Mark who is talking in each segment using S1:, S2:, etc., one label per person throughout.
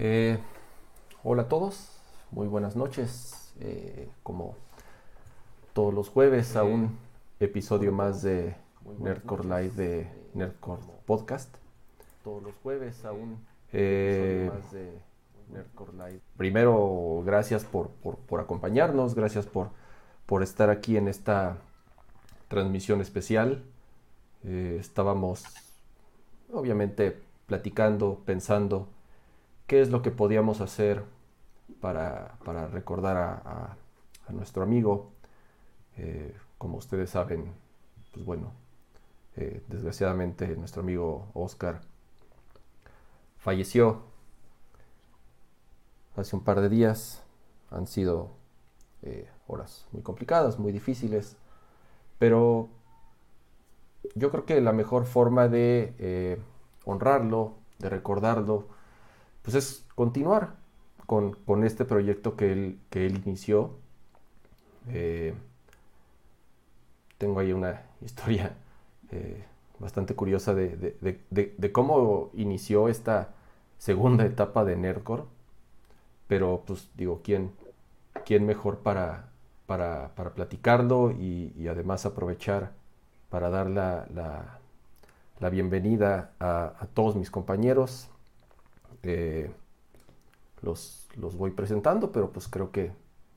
S1: Eh, hola a todos, muy buenas noches. Eh, como todos los jueves a un episodio más de Nerdcore Live de Nerdcore Podcast. Todos los jueves a un episodio más de Nerdcore Live. Primero, gracias por, por, acompañarnos, gracias por, por estar aquí en esta transmisión especial. Eh, estábamos, obviamente, platicando, pensando qué es lo que podíamos hacer para, recordar a, nuestro amigo. Eh, como ustedes saben, pues bueno, eh, desgraciadamente nuestro amigo Oscar falleció hace un par de días. Han sido eh, horas muy complicadas, muy difíciles, pero yo creo que la mejor forma de honrarlo, de recordarlo, pues es continuar con, este proyecto que él, que él inició. Eh, tengo ahí una historia eh, bastante curiosa de, cómo inició esta segunda etapa de Nerdcore. Pero pues digo, ¿quién, quién mejor para, para, platicarlo y, además aprovechar para dar la, bienvenida a todos mis compañeros? Eh, los, los, voy presentando, pero pues creo que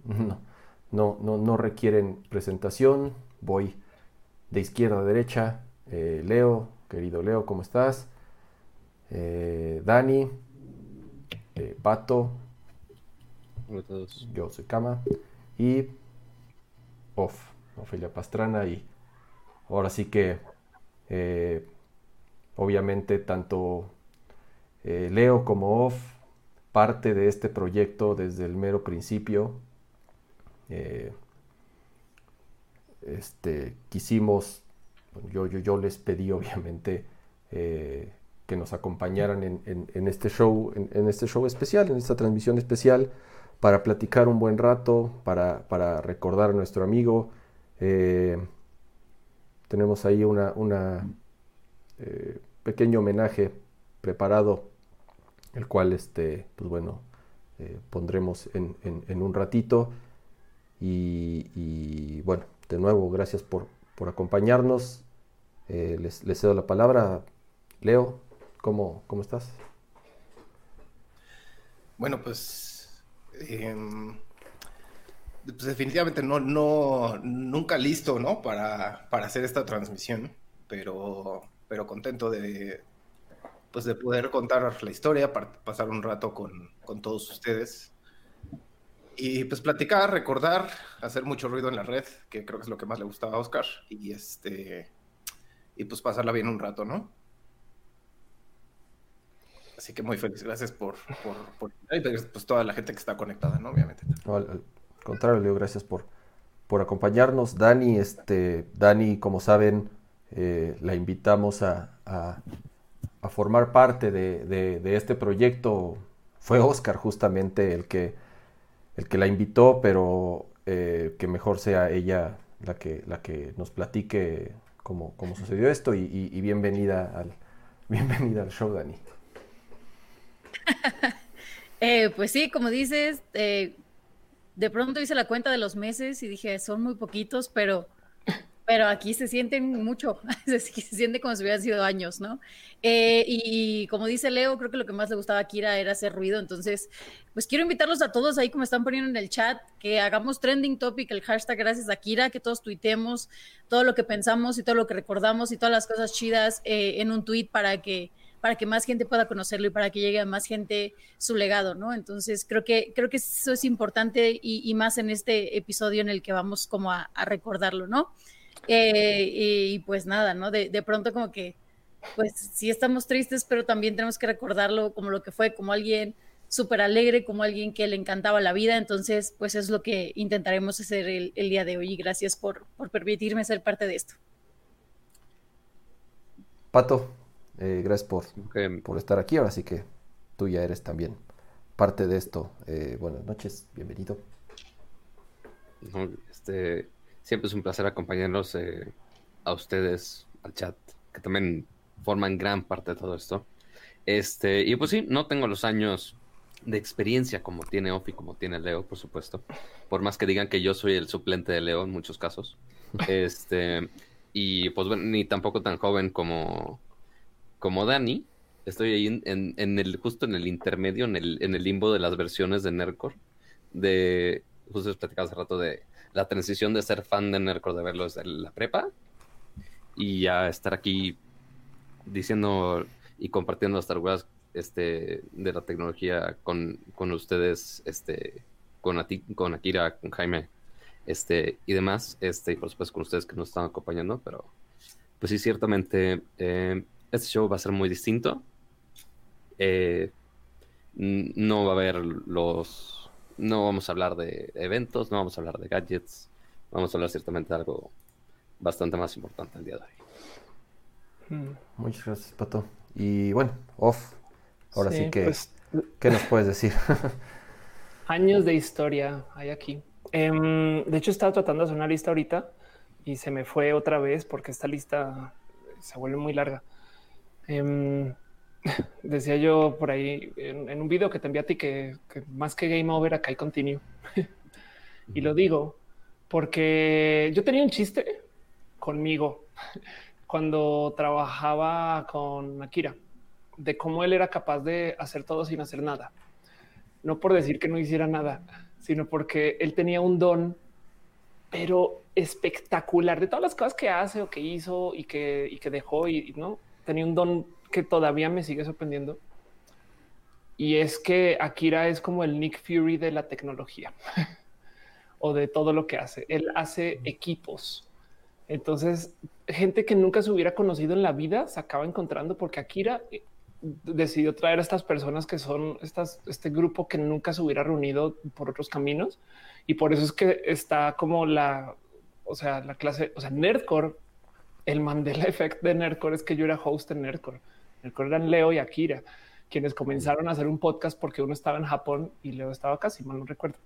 S1: no, no, no, requieren presentación. Voy de izquierda a derecha. Eh, Leo, querido Leo, ¿cómo estás? Eh, Dani, Pato. Yo soy Kama. Y Off, Ofelia Pastrana. Y ahora sí que, obviamente, tanto eh, Leo como Off, parte de este proyecto desde el mero principio. Eh, este, quisimos, yo, yo, les pedí obviamente eh, que nos acompañaran en, este show, en, este show especial, en esta transmisión especial, para platicar un buen rato, para, para recordar a nuestro amigo. tenemos ahí una pequeño homenaje preparado el cual, este, pues bueno, eh, pondremos en, un ratito. Y, bueno, de nuevo, gracias por, acompañarnos. Eh, les, cedo la palabra. Leo, ¿cómo, cómo estás?
S2: Bueno, pues, em, pues, definitivamente no, no, nunca listo, ¿no? Para, para hacer esta transmisión, pero, pero contento de, pues de poder contar la historia, pasar un rato con, todos ustedes. Y pues platicar, recordar, hacer mucho ruido en la red, que creo que es lo que más le gustaba a Oscar. Y este. Y pues pasarla bien un rato, ¿no? Así que muy feliz, gracias por, por, y pues toda la gente que está conectada, ¿no? Obviamente.
S1: al, contrario, Leo, gracias por, por acompañarnos. Dani, este, Dani, como saben, eh, la invitamos a formar parte de, este proyecto fue Oscar justamente el que, el que la invitó, pero eh, que mejor sea ella la que, la que nos platique cómo, cómo sucedió esto y, bienvenida, al, bienvenida al show, Dani.
S3: Eh, pues sí, como dices, eh, de pronto hice la cuenta de los meses y dije, son muy poquitos, pero pero aquí se sienten mucho, se, siente como si hubieran sido años, ¿no? Eh, y, como dice Leo, creo que lo que más le gustaba a Kira era hacer ruido, entonces, pues quiero invitarlos a todos ahí, como están poniendo en el chat, que hagamos trending topic, el hashtag gracias a Kira, que todos tuitemos todo lo que pensamos y todo lo que recordamos y todas las cosas chidas eh, en un tweet para que para que más gente pueda conocerlo y para que llegue a más gente su legado, ¿no? Entonces creo que creo que eso es importante y, más en este episodio en el que vamos como a recordarlo, ¿no? Eh, y, pues nada, ¿no? De, de, pronto como que, pues sí estamos tristes, pero también tenemos que recordarlo como lo que fue, como alguien súper alegre, como alguien que le encantaba la vida. Entonces, pues es lo que intentaremos hacer el, el día de hoy y gracias por, por, permitirme ser parte de esto.
S1: Pato, eh, gracias por, por estar aquí. Ahora sí que tú ya eres también parte de esto. Eh, buenas noches, bienvenido.
S4: este, Siempre es un placer acompañarlos eh, a ustedes, al chat, que también forman gran parte de todo esto. Este, y pues sí, no tengo los años de experiencia como tiene Ofi, como tiene Leo, por supuesto. Por más que digan que yo soy el suplente de Leo en muchos casos. este, y pues bueno, ni tampoco tan joven como, como Dani. Estoy ahí en, en, el, justo en el intermedio, en el, en el limbo de las versiones de Nerdcore. De, justo les platicaba hace rato de la transición de ser fan de Nerdcore, de verlo desde la prepa. Y ya estar aquí diciendo y compartiendo Star Wars este, de la tecnología con, con ustedes, este, con, con Akira, con Jaime, este, y demás, este, y por supuesto con ustedes que nos están acompañando, pero pues sí, ciertamente eh, este show va a ser muy distinto. Eh, no va a haber los, no vamos a hablar de eventos, no vamos a hablar de gadgets, vamos a hablar ciertamente de algo bastante más importante el día de hoy.
S1: Mm. Muchas gracias, Pato. Y bueno, off, Ahora sí, que, pues, ¿qué nos puedes decir?
S5: años de historia hay aquí. Em, de hecho, estaba tratando de hacer una lista ahorita y se me fue otra vez porque esta lista se vuelve muy larga. Em, decía yo por ahí en, un video que te envié a ti que, más que game over acá hay continue. y lo digo porque yo tenía un chiste conmigo cuando trabajaba con Akira de cómo él era capaz de hacer todo sin hacer nada. No por decir que no hiciera nada, sino porque él tenía un don, pero espectacular de todas las cosas que hace o que hizo y que, y que dejó y, no tenía un don que todavía me sigue sorprendiendo. Y es que Akira es como el Nick Fury de la tecnología o de todo lo que hace. Él hace equipos. Entonces, gente que nunca se hubiera conocido en la vida se acaba encontrando porque Akira decidió traer a estas personas que son estas, este grupo que nunca se hubiera reunido por otros caminos. Y por eso es que está como la, o sea, la clase, o sea, Nerdcore, el Mandela Effect de Nerdcore es que yo era host en Nerdcore. Eran Leo y Akira, quienes comenzaron a hacer un podcast porque uno estaba en Japón y Leo estaba casi, mal no recuerdo.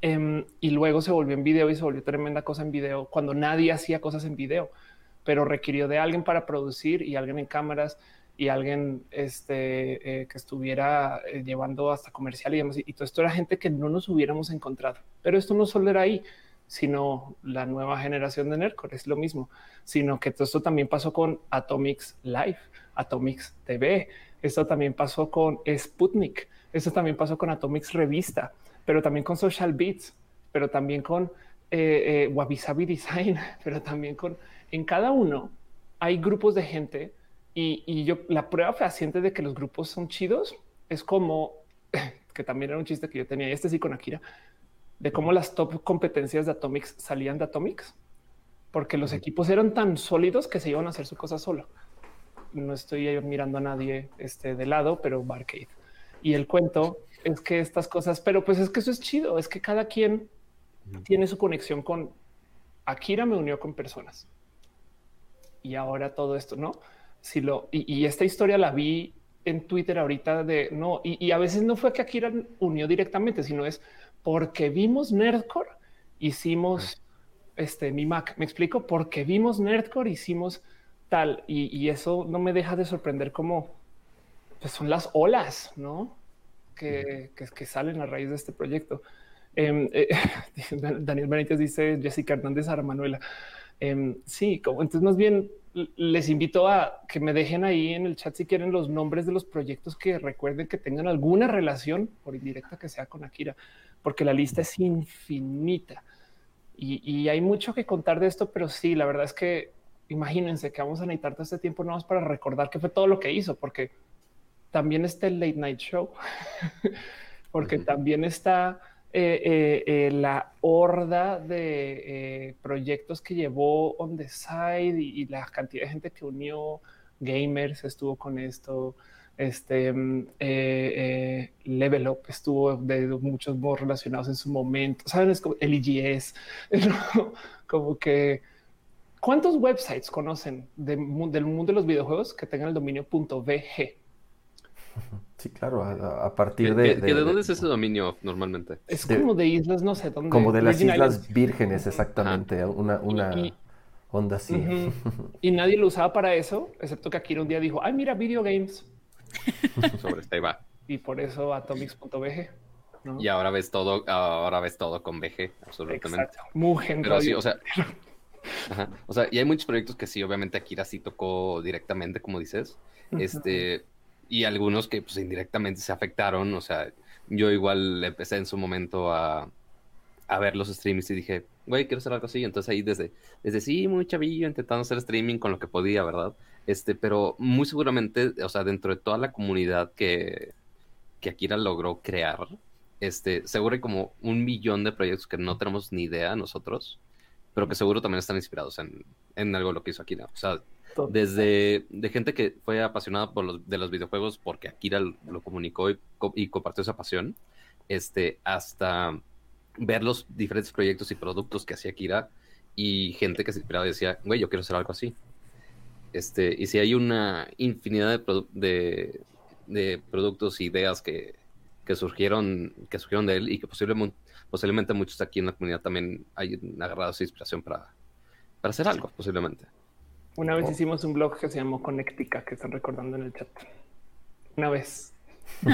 S5: Em, y luego se volvió en video y se volvió tremenda cosa en video cuando nadie hacía cosas en video, pero requirió de alguien para producir y alguien en cámaras y alguien este, eh, que estuviera eh, llevando hasta comercial y demás. Y todo esto era gente que no nos hubiéramos encontrado. Pero esto no solo era ahí, sino la nueva generación de Nerdcore, es lo mismo, sino que todo esto también pasó con Atomics Live, Atomics TV, esto también pasó con Sputnik, esto también pasó con Atomics Revista, pero también con Social Beats, pero también con eh, eh Wabi Sabi Design, pero también con en cada uno hay grupos de gente y, yo, la prueba fehaciente de que los grupos son chidos es como que también era un chiste que yo tenía, y este sí con Akira, de cómo las top competencias de Atomics salían de Atomics, porque los equipos eran tan sólidos que se iban a hacer su cosa solo. No estoy mirando a nadie este, de lado, pero Barcade. Y el cuento es que estas cosas, pero pues es que eso es chido, es que cada quien tiene su conexión con Akira me unió con personas. Y ahora todo esto, ¿no? si lo y, esta historia la vi en Twitter ahorita de no, y, a veces no fue que Akira unió directamente, sino es porque vimos Nerdcore, hicimos este mi Mac. Me explico porque vimos Nerdcore, hicimos tal y, eso no me deja de sorprender como pues son las olas, no que, que, salen a raíz de este proyecto. Em, eh, Daniel Benítez dice Jessica Hernández a Manuela. Em, sí, como entonces más bien les invito a que me dejen ahí en el chat si quieren los nombres de los proyectos que recuerden que tengan alguna relación por indirecta que sea con Akira, porque la lista es infinita y, hay mucho que contar de esto, pero sí, la verdad es que imagínense que vamos a necesitar todo este tiempo más para recordar que fue todo lo que hizo, porque también está el late night show, porque también está eh, eh, eh, la horda de proyectos que llevó On the Side y, la cantidad de gente que unió, gamers estuvo con esto, este mm, Level Up estuvo de muchos modos relacionados en su momento, saben, es como el IGS, como que ¿cuántos websites conocen del mundo de los videojuegos que tengan el dominio .vg?
S1: Sí, claro, a, partir de,
S4: de, dónde es ese dominio normalmente?
S5: Es como de islas, no sé dónde.
S1: Como de las Islas Vírgenes, exactamente. Una, una onda así.
S5: Y nadie lo usaba para eso, excepto que aquí un día dijo, ay, mira, video games.
S4: Sobre este va.
S5: y por eso atomics.bg.
S4: ¿no? Y ahora ves todo, ahora ves todo con BG, absolutamente. Exacto.
S5: Mugen
S4: Pero sí, o sea, o sea, y hay muchos proyectos que sí, obviamente Akira sí tocó directamente, como dices. Este, y algunos que pues indirectamente se afectaron. O sea, yo igual empecé en su momento a, a ver los streamings y dije, güey, quiero hacer algo así. Entonces ahí desde, desde sí, muy chavillo, intentando hacer streaming con lo que podía, ¿verdad? Este, pero muy seguramente, o sea, dentro de toda la comunidad que, que Akira logró crear, este, seguro hay como un millón de proyectos que no tenemos ni idea nosotros, pero que seguro también están inspirados en, en algo de lo que hizo Akira. O sea, desde de gente que fue apasionada por los, de los videojuegos porque Akira lo, comunicó y, y, compartió esa pasión, este, hasta ver los diferentes proyectos y productos que hacía Akira y gente que se inspiraba y decía, güey, yo quiero hacer algo así. Este, y si hay una infinidad de, de, de productos e ideas que, que, surgieron, que surgieron de él y que posiblemente, posiblemente muchos aquí en la comunidad también hayan agarrado esa inspiración para, para hacer algo, posiblemente.
S5: Una vez oh. hicimos un blog que se llamó Connectica, que están recordando en el chat. Una vez.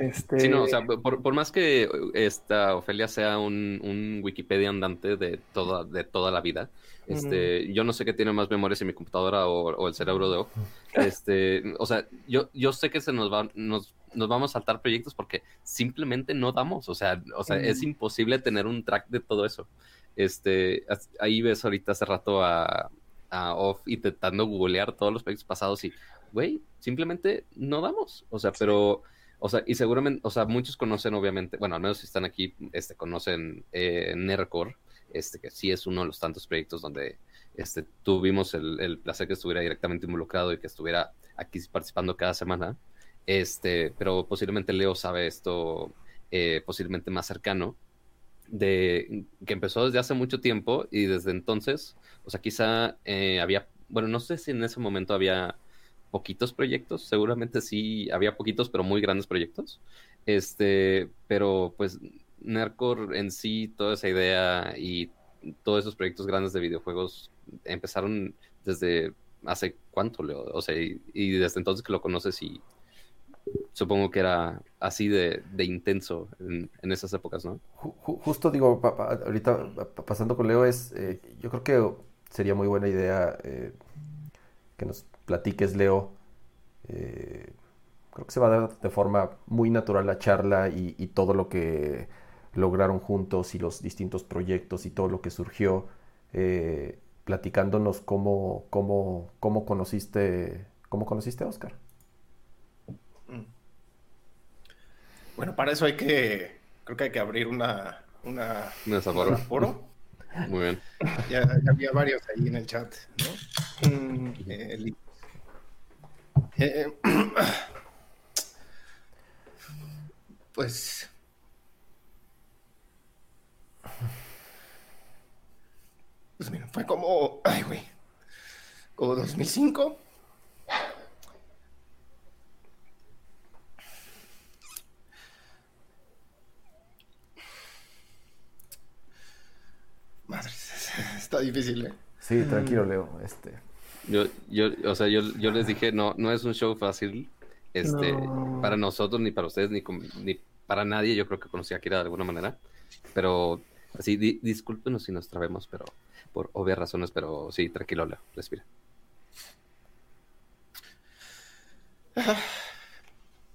S4: Este... Sí, no, o sea, por, más que esta Ofelia sea un, Wikipedia andante de toda, de toda la vida, este, yo no sé qué tiene más memorias en mi computadora o, el cerebro de O. Este, o sea, yo, yo sé que se nos va, nos, nos vamos a saltar proyectos porque simplemente no damos. O sea, o sea, es imposible tener un track de todo eso. Este, ahí ves ahorita hace rato a, a Off intentando googlear todos los proyectos pasados y, güey, simplemente no damos. O sea, pero o sea, y seguramente, o sea, muchos conocen obviamente, bueno, al menos si están aquí, este, conocen eh, Nercore, este, que sí es uno de los tantos proyectos donde este, tuvimos el, placer que estuviera directamente involucrado y que estuviera aquí participando cada semana. Este, pero posiblemente Leo sabe esto eh, posiblemente más cercano, de que empezó desde hace mucho tiempo y desde entonces, o sea, quizá eh, había, bueno, no sé si en ese momento había poquitos proyectos, seguramente sí había poquitos, pero muy grandes proyectos. Este, pero pues Nercor en sí, toda esa idea y todos esos proyectos grandes de videojuegos empezaron desde hace cuánto, Leo, o sea, y, desde entonces que lo conoces y supongo que era así de, intenso en, esas épocas, ¿no?
S1: Justo digo, ahorita pasando con Leo es, eh, yo creo que sería muy buena idea eh, que nos platiques, Leo. Eh, creo que se va a dar de forma muy natural la charla y, todo lo que lograron juntos y los distintos proyectos y todo lo que surgió, eh, platicándonos cómo, cómo, cómo, conociste, cómo conociste a Oscar. Mm.
S2: Bueno, para eso hay que, creo que hay que abrir una, una, un foro.
S4: Muy bien.
S2: Ya, había varios ahí en el chat, ¿no? Mm. Eh, eh, pues... Pues mira, fue como... Ay, güey. Como 2005. Madre, está difícil, ¿eh?
S1: Sí, tranquilo, Leo. Este...
S4: Yo, yo, o sea, yo, yo les dije, no, no es un show fácil, este, para nosotros, ni para ustedes, ni, ni para nadie. Yo creo que conocí a Kira de alguna manera, pero así, discúlpenos si nos trabemos, pero por obvias razones, pero sí, tranquilo, Leo, respira.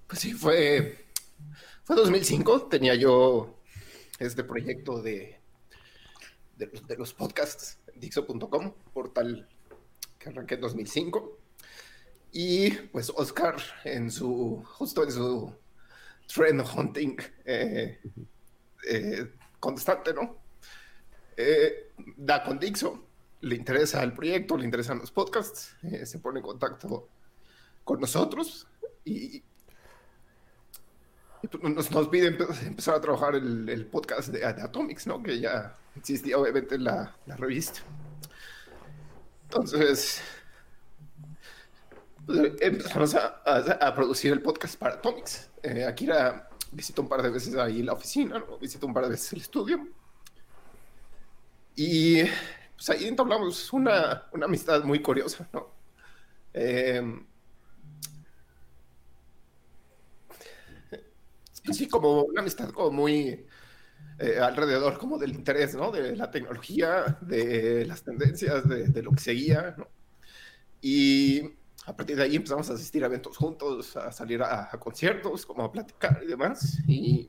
S2: Pues sí, fue, fue 2005, tenía yo este proyecto de, de, de los podcasts, Dixo.com, portal arranqué en 2005. Y pues Oscar en su, justo en su trend hunting eh, eh, constante, ¿no? Eh, da con Dixo, le interesa el proyecto, le interesan los podcasts, se pone en contacto con nosotros y, pues, nos, nos, pide empezar a trabajar el, podcast de, Atomics, ¿no? Que ya existía obviamente en la, la revista. Entonces, pues, empezamos a, producir el podcast para Atomics. Eh, Akira un par de veces ahí la oficina, ¿no? un par de veces el estudio. Y pues ahí entablamos una, una amistad muy curiosa, ¿no? Eh, sí, como una amistad como muy eh, alrededor como del interés, ¿no? De la tecnología, de las tendencias, de, de lo que seguía, ¿no? Y a partir de ahí empezamos a asistir a eventos juntos, a salir a, a, conciertos, como a platicar y demás. Y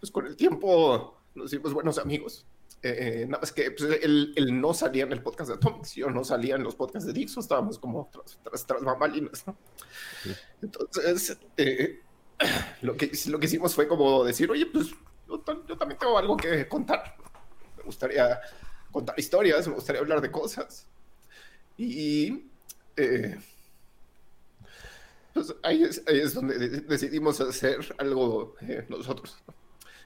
S2: pues con el tiempo nos hicimos buenos amigos. Eh, nada más que pues, él, él, no salía en el podcast de Atomics, yo no salía en los podcasts de Dixo, estábamos como tras, tras, tras bambalinas, ¿no? Sí. Entonces, eh, lo, que, lo que hicimos fue como decir, oye, pues yo, yo, también tengo algo que contar. Me gustaría contar historias, me gustaría hablar de cosas. Y eh, pues ahí, es, ahí, es, donde decidimos hacer algo eh, nosotros.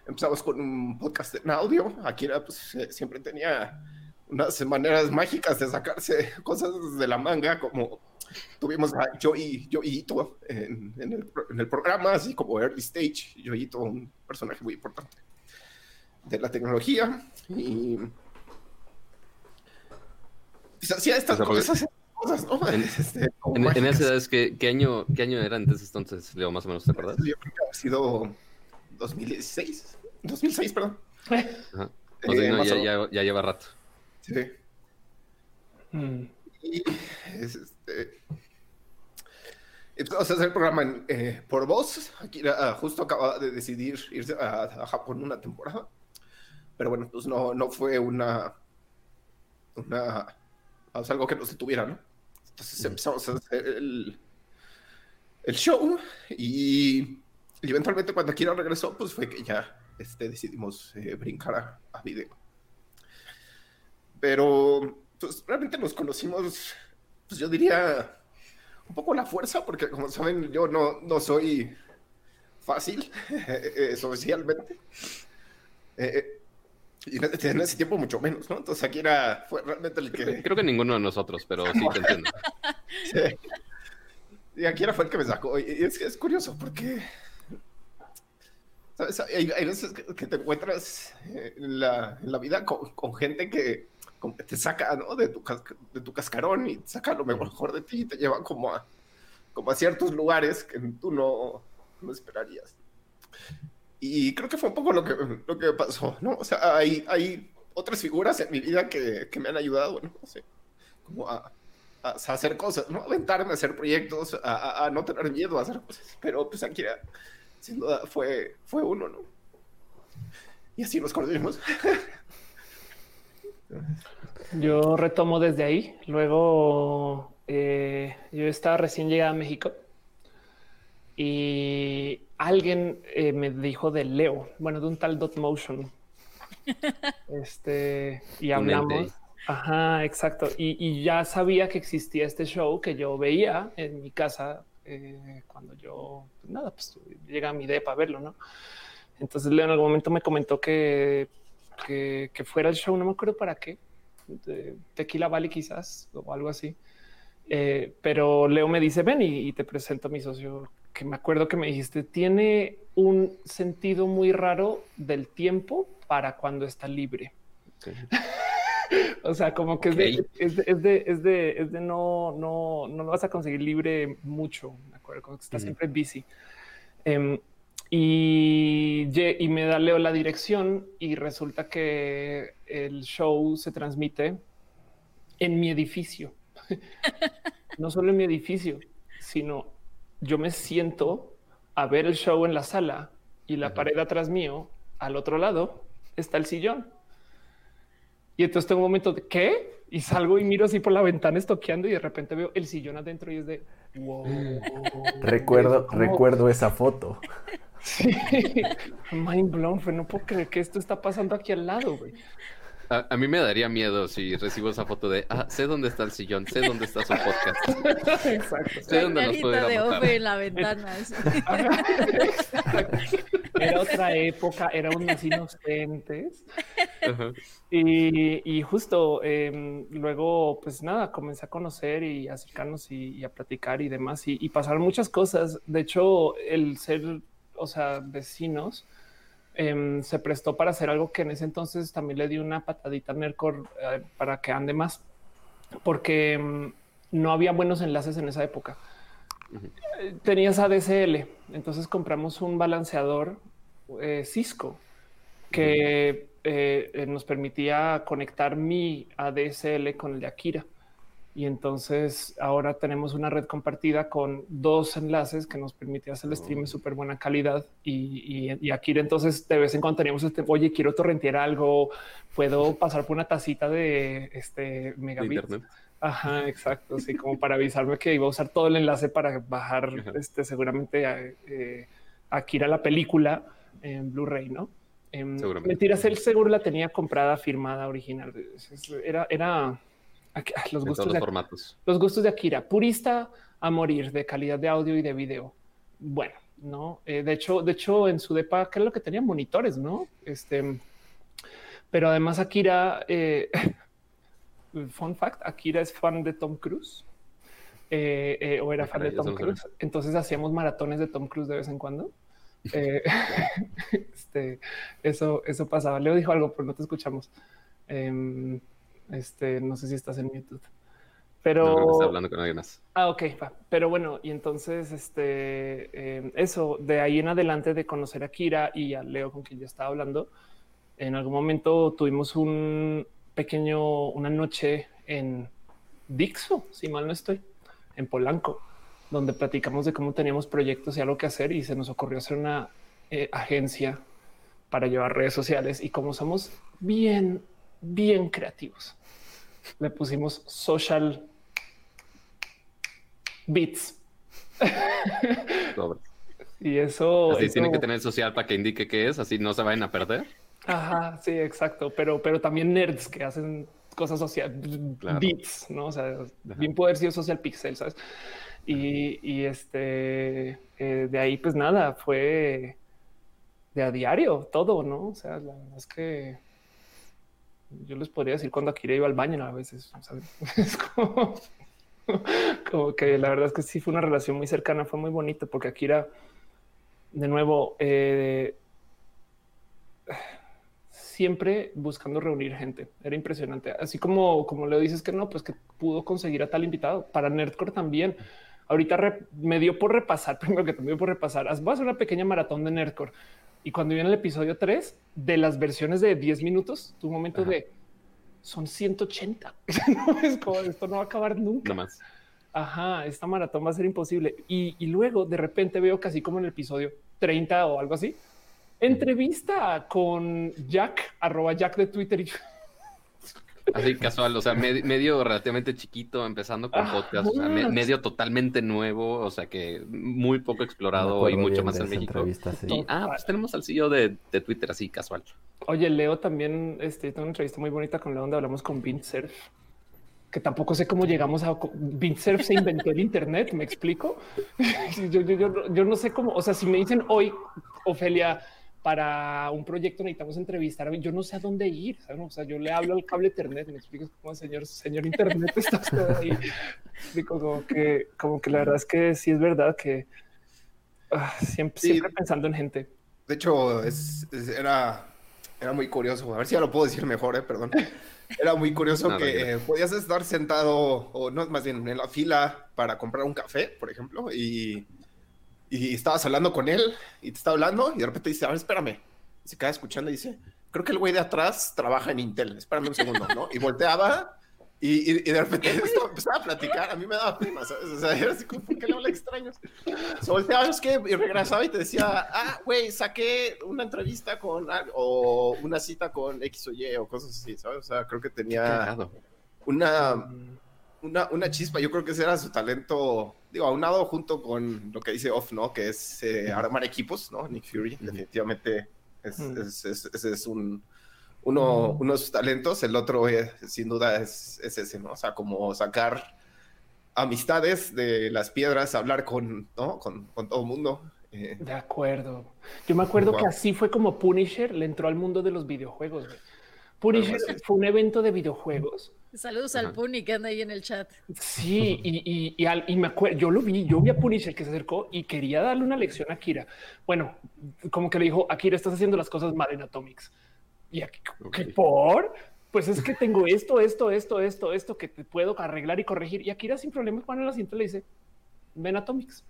S2: Empezamos con un podcast en audio. Akira pues, eh, siempre tenía unas maneras mágicas de sacarse cosas de la manga, como tuvimos a Joey, Joeyito en, en, el, en, el, programa, así como Early Stage. Joeyito, un personaje muy importante de la tecnología. Y pues, hacía estas cosas. cosas ¿no?
S4: En, este, en, en esa edad, ¿qué, ¿qué, año, ¿qué año era antes entonces, Leo, más o menos, te acuerdas?
S2: Yo creo que ha sido 2016. 2006, perdón.
S4: Ajá. O sea, eh, no, ya, ya, ya, lleva rato.
S2: Sí. Mm. Y este, Vamos a hacer el programa en, eh, por voz. Aquí uh, justo acaba de decidir irse a, a, Japón una temporada. Pero bueno, pues no, no fue una. una algo que nos detuviera, ¿no? Entonces empezamos a hacer el, el show y, y, eventualmente cuando Akira regresó, pues fue que ya este, decidimos eh, brincar a, a, video. Pero pues realmente nos conocimos, pues yo diría un poco la fuerza, porque como saben, yo no, no soy fácil eh, socialmente. Eh, y en ese tiempo mucho menos, ¿no? Entonces aquí era, fue realmente el que...
S4: Creo que ninguno de nosotros, pero sí te entiendo.
S2: sí. Y aquí era fue el que me sacó. Y es, es curioso porque... ¿Sabes? Hay, hay veces que, te encuentras en la, en la vida con, con gente que, te saca ¿no? de, tu, de tu cascarón y te saca lo mejor de ti y te lleva como a, como a ciertos lugares que tú no, no esperarías. Y creo que fue un poco lo que, lo que pasó, ¿no? O sea, hay, hay otras figuras en mi vida que, que me han ayudado, no sé, como a, a, hacer cosas, ¿no? Aventarme a hacer proyectos, a, a, no tener miedo a hacer cosas. Pero pues aquí, sin duda, fue, fue uno, ¿no? Y así nos conocimos.
S5: Yo retomo desde ahí. Luego eh, yo estaba recién llegada a México y alguien eh, me dijo de Leo, bueno, de un tal Dot Motion. este y hablamos. Ajá, exacto. Y, y, ya sabía que existía este show que yo veía en mi casa eh, cuando yo, pues nada, pues llega a mi idea para verlo, ¿no? Entonces Leo en algún momento me comentó que que, que, fuera el show, no me acuerdo para qué, de Tequila Valley quizás o algo así. Eh, pero Leo me dice, ven y, y, te presento a mi socio, que me acuerdo que me dijiste, tiene un sentido muy raro del tiempo para cuando está libre. Okay. o sea, como que okay. es, de, es, de, es, de, es, de, no, no, no lo vas a conseguir libre mucho, me acuerdo, como que está mm. siempre busy. Um, y, y, me da Leo la dirección y resulta que el show se transmite en mi edificio. no solo en mi edificio, sino yo me siento a ver el show en la sala y la pared atrás mío, al otro lado, está el sillón. Y entonces tengo un momento de ¿qué? Y salgo y miro así por la ventana estoqueando y de repente veo el sillón adentro y es de wow.
S1: Recuerdo, recuerdo esa foto.
S5: Sí, mind blown, fue no puedo creer que esto está pasando aquí al lado, güey.
S4: A, a, mí me daría miedo si recibo esa foto de, ah, sé dónde está el sillón, sé dónde está su podcast.
S5: Exacto.
S4: Sé dónde nos puede
S3: de Ofe en la ventana.
S5: era otra época, eran unos inocentes. Uh -huh. y, y, justo eh, luego, pues nada, comencé a conocer y acercarnos y, y a platicar y demás. Y, y pasaron muchas cosas. De hecho, el ser, o sea, vecinos, eh, se prestó para hacer algo que en ese entonces también le dio una patadita a Nercor eh, para que ande más, porque eh, no había buenos enlaces en esa época. tenías ADSL, entonces compramos un balanceador eh, Cisco que eh, nos permitía conectar mi ADSL con el de Akira. Y entonces ahora tenemos una red compartida con dos enlaces que nos permite hacer el stream en súper buena calidad. Y, y, Akira, entonces de vez en cuando teníamos este, oye, quiero torrentear algo, puedo pasar por una tacita de este megabit. Ajá, exacto. Sí, como para avisarme que iba a usar todo el enlace para bajar este, seguramente a, eh, Akira la película en Blu-ray, ¿no? Eh, mentiras, él seguro la tenía comprada, firmada, original. Era, era los gustos
S4: de,
S5: los
S4: formatos.
S5: Los gustos de Akira, purista a morir de calidad de audio y de video. Bueno, no. Eh, de hecho, de hecho, en su depa, que es lo que tenía monitores, no? Este, pero además, Akira, eh, fun fact: Akira es fan de Tom Cruise. Eh, o era fan de Tom Cruise. Entonces hacíamos maratones de Tom Cruise de vez en cuando. este, eso, eso pasaba. Leo dijo algo, pero no te escuchamos. Em, este, no sé si estás en YouTube. Pero
S4: hablando con alguien más.
S5: Ah, ok, Pero bueno, y entonces, este, em, eso de ahí en adelante de conocer a Kira y a Leo, con quien ya estaba hablando, en algún momento tuvimos un pequeño, una noche en Dixo, si mal no estoy, en Polanco, donde platicamos de cómo teníamos proyectos y algo que hacer y se nos ocurrió hacer una eh, agencia para llevar redes sociales y como somos bien, bien creativos le pusimos social bits. y eso.
S4: Así tienen que tener social para que indique qué es, así no se vayan a perder.
S5: Ajá, sí, exacto. Pero, pero también nerds que hacen cosas social, bits, no? O sea, bien poder ser social pixel, sabes? Y, y este eh, de ahí, pues nada, fue de a diario todo, no? O sea, la verdad es que yo les podría decir cuando Akira iba al baño a veces. Es como, que la verdad es que sí fue una relación muy cercana, fue muy bonito porque Akira, de nuevo, eh, siempre buscando reunir gente. Era impresionante. Así como, como le dices que no, pues que pudo conseguir a tal invitado para Nerdcore también. Ahorita me dio por repasar, primero que dio por repasar. Vas a hacer una pequeña maratón de Nerdcore y cuando viene el episodio 3 de las versiones de 10 minutos, tu momento de son 180. no es como esto no va a acabar nunca.
S4: más.
S5: Ajá, esta maratón va a ser imposible. Y, y, luego de repente veo casi como en el episodio 30 o algo así, entrevista con Jack, arroba Jack de Twitter. Y
S4: Así casual, o sea, medio, relativamente chiquito, empezando con podcast, o sea, medio totalmente nuevo, o sea, que muy poco explorado y mucho más en México. Y, ah, pues tenemos al CEO de, de, Twitter así casual.
S5: Oye, Leo también, este, tengo una entrevista muy bonita con Leo donde hablamos con Surf, que tampoco sé cómo llegamos a Surf se inventó el Internet, me explico. yo, yo, yo, yo no sé cómo, o sea, si me dicen hoy, Ofelia, para un proyecto necesitamos entrevistar. Yo no sé a dónde ir. O sea, yo le hablo al cable Ethernet y me explico cómo señor, señor Internet está usted ahí. como que, como que la verdad es que sí es verdad que ah, siempre, siempre pensando en gente.
S2: De hecho, es, era, era muy curioso. A ver si ya lo puedo decir mejor, eh, perdón. Era muy curioso que podías estar sentado, o no, más bien en la fila para comprar un café, por ejemplo, y y estabas hablando con él y te está hablando y de repente dice, a ver, espérame. Y se queda escuchando y dice, creo que el güey de atrás trabaja en Intel, espérame un segundo, ¿no? Y volteaba y, y, de repente esto empezaba a platicar, a mí me daba prima, ¿sabes? O sea, era así como, ¿por qué le habla extraños? Se volteaba, es que, y regresaba y te decía, ah, güey, saqué una entrevista con, o una cita con X o Y o cosas así, ¿sabes? O sea, creo que tenía una una, una, chispa. Yo creo que ese era su talento, digo, aunado junto con lo que dice Off, ¿no? Que es eh, armar equipos, ¿no? Nick Fury, definitivamente es, es, es, un, uno, uno de sus talentos. El otro, sin duda, es, ese, ¿no? O sea, como sacar amistades de las piedras, hablar con, ¿no? con, con todo el mundo.
S5: Eh. De acuerdo. Yo me acuerdo que así fue como Punisher le entró al mundo de los videojuegos. Punisher fue un evento de videojuegos
S3: Saludos al Puni que anda ahí en el chat.
S5: Sí, y, y, me acuerdo, yo lo vi, yo vi a Punisher que se acercó y quería darle una lección a Kira. Bueno, como que le dijo, Akira, estás haciendo las cosas mal en Atomics. Y aquí, ¿qué por? Pues es que tengo esto, esto, esto, esto, esto que te puedo arreglar y corregir. Y Akira sin problema pone la cinta le dice, ven Atomics.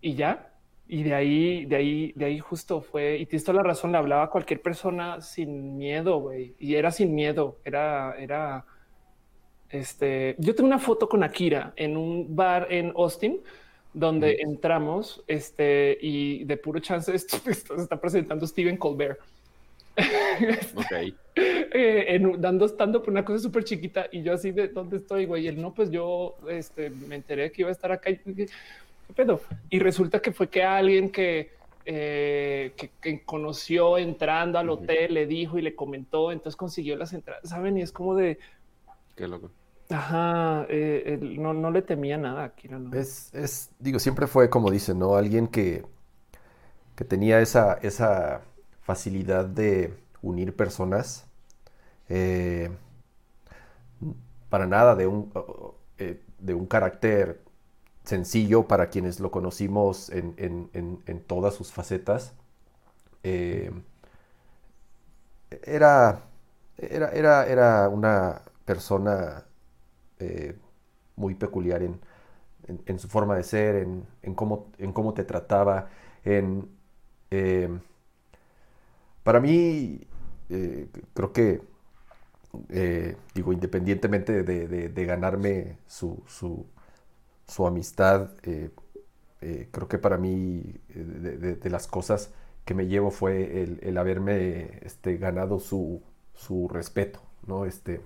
S5: Y ya, y de ahí, de ahí, de ahí justo fue, y tienes toda la razón, le hablaba a cualquier persona sin miedo, güey, y era sin miedo, era, era, este, yo tengo una foto con Akira en un bar en Austin, donde entramos, este, y de puro chance esto, esto se está presentando Steven Colbert.
S4: Ok.
S5: Eh, en, dando estando por una cosa súper chiquita y yo así de dónde estoy, güey. Y él no, pues yo este, me enteré que iba a estar acá. Y, ¿Qué pedo? Y resulta que fue que alguien que, eh, que, que conoció entrando al hotel le dijo y le comentó, entonces consiguió las entradas, saben? Y es como de
S4: Qué loco.
S5: ajá, eh, él no, no le temía nada. Akira, ¿no?
S1: Es, es, digo, siempre fue como dicen, ¿no? Alguien que, que tenía esa, esa facilidad de unir personas. eh, para nada de un, de un carácter sencillo para quienes lo conocimos en, en- en- todas sus facetas. Eh, era, era, era, era una persona eh, muy peculiar en, su forma de ser, en, cómo, en cómo te trataba, en... eh, para mí, creo que, digo, independientemente de, de- ganarme su, su amistad, eh, eh, creo que para mí eh, de, las cosas que me llevo fue el, haberme este, ganado su, su respeto, ¿no? Este,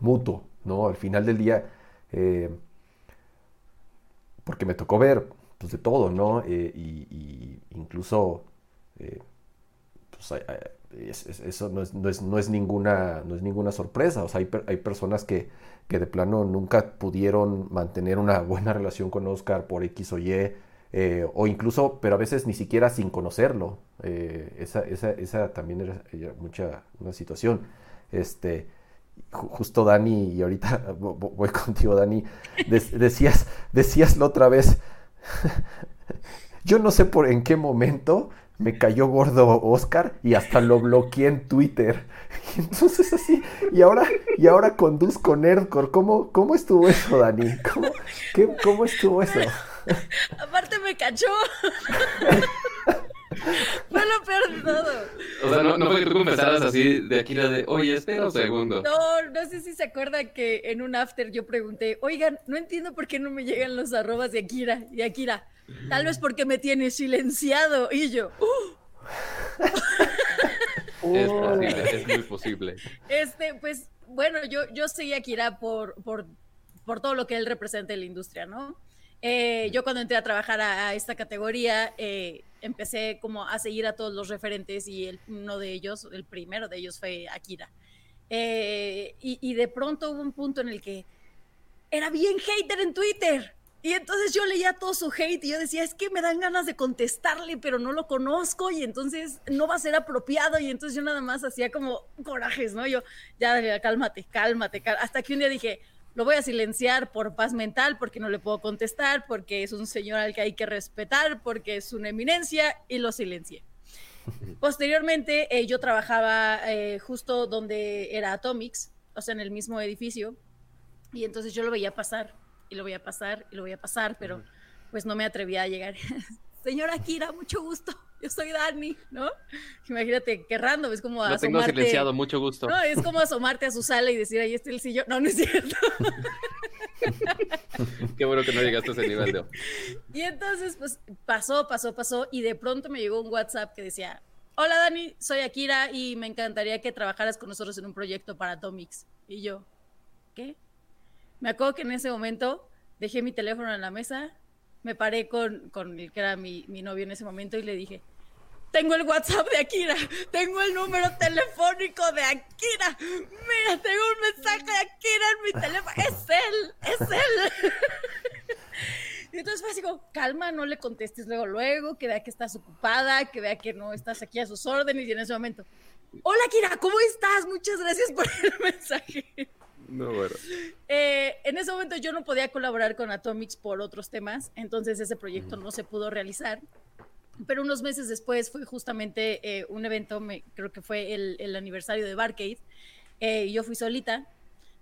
S1: mutuo, ¿no? Al final del día, porque me tocó ver, pues, de todo, ¿no? Y, y incluso, pues, eso no es, no es, no es ninguna, no es ninguna sorpresa, o sea, hay, hay personas que, que de plano nunca pudieron mantener una buena relación con Oscar por X o Y, eh, o incluso, pero a veces ni siquiera sin conocerlo. Eh, esa, esa, esa también era, era mucha una situación. Este, ju- justo Dani, y ahorita vo- vo- voy contigo, Dani, des- decías, decías la otra vez, yo no sé por en qué momento me cayó gordo Oscar y hasta lo bloqueé en Twitter. Y entonces así, y ahora, y ahora conduzco Nerdcore. ¿Cómo, cómo estuvo eso, Dani? ¿Cómo, qué- cómo estuvo eso?
S3: Aparte me cachó. Fue lo peor de todo.
S4: O sea, no, no fue que tú comenzaras así de aquí de, oye, espera un segundo.
S3: No, no sé si se acuerdan que en un after yo pregunté, oigan, no entiendo por qué no me llegan los arrobas de Akira. Y Akira, tal vez porque me tiene silenciado. Y yo, "Uh".
S4: Es posible, es muy posible.
S3: este, pues, bueno, yo, yo seguí a Akira por, por, por todo lo que él representa en la industria, ¿no? Eh, yo cuando entré a trabajar a, a esta categoría, eh, empecé como a seguir a todos los referentes y el, uno de ellos, el primero de ellos fue Akira. Eh, y, y de pronto hubo un punto en el que era bien hater en Twitter. Y entonces yo leía todo su hate y yo decía, es que me dan ganas de contestarle, pero no lo conozco y entonces no va a ser apropiado. Y entonces yo nada más hacía como corajes, ¿no? Yo, ya, cálmate, cálmate, cal-". hasta que un día dije, lo voy a silenciar por paz mental, porque no le puedo contestar, porque es un señor al que hay que respetar, porque es una eminencia, y lo silencié. Posteriormente, eh, yo trabajaba eh, justo donde era Atomics, o sea, en el mismo edificio, y entonces yo lo veía pasar, y lo veía pasar, y lo veía pasar, pero pues no me atrevía a llegar. Señora Kira, mucho gusto, yo soy Dani, ¿no? Imagínate, qué random, es como
S4: Lo tengo silenciado, mucho gusto.
S3: No, es como asomarte a su sala y decir, ahí está el sillón. No, no es cierto.
S4: Qué bueno que no llegaste a ese nivel de...
S3: Y entonces, pues pasó, pasó, pasó. Y de pronto me llegó un WhatsApp que decía: Hola Dani, soy Akira y me encantaría que trabajaras con nosotros en un proyecto para Atomics. Y yo, ¿qué? Me acuerdo que en ese momento dejé mi teléfono en la mesa, me paré con, con el que era mi, mi novio en ese momento y le dije: Tengo el WhatsApp de Akira, tengo el número telefónico de Akira. Mira, tengo un mensaje de Akira en mi teléfono. Es él, es él. Y entonces fue así calma, no le contestes luego, luego, que vea que estás ocupada, que vea que no estás aquí a sus órdenes y en ese momento, hola Kira, ¿cómo estás? Muchas gracias por el mensaje.
S4: No, bueno.
S3: Eh, en ese momento yo no podía colaborar con Atomics por otros temas, entonces ese proyecto no se pudo realizar. Pero unos meses después fue justamente eh, un evento, me, creo que fue el, el aniversario de Barcade, eh, y yo fui solita,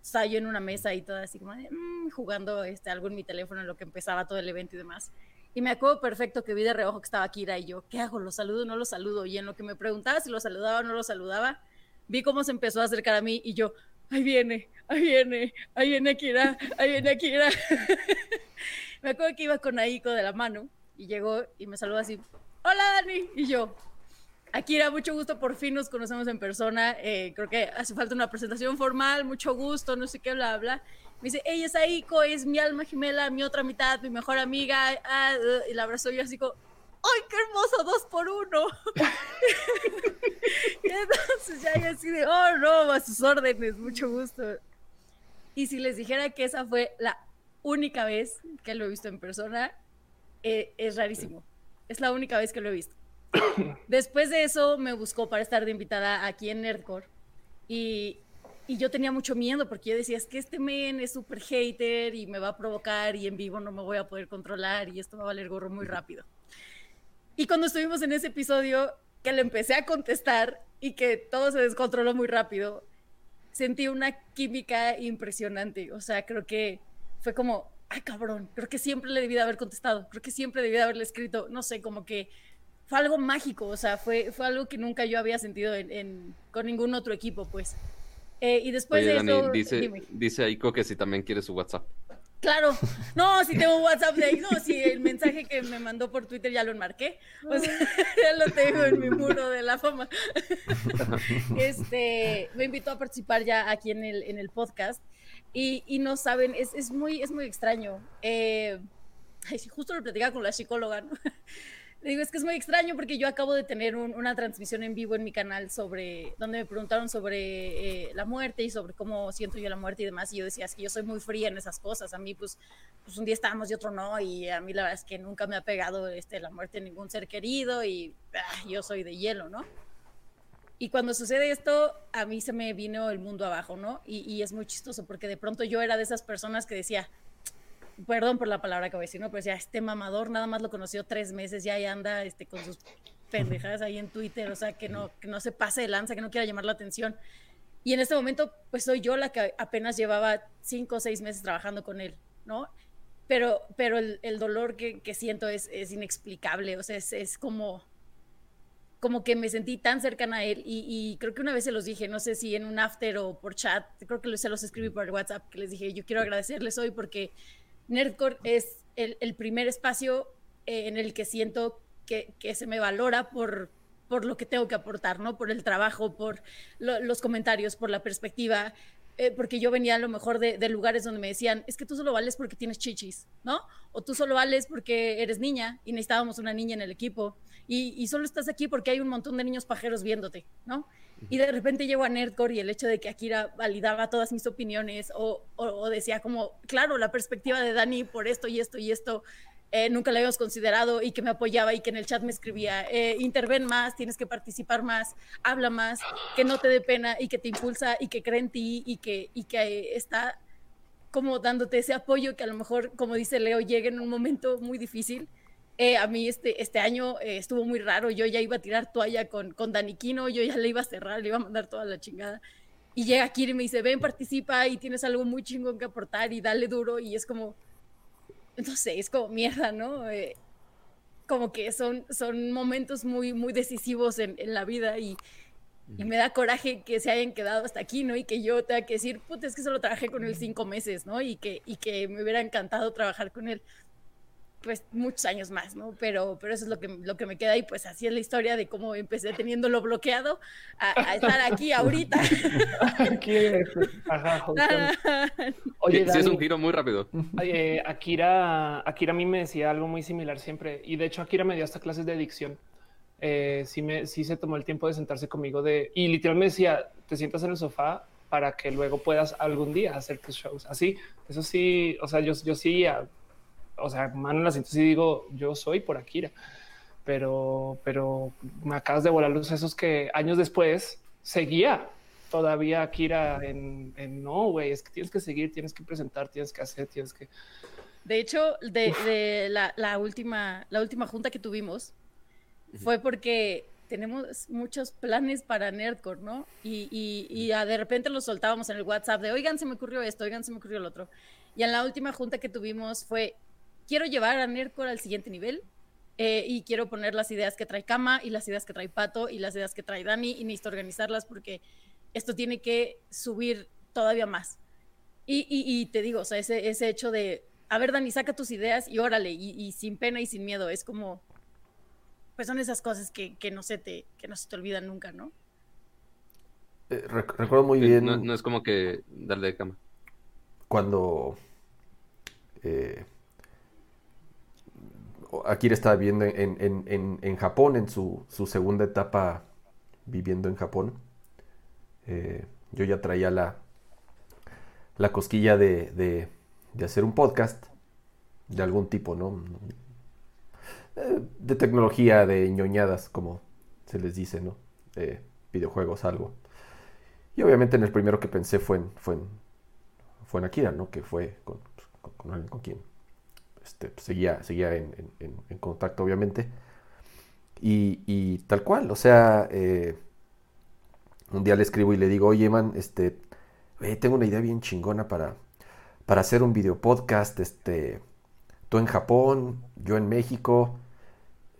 S3: estaba yo en una mesa y toda así como mm", jugando este, algo en mi teléfono en lo que empezaba todo el evento y demás. Y me acuerdo perfecto que vi de reojo que estaba Kira y yo, ¿qué hago? ¿Lo saludo o no lo saludo? Y en lo que me preguntaba si lo saludaba o no lo saludaba, vi cómo se empezó a acercar a mí y yo, ahí viene, ahí viene, ahí viene Akira, ahí viene Akira. me acuerdo que iba con Aiko de la mano y llegó y me saludó así, hola Dani, y yo, Akira, mucho gusto, por fin nos conocemos en persona, eh, creo que hace falta una presentación formal, mucho gusto, no sé qué, bla, bla. Me dice, ella es Aiko, es mi alma gemela, mi otra mitad, mi mejor amiga, ah, uh", y la abrazó yo así como, ¡ay, qué hermoso, dos por uno! y entonces ya yo así de, oh, no, a sus órdenes, mucho gusto. Y si les dijera que esa fue la única vez que lo he visto en persona, eh, es rarísimo. Es la única vez que lo he visto. Después de eso me buscó para estar de invitada aquí en Nerdcore y, y yo tenía mucho miedo porque yo decía, es que este men es súper hater y me va a provocar y en vivo no me voy a poder controlar y esto va a valer gorro muy rápido. Y cuando estuvimos en ese episodio, que le empecé a contestar y que todo se descontroló muy rápido, sentí una química impresionante. O sea, creo que fue como, ay cabrón, creo que siempre le debí de haber contestado, creo que siempre debí de haberle escrito, no sé, como que fue algo mágico, o sea, fue, fue algo que nunca yo había sentido en, con ningún otro equipo, pues. Eh, y después de eso...
S4: Dice, dice Aiko que si también quiere su WhatsApp.
S3: Claro, no, si tengo WhatsApp de ahí, no, si el mensaje que me mandó por Twitter ya lo enmarqué, o sea, ya lo tengo en mi muro de la fama. Este, me invitó a participar ya aquí en el, en el podcast y, y no saben, es, es, muy, es muy extraño. Eh, justo lo platicaba con la psicóloga, ¿no? Digo, es que es muy extraño porque yo acabo de tener una transmisión en vivo en mi canal sobre, donde me preguntaron sobre eh, la muerte y sobre cómo siento yo la muerte y demás. Y yo decía, es que yo soy muy fría en esas cosas. A mí, pues, pues un día estábamos y otro no. Y a mí la verdad es que nunca me ha pegado este, la muerte de ningún ser querido y ah, yo soy de hielo, ¿no? Y cuando sucede esto, a mí se me vino el mundo abajo, ¿no? Y, y es muy chistoso porque de pronto yo era de esas personas que decía, perdón por la palabra que voy a decir, ¿no? Pero ya este mamador nada más lo conoció tres meses, ya ahí anda este, con sus pendejadas ahí en Twitter, o sea, que no, que no se pase de lanza, que no quiera llamar la atención. Y en este momento, pues soy yo la que apenas llevaba cinco o seis meses trabajando con él, ¿no? Pero, pero el, el dolor que, que, siento es, es inexplicable, o sea, es, es, como, como que me sentí tan cercana a él y, y, creo que una vez se los dije, no sé si en un after o por chat, creo que se los escribí por WhatsApp, que les dije, yo quiero agradecerles hoy porque Nerdcore es el, primer espacio eh, en el que siento que, se me valora por, por lo que tengo que aportar, ¿no? Por el trabajo, por los comentarios, por la perspectiva. Eh, porque yo venía a lo mejor de, lugares donde me decían, es que tú solo vales porque tienes chichis, ¿no? O tú solo vales porque eres niña y necesitábamos una niña en el equipo. Y, y solo estás aquí porque hay un montón de niños pajeros viéndote, ¿no? Y de repente llego a Nerdcore y el hecho de que Akira validaba todas mis opiniones o, decía como, claro, la perspectiva de Dani por esto y esto y esto, eh, nunca la habíamos considerado y que me apoyaba y que en el chat me escribía, eh, interven más, tienes que participar más, habla más, que no te dé pena y que te impulsa y que cree en ti y que, y que está como dándote ese apoyo que a lo mejor, como dice Leo, llega en un momento muy difícil eh, a mí este, este año eh, estuvo muy raro, yo ya iba a tirar toalla con, con Daniquino, yo ya le iba a cerrar, le iba a mandar toda la chingada. Y llega Kiri y me dice, ven, participa y tienes algo muy chingón que aportar y dale duro. Y es como, no sé, es como mierda, ¿no? Eh, como que son, son momentos muy, muy decisivos en, en la vida y, y, me da coraje que se hayan quedado hasta aquí, ¿no? Y que yo tenga que decir, puta, es que solo trabajé con él cinco meses, ¿no? Y que, y que me hubiera encantado trabajar con él pues muchos años más, ¿no? Pero, pero eso es lo que, lo que me queda y pues así es la historia de cómo empecé teniéndolo bloqueado a, estar aquí ahorita.
S4: Oye, sí, es un giro muy rápido.
S5: Akira, Akira a mí me decía algo muy similar siempre y de hecho Akira me dio hasta clases de dicción. Eh, sí, me, sí se tomó el tiempo de sentarse conmigo de y literalmente me decía, te sientas en el sofá para que luego puedas algún día hacer tus shows. Así, eso sí, o sea, yo, yo sí o sea, mano en la cintura y digo, yo soy por Akira, pero, pero me acabas de volar los sesos que años después seguía todavía Akira en, en no, güey, es que tienes que seguir, tienes que presentar, tienes que hacer, tienes que...
S3: De hecho, de, de la, la, última, la última junta que tuvimos fue porque tenemos muchos planes para Nerdcore, ¿no? Y, y, y de repente los soltábamos en el WhatsApp de, oigan, se me ocurrió esto, oigan, se me ocurrió el otro. Y en la última junta que tuvimos fue, quiero llevar a Nerdcore al siguiente nivel eh, y quiero poner las ideas que trae Kama y las ideas que trae Pato y las ideas que trae Dani y necesito organizarlas porque esto tiene que subir todavía más. Y, y, te digo, o sea, ese, ese hecho de, a ver, Dani, saca tus ideas y órale, y, sin pena y sin miedo, es como, pues son esas cosas que, que no, se te, que no se te olvidan nunca, ¿no?
S1: Eh, recuerdo muy bien.
S4: No, es como que darle de cama.
S1: Cuando eh, Akira estaba viviendo en, Japón, en su, segunda etapa viviendo en Japón. Eh, yo ya traía la, la cosquilla de, hacer un podcast de algún tipo, ¿no? Eh, de tecnología, de ñoñadas, como se les dice, ¿no? videojuegos, algo. Y obviamente en el primero que pensé fue en, fue en, fue en Akira, ¿no? Que fue con, con, con quien este, pues, seguía, seguía en, contacto, obviamente. Y, tal cual, o sea, eh, un día le escribo y le digo, oye, man, este, tengo una idea bien chingona para, para hacer un video podcast, este, tú en Japón, yo en México,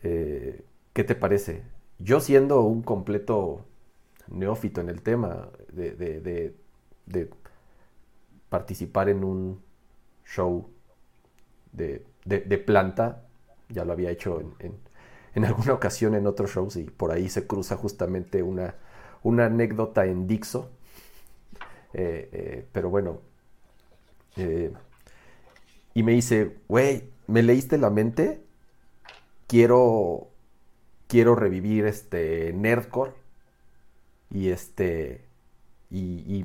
S1: eh, ¿qué te parece? Yo siendo un completo neófito en el tema de, de participar en un show de, planta, ya lo había hecho en, alguna ocasión en otros shows y por ahí se cruza justamente una, una anécdota en Dixo. Eh, eh, pero bueno, eh, y me dice, güey, ¿me leíste la mente? Quiero, quiero revivir este Nerdcore y este, y,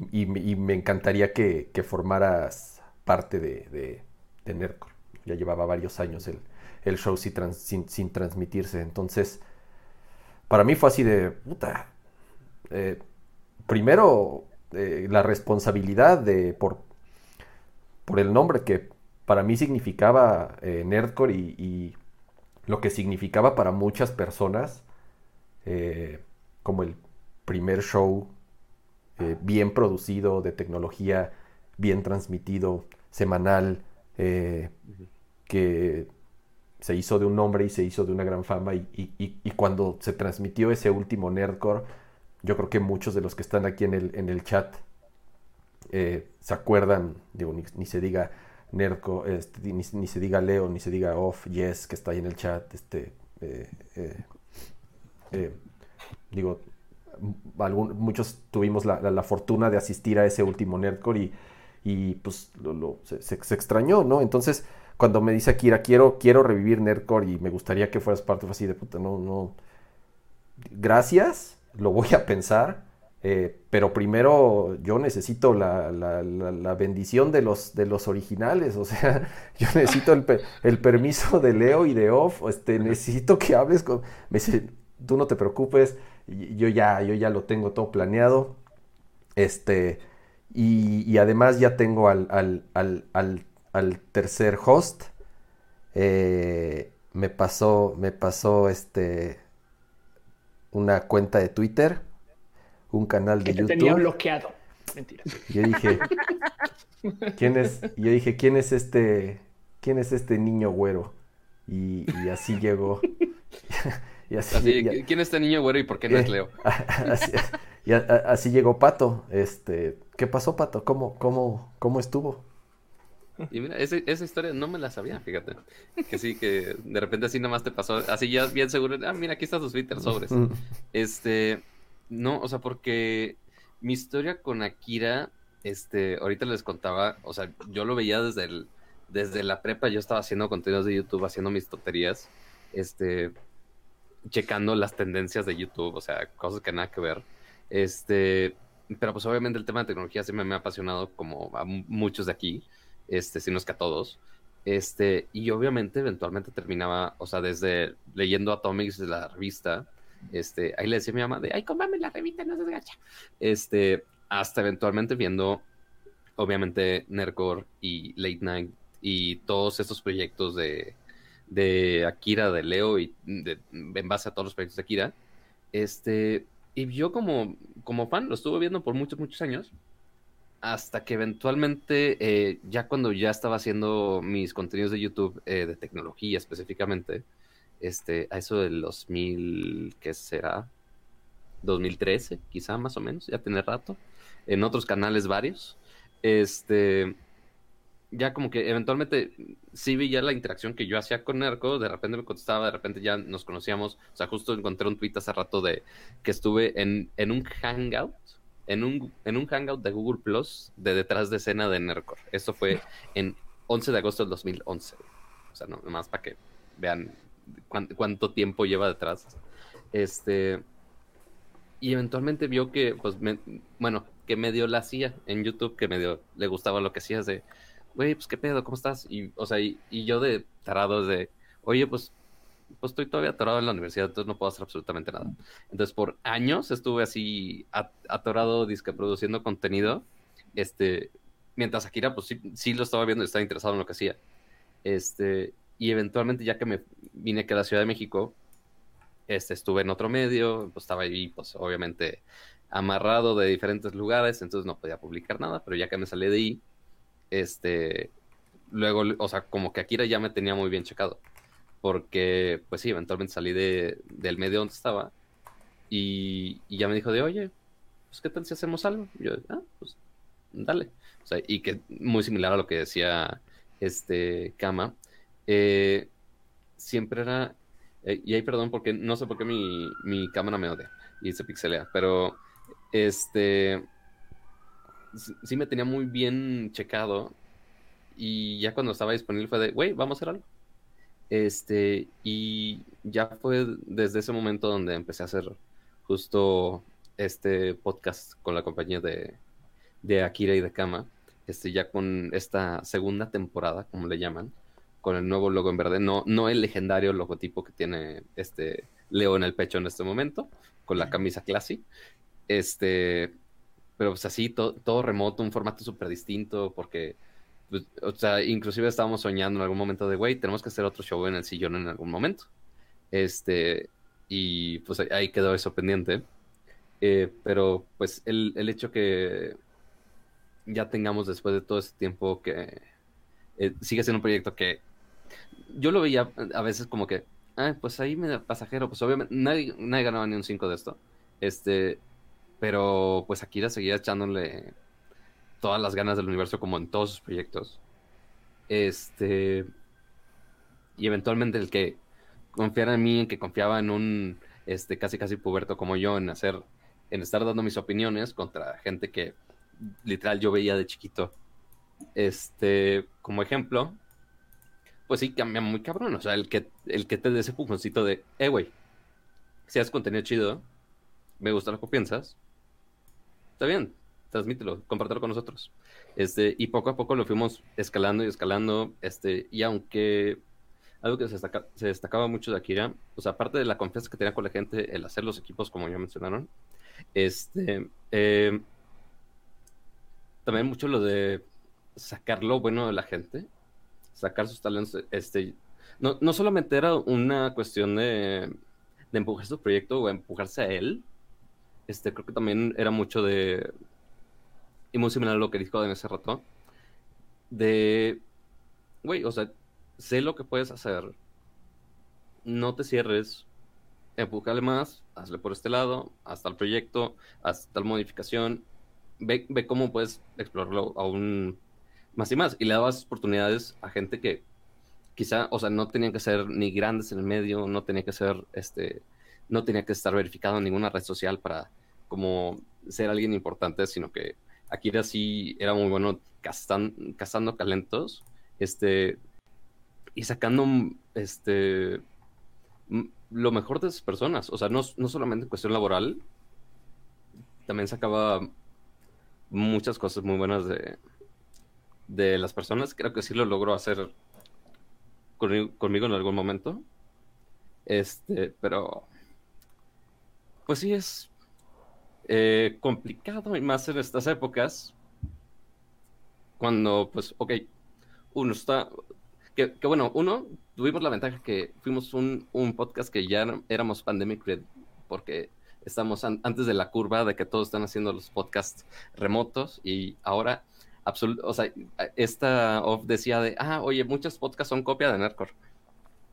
S1: me encantaría que, formaras parte de, de, de ya llevaba varios años el, show sin, transmitirse. Entonces, para mí fue así de, puta, eh, primero eh, la responsabilidad de, por, por el nombre que para mí significaba eh, Nerdcore y, lo que significaba para muchas personas como el primer show bien producido de tecnología, bien transmitido, semanal, que se hizo de un nombre y se hizo de una gran fama y, cuando se transmitió ese último Nerdcore, yo creo que muchos de los que están aquí en el, en el chat eh, se acuerdan, digo, ni, se diga Nerdcore, este, ni, se diga Leo, ni se diga Off, Yes, que está ahí en el chat, este, eh, eh, digo, muchos tuvimos la, fortuna de asistir a ese último Nerdcore y, pues se, se extrañó, ¿no? Entonces, cuando me dice Akira, quiero, quiero revivir Nerdcore y me gustaría que fueras parte así de puta, no, no. Gracias, lo voy a pensar. Eh, pero primero yo necesito la, bendición de los, de los originales, o sea, yo necesito el, permiso de Leo y de Off, este, necesito que hables con... Me dice, tú no te preocupes, yo ya, yo ya lo tengo todo planeado, este, y, además ya tengo al, al, al al tercer host. Eh, me pasó, me pasó este una cuenta de Twitter, un canal de YouTube.
S5: tenía bloqueado. Mentira.
S1: Yo dije, ¿quién es? Yo dije, ¿quién es este? ¿Quién es este niño güero? Y, así llegó.
S4: y así, ¿Quién es este niño güero y por qué no es eh, Leo?
S1: Así, y así llegó Pato. Este, ¿qué pasó, Pato? ¿Cómo, cómo, cómo estuvo?
S4: Y mira, esa, historia no me la sabía, fíjate. Que sí, que de repente así nomás te pasó, así ya bien seguro, ah, mira, aquí están sus Twitter sobres. Este, no, o sea, porque mi historia con Akira, este, ahorita les contaba, o sea, yo lo veía desde el, desde la prepa, yo estaba haciendo contenidos de YouTube, haciendo mis tonterías, este, checando las tendencias de YouTube, o sea, cosas que nada que ver. Este, pero pues obviamente el tema de tecnología siempre me ha apasionado como a muchos de aquí este, sino es que a todos. Este, y obviamente eventualmente terminaba, o sea, desde leyendo Atomics de la revista, este, ahí le decía a mi mamá de, ay, cómame la revista, no se desgacha. Este, hasta eventualmente viendo, obviamente, Nercor y Late Night y todos estos proyectos de, de Akira, de Leo y en base a todos los proyectos de Akira, Este, y yo como, como fan lo estuve viendo por muchos, muchos años, hasta que eventualmente, eh, ya cuando ya estaba haciendo mis contenidos de YouTube eh, de tecnología específicamente, este, a eso del 2000, ¿qué será? 2013, quizá más o menos, ya tiene rato, en otros canales varios, este, ya como que eventualmente sí vi ya la interacción que yo hacía con Nerco, de repente me contestaba, de repente ya nos conocíamos, o sea, justo encontré un tweet hace rato de que estuve en, en un hangout, en un, en un hangout de Google Plus de detrás de escena de Nercor. Esto fue en 11 de agosto del 2011. O sea, no, más para que vean cuánto tiempo lleva detrás. Este, y eventualmente vio que, pues, bueno, que medio la hacía en YouTube, que medio le gustaba lo que hacías de, güey, pues, ¿qué pedo? ¿Cómo estás? Y, o sea, y, yo de tarado de, oye, pues, pues estoy todavía atorado en la universidad, entonces no puedo hacer absolutamente nada. Entonces, por años estuve así atorado, disque produciendo contenido, este, mientras Akira, pues sí, sí lo estaba viendo y estaba interesado en lo que hacía. Este, y eventualmente ya que me vine aquí a la Ciudad de México, este, estuve en otro medio, pues estaba ahí, pues obviamente amarrado de diferentes lugares, entonces no podía publicar nada, pero ya que me salí de ahí, este, luego, o sea, como que Akira ya me tenía muy bien checado, porque, pues sí, eventualmente salí de, del medio donde estaba y, ya me dijo de, oye, pues qué tal si hacemos algo, y yo, ah, pues dale, o sea, y que muy similar a lo que decía este Kama, eh, siempre era, eh, y ahí perdón porque no sé por qué mi, mi cámara me odia y se pixelea, pero este, sí me tenía muy bien checado y ya cuando estaba disponible fue de, güey, vamos a hacer algo. Este, y ya fue desde ese momento donde empecé a hacer justo este podcast con la compañía de, de Akira y de Kama, este, ya con esta segunda temporada, como le llaman, con el nuevo logo en verde, no, no el legendario logotipo que tiene este Leo en el pecho en este momento, con la camisa classy. Este, pero pues así, todo remoto, un formato súper distinto, porque, pues, o sea, inclusive estábamos soñando en algún momento de, güey, tenemos que hacer otro show en el sillón en algún momento. Este, y pues ahí quedó eso pendiente. Eh, pero pues el, el hecho que ya tengamos después de todo ese tiempo que eh, sigue siendo un proyecto que yo lo veía a veces como que, ah, pues ahí me da pasajero, pues obviamente nadie, nadie ganaba ni un 5 de esto. Este, pero pues Akira seguía echándole todas las ganas del universo como en todos sus proyectos. Este, y eventualmente el que confiara en mí, que confiaba en un este casi casi puberto como yo en hacer en estar dando mis opiniones contra gente que literal yo veía de chiquito. Este, como ejemplo, pues sí cambia muy cabrón. O sea, el que, el que te dé ese pujoncito de, eh, güey, si haces contenido chido, me gusta lo que piensas, está bien, transmítelo, compártelo con nosotros. Este, y poco a poco lo fuimos escalando y escalando, este, y aunque algo que se, destacaba mucho de Akira, o sea, aparte de la confianza que tenía con la gente, el hacer los equipos, como ya mencionaron, este, eh, también mucho lo de sacar lo bueno de la gente, sacar sus talentos. Este, no, no solamente era una cuestión de, de empujar su proyecto o empujarse a él, este, creo que también era mucho de, y muy similar a lo que dijo en ese rato, de, güey, o sea, sé lo que puedes hacer, no te cierres, empújale más, hazle por este lado, hasta el proyecto, hasta tal modificación, ve, ve cómo puedes explorarlo aún más y más. Y le dabas oportunidades a gente que quizá, o sea, no tenían que ser ni grandes en el medio, no tenía que ser, este, no tenía que estar verificado en ninguna red social para como ser alguien importante, sino que aquí era así, era muy bueno cazando, cazando talentos, este, y sacando, este, lo mejor de esas personas. O sea, no, no solamente en cuestión laboral, también sacaba muchas cosas muy buenas de, de las personas. Creo que sí lo logró hacer conmigo, en algún momento. Este, pero pues sí es eh, complicado y más en estas épocas. Cuando, pues, ok, uno está. Que, bueno, uno, tuvimos la ventaja que fuimos un, un podcast que ya éramos pandemic porque estamos antes de la curva de que todos están haciendo los podcasts remotos y ahora, o sea, esta off decía de, ah, oye, muchos podcasts son copia de Nerdcore.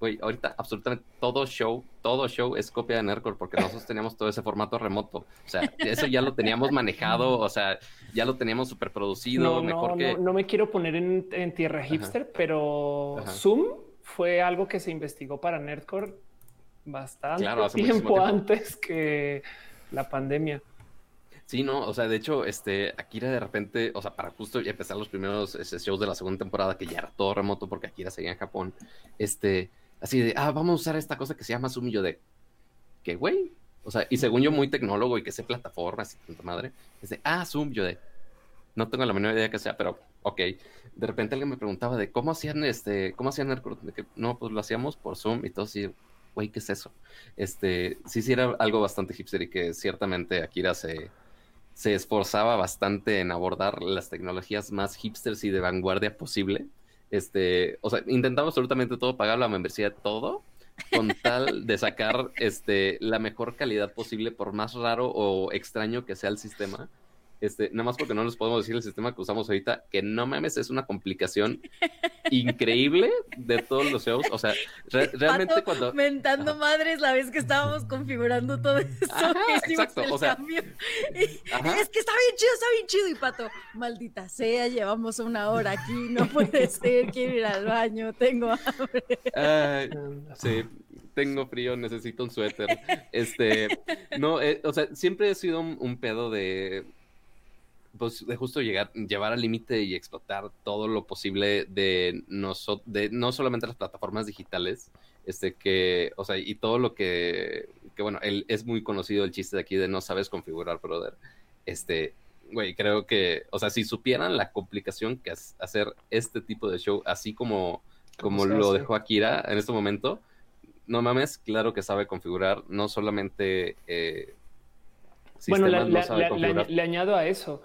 S4: Güey, ahorita absolutamente todo show, todo show es copia de Nerdcore porque nosotros teníamos todo ese formato remoto. O sea, eso ya lo teníamos manejado, o sea, ya lo teníamos super producido,
S5: no,
S4: mejor
S5: no,
S4: que...
S5: No, me quiero poner en, tierra hipster, pero Zoom fue algo que se investigó para Nerdcore bastante tiempo, antes que la pandemia.
S4: Sí, no, o sea, de hecho, este, Akira de repente, o sea, para justo empezar los primeros este, shows de la segunda temporada, que ya era todo remoto porque Akira seguía en Japón, este, así de, ah, vamos a usar esta cosa que se llama Zoom, y yo de, ¿qué güey? O sea, y según yo muy tecnólogo y que sé plataformas y tanta madre, es de, ah, Zoom, yo de, no tengo la menor idea que sea, pero ok. De repente alguien me preguntaba de cómo hacían este, cómo hacían el no, pues lo hacíamos por Zoom y todo así, güey, ¿qué es eso? Este, sí, sí era algo bastante hipster y que ciertamente Akira se, se esforzaba bastante en abordar las tecnologías más hipsters y de vanguardia posible. Este, o sea, intentaba absolutamente todo, pagar la membresía todo, con tal de sacar este, la mejor calidad posible, por más raro o extraño que sea el sistema. Este, nada más porque no les podemos decir el sistema que usamos ahorita, que no mames, es una complicación increíble de todos los shows. O sea, realmente cuando.
S3: Mentando madres la vez que estábamos configurando todo esto. exacto, o sea. es que está bien chido, está bien chido. Y Pato, maldita sea, llevamos una hora aquí, no puede ser, quiero ir al baño, tengo hambre.
S4: sí tengo frío, necesito un suéter. Este, no, eh, o sea, siempre he sido un pedo de pues de justo llegar, llevar al límite y explotar todo lo posible de, de no solamente las plataformas digitales, este que, o sea, y todo lo que, que bueno, él, es muy conocido el chiste de aquí de no sabes configurar, brother. Este, güey, creo que, o sea, si supieran la complicación que es hacer este tipo de show, así como, como lo dejó Akira en este momento, no mames, claro que sabe configurar, no solamente... Eh,
S5: bueno, le añado a eso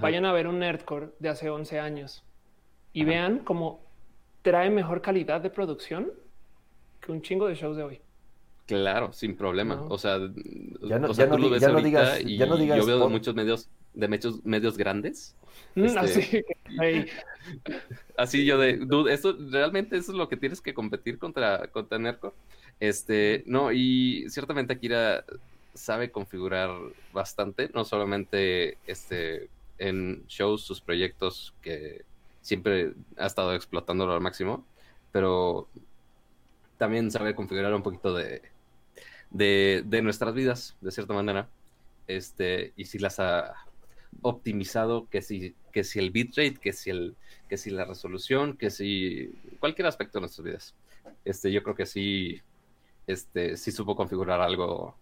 S5: Vayan a ver un Nerdcore de hace 11 años y vean cómo trae mejor calidad de producción que un chingo de shows de hoy.
S4: Claro, sin problema. O sea, ya no, tú lo ves ahorita y yo veo de muchos medios, de medios, medios grandes.
S5: Mm, este, así,
S4: así yo de, dude, eso realmente eso es lo que tienes que competir contra, contra Nerdcore. Este, no, y ciertamente Akira sabe configurar bastante, no solamente este en shows, sus proyectos, que siempre ha estado explotándolo al máximo, pero también sabe configurar un poquito de, de, nuestras vidas, de cierta manera, este, y si las ha optimizado, que si, que si el bitrate, que si el, que si la resolución, que si cualquier aspecto de nuestras vidas. Este, yo creo que sí, este, sí supo configurar algo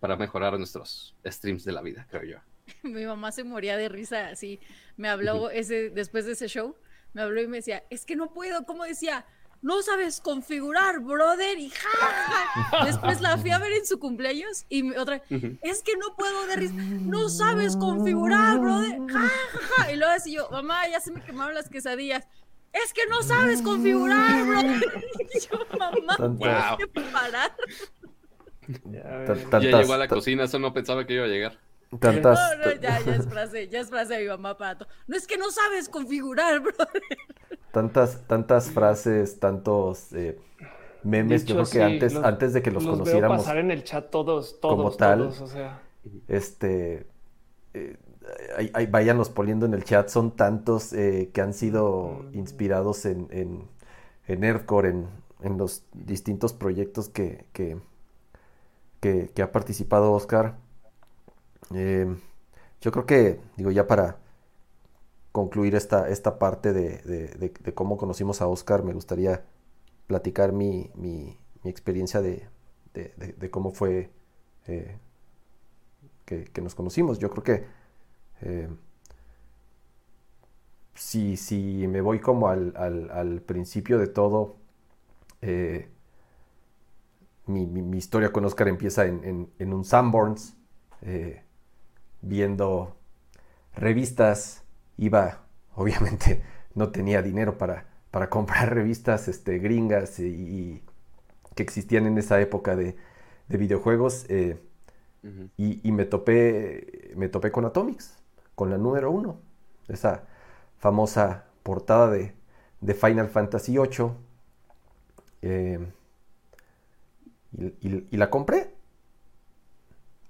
S4: para mejorar nuestros streams de la vida, creo yo.
S3: Mi mamá se moría de risa así. Me habló ese, después de ese show, me habló y me decía, es que no puedo, como decía, no sabes configurar, brother, y ja, Después la fui a ver en su cumpleaños y otra, es que no puedo de risa, no sabes configurar, brother, ja, Y luego así yo, mamá, ya se me quemaron las quesadillas. Es que no sabes configurar, brother. Y yo, mamá, tienes que parar.
S4: Ya, llegó a la cocina, eso no pensaba que iba a llegar.
S1: Tantas...
S3: No, no, ya, ya es frase, ya es frase de mi mamá pato. No es que no sabes configurar, bro.
S1: Tantas, tantas frases, tantos eh, memes. yo creo que antes, antes de que los, los conociéramos.
S5: Veo pasar en el chat todos, todos,
S1: como tal, todos, o sea. Este. Eh, váyanos poniendo en el chat. Son tantos eh, que han sido mm. inspirados en, en, en Nerdcore, en, en los distintos proyectos que, que, que, que ha participado Oscar. Eh, yo creo que, digo, ya para concluir esta, esta parte de, cómo conocimos a Oscar, me gustaría platicar mi, experiencia de, cómo fue eh, que, nos conocimos. Yo creo que eh, si, si, me voy como al, principio de todo, mi, historia con Oscar empieza en, un Sanborns viendo revistas, iba, obviamente no tenía dinero para, para comprar revistas este, gringas y, que existían en esa época de, videojuegos. Eh, y, me, topé, me topé con Atomics, con la número uno, esa famosa portada de, Final Fantasy VIII. Eh, y, la compré.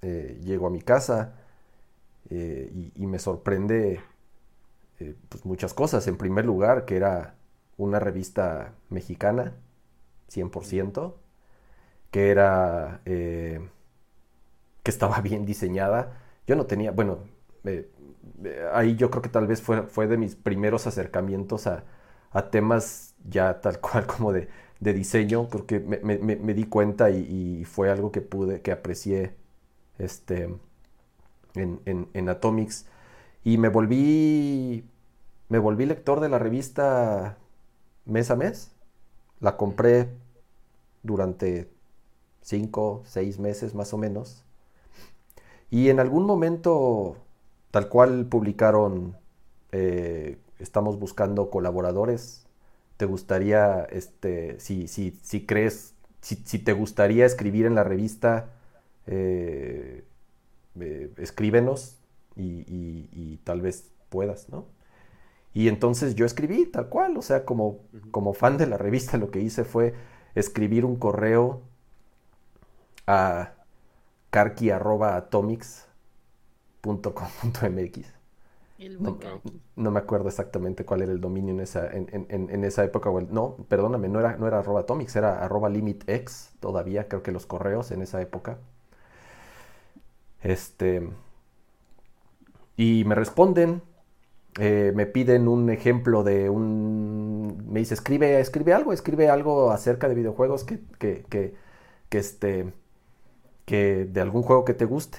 S1: Eh, llego a mi casa eh, y, me sorprende pues muchas cosas. En primer lugar, que era una revista mexicana, 100%, que era que estaba bien diseñada. Yo no tenía, bueno, ahí yo creo que tal vez fue, fue de mis primeros acercamientos a, temas ya tal cual como de, diseño. Creo que me, di cuenta y, fue algo que pude, que aprecié este, en, en, Atomics. Y me volví, me volví lector de la revista mes a mes. La compré durante cinco, seis meses más o menos. Y en algún momento, tal cual publicaron, eh, estamos buscando colaboradores, ¿te gustaría, este, si, si, si crees, si, te gustaría escribir en la revista, eh, eh, escríbenos y, tal vez puedas, ¿no? Y entonces yo escribí tal cual, o sea, como, como fan de la revista lo que hice fue escribir un correo a carqui.atomics.com.mx. No, no, me acuerdo exactamente cuál era el dominio en esa, en, esa época. No, perdóname, no era, no era arroba atomics, era arroba limitx todavía, creo que los correos en esa época. Este. Y me responden, eh, me piden un ejemplo de un. Me dice, escribe, escribe algo, escribe algo acerca de videojuegos que, que, que, que este que de algún juego que te guste.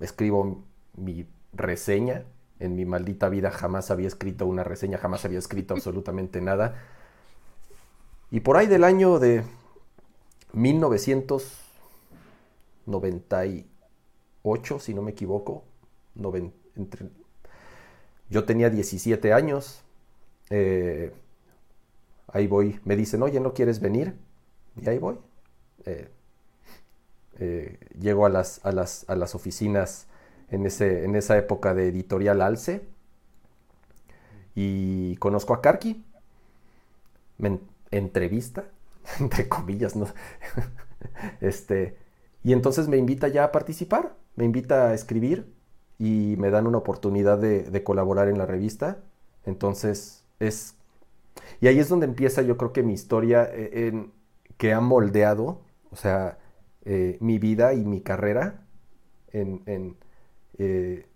S1: Escribo mi reseña. En mi maldita vida jamás había escrito una reseña, jamás había escrito absolutamente nada. Y por ahí del año de 1998, si no me equivoco, yo tenía 17 años. Eh, ahí voy, me dicen, oye, ¿no quieres venir? Y ahí voy. Eh, eh, llego a las, a, las, a las, oficinas en, ese, en esa época de editorial Alce y conozco a Karki, me entrevista, entre comillas, ¿no? este, y entonces me invita ya a participar, me invita a escribir y me dan una oportunidad de, colaborar en la revista. Entonces es... Y ahí es donde empieza yo creo que mi historia eh, en, que ha moldeado, o sea, eh, mi vida y mi carrera en, en, eh,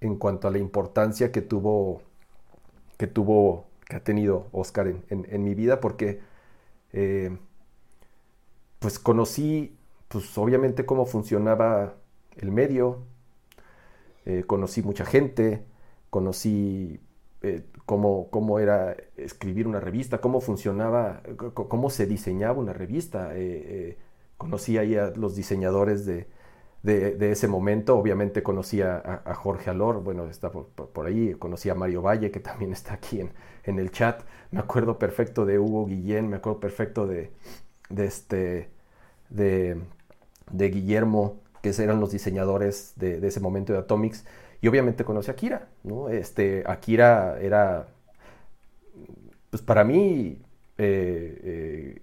S1: en, cuanto a la importancia que tuvo, que tuvo, que ha tenido Oscar en, en mi vida, porque pues conocí, pues obviamente cómo funcionaba el medio, conocí mucha gente, conocí cómo, cómo, era escribir una revista, cómo funcionaba, cómo se diseñaba una revista conocí ahí a los diseñadores de, ese momento. Obviamente conocí a, Jorge Alor, bueno, está por, ahí. Conocí a Mario Valle, que también está aquí en, el chat. Me acuerdo perfecto de Hugo Guillén, me acuerdo perfecto de, este, de, Guillermo, que eran los diseñadores de, ese momento de Atomics. Y obviamente conocí a Akira, ¿no? Este, Akira era, pues para mí, eh, eh,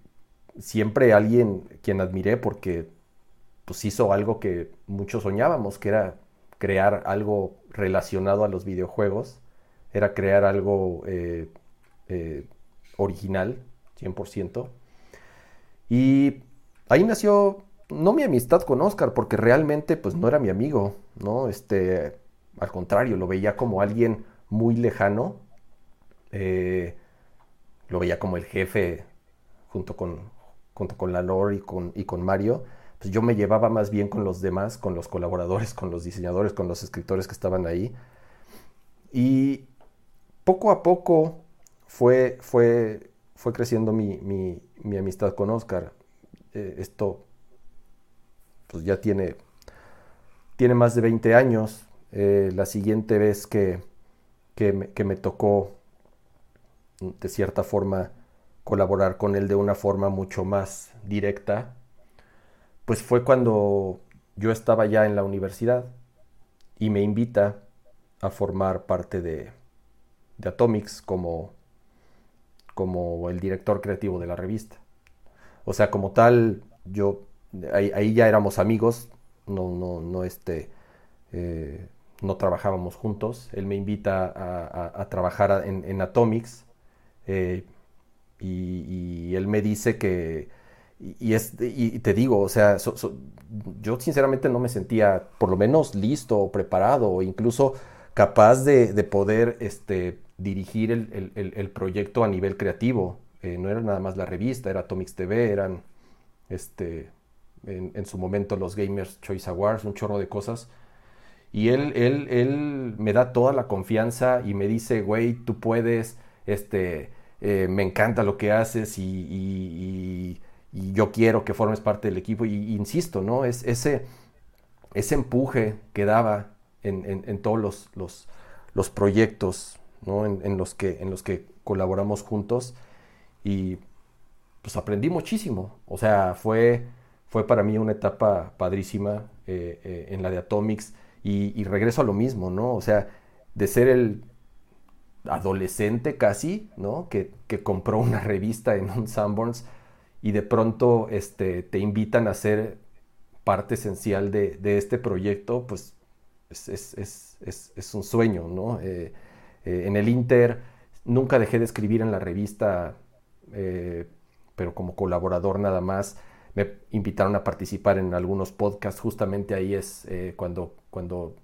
S1: siempre alguien quien admiré porque pues hizo algo que muchos soñábamos, que era crear algo relacionado a los videojuegos, era crear algo eh, eh, original, 100%. Y ahí nació, no mi amistad con Oscar, porque realmente pues no era mi amigo, ¿no? Este, al contrario, lo veía como alguien muy lejano, eh, lo veía como el jefe junto con, junto con la Lore y con, y con Mario, pues yo me llevaba más bien con los demás, con los colaboradores, con los diseñadores, con los escritores que estaban ahí. Y poco a poco fue, fue, fue creciendo mi, mi, amistad con Oscar. Eh, esto pues ya tiene, tiene más de 20 años. Eh, la siguiente vez que, que, me, que me tocó, de cierta forma, colaborar con él de una forma mucho más directa, pues fue cuando yo estaba ya en la universidad y me invita a formar parte de, de Atomics como, como el director creativo de la revista. O sea, como tal, yo ahí, ya éramos amigos, no, no, no, este, eh, no trabajábamos juntos. Él me invita a, trabajar en, Atomics eh, y, él me dice que, y, es, y te digo, o sea, yo sinceramente no me sentía por lo menos listo o preparado o incluso capaz de, poder este, dirigir el, proyecto a nivel creativo. Eh, no era nada más la revista, era Atomics TV, eran este, en, su momento los Gamers Choice Awards, un chorro de cosas. Y él, él, él me da toda la confianza y me dice, güey, tú puedes, este, eh, me encanta lo que haces y, yo quiero que formes parte del equipo. Y, insisto, ¿no? Es ese, ese empuje que daba en, todos los, los, los proyectos ¿no? en, los que, en los que colaboramos juntos. Y pues aprendí muchísimo. O sea, fue, fue para mí una etapa padrísima eh, eh, en la de Atomics. Y, regreso a lo mismo, ¿no? O sea, de ser el adolescente casi, ¿no? Que, compró una revista en un Sanborns y de pronto este, te invitan a ser parte esencial de, este proyecto, pues es, un sueño, ¿no? Eh, en el Inter nunca dejé de escribir en la revista pero como colaborador nada más. Me invitaron a participar en algunos podcasts, justamente ahí es eh, cuando, cuando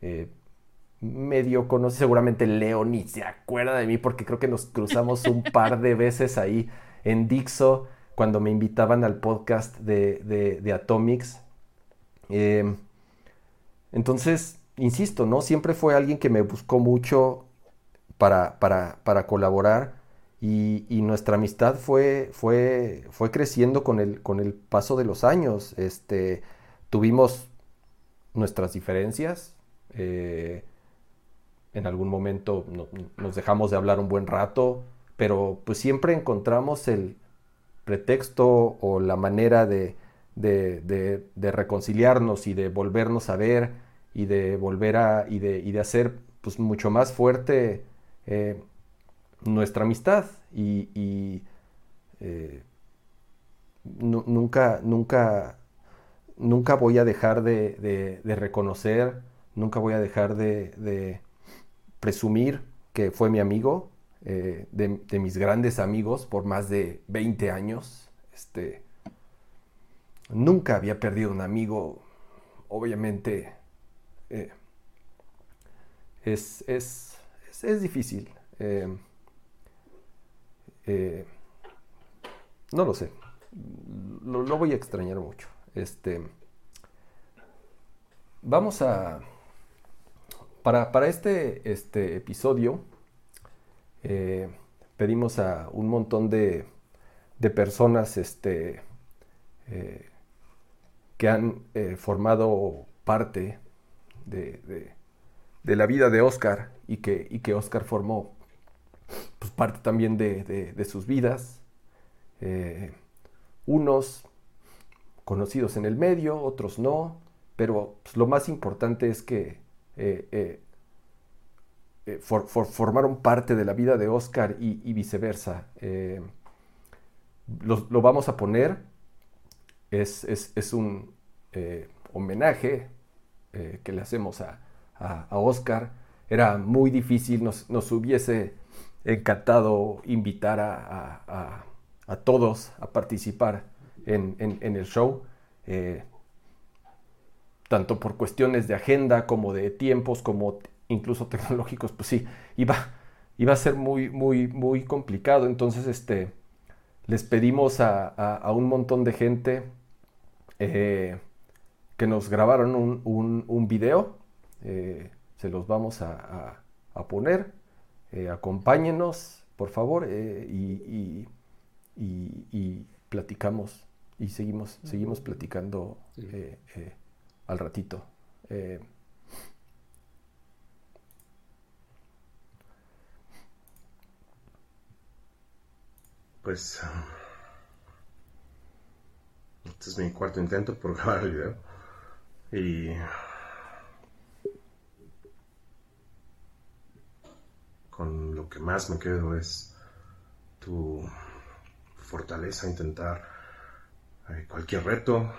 S1: eh, medio conoce, seguramente Leo ni se acuerda de mí porque creo que nos cruzamos un par de veces ahí en Dixo cuando me invitaban al podcast de, de, Atomics. Em, entonces, insisto, ¿no? Siempre fue alguien que me buscó mucho para, para, para colaborar y, nuestra amistad fue, fue, fue creciendo con el, con el paso de los años. Este, tuvimos nuestras diferencias. Eh, en algún momento nos dejamos de hablar un buen rato, pero pues siempre encontramos el pretexto o la manera de, reconciliarnos y de volvernos a ver y de volver a y de, y de hacer pues mucho más fuerte eh, nuestra amistad y, eh, nunca, nunca, nunca voy a dejar de, reconocer, nunca voy a dejar de, presumir que fue mi amigo, eh, de, mis grandes amigos por más de 20 años. Este, nunca había perdido un amigo, obviamente eh, es, es, es, difícil. No lo sé. Lo, voy a extrañar mucho. Este, vamos a... Para, para este, este episodio eh, pedimos a un montón de, de personas este, eh, que han formado parte de, de, la vida de Oscar y que, y que Oscar formó pues, parte también de, sus vidas. Eh, unos conocidos en el medio, otros no, pero pues, lo más importante es que eh, eh, formaron parte de la vida de Oscar y, viceversa. Lo, vamos a poner, es, un homenaje que le hacemos a, Oscar. Era muy difícil, nos, nos hubiese encantado invitar a, todos a participar en, el show, eh, tanto por cuestiones de agenda como de tiempos, como incluso tecnológicos, pues sí, iba, iba a ser muy, muy, muy complicado. Entonces, este, les pedimos a, un montón de gente eh, que nos grabaron un, un, video, eh, se los vamos a poner eh, acompáñenos, por favor, eh, y, platicamos y seguimos, seguimos platicando eh, al ratito.
S6: pues este es mi cuarto intento por grabar el video. Y con lo que más me quedo es tu fortaleza, intentar eh, cualquier reto.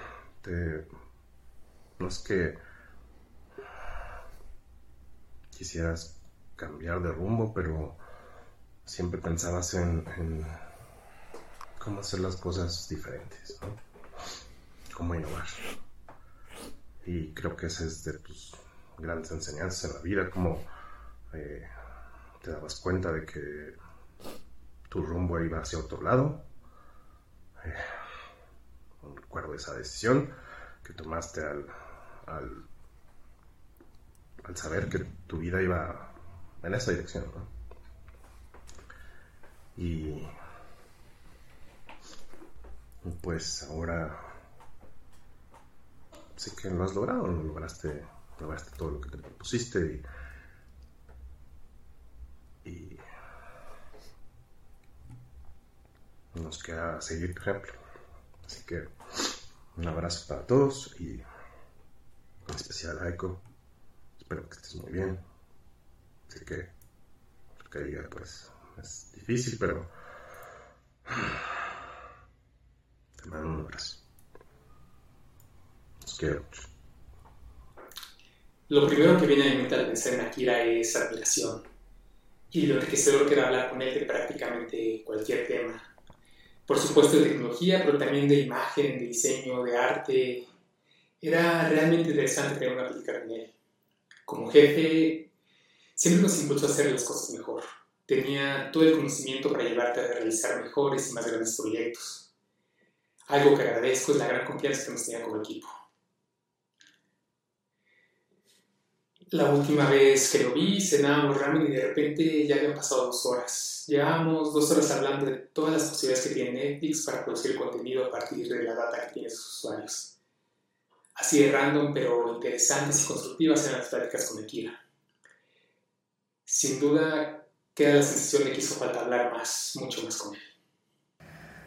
S6: no es que quisieras cambiar de rumbo, pero siempre pensabas en, cómo hacer las cosas diferentes, ¿no? Cómo innovar. Y creo que esa es de tus grandes enseñanzas en la vida, cómo eh, te dabas cuenta de que tu rumbo iba hacia otro lado. Eh, recuerdo esa decisión que tomaste al, al, al, saber que tu vida iba en esa dirección. Y pues ahora sé que lo has logrado, lo lograste, lograste todo lo que te propusiste y, y nos queda seguir tu ejemplo. Así que un abrazo para todos y en especial a Aiko. Espero que estés muy bien. Sé que lo que diga pues es difícil, pero te mando un abrazo. Los quiero mucho.
S7: Lo primero que viene a mi mente al pensar en Akira es admiración. Y lo que solo quiero hablar con él de prácticamente cualquier tema por supuesto de tecnología, pero también de imagen, de diseño, de arte. Era realmente interesante tener una plática con él. Como jefe, siempre nos impulsó a hacer las cosas mejor. Tenía todo el conocimiento para llevarte a realizar mejores y más grandes proyectos. Algo que agradezco es la gran confianza que nos tenía como equipo. La última vez que lo vi, cenábamos ramen y de repente ya habían pasado dos horas. Llevábamos dos horas hablando de todas las posibilidades que tiene Netflix para producir contenido a partir de la data que tienen sus usuarios. Así de random, pero interesantes y constructivas en las pláticas con Akira. Sin duda, queda la sensación de que hizo falta hablar más, mucho más con él.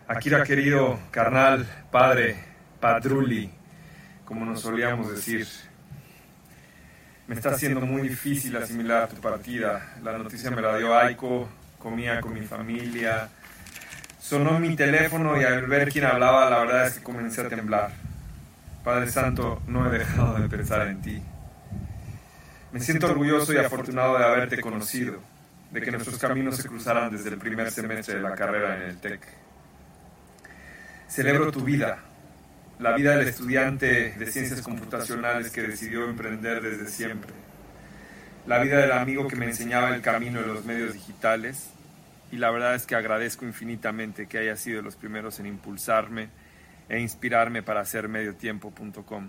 S8: Akira querido, carnal, padre, padruli, como nos solíamos decir, me está haciendo muy difícil asimilar tu partida. La noticia me la dio Aiko, comía con mi familia. Sonó mi teléfono y al ver quién hablaba, la verdad es que comencé a temblar. Padre Santo, no he dejado de pensar en ti. Me siento orgulloso y afortunado de haberte conocido, de que nuestros caminos se cruzaran desde el primer semestre de la carrera en el TEC. Celebro tu vida, la vida del estudiante de ciencias computacionales que decidió emprender desde siempre, la vida del amigo que me enseñaba el camino de los medios digitales y la verdad es que agradezco infinitamente que haya sido los primeros en impulsarme e inspirarme para hacer mediotiempo.com.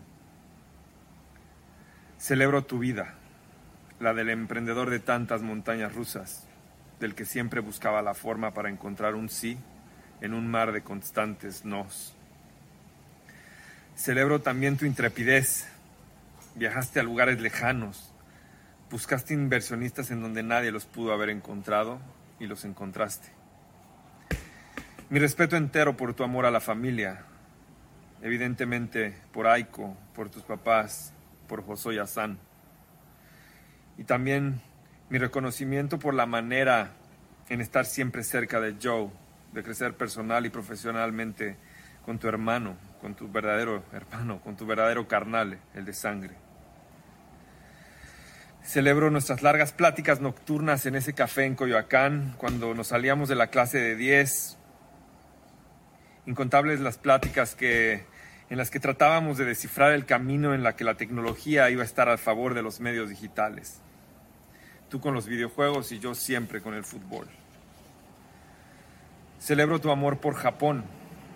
S8: Celebro tu vida, la del emprendedor de tantas montañas rusas, del que siempre buscaba la forma para encontrar un sí en un mar de constantes nos. Celebro también tu intrepidez. Viajaste a lugares lejanos. Buscaste inversionistas en donde nadie los pudo haber encontrado y los encontraste. Mi respeto entero por tu amor a la familia. Evidentemente por Aiko, por tus papás, por Josué y también mi reconocimiento por la manera en estar siempre cerca de Joe, de crecer personal y profesionalmente con tu hermano, con tu verdadero hermano, con tu verdadero carnal, el de sangre. Celebro nuestras largas pláticas nocturnas en ese café en Coyoacán, cuando nos salíamos de la clase de 10. Incontables las pláticas que, en las que tratábamos de descifrar el camino en la que la tecnología iba a estar a favor de los medios digitales. Tú con los videojuegos y yo siempre con el fútbol. Celebro tu amor por Japón,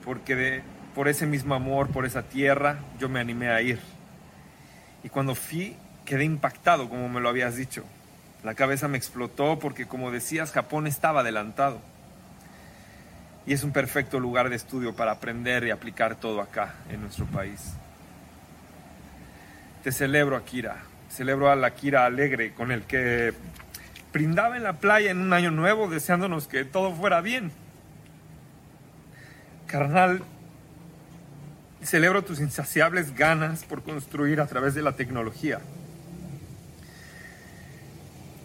S8: porque de, por ese mismo amor, por esa tierra, yo me animé a ir. Y cuando fui, quedé impactado, como me lo habías dicho. La cabeza me explotó porque, como decías, Japón estaba adelantado. Y es un perfecto lugar de estudio para aprender y aplicar todo acá, en nuestro país. Te celebro, Akira. Celebro a la Akira alegre con el que brindaba en la playa en un año nuevo, deseándonos que todo fuera bien. Carnal, celebro tus insaciables ganas por construir a través de la tecnología.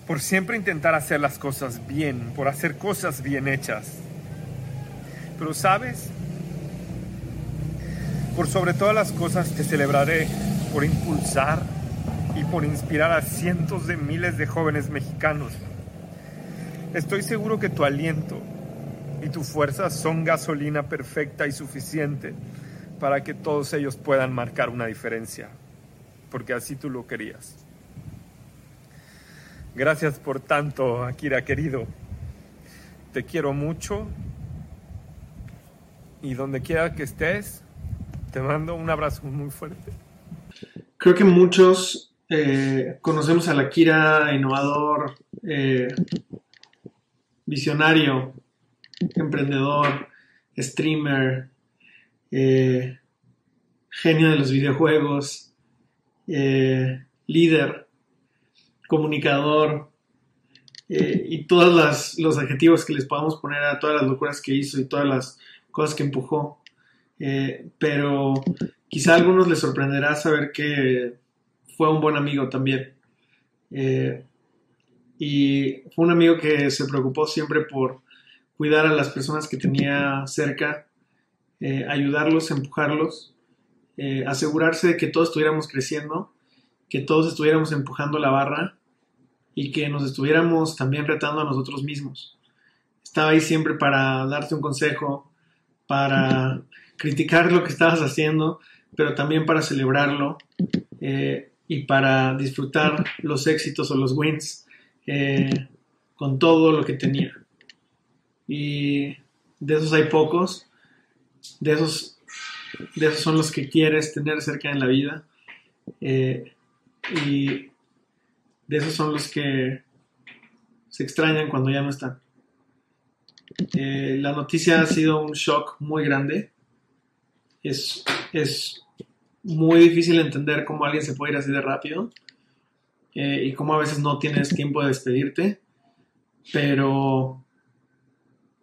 S8: Por siempre intentar hacer las cosas bien, por hacer cosas bien hechas. Pero sabes, por sobre todas las cosas te celebraré por impulsar y por inspirar a cientos de miles de jóvenes mexicanos. Estoy seguro que tu aliento y tu fuerza son gasolina perfecta y suficiente para que todos ellos puedan marcar una diferencia, porque así tú lo querías. Gracias por tanto, Akira querido. Te quiero mucho y donde quiera que estés, te mando un abrazo muy fuerte.
S9: Creo que muchos eh, conocemos a Akira innovador, eh, visionario, emprendedor, streamer, eh, genio de los videojuegos, eh, líder, comunicador eh, y todos los adjetivos que les podamos poner a todas las locuras que hizo y todas las cosas que empujó. pero quizá a algunos les sorprenderá saber que fue un buen amigo también. y fue un amigo que se preocupó siempre por cuidar a las personas que tenía cerca eh, ayudarlos, empujarlos, eh, asegurarse de que todos estuviéramos creciendo, que todos estuviéramos empujando la barra y que nos estuviéramos también retando a nosotros mismos. Estaba ahí siempre para darte un consejo, para criticar lo que estabas haciendo, pero también para celebrarlo eh, y para disfrutar los éxitos o los wins con todo lo que tenía. Y de esos hay pocos, de esos, de esos son los que quieres tener cerca en la vida. Eh, y de esos son los que se extrañan cuando ya no están. Eh, la noticia ha sido un shock muy grande. Es, es muy difícil entender cómo alguien se puede ir así de rápido eh, y cómo a veces no tienes tiempo de despedirte. Pero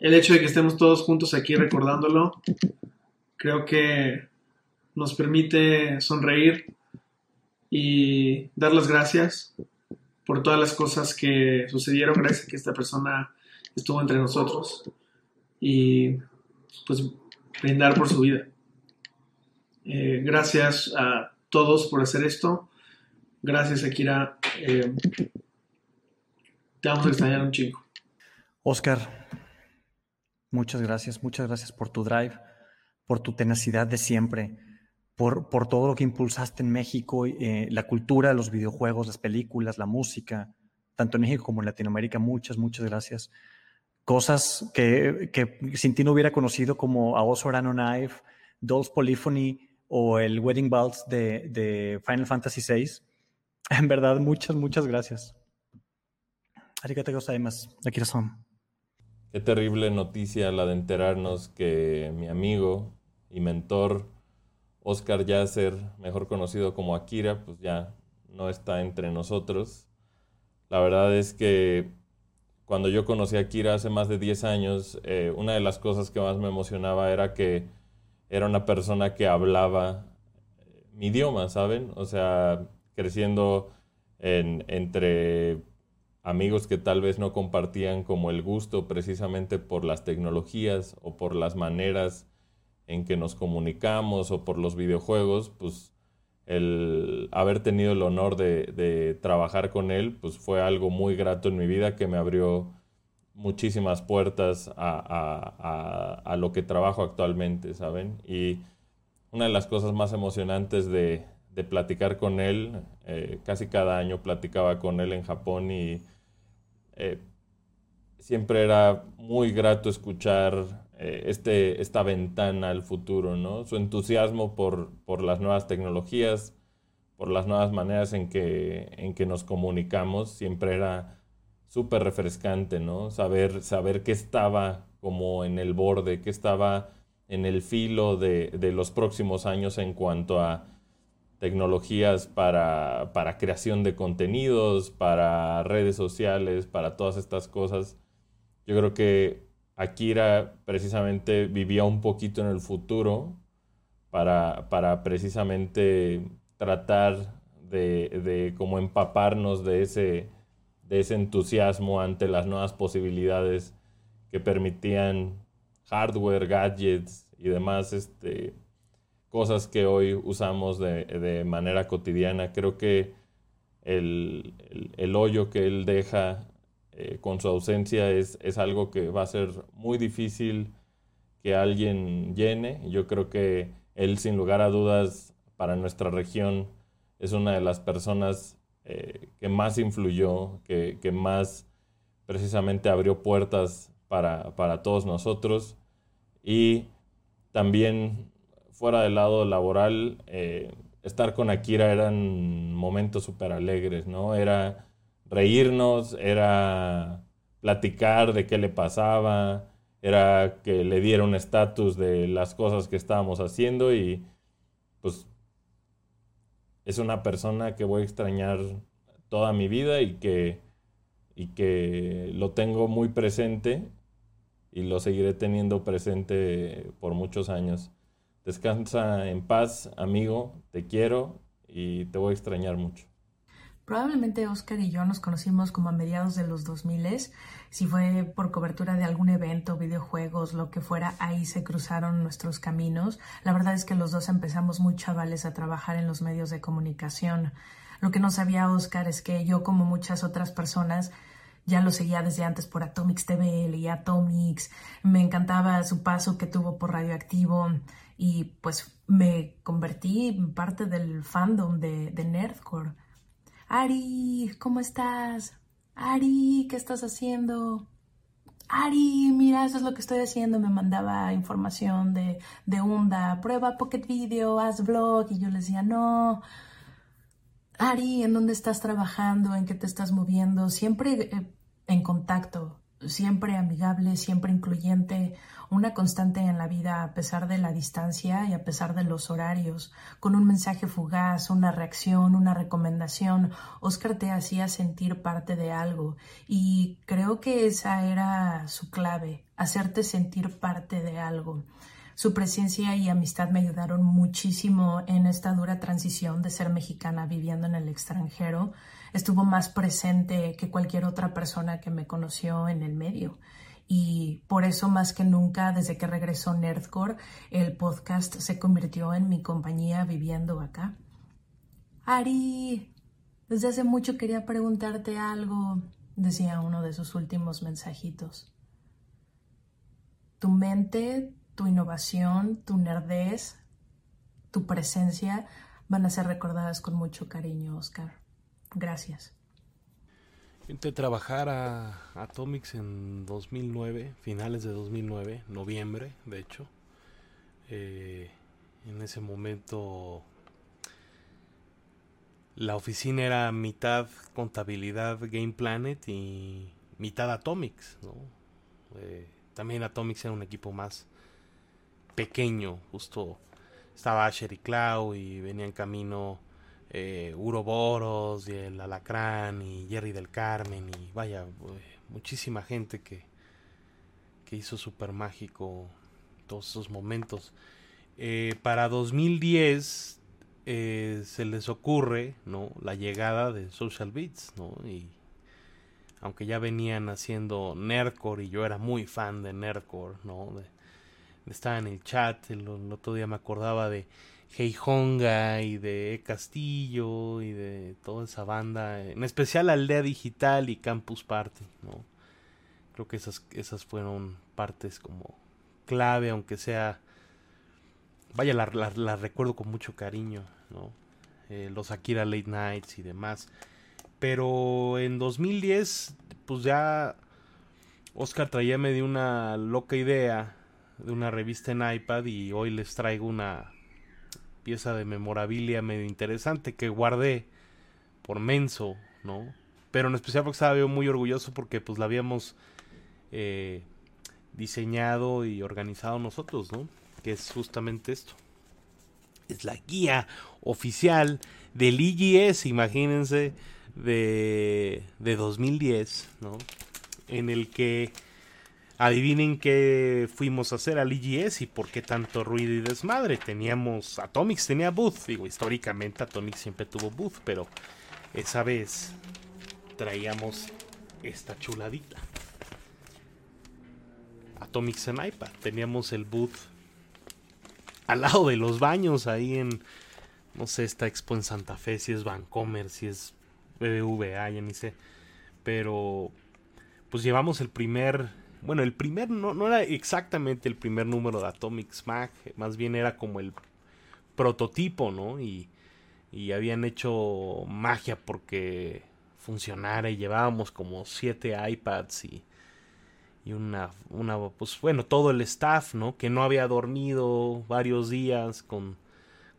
S9: el hecho de que estemos todos juntos aquí recordándolo, creo que nos permite sonreír y dar las gracias por todas las cosas que sucedieron gracias a que esta persona estuvo entre nosotros y pues brindar por su vida. Eh, gracias a todos por hacer esto. Gracias, Akira. Eh, te vamos a extrañar un chingo.
S10: Oscar, Muchas gracias, muchas gracias por tu drive, por tu tenacidad de siempre, por, por todo lo que impulsaste en México, eh, la cultura, los videojuegos, las películas, la música, tanto en México como en Latinoamérica. Muchas, muchas gracias. Cosas que, sin ti no hubiera conocido como Aoso Arano Knife, Dolls Polyphony o el Wedding Bells de, de Final Fantasy VI. En verdad, muchas, muchas gracias. Arigato gozaimasu. Son.
S11: Qué terrible noticia la de enterarnos que mi amigo y mentor Oscar Yasser, mejor conocido como Akira, pues ya no está entre nosotros. La verdad es que cuando yo conocí a Akira hace más de 10 años, eh, una de las cosas que más me emocionaba era que era una persona que hablaba eh, mi idioma, ¿saben? O sea, creciendo en, entre amigos que tal vez no compartían como el gusto precisamente por las tecnologías o por las maneras en que nos comunicamos o por los videojuegos, pues el haber tenido el honor de, trabajar con él, pues fue algo muy grato en mi vida que me abrió muchísimas puertas a, lo que trabajo actualmente, ¿saben? Y una de las cosas más emocionantes de, platicar con él, eh, casi cada año platicaba con él en Japón y eh, siempre era muy grato escuchar eh, este, esta ventana al futuro, ¿no? Su entusiasmo por, por, las nuevas tecnologías, por las nuevas maneras en que, en que nos comunicamos, siempre era súper refrescante, ¿no? Saber, saber que estaba como en el borde, que estaba en el filo de, de los próximos años en cuanto a tecnologías para, para, creación de contenidos, para redes sociales, para todas estas cosas. Yo creo que Akira precisamente vivía un poquito en el futuro para, para precisamente tratar de, de como empaparnos de ese, de ese entusiasmo ante las nuevas posibilidades que permitían hardware, gadgets y demás este, cosas que hoy usamos de, de manera cotidiana. Creo que el, el, hoyo que él deja eh, con su ausencia es, es, algo que va a ser muy difícil que alguien llene. Yo creo que él, sin lugar a dudas, para nuestra región, es una de las personas eh, que más influyó, que, que, más precisamente abrió puertas para, para, todos nosotros. Y también fuera del lado laboral, eh, estar con Akira eran momentos súper alegres, ¿no? Era reírnos, era platicar de qué le pasaba, era que le diera un estatus de las cosas que estábamos haciendo y pues es una persona que voy a extrañar toda mi vida y que, y que lo tengo muy presente y lo seguiré teniendo presente por muchos años. Descansa en paz, amigo, te quiero y te voy a extrañar mucho.
S12: Probablemente Oscar y yo nos conocimos como a mediados de los 2000, si fue por cobertura de algún evento, videojuegos, lo que fuera, ahí se cruzaron nuestros caminos. La verdad es que los dos empezamos muy chavales a trabajar en los medios de comunicación. Lo que no sabía Oscar es que yo, como muchas otras personas, ya lo seguía desde antes por Atomics TV, leía Atomics, me encantaba su paso que tuvo por Radioactivo y pues me convertí en parte del fandom de, de Nerdcore. Ari, ¿cómo estás? Ari, ¿qué estás haciendo? Ari, mira, eso es lo que estoy haciendo. Me mandaba información de, de prueba Pocket Video, haz vlog. Y yo le decía, no. Ari, ¿en dónde estás trabajando? ¿En qué te estás moviendo? Siempre eh, en contacto siempre amigable, siempre incluyente, una constante en la vida a pesar de la distancia y a pesar de los horarios, con un mensaje fugaz, una reacción, una recomendación, Oscar te hacía sentir parte de algo. Y creo que esa era su clave, hacerte sentir parte de algo. Su presencia y amistad me ayudaron muchísimo en esta dura transición de ser mexicana viviendo en el extranjero estuvo más presente que cualquier otra persona que me conoció en el medio. Y por eso más que nunca, desde que regresó Nerdcore, el podcast se convirtió en mi compañía viviendo acá. Ari, desde hace mucho quería preguntarte algo, decía uno de sus últimos mensajitos. Tu mente, tu innovación, tu nerdez, tu presencia van a ser recordadas con mucho cariño, Oscar. Gracias.
S13: Entré a trabajar a Atomics en 2009, finales de 2009, noviembre, de hecho. Eh, en ese momento la oficina era mitad contabilidad Game Planet y mitad Atomics. ¿no? Eh, también Atomics era un equipo más pequeño, justo estaba Asher y Clau y venía en camino eh, Uroboros y el Alacrán y Jerry del Carmen y vaya, eh, muchísima gente que, que hizo super mágico todos esos momentos. Eh, para 2010 eh, se les ocurre ¿no? la llegada de Social Beats, ¿no? Y aunque ya venían haciendo Nerdcore y yo era muy fan de Nerdcore, ¿no? estaba en el chat, el otro día me acordaba de Heihonga y de Castillo y de toda esa banda, en especial Aldea Digital y Campus Party, ¿no? Creo que esas, esas fueron partes como clave, aunque sea... Vaya, la, la, recuerdo con mucho cariño, ¿no? Eh, los Akira Late Nights y demás. Pero en 2010, pues ya Oscar traía de una loca idea de una revista en iPad y hoy les traigo una pieza de memorabilia medio interesante que guardé por menso, ¿no? Pero en especial porque estaba muy orgulloso porque pues la habíamos eh, diseñado y organizado nosotros, ¿no? Que es justamente esto. Es la guía oficial del IGS, imagínense, de, de 2010, ¿no? En el que Adivinen qué fuimos a hacer al IGS y por qué tanto ruido y desmadre. Teníamos. Atomics tenía booth. Digo, históricamente Atomics siempre tuvo booth, pero esa vez traíamos esta chuladita. Atomics en iPad. Teníamos el booth al lado de los baños, ahí en. No sé, esta expo en Santa Fe, si es Vancomer, si es BBVA, ya ni sé. Pero. Pues llevamos el primer bueno, el primer no, no era exactamente el primer número de Atomics Mag, más bien era como el prototipo, ¿no? Y, y habían hecho magia porque funcionara y llevábamos como siete iPads y, y una, una, pues bueno, todo el staff, ¿no? Que no había dormido varios días con,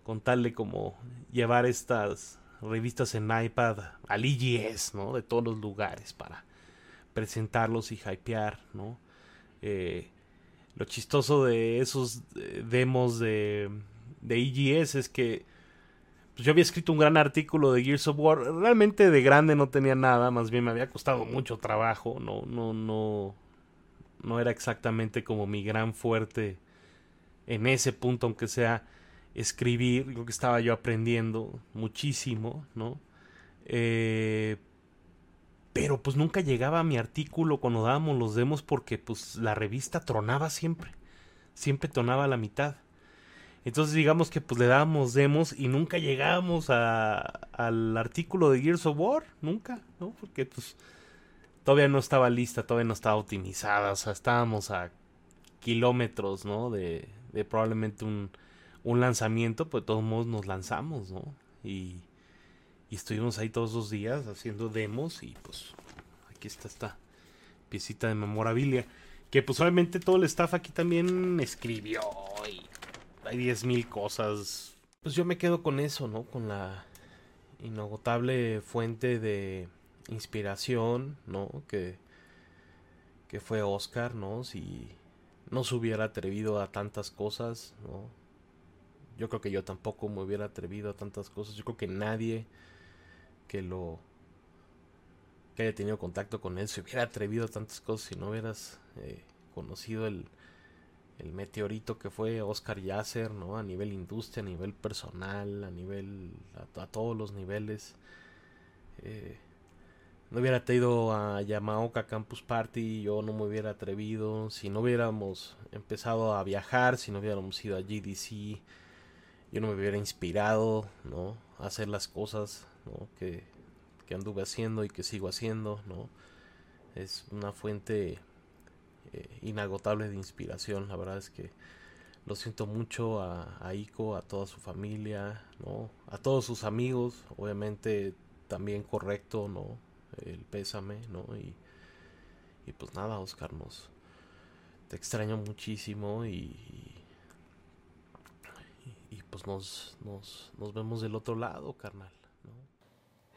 S13: con tal de como llevar estas revistas en iPad al IGS, ¿no? De todos los lugares para presentarlos y hypear, ¿no? Eh, lo chistoso de esos eh, demos de, de EGS es que pues, yo había escrito un gran artículo de Gears of War. Realmente de grande no tenía nada, más bien me había costado mucho trabajo. No, no, no, no era exactamente como mi gran fuerte en ese punto, aunque sea escribir. Lo que estaba yo aprendiendo muchísimo, ¿no? Eh, pero pues nunca llegaba a mi artículo cuando dábamos los demos porque pues la revista tronaba siempre. Siempre tronaba la mitad. Entonces digamos que pues le dábamos demos y nunca llegábamos a, al artículo de Gears of War. Nunca, ¿no? Porque pues todavía no estaba lista, todavía no estaba optimizada. O sea, estábamos a kilómetros, ¿no? De, de probablemente un, un lanzamiento, pues de todos modos nos lanzamos, ¿no? Y y estuvimos ahí todos los días haciendo demos y pues aquí está esta piecita de memorabilia. Que pues obviamente todo el staff aquí también escribió y hay 10.000 cosas. Pues yo me quedo con eso, ¿no? Con la inagotable fuente de inspiración, ¿no? Que, que fue Oscar, ¿no? Si no se hubiera atrevido a tantas cosas, ¿no? Yo creo que yo tampoco me hubiera atrevido a tantas cosas. Yo creo que nadie que lo que haya tenido contacto con él se hubiera atrevido a tantas cosas si no hubieras eh, conocido el, el meteorito que fue Oscar Yasser, ¿no? A nivel industria, a nivel personal, a nivel a, todos los niveles. Eh, no hubiera tenido a Yamaoka Campus Party, yo no me hubiera atrevido. Si no hubiéramos empezado a viajar, si no hubiéramos ido a GDC, yo no me hubiera inspirado, ¿no? A hacer las cosas que, anduve haciendo y que sigo haciendo, ¿no? Es una fuente eh, inagotable de inspiración, la verdad es que lo siento mucho a, a, Ico, a toda su familia, ¿no? A todos sus amigos, obviamente también correcto, ¿no? El pésame, ¿no? Y, y pues nada, Oscar, nos, te extraño muchísimo y, y, pues nos, nos, nos vemos del otro lado, carnal.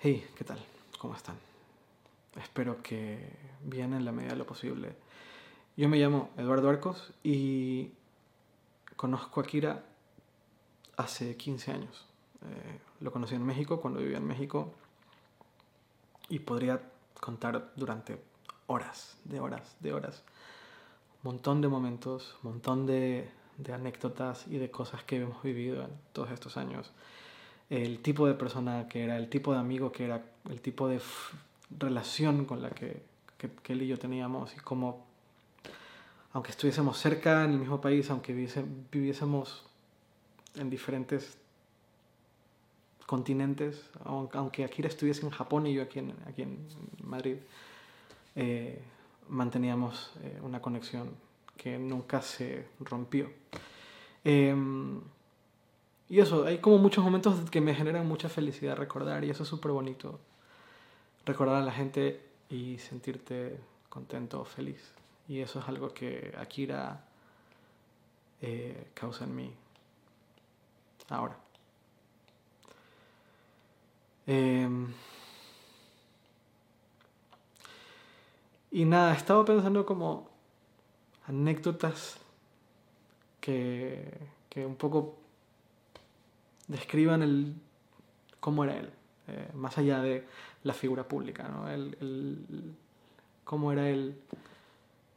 S14: Hey, ¿qué tal? ¿Cómo están? Espero que bien en la medida de lo posible. Yo me llamo Eduardo Arcos y conozco a Kira hace 15 años. Eh, lo conocí en México cuando vivía en México y podría contar durante horas, de horas, de horas. Un montón de momentos, un montón de, de anécdotas y de cosas que hemos vivido en todos estos años el tipo de persona que era, el tipo de amigo que era, el tipo de relación con la que, que, él y yo teníamos y cómo, aunque estuviésemos cerca en el mismo país, aunque viviésemos en diferentes continentes, aunque Akira estuviese en Japón y yo aquí en, aquí en Madrid, eh, manteníamos eh, una conexión que nunca se rompió. Em, y eso, hay como muchos momentos que me generan mucha felicidad recordar y eso es súper bonito. Recordar a la gente y sentirte contento, feliz. Y eso es algo que Akira eh, causa en mí ahora. Em, y nada, estaba pensando como anécdotas que, que un poco describan el, cómo era él, eh, más allá de la figura pública, ¿no? El, cómo era él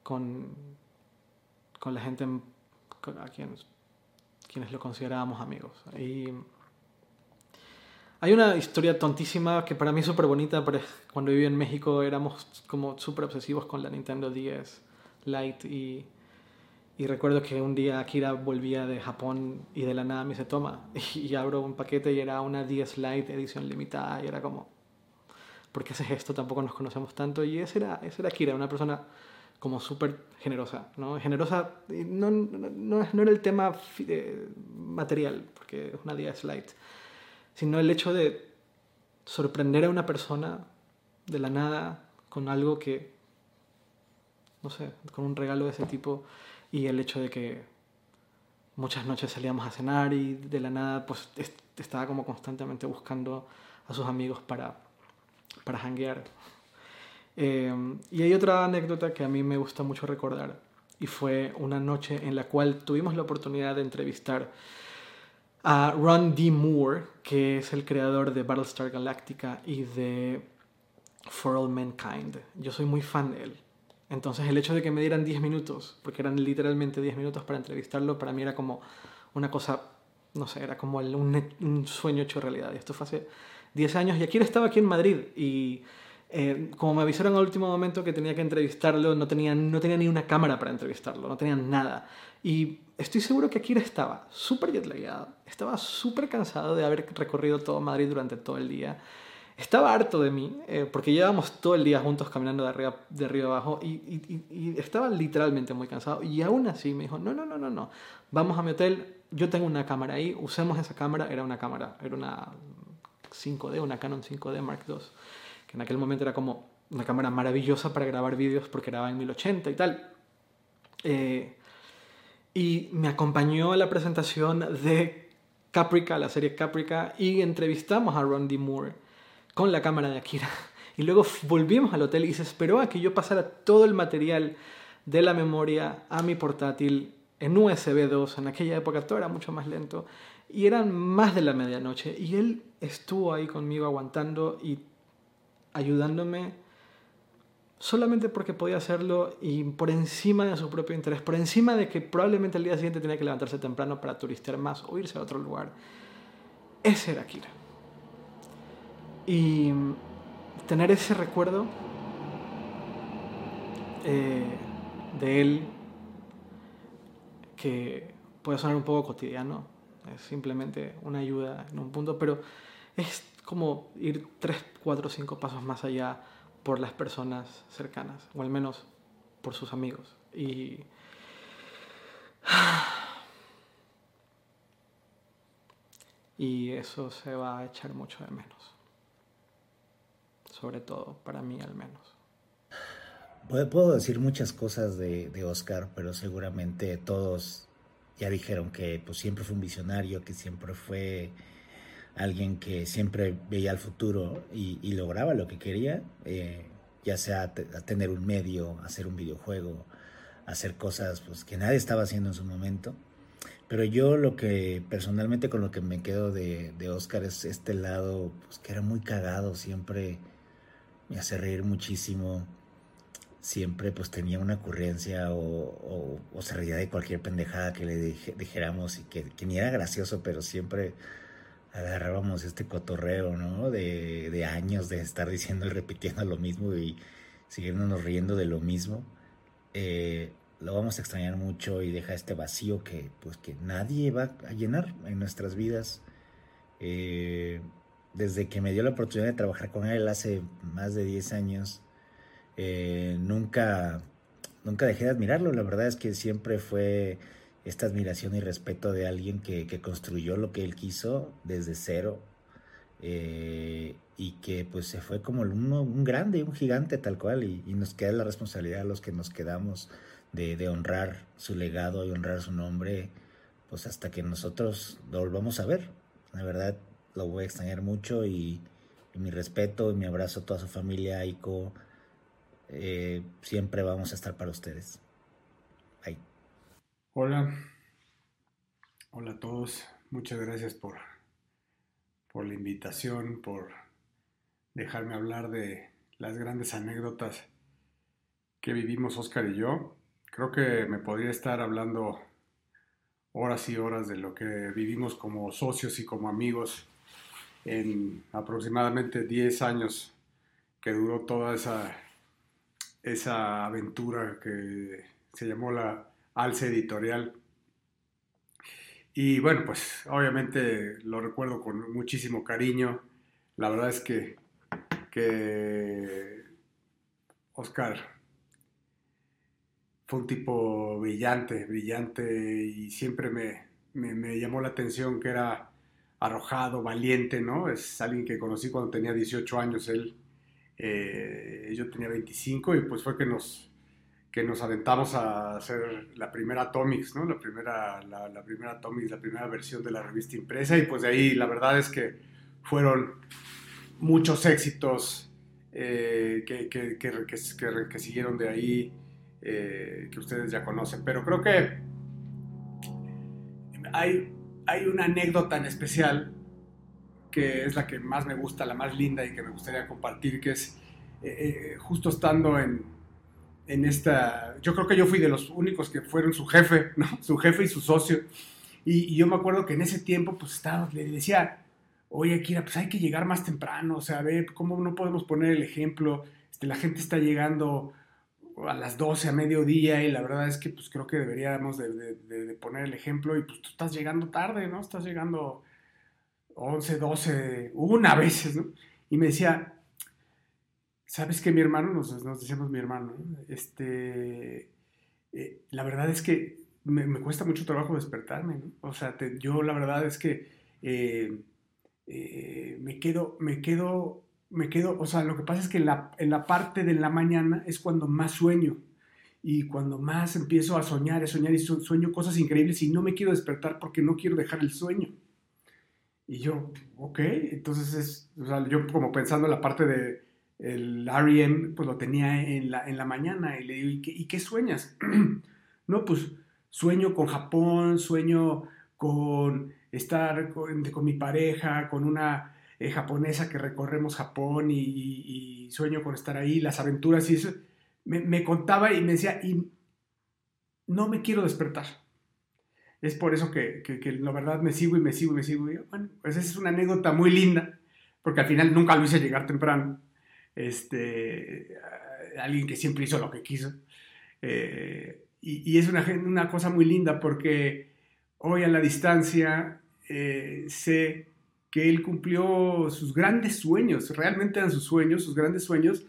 S14: con, con la gente a quienes, quienes lo considerábamos amigos. Y hay una historia tontísima que para mí es súper bonita, pero cuando viví en México éramos como súper obsesivos con la Nintendo 10 Lite y, y, recuerdo que un día Akira volvía de Japón y de la nada me dice, toma, y abro un paquete y era una 10 Lite edición limitada y era como, ¿por qué haces esto? Tampoco nos conocemos tanto y ese era, ese era Akira, una persona como súper generosa, ¿no? Generosa, no, no, no, era el tema eh, material, porque es una 10 Lite, sino el hecho de sorprender a una persona de la nada con algo que, no sé, con un regalo de ese tipo y el hecho de que muchas noches salíamos a cenar y de la nada pues estaba como constantemente buscando a sus amigos para, para hanguear. Eh, y hay otra anécdota que a mí me gusta mucho recordar y fue una noche en la cual tuvimos la oportunidad de entrevistar a Ron D. Moore, que es el creador de Battlestar Galactica y de For All Mankind. Yo soy muy fan de él. Entonces el hecho de que me dieran 10 minutos, porque eran literalmente 10 minutos para entrevistarlo, para mí era como una cosa, no sé, era como un, sueño hecho realidad. Y esto fue hace 10 años y aquí estaba aquí en Madrid y eh, como me avisaron al último momento que tenía que entrevistarlo, no tenía, no tenía ni una cámara para entrevistarlo, no tenía nada. Y estoy seguro que Akira estaba súper jetlagueado, estaba súper cansado de haber recorrido todo Madrid durante todo el día. Estaba harto de mí, eh, porque llevábamos todo el día juntos caminando de arriba, de arriba abajo y, y, y, estaba literalmente muy cansado. Y aún así me dijo, no, no, no, no, no, vamos a mi hotel, yo tengo una cámara ahí, usemos esa cámara, era una cámara, era una 5D, una Canon 5D Mark II que en aquel momento era como una cámara maravillosa para grabar vídeos porque grababa en 1080 y tal. Eh, y me acompañó a la presentación de Caprica, la serie Caprica, y entrevistamos a Ron. Moore con la cámara de Akira. Y luego volvimos al hotel y se esperó a que yo pasara todo el material de la memoria a mi portátil en USB 2. En aquella época todo era mucho más lento. Y eran más de la medianoche. Y él estuvo ahí conmigo aguantando y ayudándome solamente porque podía hacerlo y por encima de su propio interés, por encima de que probablemente el día siguiente tenía que levantarse temprano para turistear más o irse a otro lugar. Ese era Kira. Y tener ese recuerdo eh, de él, que puede sonar un poco cotidiano, es simplemente una ayuda en un punto, pero es como ir tres, cuatro, cinco pasos más allá por las personas cercanas, o al menos por sus amigos. Y. Y eso se va a echar mucho de menos. Sobre todo, para mí al menos.
S15: Puedo decir muchas cosas de, de Oscar, pero seguramente todos ya dijeron que pues, siempre fue un visionario, que siempre fue alguien que siempre veía el futuro y, lograba lo que quería, eh, ya sea tener un medio, hacer un videojuego, hacer cosas pues, que nadie estaba haciendo en su momento. Pero yo lo que personalmente con lo que me quedo de, Oscar es este lado pues, que era muy cagado, siempre me hace reír muchísimo, siempre pues tenía una ocurrencia o, se reía de cualquier pendejada que le dijéramos y que, que, ni era gracioso, pero siempre agarrábamos este cotorreo, ¿no? De, de, años de estar diciendo y repitiendo lo mismo y seguirnos riendo de lo mismo. Eh, lo vamos a extrañar mucho y deja este vacío que, pues, que nadie va a llenar en nuestras vidas. Eh, desde que me dio la oportunidad de trabajar con él hace más de 10 años, eh, nunca, nunca dejé de admirarlo. La verdad es que siempre fue esta admiración y respeto de alguien que, construyó lo que él quiso desde cero eh, y que pues se fue como un grande, un gigante tal cual y, nos queda la responsabilidad a los que nos quedamos de, honrar su legado y honrar su nombre pues hasta que nosotros lo volvamos a ver. La verdad lo voy a extrañar mucho y, mi respeto y mi abrazo a toda su familia, Aiko. Eh, siempre vamos a estar para ustedes.
S16: Hola, hola a todos. Muchas gracias por, por la invitación, por dejarme hablar de las grandes anécdotas que vivimos Oscar y yo. Creo que me podría estar hablando horas y horas de lo que vivimos como socios y como amigos en aproximadamente 10 años que duró toda esa, esa aventura que se llamó la Alce Editorial. Y bueno, pues obviamente lo recuerdo con muchísimo cariño. La verdad es que, que Oscar fue un tipo brillante, brillante y siempre me, me, me llamó la atención que era arrojado, valiente, ¿no? Es alguien que conocí cuando tenía 18 años, él, eh, yo tenía 25 y pues fue que nos, que nos aventamos a hacer la primera Atomics, ¿no? La primera, la, primera Atomics, la primera versión de la revista impresa y pues de ahí la verdad es que fueron muchos éxitos eh, que, que, que, que, siguieron de ahí, eh, que ustedes ya conocen, pero creo que hay hay una anécdota en especial que es la que más me gusta, la más linda y que me gustaría compartir, que es eh, eh, justo estando en, en, esta... Yo creo que yo fui de los únicos que fueron su jefe, ¿no? Su jefe y su socio. Y, yo me acuerdo que en ese tiempo, pues estaba, le decía, oye, Akira, pues hay que llegar más temprano, o sea, a ver, ¿cómo no podemos poner el ejemplo? Este, la gente está llegando a las 12 a mediodía y la verdad es que pues creo que deberíamos de, poner el ejemplo y pues tú estás llegando tarde, ¿no? Estás llegando 11, 12, una veces, ¿no? Y me decía, ¿sabes qué, mi hermano? Nos, decíamos mi hermano, este, eh, la verdad es que me, cuesta mucho trabajo despertarme, ¿no? O sea, yo la verdad es que eh, eh, me quedo, me quedo me quedo, o sea, lo que pasa es que en la, en la parte de la mañana es cuando más sueño y cuando más empiezo a soñar, a soñar y sueño cosas increíbles y no me quiero despertar porque no quiero dejar el sueño. Y yo, ok, entonces es, o sea, yo como pensando en la parte de el REM, pues lo tenía en la, en la mañana y le digo, ¿y qué, ¿y qué sueñas? no, pues sueño con Japón, sueño con estar con, con mi pareja, con una eh, japonesa que recorremos Japón y, sueño con estar ahí, las aventuras y eso, me, contaba y me decía, y no me quiero despertar. Es por eso que, la verdad me sigo y me sigo y me sigo. Bueno, pues esa es una anécdota muy linda, porque al final nunca lo hice llegar temprano. Este, alguien que siempre hizo lo que quiso. Eh, y, es una, una, cosa muy linda porque hoy a la distancia eh, sé que él cumplió sus grandes sueños, realmente eran sus sueños, sus grandes sueños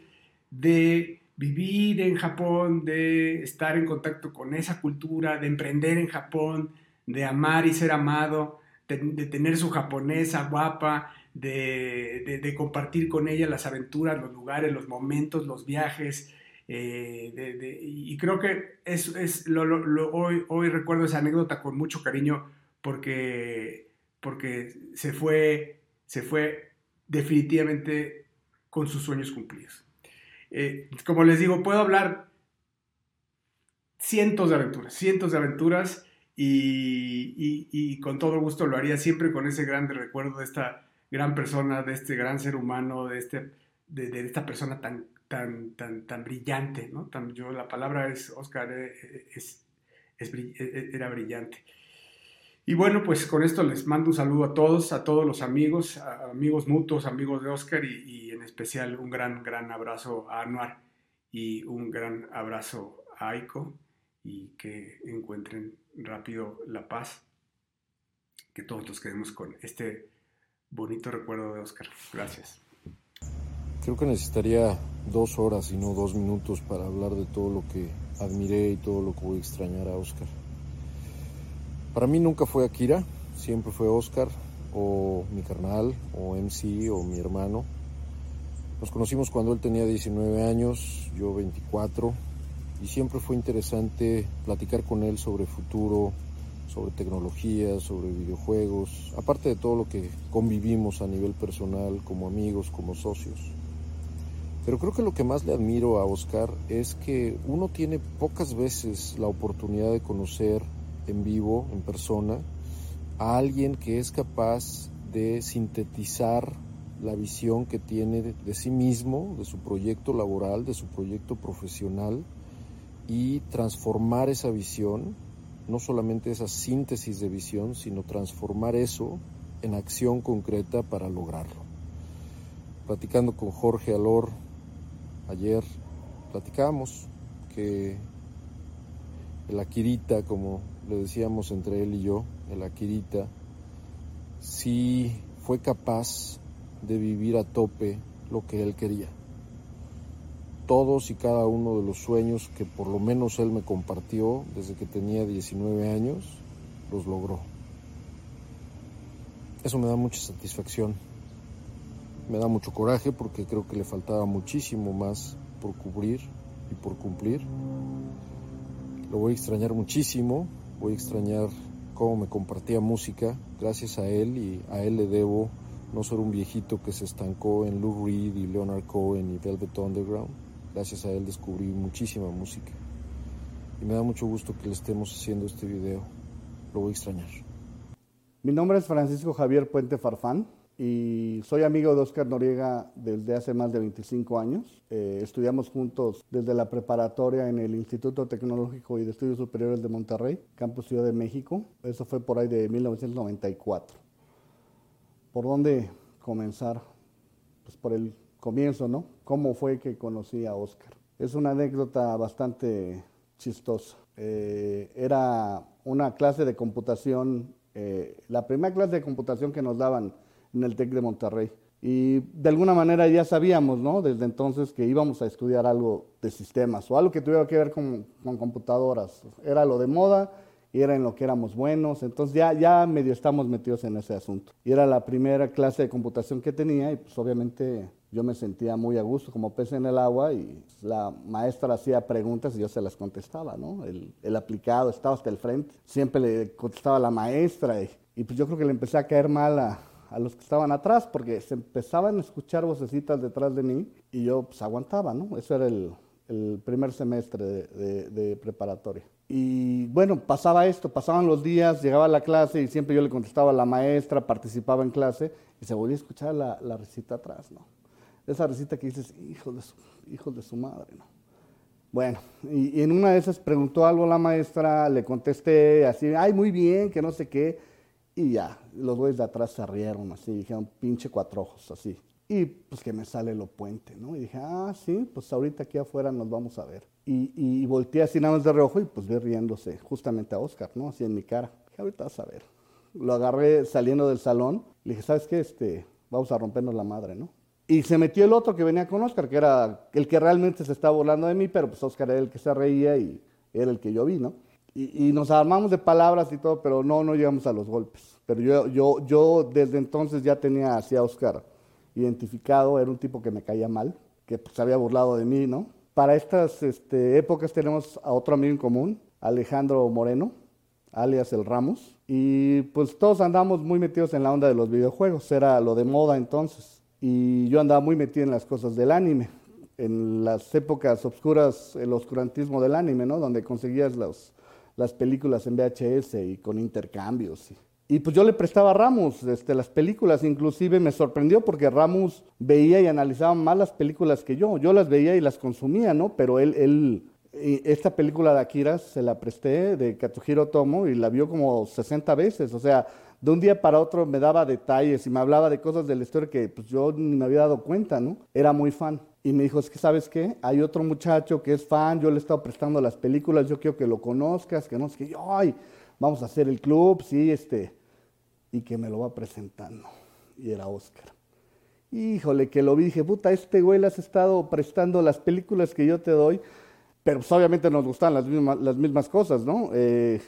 S16: de vivir en Japón, de estar en contacto con esa cultura, de emprender en Japón, de amar y ser amado, de, tener su japonesa guapa, de, compartir con ella las aventuras, los lugares, los momentos, los viajes. Eh, y creo que es, es hoy, hoy recuerdo esa anécdota con mucho cariño porque porque se fue, se fue definitivamente con sus sueños cumplidos. Eh, como les digo, puedo hablar cientos de aventuras, cientos de aventuras y, con todo gusto lo haría siempre con ese grande recuerdo de esta gran persona, de este gran ser humano, de, este, de, esta persona tan, tan, tan, tan brillante, ¿no? yo, la palabra es, Oscar, eh, es, era brillante. Y bueno, pues con esto les mando un saludo a todos, a todos los amigos, amigos mutuos, amigos de Oscar y, en especial un gran, gran abrazo a Anuar y un gran abrazo a Aiko y que encuentren rápido la paz, que todos nos quedemos con este bonito recuerdo de Oscar. Gracias.
S17: Creo que necesitaría dos horas y no dos minutos para hablar de todo lo que admiré y todo lo que voy a extrañar a Oscar. Para mí nunca fue Akira, siempre fue Oscar o mi carnal o MC o mi hermano. Nos conocimos cuando él tenía 19 años, yo 24, y siempre fue interesante platicar con él sobre futuro, sobre tecnología, sobre videojuegos, aparte de todo lo que convivimos a nivel personal, como amigos, como socios. Pero creo que lo que más le admiro a Oscar es que uno tiene pocas veces la oportunidad de conocer en vivo, en persona, a alguien que es capaz de sintetizar la visión que tiene de, sí mismo, de su proyecto laboral, de su proyecto profesional, y transformar esa visión, no solamente esa síntesis de visión, sino transformar eso en acción concreta para lograrlo. Platicando con Jorge Alor ayer, platicamos que el Akirita, como le decíamos entre él y yo, el Akirita, sí fue capaz de vivir a tope lo que él quería. Todos y cada uno de los sueños que por lo menos él me compartió desde que tenía 19 años, los logró. Eso me da mucha satisfacción. Me da mucho coraje porque creo que le faltaba muchísimo más por cubrir y por cumplir. Lo voy a extrañar muchísimo, voy a extrañar cómo me compartía música. Gracias a él y a él le debo no ser un viejito que se estancó en Lou Reed y Leonard Cohen y Velvet Underground. Gracias a él descubrí muchísima música. Y me da mucho gusto que le estemos haciendo este video. Lo voy a extrañar.
S18: Mi nombre es Francisco Javier Puente Farfán y soy amigo de Oscar Noriega desde hace más de 25 años. Eh, estudiamos juntos desde la preparatoria en el Instituto Tecnológico y de Estudios Superiores de Monterrey, Campus Ciudad de México. Eso fue por ahí de 1994. ¿Por dónde comenzar? Pues por el comienzo, ¿no? ¿Cómo fue que conocí a Oscar? Es una anécdota bastante chistosa. Eh, era una clase de computación, eh, la primera clase de computación que nos daban en el TEC de Monterrey. Y de alguna manera ya sabíamos, ¿no? Desde entonces que íbamos a estudiar algo de sistemas o algo que tuviera que ver con, computadoras. Era lo de moda y era en lo que éramos buenos, entonces ya, ya medio estamos metidos en ese asunto. Y era la primera clase de computación que tenía y pues obviamente yo me sentía muy a gusto como pez en el agua y la maestra hacía preguntas y yo se las contestaba, ¿no? El, aplicado estaba hasta el frente, siempre le contestaba la maestra y, y, pues yo creo que le empecé a caer mal a, a los que estaban atrás porque se empezaban a escuchar vocecitas detrás de mí y yo pues aguantaba, ¿no? Eso era el, el primer semestre de, de, preparatoria. Y bueno, pasaba esto, pasaban los días, llegaba a la clase y siempre yo le contestaba a la maestra, participaba en clase y se volvía a escuchar la, la risita atrás, ¿no? Esa risita que dices, hijo de su, hijo de su madre, ¿no? Bueno, y, y, en una de esas preguntó algo la maestra, le contesté así, ay, muy bien, que no sé qué, y ya, los güeyes de atrás se rieron así, dijeron, pinche cuatro ojos, así. Y pues que me sale lo puente, ¿no? Y dije, ah, sí, pues ahorita aquí afuera nos vamos a ver. Y, y volteé así nada más de reojo y pues vi riéndose justamente a Oscar, ¿no? Así en mi cara. Dije, ahorita vas a ver. Lo agarré saliendo del salón. Le dije, ¿sabes qué? Este, vamos a rompernos la madre, ¿no? Y se metió el otro que venía con Oscar, que era el que realmente se estaba burlando de mí, pero pues Oscar era el que se reía y era el que yo vi, ¿no? Y, y nos armamos de palabras y todo, pero no, no llegamos a los golpes. Pero yo, yo, yo desde entonces ya tenía hacia Oscar identificado, era un tipo que me caía mal, que pues, se había burlado de mí, ¿no? Para estas este, épocas tenemos a otro amigo en común, Alejandro Moreno, alias El Ramos, y pues todos andamos muy metidos en la onda de los videojuegos, era lo de moda entonces, y yo andaba muy metido en las cosas del anime, en las épocas oscuras, el oscurantismo del anime, ¿no? Donde conseguías los, las películas en VHS y con intercambios. Y, y pues yo le prestaba a Ramos este, las películas, inclusive me sorprendió porque Ramos veía y analizaba más las películas que yo. Yo las veía y las consumía, ¿no? Pero él, esta película de Akira se la presté de Katsuhiro Tomo y la vio como 60 veces. O sea, de un día para otro me daba detalles y me hablaba de cosas de la historia que pues, yo ni me había dado cuenta, ¿no? Era muy fan. Y me dijo, es que sabes qué, hay otro muchacho que es fan, yo le he estado prestando las películas, yo quiero que lo conozcas, que no sé qué, yo, ay, vamos a hacer el club, sí, este, y que me lo va presentando. Y era Oscar. Híjole, que lo vi, dije, puta, este güey le has estado prestando las películas que yo te doy, pero pues obviamente nos gustan las mismas, las mismas cosas, ¿no? Eh,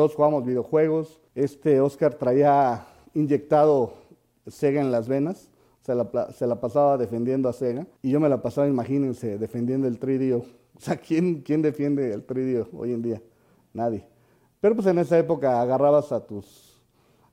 S18: todos jugamos videojuegos, este Oscar traía inyectado Sega en las venas, se la, se la, pasaba defendiendo a Sega y yo me la pasaba, imagínense, defendiendo el 3DO. O sea, ¿quién, quién defiende el 3DO hoy en día? Nadie. Pero pues en esa época agarrabas a tus,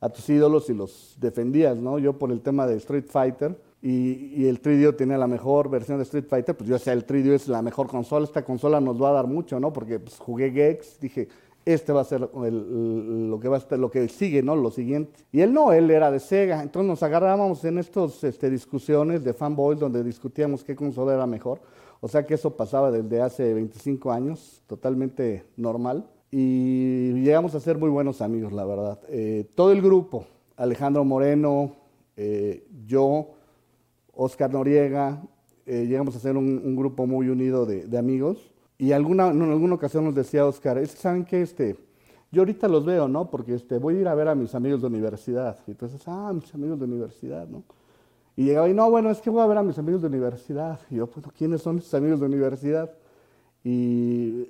S18: a tus ídolos y los defendías, ¿no? Yo por el tema de Street Fighter y, el 3DO tenía la mejor versión de Street Fighter, pues yo decía, el 3DO es la mejor consola, esta consola nos va a dar mucho, ¿no? Porque pues, jugué Gex, dije, este va a ser lo que va a estar, lo que sigue, ¿no? Lo siguiente. Y él no, él era de Sega. Entonces nos agarrábamos en estas este, discusiones de fanboys donde discutíamos qué consola era mejor. O sea que eso pasaba desde hace 25 años, totalmente normal. Y llegamos a ser muy buenos amigos, la verdad. Eh, todo el grupo, Alejandro Moreno, eh, yo, Oscar Noriega, eh, llegamos a ser un, grupo muy unido de amigos y alguna, en alguna ocasión nos decía Oscar, es ¿saben qué? Este, yo ahorita los veo, ¿no? Porque este, voy a ir a ver a mis amigos de universidad. Y entonces, ah, mis amigos de universidad, ¿no? Y llegaba y, no, bueno, es que voy a ver a mis amigos de universidad. Y yo, pues, ¿quiénes son esos amigos de universidad? Y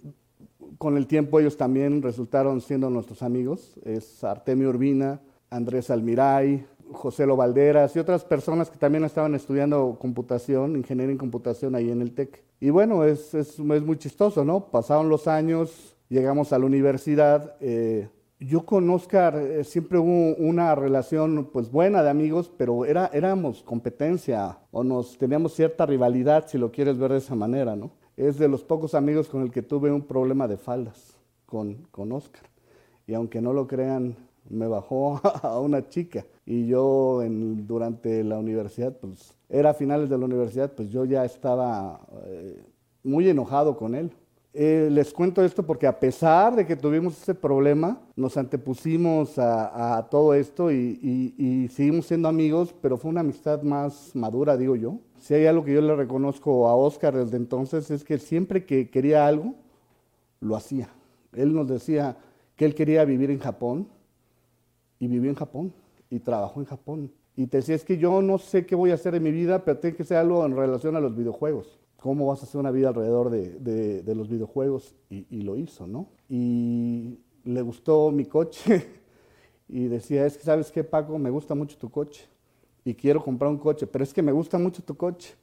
S18: con el tiempo ellos también resultaron siendo nuestros amigos. Es Artemio Urbina, Andrés Almiray, José Lo Valderas y otras personas que también estaban estudiando computación, ingeniería en computación ahí en el TEC. Y bueno, es, es, es muy chistoso, ¿no? Pasaron los años, llegamos a la universidad. Eh, yo con Oscar eh, siempre hubo una relación pues buena de amigos, pero era, éramos competencia o nos teníamos cierta rivalidad, si lo quieres ver de esa manera, ¿no? Es de los pocos amigos con el que tuve un problema de faldas con, con Oscar. Y aunque no lo crean, me bajó a una chica y yo en, durante la universidad, pues era a finales de la universidad, pues yo ya estaba eh, muy enojado con él. Eh, les cuento esto porque a pesar de que tuvimos ese problema, nos antepusimos a, todo esto y, y, seguimos siendo amigos, pero fue una amistad más madura, digo yo. Si hay algo que yo le reconozco a Oscar desde entonces es que siempre que quería algo, lo hacía. Él nos decía que él quería vivir en Japón, y vivió en Japón y trabajó en Japón. Y te decía, es que yo no sé qué voy a hacer en mi vida, pero tiene que ser algo en relación a los videojuegos. ¿Cómo vas a hacer una vida alrededor de, de, los videojuegos? Y, y, lo hizo, ¿no? Y le gustó mi coche y decía, es que sabes qué, Paco, me gusta mucho tu coche y quiero comprar un coche, pero es que me gusta mucho tu coche.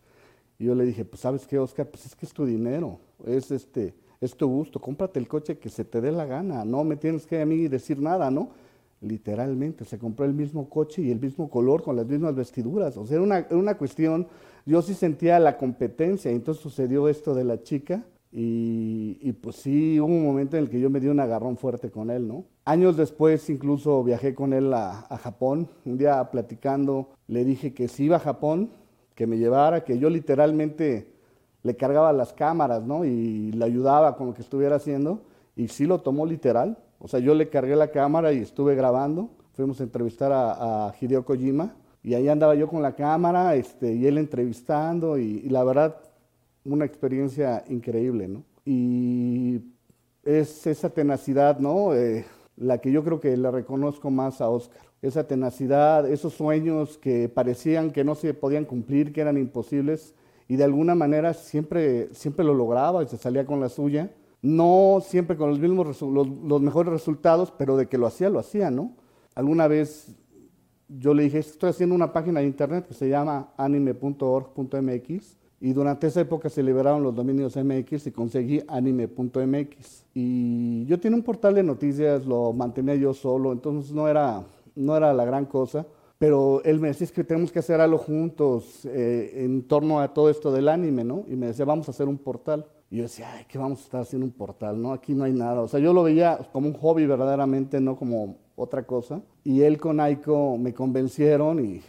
S18: Y yo le dije, pues sabes qué, Oscar, pues es que es tu dinero, es este, es tu gusto, cómprate el coche que se te dé la gana, no me tienes que a mí decir nada, ¿no? Literalmente, se compró el mismo coche y el mismo color con las mismas vestiduras. O sea, era una, una cuestión, yo sí sentía la competencia, entonces sucedió esto de la chica. Y, y, pues sí, hubo un momento en el que yo me di un agarrón fuerte con él, ¿no? Años después incluso viajé con él a, a Japón. Un día platicando le dije que si iba a Japón, que me llevara, que yo literalmente le cargaba las cámaras, ¿no? Y le ayudaba con lo que estuviera haciendo. Y sí lo tomó literal. O sea, yo le cargué la cámara y estuve grabando. Fuimos a entrevistar a, Hideo Kojima y ahí andaba yo con la cámara este, y él entrevistando y, la verdad, una experiencia increíble, ¿no? Y es esa tenacidad, ¿no? Eh, la que yo creo que le reconozco más a Oscar. Esa tenacidad, esos sueños que parecían que no se podían cumplir, que eran imposibles, y de alguna manera siempre, siempre lo lograba y se salía con la suya no siempre con los mismos los, mejores resultados, pero de que lo hacía, lo hacía, ¿no? Alguna vez yo le dije, estoy haciendo una página de internet que se llama anime.org.mx y durante esa época se liberaron los dominios MX y conseguí anime.mx. Y yo tenía un portal de noticias, lo mantenía yo solo, entonces no era, no era la gran cosa. Pero él me decía, es que tenemos que hacer algo juntos eh, en torno a todo esto del anime, ¿no? Y me decía, vamos a hacer un portal. Y yo decía, ay, ¿qué vamos a estar haciendo un portal? No, aquí no hay nada. O sea, yo lo veía como un hobby verdaderamente, no como otra cosa. Y él con Aiko me convencieron y,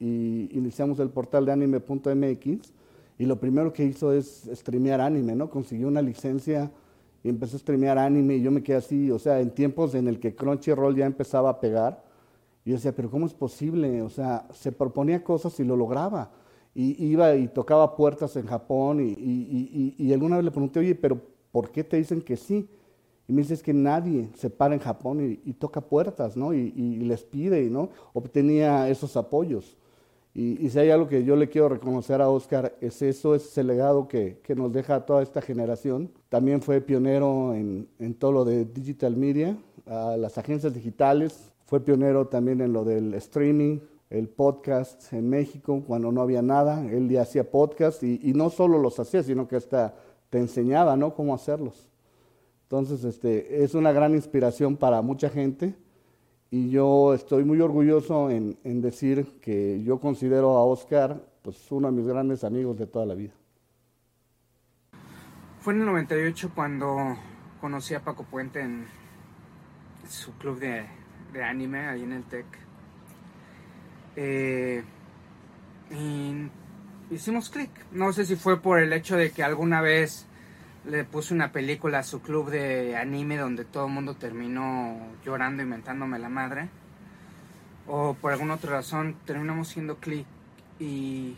S18: iniciamos el portal de anime.mx. Y lo primero que hizo es streamear anime, ¿no? Consiguió una licencia y empezó a streamear anime y yo me quedé así, o sea, en tiempos en el que Crunchyroll ya empezaba a pegar. Y yo decía, pero ¿cómo es posible? O sea, se proponía cosas y lo lograba y iba y tocaba puertas en Japón y, y, y, alguna vez le pregunté, oye, pero ¿por qué te dicen que sí? Y me dice, es que nadie se para en Japón y, toca puertas, ¿no? Y, les pide, ¿no? Obtenía esos apoyos. Y, si hay algo que yo le quiero reconocer a Oscar, es eso, es ese legado que, que nos deja a toda esta generación. También fue pionero en, en todo lo de digital media, a las agencias digitales, fue pionero también en lo del streaming, el podcast en México cuando no había nada. Él ya hacía podcast y, no solo los hacía, sino que hasta te enseñaba ¿no? cómo hacerlos. Entonces, este, es una gran inspiración para mucha gente y yo estoy muy orgulloso en, decir que yo considero a Oscar pues, uno de mis grandes amigos de toda la vida.
S19: Fue en el 98 cuando conocí a Paco Puente en, su club de, anime ahí en el TEC. Eh, y hicimos clic. No sé si fue por el hecho de que alguna vez le puse una película a su club de anime donde todo el mundo terminó llorando y mentándome la madre. O por alguna otra razón terminamos siendo clic y,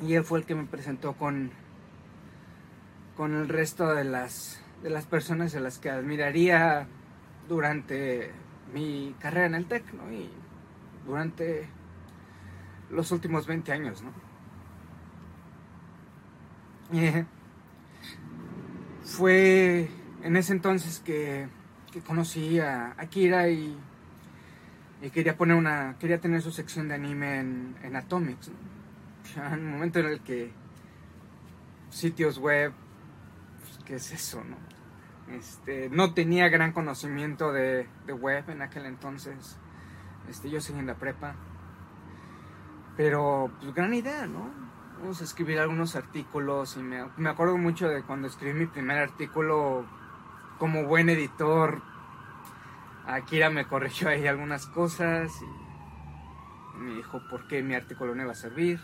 S19: y él fue el que me presentó con, con el resto de las, de las personas a las que admiraría durante mi carrera en el TEC, ¿no? Y durante los últimos 20 años, ¿no? Eh, fue en ese entonces que, conocí a Akira y, quería poner una quería tener su sección de anime en, en Atomics ¿no? en un momento en el que sitios web pues, qué es eso no este, no tenía gran conocimiento de web en aquel entonces este, yo seguí en la prepa pero pues gran idea no vamos a escribir algunos artículos y me, me, acuerdo mucho de cuando escribí mi primer artículo como buen editor. Akira me corrigió ahí algunas cosas y me dijo por qué mi artículo no iba a servir.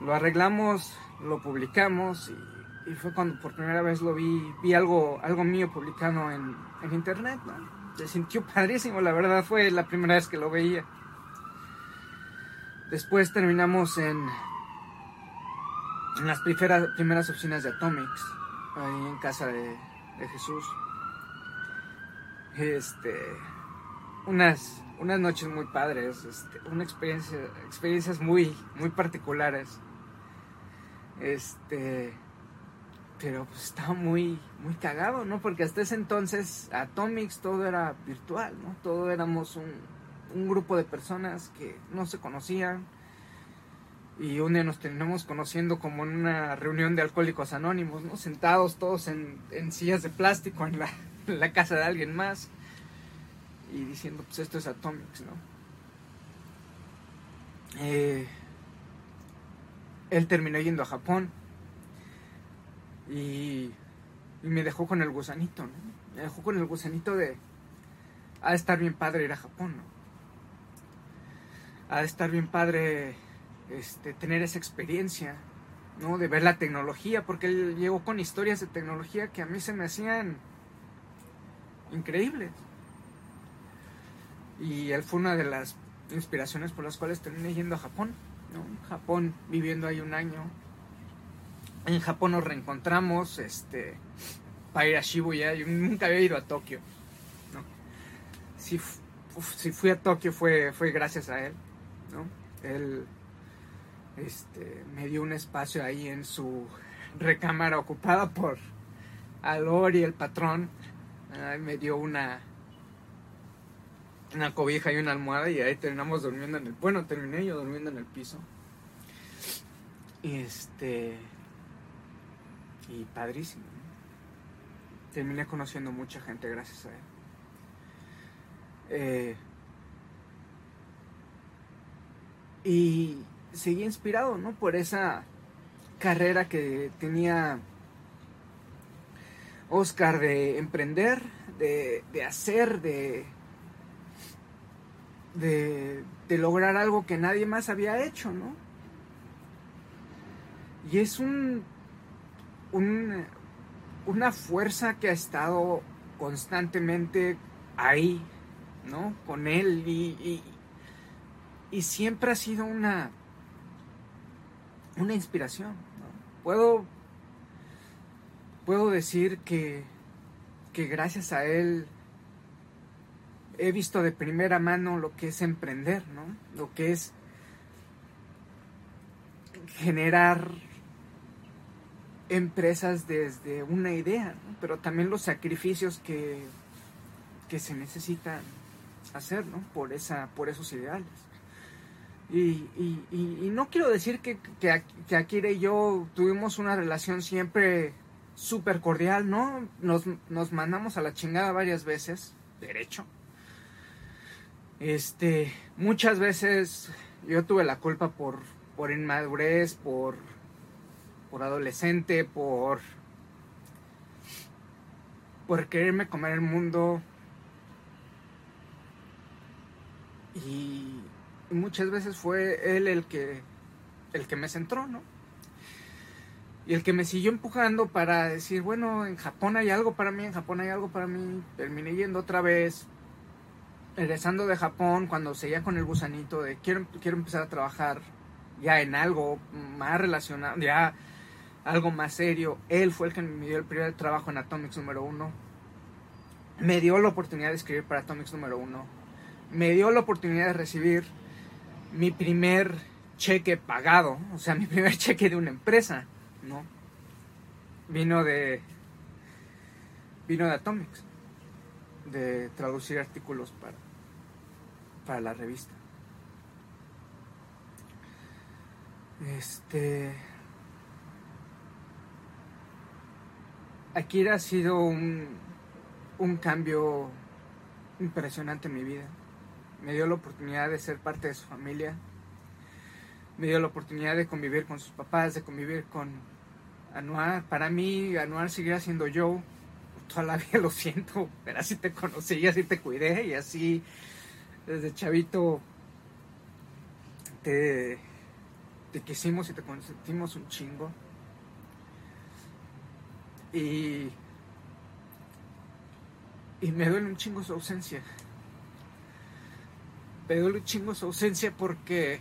S19: Lo arreglamos, lo publicamos y, y fue cuando por primera vez lo vi, vi algo, algo mío publicado en, en internet. ¿no? Se sintió padrísimo, la verdad fue la primera vez que lo veía. Después terminamos en, en las primeras, primeras oficinas de Atomics, ahí en casa de, de, Jesús. Este, unas, unas noches muy padres, este, una experiencia, experiencias muy, muy particulares. Este, pero pues estaba muy, muy cagado, ¿no? Porque hasta ese entonces Atomics todo era virtual, ¿no? Todo éramos un, un grupo de personas que no se conocían y un día nos terminamos conociendo como en una reunión de alcohólicos anónimos, ¿no? Sentados todos en, en sillas de plástico en la, en la, casa de alguien más y diciendo, pues esto es Atomics, ¿no? Eh, él terminó yendo a Japón y, me dejó con el gusanito, ¿no? Me dejó con el gusanito de, ha de estar bien padre ir a Japón, ¿no? Ha de estar bien padre este, tener esa experiencia, ¿no? De ver la tecnología, porque él llegó con historias de tecnología que a mí se me hacían increíbles. Y él fue una de las inspiraciones por las cuales terminé yendo a Japón, ¿no? Japón, viviendo ahí un año. En Japón nos reencontramos, este, para ir a Shibuya. Yo nunca había ido a Tokio. Si, si fui a Tokio fue, fue gracias a él, ¿no? Él este, me dio un espacio ahí en su recámara ocupada por Alori, el patrón. Me dio una, una cobija y una almohada y ahí terminamos durmiendo en el... Bueno, terminé yo durmiendo en el piso. Y este... Y padrísimo. Terminé conociendo mucha gente gracias a él. Eh, y seguí inspirado, ¿no? Por esa carrera que tenía Oscar de emprender, de, de hacer, de, de, de, lograr algo que nadie más había hecho, ¿no? Y es un, un, una fuerza que ha estado constantemente ahí, ¿no? Con él y, y, y siempre ha sido una, una inspiración. ¿no? Puedo, puedo decir que, que gracias a él he visto de primera mano lo que es emprender, ¿no? Lo que es generar empresas desde una idea, pero también los sacrificios que, que se necesitan hacer, ¿no? Por esa, por esos ideales. Y, y, y, y, no quiero decir que, que, que, Akira y yo tuvimos una relación siempre súper cordial, ¿no? Nos, nos, mandamos a la chingada varias veces, derecho. Este, muchas veces yo tuve la culpa por, por inmadurez, por, por adolescente, por, por quererme comer el mundo. Y muchas veces fue él el que el que me centró, ¿no? Y el que me siguió empujando para decir, bueno, en Japón hay algo para mí, en Japón hay algo para mí. Terminé yendo otra vez, regresando de Japón cuando seguía con el gusanito de quiero, quiero empezar a trabajar ya en algo más relacionado, algo más serio. Él fue el que me dio el primer trabajo en Atomics número uno. Me dio la oportunidad de escribir para Atomics número uno. Me dio la oportunidad de recibir mi primer cheque pagado, o sea, mi primer cheque de una empresa, ¿no? Vino de vino de Atomics, de traducir artículos para para la revista. Este Akira ha sido un, un cambio impresionante en mi vida. Me dio la oportunidad de ser parte de su familia, me dio la oportunidad de convivir con sus papás, de convivir con Anuar. Para mí, Anuar seguirá siendo yo. Toda la vida lo siento, pero así te conocí y así te cuidé y así desde chavito te, te quisimos y te consentimos un chingo. Y, y me duele un chingo su ausencia. Me duele un chingo su ausencia porque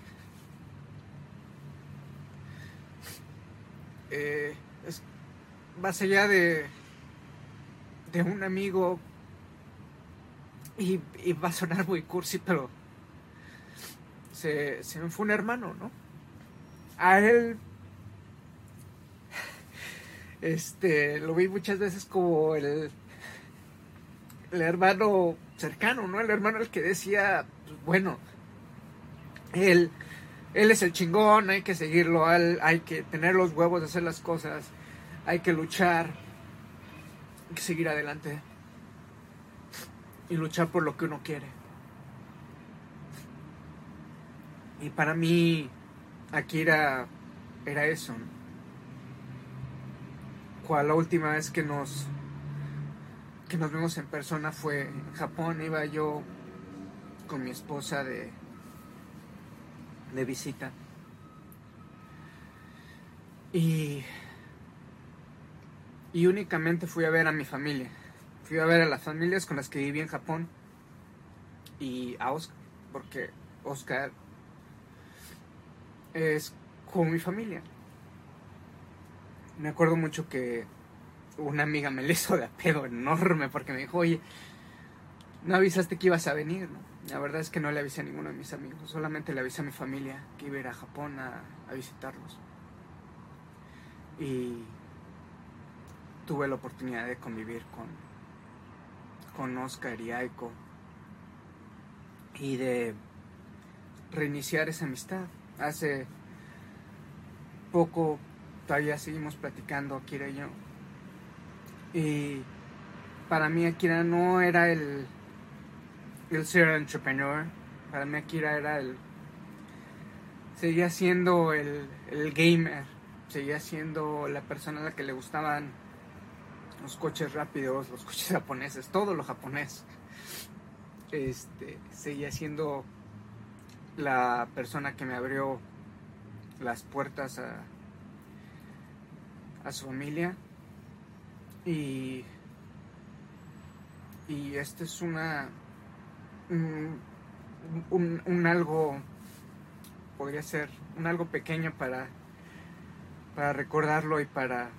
S19: eh, es más allá de, de un amigo y, y, va a sonar muy cursi, pero se, se me fue un hermano, ¿no? A él este lo vi muchas veces como el, el hermano cercano, ¿no? El hermano el que decía, pues, bueno, él él es el chingón, hay que seguirlo, hay que tener los huevos de hacer las cosas, hay que luchar, hay que seguir adelante y luchar por lo que uno quiere. Y para mí, Akira era eso. Cual la última vez que nos que nos vimos en persona fue en Japón, iba yo con mi esposa de de visita. Y, y únicamente fui a ver a mi familia. Fui a ver a las familias con las que viví en Japón y a Oscar, porque Oscar es como mi familia. Me acuerdo mucho que una amiga me le hizo de pedo enorme porque me dijo, oye, no avisaste que ibas a venir, ¿no? La verdad es que no le avisé a ninguno de mis amigos, solamente le avisé a mi familia que iba a ir a Japón a, a visitarlos. Y tuve la oportunidad de convivir con, con Oscar y Aiko y de reiniciar esa amistad. Hace poco todavía seguimos platicando Akira y yo. Y para mí Akira no era el el ser entrepreneur. Para mí Akira era el... Seguía siendo el, el gamer. Seguía siendo la persona a la que le gustaban los coches rápidos, los coches japoneses, todo lo japonés. Este, seguía siendo la persona que me abrió las puertas a, a su familia. Y, y esta es una un, un, algo, podría ser un algo pequeño para, para recordarlo y para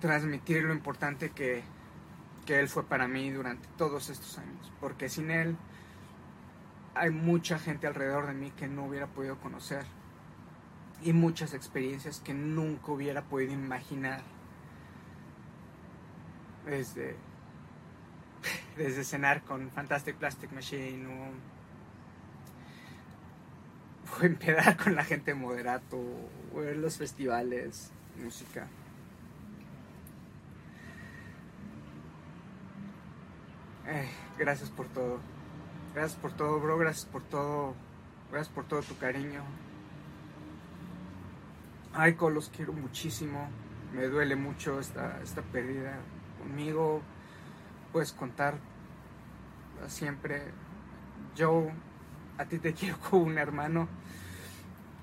S19: transmitir lo importante que, que él fue para mí durante todos estos años. Porque sin él hay mucha gente alrededor de mí que no hubiera podido conocer y muchas experiencias que nunca hubiera podido imaginar desde desde cenar con Fantastic Plastic Machine o, o empedar con la gente moderato o ver los festivales, música. Eh, gracias por todo. Gracias por todo, bro. Gracias por todo. Gracias por todo tu cariño. Aiko, los quiero muchísimo. Me duele mucho esta, esta pérdida conmigo puedes contar siempre. Yo a ti te quiero como un hermano.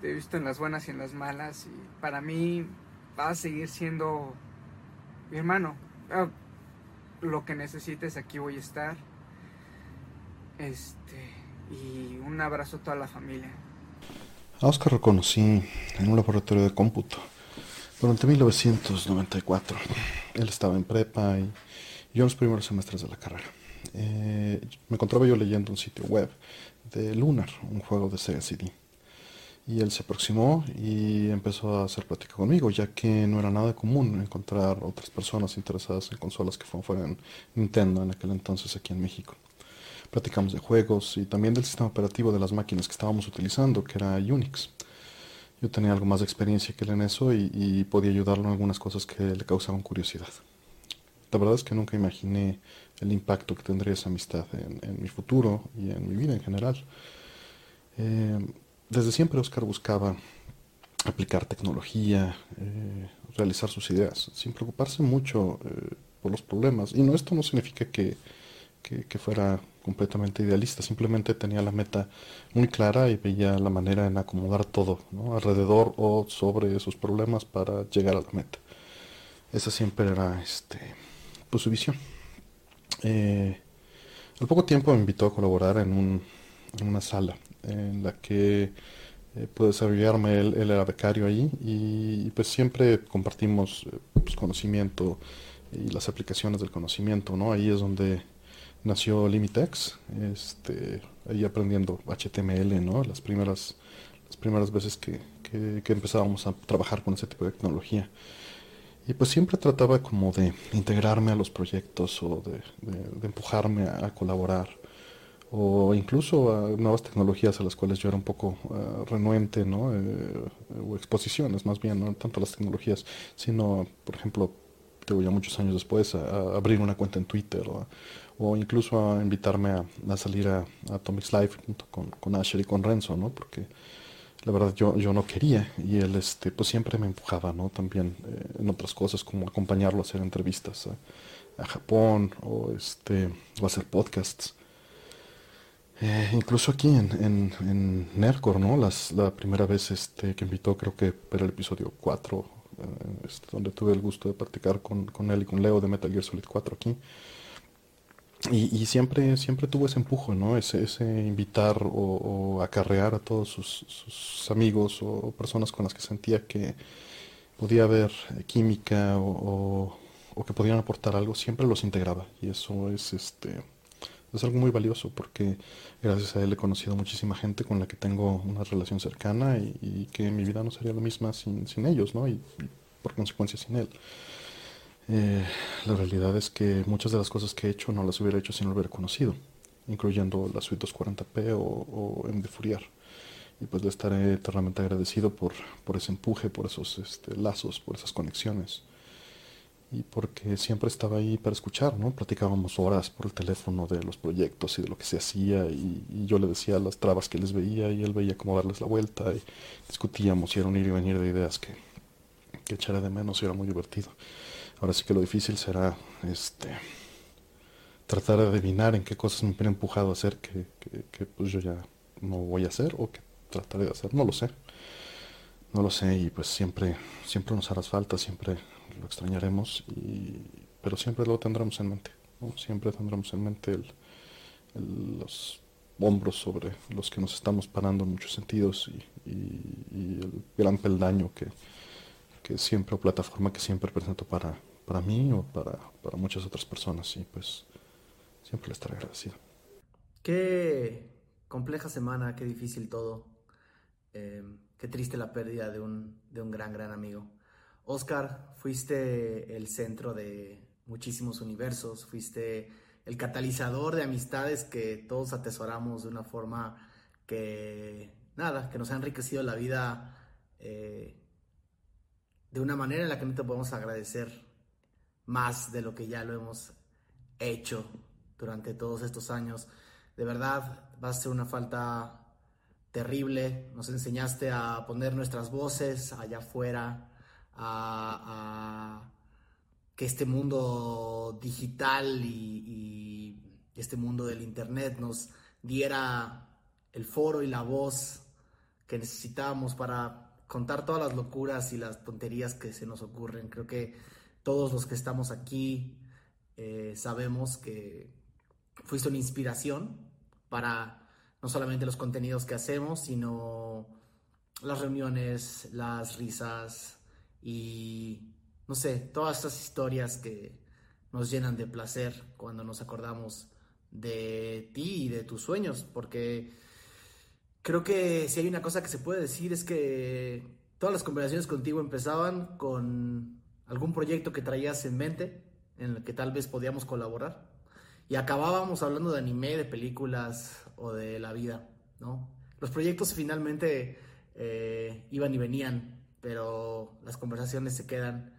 S19: Te he visto en las buenas y en las malas y para mí vas a seguir siendo mi hermano. Ah, lo que necesites aquí voy a estar. Este y un abrazo a toda la familia.
S20: A Oscar lo conocí en un laboratorio de cómputo durante 1994. Él estaba en prepa y yo en los primeros semestres de la carrera. Eh, me encontraba yo leyendo un sitio web de Lunar, un juego de Sega CD. Y él se aproximó y empezó a hacer plática conmigo, ya que no era nada común encontrar otras personas interesadas en consolas que fueran Nintendo en aquel entonces aquí en México. Platicamos de juegos y también del sistema operativo de las máquinas que estábamos utilizando, que era Unix. Yo tenía algo más de experiencia que él en eso y, podía ayudarlo en algunas cosas que le causaban curiosidad. La verdad es que nunca imaginé el impacto que tendría esa amistad en, mi futuro y en mi vida en general. Eh, desde siempre Oscar buscaba aplicar tecnología, eh, realizar sus ideas, sin preocuparse mucho eh, por los problemas. Y no esto no significa que, que, fuera completamente idealista, simplemente tenía la meta muy clara y veía la manera en acomodar todo alrededor o sobre esos problemas para llegar a la meta. Esa siempre era este, pues, su visión. Eh, al poco tiempo me invitó a colaborar en, un, en una sala en la que eh, pude desarrollarme, él, él, era becario ahí y, pues siempre compartimos eh, pues, conocimiento y las aplicaciones del conocimiento, ¿no? Ahí es donde nació Limitex, este, ahí aprendiendo HTML, ¿no? Las primeras, las primeras veces que, que, empezábamos a trabajar con ese tipo de tecnología. Y pues siempre trataba como de integrarme a los proyectos o de, de, empujarme a, colaborar o incluso a nuevas tecnologías a las cuales yo era un poco uh, renuente, ¿no? Eh, o exposiciones más bien, no tanto a las tecnologías, sino, por ejemplo, tengo ya muchos años después, a, abrir una cuenta en Twitter o, o incluso a invitarme a, salir a, Atomics Live junto con, con, Asher y con Renzo, ¿no? Porque la verdad yo, yo no quería y él este, pues siempre me empujaba, ¿no? También eh, en otras cosas como acompañarlo a hacer entrevistas a, Japón o, este, o hacer podcasts. Eh, incluso aquí en, en, en Nercor, ¿no? La primera vez este, que invitó, creo que era el episodio 4, eh, este, donde tuve el gusto de practicar con, con él y con Leo de Metal Gear Solid 4 aquí. Y, siempre, siempre tuvo ese empujo, ¿no? Ese, invitar o, acarrear a todos sus, amigos o personas con las que sentía que podía haber química o, que podían aportar algo, siempre los integraba. Y eso es este es algo muy valioso porque gracias a él he conocido muchísima gente con la que tengo una relación cercana y, que mi vida no sería la misma sin, sin ellos, ¿no? y por consecuencia sin él. Eh, la realidad es que muchas de las cosas que he hecho no las hubiera hecho si no lo hubiera conocido, incluyendo la suite 240p o, o de Fourier. Y pues le estaré eternamente agradecido por, por ese empuje, por esos este, lazos, por esas conexiones. Y porque siempre estaba ahí para escuchar, ¿no? Platicábamos horas por el teléfono de los proyectos y de lo que se hacía y, yo le decía las trabas que les veía y él veía cómo darles la vuelta y discutíamos y era un ir y venir de ideas que, que echaré de menos y era muy divertido. Ahora sí que lo difícil será este tratar de adivinar en qué cosas me han empujado a hacer que, que, pues yo ya no voy a hacer o que trataré de hacer. No lo sé. No lo sé y pues siempre, siempre nos harás falta, siempre lo extrañaremos, y, pero siempre lo tendremos en mente. Siempre tendremos en mente los hombros sobre los que nos estamos parando en muchos sentidos y, y el gran peldaño que, que siempre, o plataforma que siempre presento para, para mí o para, para muchas otras personas y pues siempre le estaré agradecido.
S21: Qué compleja semana, qué difícil todo. Eh, qué triste la pérdida de un, de un gran, gran amigo. Oscar, fuiste el centro de muchísimos universos, fuiste el catalizador de amistades que todos atesoramos de una forma que, nada, que nos ha enriquecido la vida eh, de una manera en la que no te podemos agradecer más de lo que ya lo hemos hecho durante todos estos años. De verdad, va a ser una falta terrible. Nos enseñaste a poner nuestras voces allá afuera, a, que este mundo digital y, y este mundo del Internet nos diera el foro y la voz que necesitábamos para contar todas las locuras y las tonterías que se nos ocurren. Creo que todos los que estamos aquí eh, sabemos que fuiste una inspiración para no solamente los contenidos que hacemos, sino las reuniones, las risas y, no sé, todas estas historias que nos llenan de placer cuando nos acordamos de ti y de tus sueños, porque creo que si hay una cosa que se puede decir es que todas las conversaciones contigo empezaban con algún proyecto que traías en mente, en el que tal vez podíamos colaborar, y acabábamos hablando de anime, de películas o de la vida, ¿no? Los proyectos finalmente eh, iban y venían, pero las conversaciones se quedan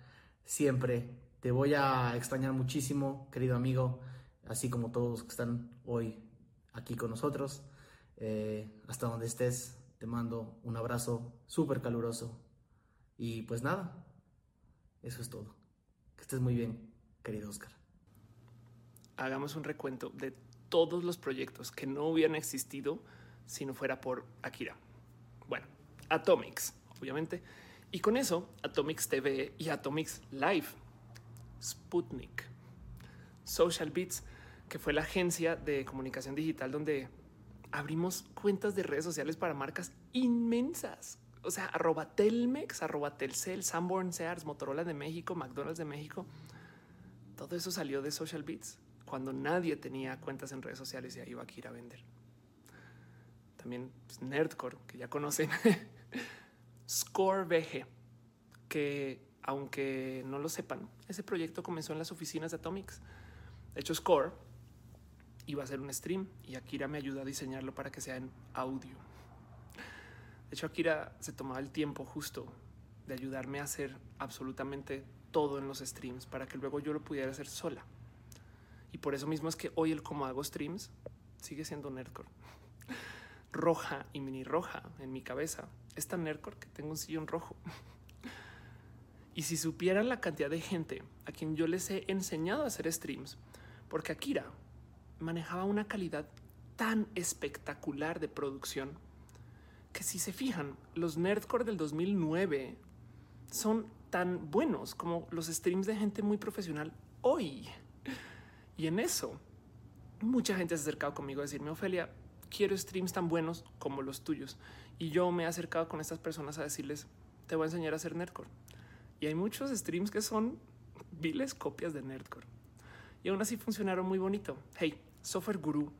S21: siempre. Te voy a extrañar muchísimo, querido amigo, así como todos los que están hoy aquí con nosotros. Eh, hasta donde estés, te mando un abrazo súper caluroso. Y pues nada, eso es todo. Que estés muy bien, querido Oscar.
S22: Hagamos un recuento de todos los proyectos que no hubieran existido si no fuera por Akira. Bueno, Atomics, obviamente. Y con eso, Atomics TV y Atomics Live, Sputnik, Social Beats, que fue la agencia de comunicación digital donde abrimos cuentas de redes sociales para marcas inmensas. O sea, arroba Telmex, arroba Telcel, Sanborn, Sears, Motorola de México, McDonald's de México. Todo eso salió de Social Beats cuando nadie tenía cuentas en redes sociales y ahí iba a ir a vender. También pues, Nerdcore, que ya conocen. Score VG, que aunque no lo sepan, ese proyecto comenzó en las oficinas de Atomics. De hecho, Score iba a ser un stream y Akira me ayudó a diseñarlo para que sea en audio. De hecho, Akira se tomaba el tiempo justo de ayudarme a hacer absolutamente todo en los streams para que luego yo lo pudiera hacer sola. Y por eso mismo es que hoy el como hago streams sigue siendo nerdcore. Roja y mini roja en mi cabeza. Es tan nerdcore que tengo un sillón rojo. Y si supieran la cantidad de gente a quien yo les he enseñado a hacer streams, porque Akira manejaba una calidad tan espectacular de producción que si se fijan, los Nerdcore del 2009 son tan buenos como los streams de gente muy profesional hoy. Y en eso, mucha gente se ha acercado conmigo a decirme, Ofelia, quiero streams tan buenos como los tuyos. Y yo me he acercado con estas personas a decirles, te voy a enseñar a hacer Nerdcore. Y hay muchos streams que son viles copias de Nerdcore. Y aún así funcionaron muy bonito. Hey, Software Guru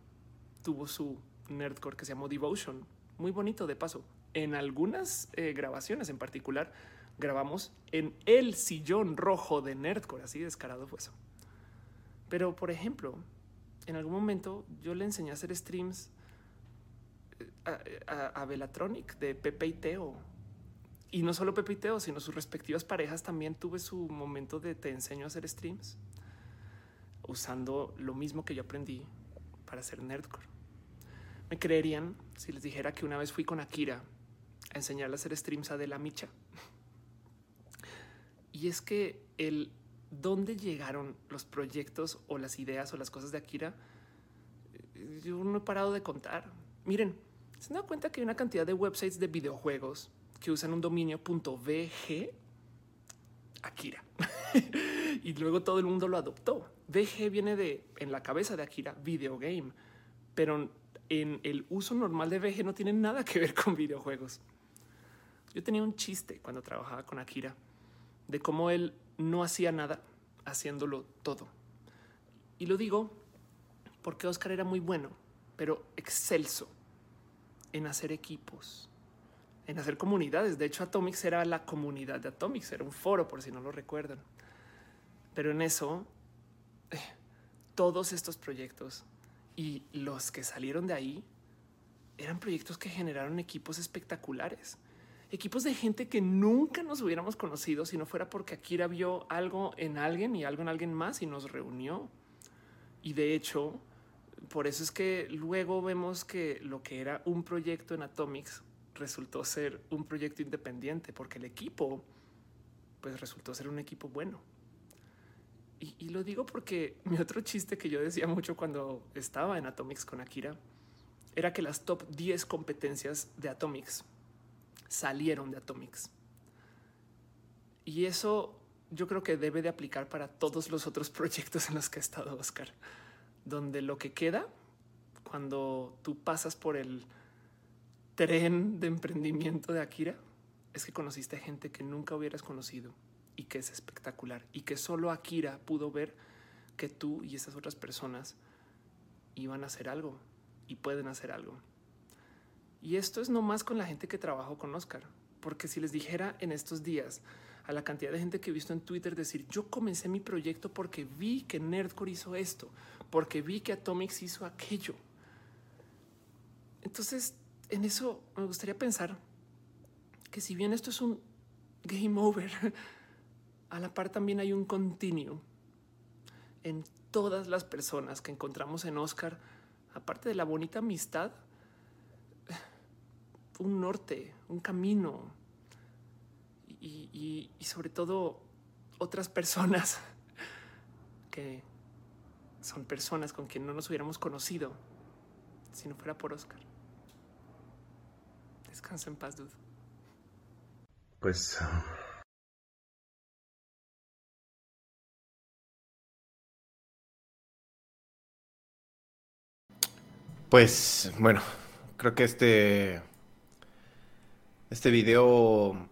S22: tuvo su nerdcore que se llamó Devotion. Muy bonito de paso. En algunas eh, grabaciones en particular grabamos en el sillón rojo de nerdcore. Así descarado fue eso. Pero por ejemplo, en algún momento yo le enseñé a hacer streams eh, a, Velatronic de Pepe y Teo. Y no solo Pepe y Teo, sino sus respectivas parejas también tuve su momento de te enseño a hacer streams usando lo mismo que yo aprendí para hacer nerdcore. Me creerían si les dijera que una vez fui con Akira a enseñarle a hacer streams a De la Micha. Y es que el dónde llegaron los proyectos o las ideas o las cosas de Akira, eh, yo no he parado de contar. Miren, se han dado cuenta que hay una cantidad de websites de videojuegos que usan un dominio .vg Akira. y luego todo el mundo lo adoptó. VG viene de en la cabeza de Akira video game, pero en el uso normal de VG no tiene nada que ver con videojuegos. Yo tenía un chiste cuando trabajaba con Akira de cómo él no hacía nada haciéndolo todo. Y lo digo porque Oscar era muy bueno, pero excelso en hacer equipos, en hacer comunidades. De hecho, Atomics era la comunidad de Atomics, era un foro, por si no lo recuerdan. Pero en eso, eh, todos estos proyectos y los que salieron de ahí eran proyectos que generaron equipos espectaculares. Equipos de gente que nunca nos hubiéramos conocido si no fuera porque Akira vio algo en alguien y algo en alguien más y nos reunió. Y de hecho, por eso es que luego vemos que lo que era un proyecto en Atomics resultó ser un proyecto independiente porque el equipo pues resultó ser un equipo bueno. Y, lo digo porque mi otro chiste que yo decía mucho cuando estaba en Atomics con Akira era que las top 10 competencias de Atomics salieron de Atomics. Y eso yo creo que debe de aplicar para todos los otros proyectos en los que ha estado Oscar, donde lo que queda cuando tú pasas por el tren de emprendimiento de Akira es que conociste gente que nunca hubieras conocido y que es espectacular y que solo Akira pudo ver que tú y esas otras personas iban a hacer algo y pueden hacer algo. Y esto es no más con la gente que trabajó con Oscar, porque si les dijera en estos días a la cantidad de gente que he visto en Twitter decir yo comencé mi proyecto porque vi que Nerdcore hizo esto, porque vi que Atomics hizo aquello. Entonces, en eso me gustaría pensar que si bien esto es un game over, a la par también hay un continuo en todas las personas que encontramos en Oscar, aparte de la bonita amistad, un norte, un camino y, sobre todo otras personas que son personas con quien no nos hubiéramos conocido si no fuera por Oscar. Descansa en paz, dude.
S6: Pues
S2: Pues bueno, creo que este este video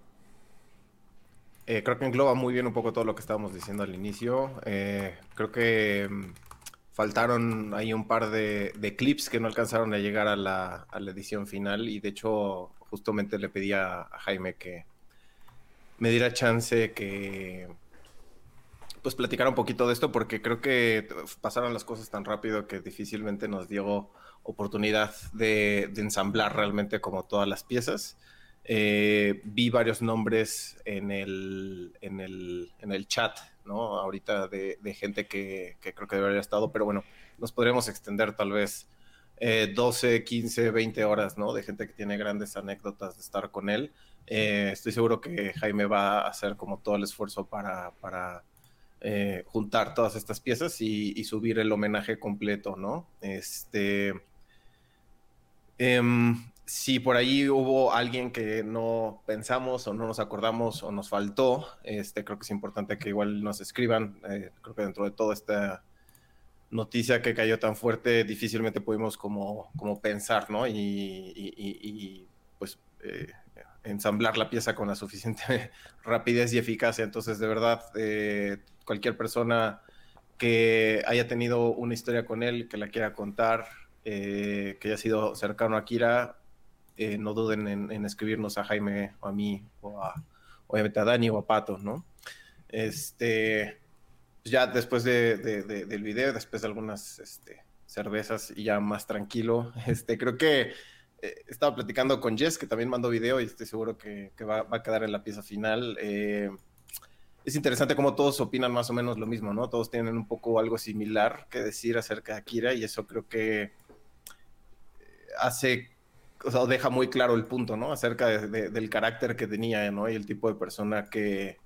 S2: eh, creo que engloba muy bien un poco todo lo que estábamos diciendo al inicio. Eh, creo que mm, faltaron ahí un par de, clips que no alcanzaron a llegar a la, edición final y de hecho justamente le pedí a Jaime que me diera chance que pues platicara un poquito de esto porque creo que pasaron las cosas tan rápido que difícilmente nos dio oportunidad de, ensamblar realmente como todas las piezas. Eh, vi varios nombres en el, en el, en el chat, ¿no? Ahorita de, gente que, creo que debería haber estado, pero bueno, nos podríamos extender tal vez 12, 15, 20 horas, ¿no? De gente que tiene grandes anécdotas de estar con él. Eh, estoy seguro que Jaime va a hacer como todo el esfuerzo para, para eh, juntar todas estas piezas y, subir el homenaje completo, ¿no? Este. Em, si por ahí hubo alguien que no pensamos o no nos acordamos o nos faltó, este, creo que es importante que igual nos escriban. Eh, creo que dentro de toda esta noticia que cayó tan fuerte, difícilmente pudimos como, como pensar, ¿no? Y, pues eh, ensamblar la pieza con la suficiente rapidez y eficacia. Entonces, de verdad, eh, cualquier persona que haya tenido una historia con él, que la quiera contar, eh, que haya sido cercano a Kira, eh, no duden en, escribirnos a Jaime o a mí, o a, obviamente a Dani o a Pato, ¿no? Este, ya después de, del video, después de algunas este, cervezas y ya más tranquilo, este, creo que eh, estaba platicando con Jess, que también mandó video y estoy seguro que, va, a quedar en la pieza final. Eh, es interesante cómo todos opinan más o menos lo mismo, ¿no? Todos tienen un poco algo similar que decir acerca de Akira y eso creo que eh, hace, o deja muy claro el punto, ¿no? Acerca del carácter que tenía, ¿no? Y el tipo de persona que,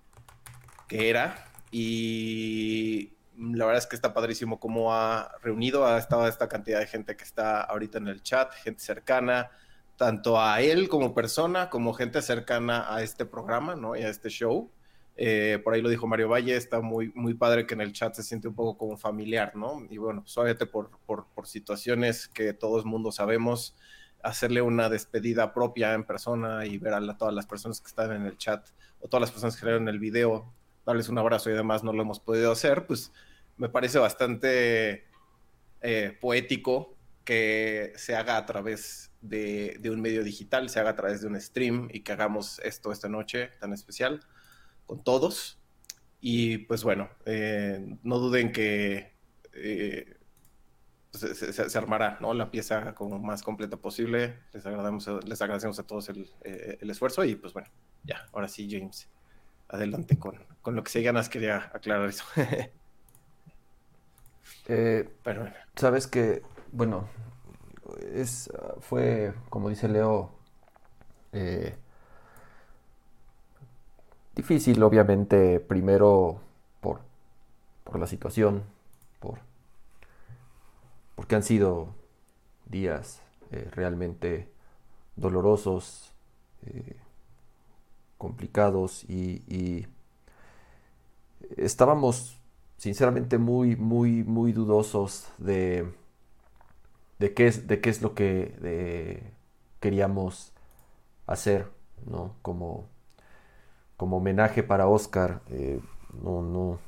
S2: que era. Y la verdad es que está padrísimo cómo ha reunido a esta, esta cantidad de gente que está ahorita en el chat, gente cercana, tanto a él como persona, como gente cercana a este programa, ¿no? Y a este show. Eh, por ahí lo dijo Mario Valle, está muy, muy padre que en el chat se siente un poco como familiar, ¿no? Y bueno, pues por, por, situaciones que todo el mundo sabemos, hacerle una despedida propia en persona y ver a todas las personas que están en el chat o todas las personas que vieron el video, darles un abrazo y demás, no lo hemos podido hacer, pues me parece bastante eh, poético que se haga a través de, un medio digital, se haga a través de un stream y que hagamos esto esta noche tan especial con todos. Y pues bueno, eh, no duden que eh, pues, se, armará ¿no? la pieza como más completa posible. Les, agradecemos, les agradecemos a todos el, el, esfuerzo y pues bueno, ya, ahora sí, James, adelante con, con lo que se ganas, quería aclarar eso.
S1: Eh, Sabes que, bueno, es, fue, como dice Leo, eh, difícil, obviamente, primero por por la situación, por, porque han sido días eh, realmente dolorosos, eh, complicados y, estábamos sinceramente muy, muy, muy dudosos de, de, qué, es, de qué es lo que queríamos hacer, ¿no? Como, como homenaje para Oscar, eh, no, no,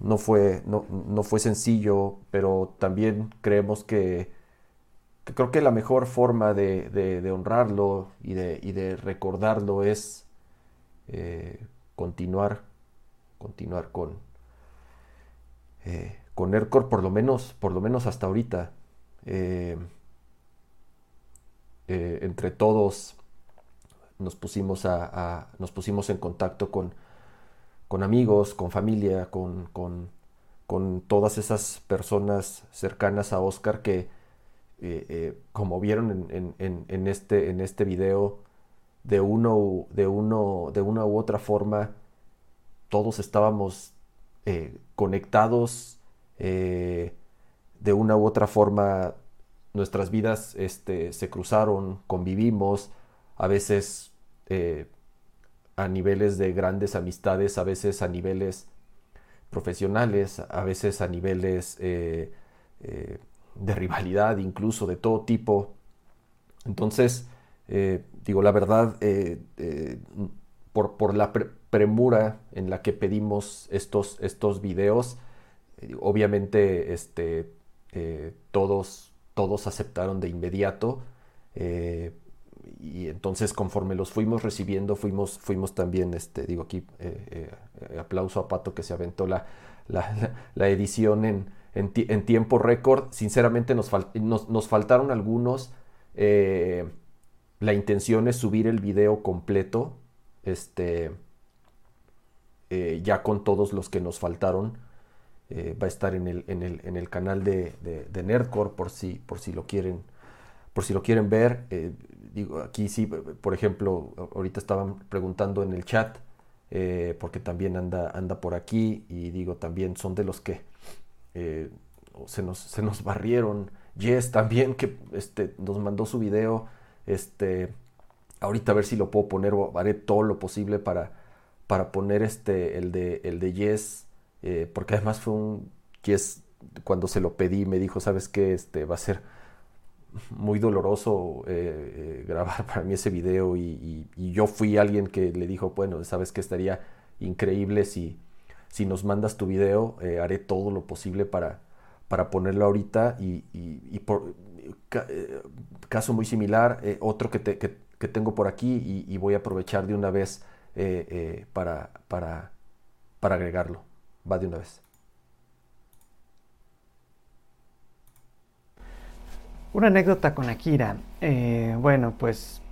S1: no, fue, no, no fue sencillo, pero también creemos que creo que la mejor forma de, honrarlo y de, recordarlo es eh, continuar, continuar con, eh, con Ercor, por lo menos, por lo menos hasta ahorita. Eh, entre todos nos pusimos, a, nos pusimos en contacto con, con amigos, con familia, con, con, con todas esas personas cercanas a Oscar que, eh, eh, como vieron en, este, en este video, de, uno, de, uno, de una u otra forma, todos estábamos eh, conectados, de una u otra forma nuestras vidas este, se cruzaron, convivimos, a veces a niveles de grandes amistades, a veces a niveles profesionales, a veces a niveles de rivalidad, incluso de todo tipo. Entonces, eh, digo, la verdad, eh, eh, por, la premura en la que pedimos estos, estos videos, obviamente este, todos, todos aceptaron de inmediato. y entonces conforme los fuimos recibiendo, fuimos, fuimos también, este, digo aquí, aplauso a Pato que se aventó la, la edición en, en, tiempo récord. Sinceramente nos, faltaron algunos. Eh, la intención es subir el video completo. Este, eh, ya con todos los que nos faltaron. Eh, va a estar en el, en el, en el canal de, de, Nerdcore por si, por si lo quieren por si lo quieren ver digo aquí sí por ejemplo ahorita estaban preguntando en el chat porque también anda anda por aquí y digo también son de los que eh, se, nos, se nos barrieron. Jess también, que este, nos mandó su video. Este, ahorita a ver si lo puedo poner haré todo lo posible para, para poner este, el de, el de Jess. Eh, porque además fue un Jess, cuando se lo pedí, me dijo, ¿sabes qué? Este, va a ser muy doloroso eh, grabar para mí ese video y, yo fui alguien que le dijo, bueno, sabes que estaría increíble si, si nos mandas tu video, eh, haré todo lo posible para, para ponerlo ahorita y, por eh, caso muy similar, eh, otro que, que, tengo por aquí y, voy a aprovechar de una vez para, para, para agregarlo. Va de una vez.
S23: Una anécdota con Akira. bueno, pues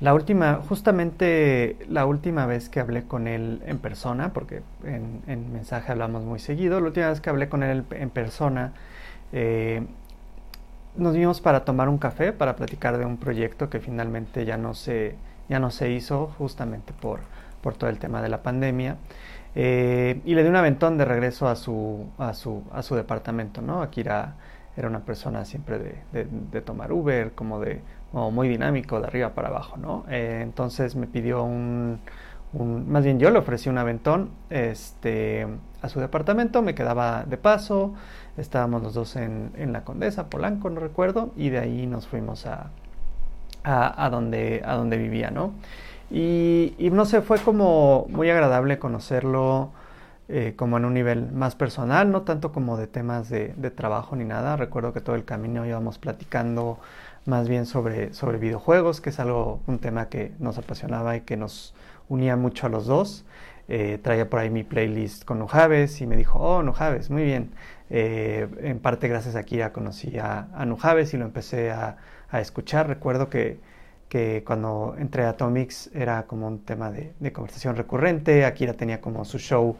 S23: la última, justamente la última vez que hablé con él en persona, porque en, mensaje hablamos muy seguido, la última vez que hablé con él en persona, eh, nos vimos para tomar un café, para platicar de un proyecto que finalmente ya no se, ya no se hizo, justamente por, por todo el tema de la pandemia. Eh, y le di un aventón de regreso a su, a su, a su departamento, ¿no? Akira era una persona siempre de tomar Uber, como de muy dinámico de arriba para abajo, ¿no? Eh, entonces me pidió un, más bien yo le ofrecí un aventón este, a su departamento, me quedaba de paso, estábamos los dos en, la Condesa, Polanco, no recuerdo, y de ahí nos fuimos a, a, donde, a donde vivía, ¿no? Y, no sé, fue como muy agradable conocerlo eh, como en un nivel más personal, no tanto como de temas de, de trabajo ni nada. Recuerdo que todo el camino íbamos platicando más bien sobre, sobre videojuegos, que es algo, un tema que nos apasionaba y que nos unía mucho a los dos. Eh, traía por ahí mi playlist con Nujaves y me dijo, oh, Nujaves, muy bien. Eh, en parte gracias a Kira conocí a, a Nujaves y lo empecé a, a escuchar. Recuerdo que, que, cuando entré a Atomics era como un tema de, de, conversación recurrente. Akira tenía como su show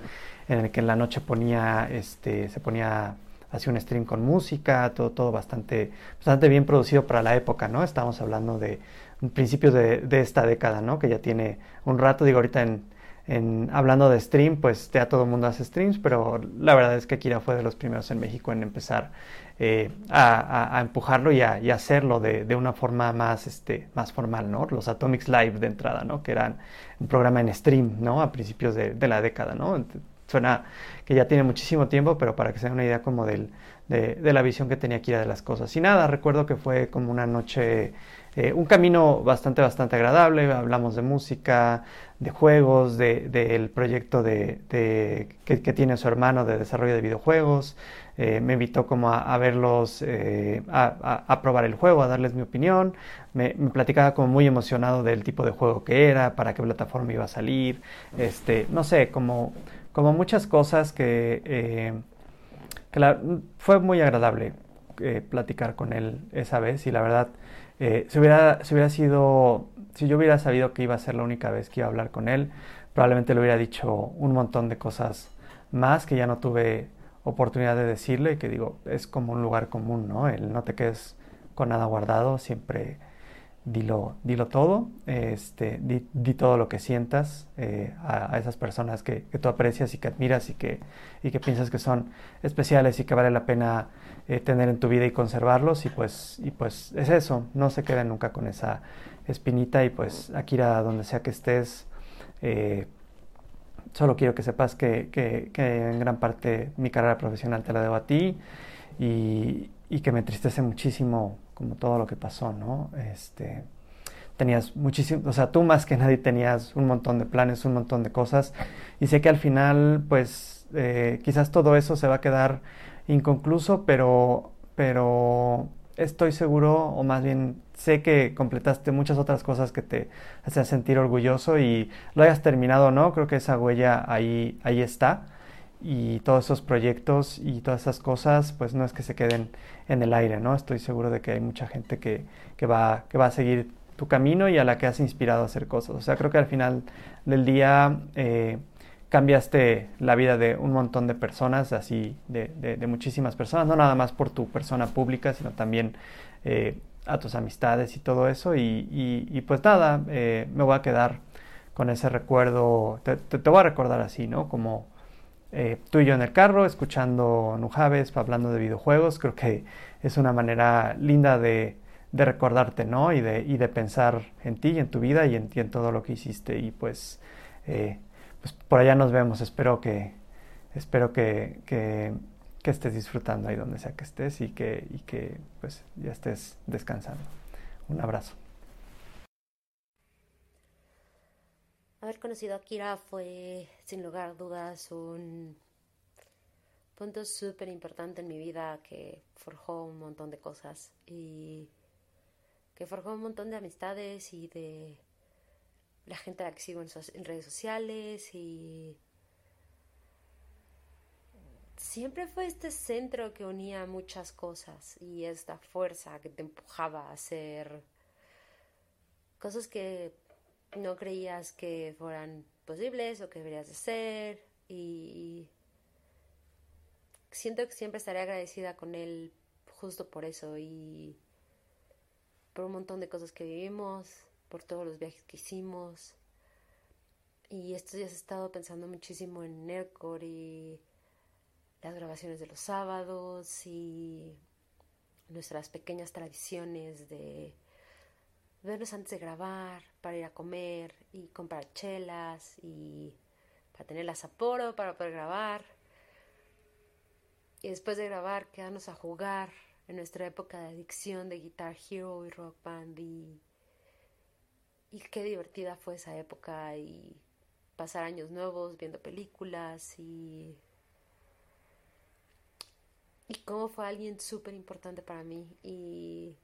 S23: en el que en la noche ponía, este, se ponía hacía un stream con música, todo, todo bastante, bastante bien producido para la época, ¿no? Estamos hablando de principios de, de, esta década, ¿no? Que ya tiene un rato, digo, ahorita en, en, hablando de stream, pues ya todo el mundo hace streams, pero la verdad es que Akira fue de los primeros en México en empezar eh, a, empujarlo y a, hacerlo de, de, una forma más, este, más formal, ¿no? Los Atomics Live de entrada, ¿no? Que eran un programa en stream, ¿no? A principios de, de la década, ¿no? Suena que ya tiene muchísimo tiempo, pero para que se den una idea como del, de, de, la visión que tenía Akira de las cosas. Y nada, recuerdo que fue como una noche, eh, un camino bastante, bastante agradable. Hablamos de música, de juegos, del de, proyecto de, que, tiene su hermano de desarrollo de videojuegos. Eh, me invitó como a, verlos, eh, a, a, probar el juego, a darles mi opinión. Me, me, platicaba como muy emocionado del tipo de juego que era, para qué plataforma iba a salir. Este, no sé, como, como muchas cosas que fue muy agradable eh, platicar con él esa vez y la verdad, eh, si, hubiera, si hubiera sido, si yo hubiera sabido que iba a ser la única vez que iba a hablar con él, probablemente le hubiera dicho un montón de cosas más que ya no tuve oportunidad de decirle y que digo, es como un lugar común, ¿no? El no te quedes con nada guardado, siempre dilo, dilo todo, este, di, todo lo que sientas eh, a, esas personas que, tú aprecias y que admiras y que, y que piensas que son especiales y que vale la pena eh, tener en tu vida y conservarlos. Y pues, y pues es eso, no se queden nunca con esa espinita. Y pues Akira, donde sea que estés, eh, solo quiero que sepas que, que, que, en gran parte mi carrera profesional te la debo a ti. Y, y que me entristece muchísimo como todo lo que pasó, ¿no? Este, tenías muchísimo, o sea, tú más que nadie tenías un montón de planes, un montón de cosas, y sé que al final, pues, eh, quizás todo eso se va a quedar inconcluso, pero, pero estoy seguro, o más bien sé que completaste muchas otras cosas que te hacen sentir orgulloso y lo hayas terminado no, creo que esa huella ahí, ahí está y todos esos proyectos y todas esas cosas, pues no es que se queden en el aire, ¿no? Estoy seguro de que hay mucha gente que, que, va, que va a seguir tu camino y a la que has inspirado a hacer cosas. O sea, creo que al final del día eh, cambiaste la vida de un montón de personas, así, de, de, muchísimas personas, no nada más por tu persona pública, sino también eh, a tus amistades y todo eso. Y, y, pues nada, eh, me voy a quedar con ese recuerdo, te, te, te voy a recordar así, ¿no? Como eh, tú y yo en el carro, escuchando Nujaves, hablando de videojuegos, creo que es una manera linda de, recordarte, ¿no? Y de, y de pensar en ti y en tu vida y en, en todo lo que hiciste. Y pues, eh, pues por allá nos vemos. Espero que, espero que, que, que, estés disfrutando ahí donde sea que estés y que, y que pues ya estés descansando. Un abrazo.
S24: Haber conocido a Kira fue, sin lugar a dudas, un punto súper importante en mi vida que forjó un montón de cosas y que forjó un montón de amistades y de la gente a la que sigo en, redes sociales y siempre fue este centro que unía muchas cosas y esta fuerza que te empujaba a hacer cosas que no creías que fueran posibles o que deberías de ser y siento que siempre estaré agradecida con él justo por eso y por un montón de cosas que vivimos, por todos los viajes que hicimos. Y estos días he estado pensando muchísimo en Nercor y las grabaciones de los sábados y nuestras pequeñas tradiciones de vernos antes de grabar, para ir a comer y comprar chelas y para tenerlas a poro para poder grabar. Y después de grabar, quedarnos a jugar en nuestra época de adicción de Guitar Hero y Rock Band y, y qué divertida fue esa época y pasar años nuevos viendo películas y y cómo fue alguien súper importante para mí y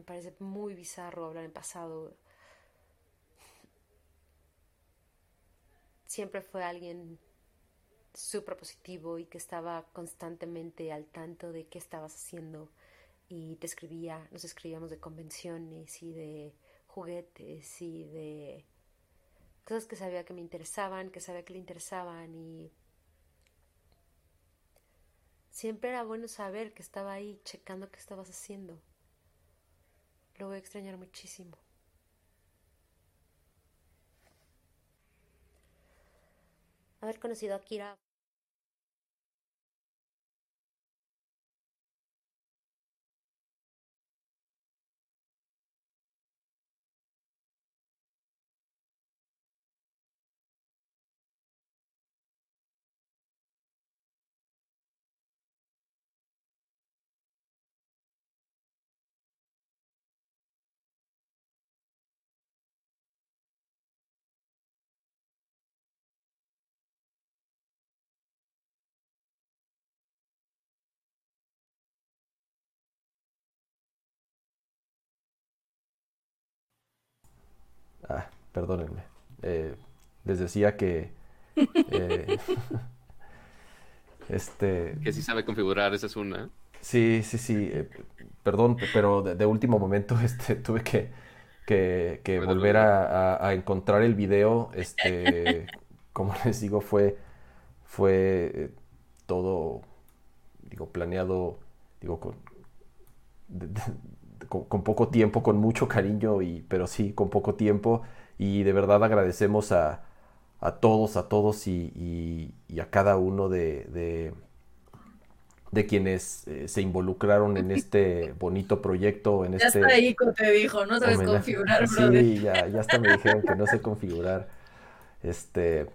S24: me parece muy bizarro hablar en pasado. Siempre fue alguien súper positivo y que estaba constantemente al tanto de qué estabas haciendo y te escribía, nos escribíamos de convenciones y de juguetes y de cosas que sabía que me interesaban, que sabía que le interesaban y siempre era bueno saber que estaba ahí checando qué estabas haciendo. Lo voy a extrañar muchísimo. Haber conocido a Kira.
S1: Ah, perdónenme. Eh, les decía que... eh, este...
S25: Que sí sabe configurar, esa es una.
S1: Sí, sí, sí. eh, perdón, pero de, de último momento este, tuve que, que, que volver a, a- a encontrar el video. Este, como les digo, fue, fue todo, digo, planeado, digo, con, de- de- con, con poco tiempo, con mucho cariño, y, pero sí, con poco tiempo. Y de verdad agradecemos a, a todos, a todos y, y- y a cada uno de, de, de quienes eh, se involucraron en este bonito proyecto, en
S26: Ya
S1: este
S26: está ahí, como te dijo, no sabes
S1: homenaje.
S26: configurar, brother.
S1: Sí, ya, ya hasta me dijeron que no sé configurar. Este,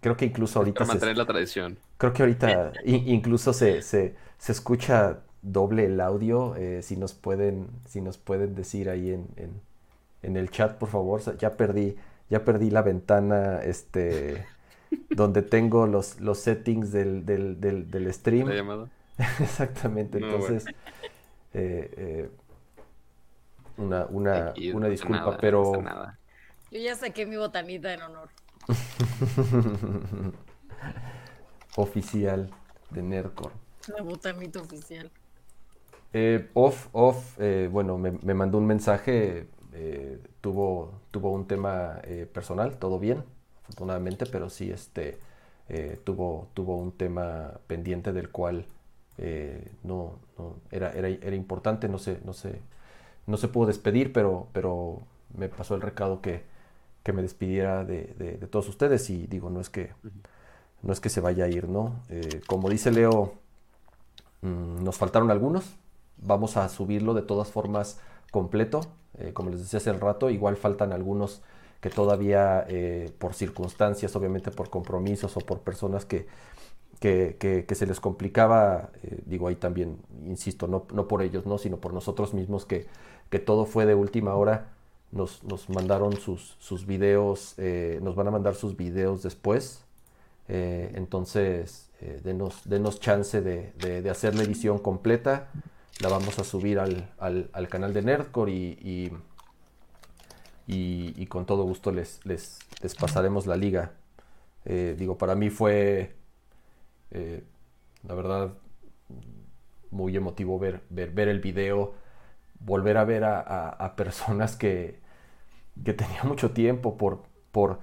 S1: creo que incluso ahorita
S25: Para
S1: se,
S25: mantener la tradición.
S1: creo que ahorita incluso se, se, se escucha doble el audio. eh, si nos pueden, si nos pueden decir ahí en, en, en el chat, por favor. Ya perdí, ya perdí la ventana, este, donde tengo los, los settings del, del, del, del stream.
S25: La llamada.
S1: Exactamente.
S25: No,
S1: Entonces, eh, eh, una, una,
S25: Aquí,
S1: una
S25: no
S1: disculpa,
S25: nada,
S1: pero.
S26: Yo ya saqué mi botanita en honor.
S1: oficial de Nerdcore.
S26: La botanita oficial.
S1: Eh, off, off, eh, bueno, me, me mandó un mensaje, eh, tuvo, tuvo un tema eh, personal, todo bien, afortunadamente, pero sí, este, eh, tuvo, tuvo un tema pendiente del cual eh, no, no- era, era, era importante, no se, no se, no se pudo despedir, pero, pero me pasó el recado que, que me despidiera de, de- de todos ustedes y digo, no es que, no es que se vaya a ir, ¿no? Eh, como dice Leo, Mm, nos faltaron algunos. Vamos a subirlo de todas formas completo. Eh, como les decía hace el rato, igual faltan algunos que todavía eh, por circunstancias, obviamente por compromisos o por personas que, que, que- se les complicaba, eh, digo ahí también, insisto, no, no por ellos, no, sino por nosotros mismos, que, que todo fue de última hora. Nos, nos mandaron sus, sus videos, nos van a mandar sus videos después. Entonces, denos, denos chance de- de hacer la edición completa. La vamos a subir al, al- al canal de Nerdcore y, y, con todo gusto les, les, pasaremos la liga. Eh, digo, para mí fue, eh, la verdad, muy emotivo ver, ver, ver el video, volver a ver a, personas que, que tenía mucho tiempo por, por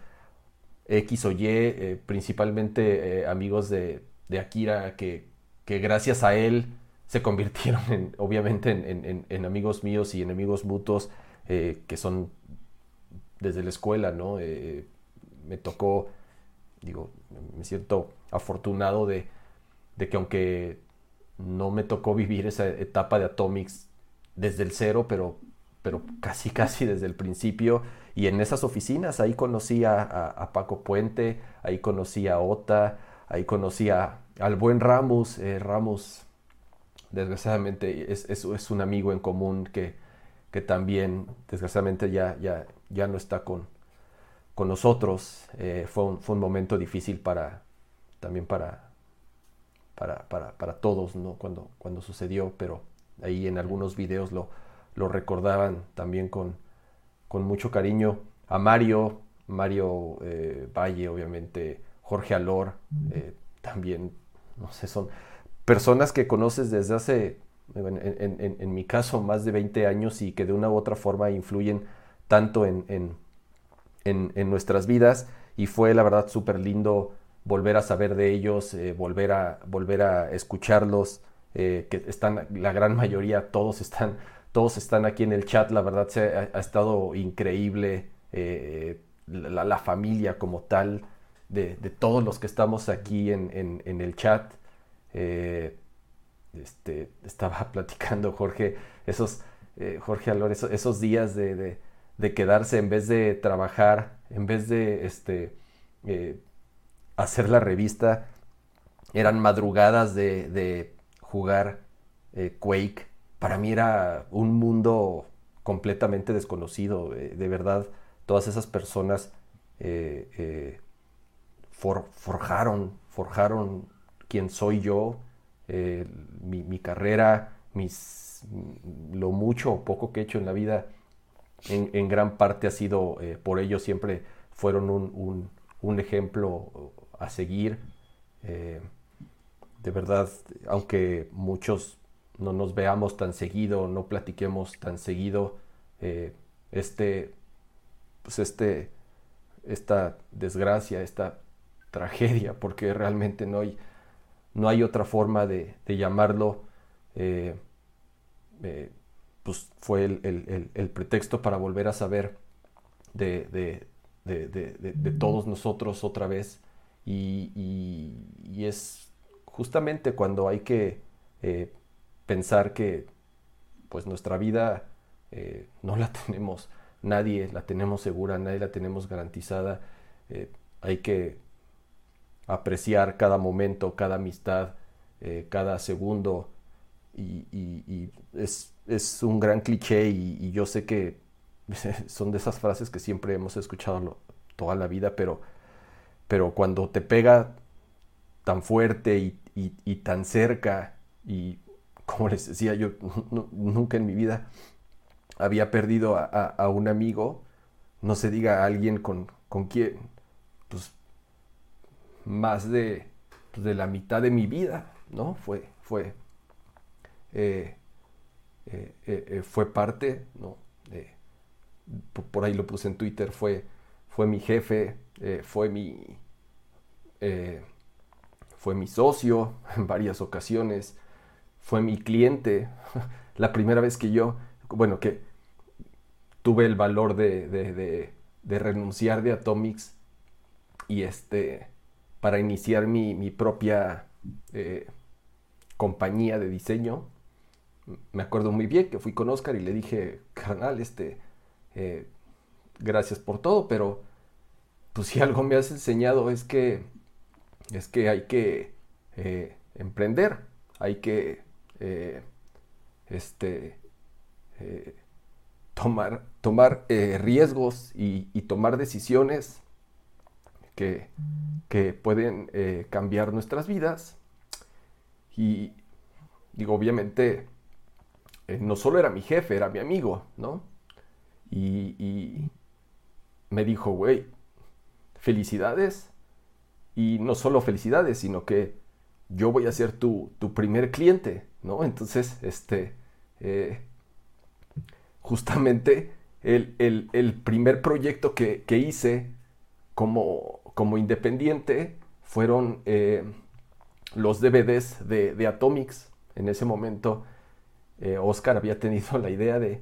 S1: X o Y, eh, principalmente amigos de, de Akira, que, que gracias a él se convirtieron en, obviamente en, amigos míos y enemigos mutuos, eh, que son desde la escuela, ¿no? Eh, me tocó, digo, me siento afortunado de, de que aunque no me tocó vivir esa etapa de Atomics desde el cero, pero, pero casi, casi desde el principio. Y en esas oficinas, ahí conocí a Paco Puente, ahí conocí a Ota, ahí conocí a- al buen Ramos. eh, Ramos, desgraciadamente, es, es- es un amigo en común que, que también, desgraciadamente, ya, ya, ya no está con, con nosotros. Eh, fue un, fue un momento difícil para, también para, para, para, para todos, ¿no? Cuando, cuando sucedió, pero ahí en algunos videos lo, lo recordaban también con, con mucho cariño. A Mario, Mario eh, Valle, obviamente, Jorge Alor, eh, también, no sé, son personas que conoces desde hace, en, en- en- en mi caso, más de 20 años y que de una u otra forma influyen tanto en, en- en, en nuestras vidas y fue la verdad súper lindo volver a saber de ellos, eh, volver, a, volver a escucharlos, eh, que están, la gran mayoría, todos están, todos están aquí en el chat, la verdad se ha, estado increíble, eh, la, la familia como tal, de, todos los que estamos aquí en, el chat. Eh, este, estaba platicando Jorge, esos, eh, Jorge Alor, esos, días de, quedarse en vez de trabajar, en vez de este, eh, hacer la revista, eran madrugadas de, jugar Quake. Para mí era un mundo completamente desconocido, de verdad, todas esas personas forjaron, forjaron quién soy yo, eh, mi, carrera, mis, lo mucho o poco que he hecho en la vida, en, gran parte ha sido eh, por ellos, siempre fueron un, ejemplo a seguir. Eh, de verdad, aunque muchos no nos veamos tan seguido, no platiquemos tan seguido, este, pues este, esta desgracia, esta tragedia, porque realmente no hay, no hay otra forma de, llamarlo. Eh, eh, pues fue el, pretexto para volver a saber de, todos nosotros otra vez. Y, es justamente cuando hay que eh, pensar que pues nuestra vida no la tenemos, nadie la tenemos segura, nadie la tenemos garantizada. hay que apreciar cada momento, cada amistad, eh, cada segundo. Y, es, un gran cliché y, yo sé que son de esas frases que siempre hemos escuchado toda la vida, pero, pero cuando te pega tan fuerte y, tan cerca y como les decía, yo nunca en mi vida había perdido a, un amigo, no se diga a alguien con, con quien, pues más de, pues, de la mitad de mi vida, ¿no? Fue, fue, eh, eh, eh, fue parte, ¿no? por ahí lo puse en Twitter, fue, fue mi jefe, fue mi, fue mi socio en varias ocasiones, fue mi cliente. La primera vez que yo, bueno, que tuve el valor de, de, de renunciar de Atomics y este para iniciar mi, propia eh, compañía de diseño. Me acuerdo muy bien que fui con Oscar y le dije, carnal, este, eh, gracias por todo, pero pues si algo me has enseñado es que, es que hay que eh, emprender, hay que este, tomar, tomar riesgos y, y tomar decisiones que, pueden eh, cambiar nuestras vidas. Y digo, obviamente, eh, no solo era mi jefe, era mi amigo, ¿no? Y, me dijo, güey, felicidades. Y no solo felicidades, sino que yo voy a ser tu, primer cliente, ¿no? Entonces, este, eh, justamente el, primer proyecto que, que hice como, como independiente fueron eh, los DVDs de, Atomics. En ese momento eh, Oscar había tenido la idea de,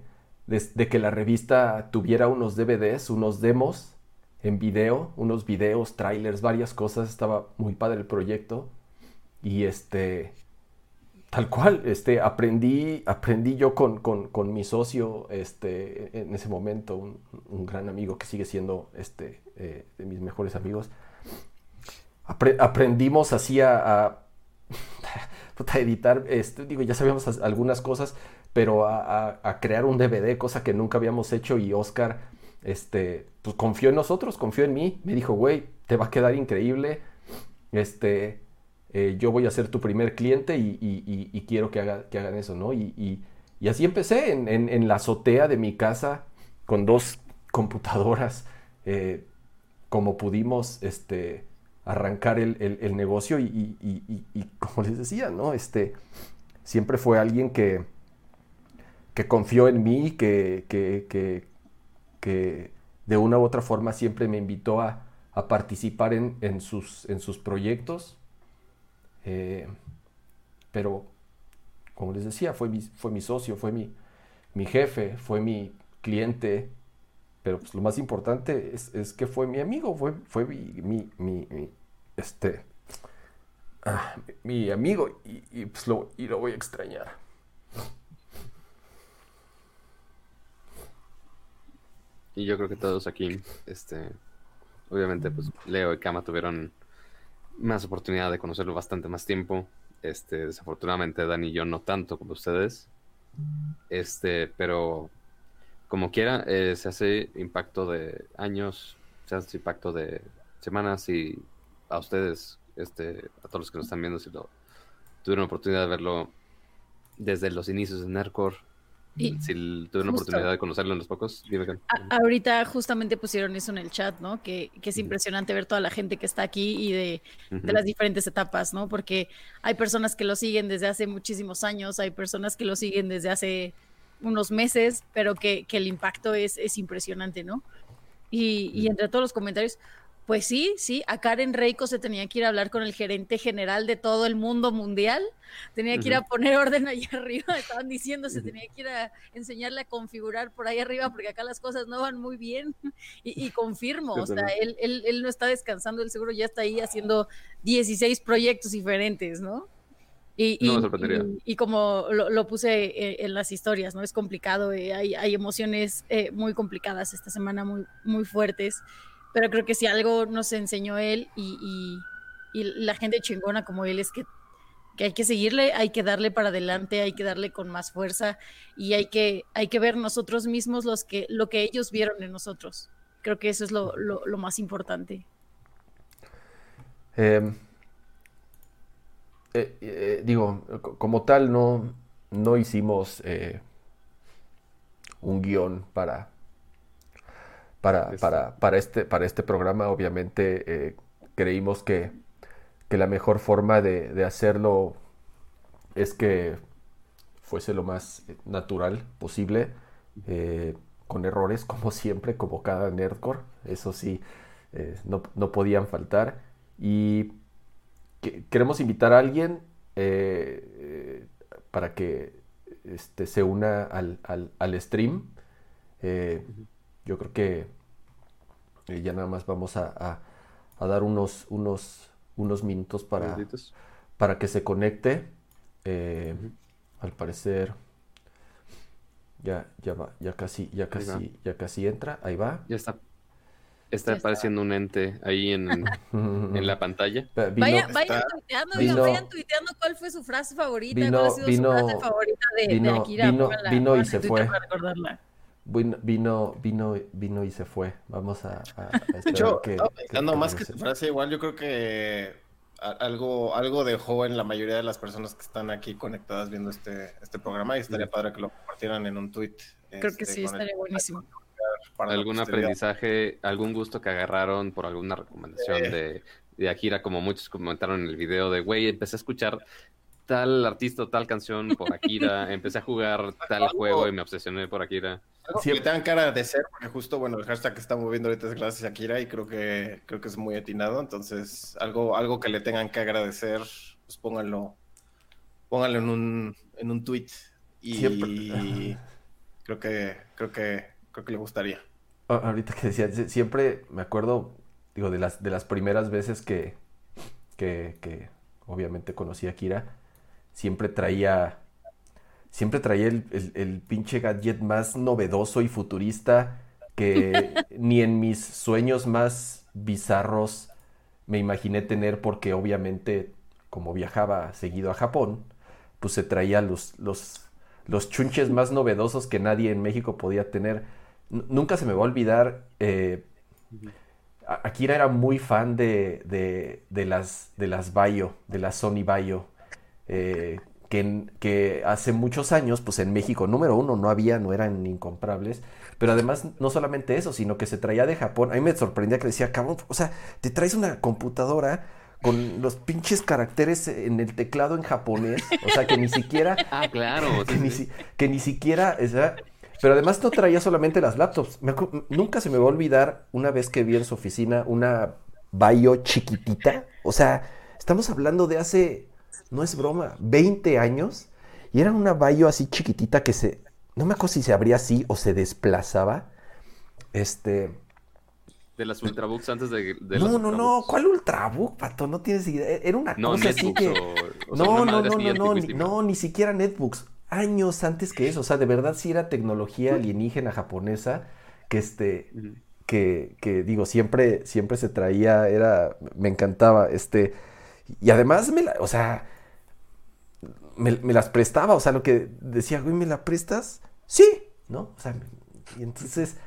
S1: que la revista tuviera unos DVDs, unos demos en video, unos videos, trailers, varias cosas. Estaba muy padre el proyecto. Y este, tal cual, este, aprendí, aprendí yo con, mi socio este, en ese momento, un, gran amigo que sigue siendo este, eh, de mis mejores amigos. aprendimos así a, editar, este, digo, ya sabíamos algunas cosas, pero a, crear un DVD, cosa que nunca habíamos hecho y Oscar este, pues confió en nosotros, confió en mí, me dijo, güey, te va a quedar increíble, este, eh, yo voy a ser tu primer cliente y, quiero que, haga, que, hagan eso, ¿no? Y, así empecé en, la azotea de mi casa con dos computadoras, eh, como pudimos este, arrancar el, negocio y, como les decía, ¿no? Este, siempre fue alguien que, confió en mí, que, de una u otra forma siempre me invitó a, participar en sus proyectos eh, pero, como les decía, fue mi, fue mi socio, fue mi, mi jefe, fue mi cliente, pero pues lo más importante es, es que fue mi amigo, fue, fue mi, mi, este, ah, mi amigo y, y, pues lo, y lo voy a extrañar.
S4: Y yo creo que todos aquí, este, obviamente, pues Leo y Kama tuvieron más oportunidad de conocerlo bastante más tiempo. Este, desafortunadamente Dani y yo no tanto como ustedes. Este, pero como quiera, eh, se hace impacto de años, se hace impacto de semanas y a ustedes, este, a todos los que nos están viendo, si lo tuvieron oportunidad de verlo desde los inicios de Nerdcore,
S3: Y
S4: si l- tuvieron
S3: justo-
S4: oportunidad de conocerlo en los pocos, dime.
S3: A- ahorita justamente pusieron eso en el chat, ¿no? Que, que es impresionante ver toda la gente que está aquí y de, las diferentes etapas, ¿no? Porque hay personas que lo siguen desde hace muchísimos años, hay personas que lo siguen desde hace unos meses, pero que, que el impacto es, es impresionante, ¿no? Y, y entre todos los comentarios, pues sí, sí, a Karen Reiko se tenía que ir a hablar con el gerente general de todo el mundo mundial, tenía que ir a poner orden allá arriba, estaban diciendo, se tenía que ir a enseñarle a configurar por ahí arriba, porque acá las cosas no van muy bien, y, y confirmo, o sea, él, él, él no está descansando, él seguro ya está ahí haciendo 16 proyectos diferentes, ¿no? Y,
S4: No
S3: y como lo, lo puse eh, en las historias, ¿no? Es complicado, eh, hay, hay emociones eh, muy complicadas esta semana, muy, muy fuertes, pero creo que si algo nos enseñó él y, y- la gente chingona como él es que, que hay que seguirle, hay que darle para adelante, hay que darle con más fuerza y hay que, hay que ver nosotros mismos los que, lo que ellos vieron en nosotros. Creo que eso es lo, lo- más importante.
S1: Eh, eh, eh, digo, co- como tal, no, no hicimos eh, un guion para, para, para, para este, para este programa. Obviamente, eh, creímos que, que la mejor forma de, de hacerlo es que fuese lo más natural posible, eh, con errores, como siempre, como cada nerdcore. Eso sí, eh, no, no podían faltar. Y que- queremos invitar a alguien para que este, se una al, al- al stream. Eh, yo creo que eh, ya nada más vamos a, a- a dar unos, unos, unos minutos para, para que se conecte. Eh, Al parecer ya, ya va, ya casi, ya casi, ya casi entra. Ahí va.
S4: Ya está. Está apareciendo un ente ahí en, en la pantalla.
S3: Vaya- vayan tuiteando, oigan,
S1: vino-
S3: vayan tuiteando cuál fue su frase favorita,
S1: vino-
S3: cuál ha sido
S1: vino-
S3: su frase favorita de, de
S1: vino-
S3: Akira.
S1: vino- vino y se fue. Vino, vino, vino, vino y se fue. Vamos a, a- a
S2: De
S1: esperar
S2: hecho,
S1: que, que- que
S2: más que su frase, igual yo creo que algo, algo dejó en la mayoría de las personas que están aquí conectadas viendo este, este programa y estaría padre que lo compartieran en un tweet.
S3: Creo que
S2: este,
S3: sí,
S2: el-
S3: estaría buenísimo.
S2: para
S4: algún aprendizaje, algún gusto que agarraron por alguna recomendación
S2: Sí.
S4: de, de Akira, como muchos comentaron en el video de, güey, empecé a escuchar tal artista o tal canción por Akira, empecé a jugar tal juego y me obsesioné por Akira.
S2: Que le tengan cara de ser, porque justo, bueno, el hashtag que está moviendo ahorita es gracias a Akira y creo que, creo que es muy atinado. Entonces, algo, algo que le tengan que agradecer, pues pónganlo, pónganlo en un, en un tweet. Y
S1: Siempre.
S2: creo que, creo que, creo que le gustaría.
S1: Ah, Ahorita que decía, sie- siempre me acuerdo, digo, de las, de las primeras veces que, que, que obviamente conocí a Kira, siempre traía, siempre traía el, el- el pinche gadget más novedoso y futurista que ni en mis sueños más bizarros me imaginé tener porque obviamente como viajaba seguido a Japón, pues se traía los, los, los chunches más novedosos que nadie en México podía tener. N- Nunca se me va a olvidar, eh, Akira era muy fan de, de, de las, de las Bayo, de las Sony Bayo, eh, que, hace muchos años, pues en México, número uno, no había, no eran incomprables, pero además no solamente eso, sino que se traía de Japón. A mí me sorprendía que decía, cabrón, o sea, te traes una computadora con los pinches caracteres en el teclado en japonés, o sea, que ni siquiera...
S4: Ah, claro.
S1: que, ni, que ni siquiera, o sea, pero además no traía solamente las laptops. Me nunca se me va a olvidar una vez que vi en su oficina una Bayo chiquitita. O sea, estamos hablando de hace, no es broma, 20 años. Y era una Bayo así chiquitita que se, no me acuerdo si se abría así o se desplazaba. Este.
S4: De las Ultrabooks antes de. de
S1: no, no, no. ¿Cuál Ultrabook, pato? No tienes idea. Era una
S4: No,
S1: cosa así que.
S4: o-
S1: no, no, no, no, no, ni, no, ni siquiera netbooks. Años antes que eso. O sea, de verdad sí era tecnología alienígena japonesa. Que este. Que, que digo, siempre, siempre se traía. Era. Me encantaba. Este. Y además me la. O sea. Me, me las prestaba. O sea, lo que decía, güey, ¿me la prestas? Sí, ¿no? O sea, y entonces.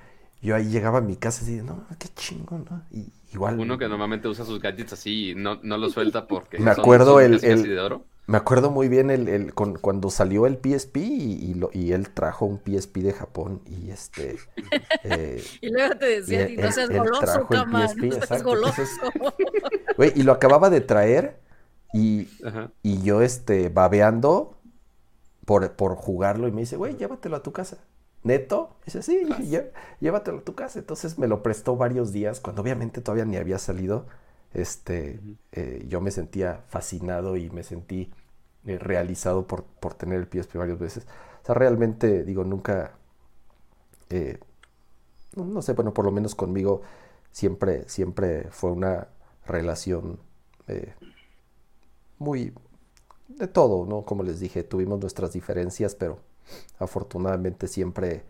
S1: Yo ahí llegaba a mi casa y decía, no, qué chingón, ¿no? Y igual.
S4: Uno que normalmente usa sus gadgets así y no, no los suelta porque
S1: Me acuerdo
S4: son
S1: el,
S4: casi casi
S1: el-
S4: de oro.
S1: me acuerdo muy bien el, el- con- cuando salió el PSP y, y lo- y él trajo un PSP de Japón y este eh,
S3: Y luego te
S1: y
S3: no seas
S1: él
S3: goloso, cama, no seas
S1: exacto,
S3: goloso.
S1: entonces- güey, y lo acababa de traer y, y yo este babeando por, por jugarlo y me dice, güey, llévatelo a tu casa. ¿Neto? Dice, sí, llé- llévatelo a tu casa. Entonces me lo prestó varios días, cuando obviamente todavía ni había salido. Este, eh, yo me sentía fascinado y me sentí eh, realizado por, por tener el PSP varias veces. O sea, realmente, digo, nunca, eh, no, sé, bueno, por lo menos conmigo siempre, siempre fue una relación muy de todo, ¿no? Como les dije, tuvimos nuestras diferencias, pero afortunadamente siempre,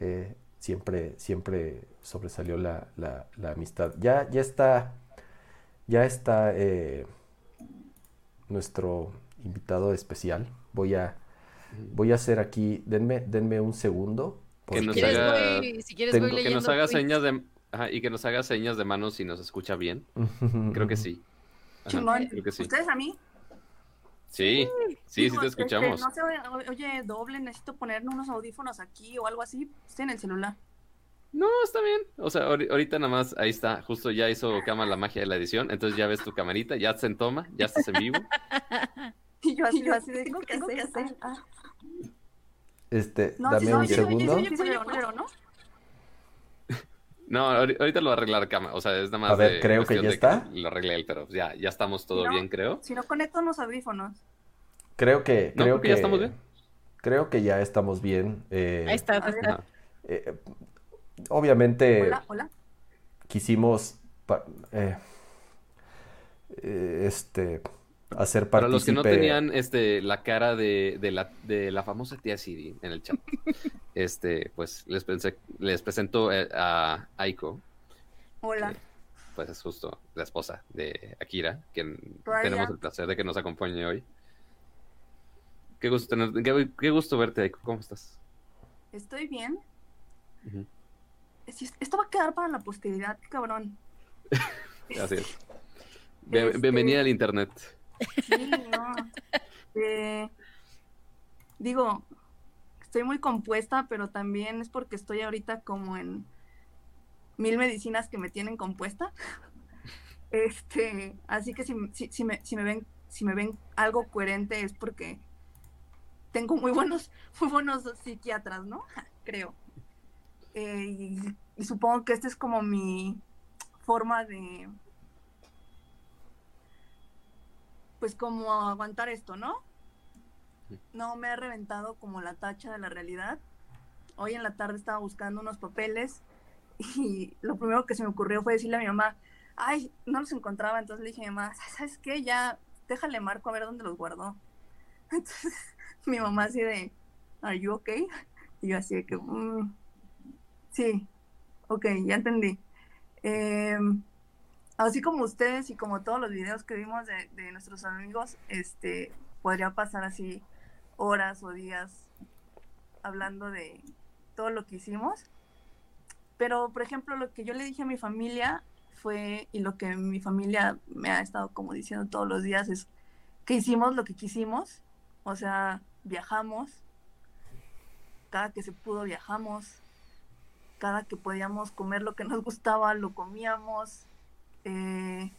S1: eh, siempre, siempre sobresalió la, la- la amistad. Ya, ya está, ya está eh, nuestro invitado especial. Voy a, voy a hacer aquí, denme, denme un segundo.
S4: Que nos haga,
S3: voy- si quieres
S1: tengo-
S3: voy
S4: que nos
S3: leyendo
S4: haga
S3: tweets.
S4: señas de ajá, y que nos haga señas de manos si nos escucha bien. Creo que sí. Ajá,
S27: Chingón.
S4: creo que sí.
S27: ¿Ustedes a mí?
S4: Sí, sí, sí te
S27: este,
S4: escuchamos.
S27: no sé, oye, oye, doble, necesito ponerme unos audífonos aquí o algo así. Estoy en el celular.
S4: No, está bien. O sea, ahori- ahorita nada más, ahí está, justo ya hizo Cama la magia de la edición, entonces ya ves tu camarita, ya se en toma, ya estás en vivo.
S27: Y yo así,
S28: yo
S27: así de, ¿qué tengo que hacer? Ah.
S1: Este,
S27: No,
S1: dame
S27: sí,
S1: un
S27: oye, oye,
S1: segundo.
S27: oye, oye, culero, ¿no?
S4: No, ahori- ahorita lo va a arreglar Cama, o sea, es nada más
S1: A ver,
S4: de
S1: creo que ya está.
S4: lo arregle él, pero ya, ya estamos todo
S27: No.
S4: bien, creo.
S27: Si no conecto unos audífonos.
S1: Creo que,
S4: No,
S1: creo
S4: que ya estamos bien.
S1: creo que ya estamos bien. eh,
S3: Ahí está, está.
S1: Eh, obviamente
S27: Hola, hola.
S1: quisimos eh, eh, este hacer
S4: Para los que no tenían este la cara de, de la, de la famosa tía Siri en el chat, este, pues les pensé, les presento eh, a Aiko,
S27: Hola.
S4: pues es justo la esposa de Akira, quien tenemos el placer de que nos acompañe hoy. Qué gusto tener, qué, qué gusto verte, Aiko. ¿Cómo estás?
S27: Estoy bien. Esto va a quedar para la posteridad, cabrón.
S4: Así es. Bien-
S27: Este-
S4: Bienvenida al internet.
S27: Sí, no. Eh, digo, estoy muy compuesta, pero también es porque estoy ahorita como en mil medicinas que me tienen compuesta. Este, así que si, si, me, si me ven, si me ven algo coherente es porque tengo muy buenos, muy buenos psiquiatras, ¿no? Creo. Eh, y, y supongo que esta es como mi forma de, pues como aguantar esto, ¿no? No me he reventado como la tacha de la realidad. Hoy en la tarde estaba buscando unos papeles y lo primero que se me ocurrió fue decirle a mi mamá, ay, no los encontraba, entonces le dije a mi mamá, ¿sabes qué? Ya, déjale marco a ver dónde los guardó. Entonces mi mamá así de, ¿Are you okay? Y yo así de que, "Mm, sí, ok, ya entendí. Em, así como ustedes y como todos los videos que vimos de, de nuestros amigos, este, podría pasar así horas o días hablando de todo lo que hicimos. Pero, por ejemplo, lo que yo le dije a mi familia fue, y lo que mi familia me ha estado como diciendo todos los días es que hicimos lo que quisimos, o sea, viajamos, cada que se pudo viajamos, cada que podíamos comer lo que nos gustaba, lo comíamos, eh,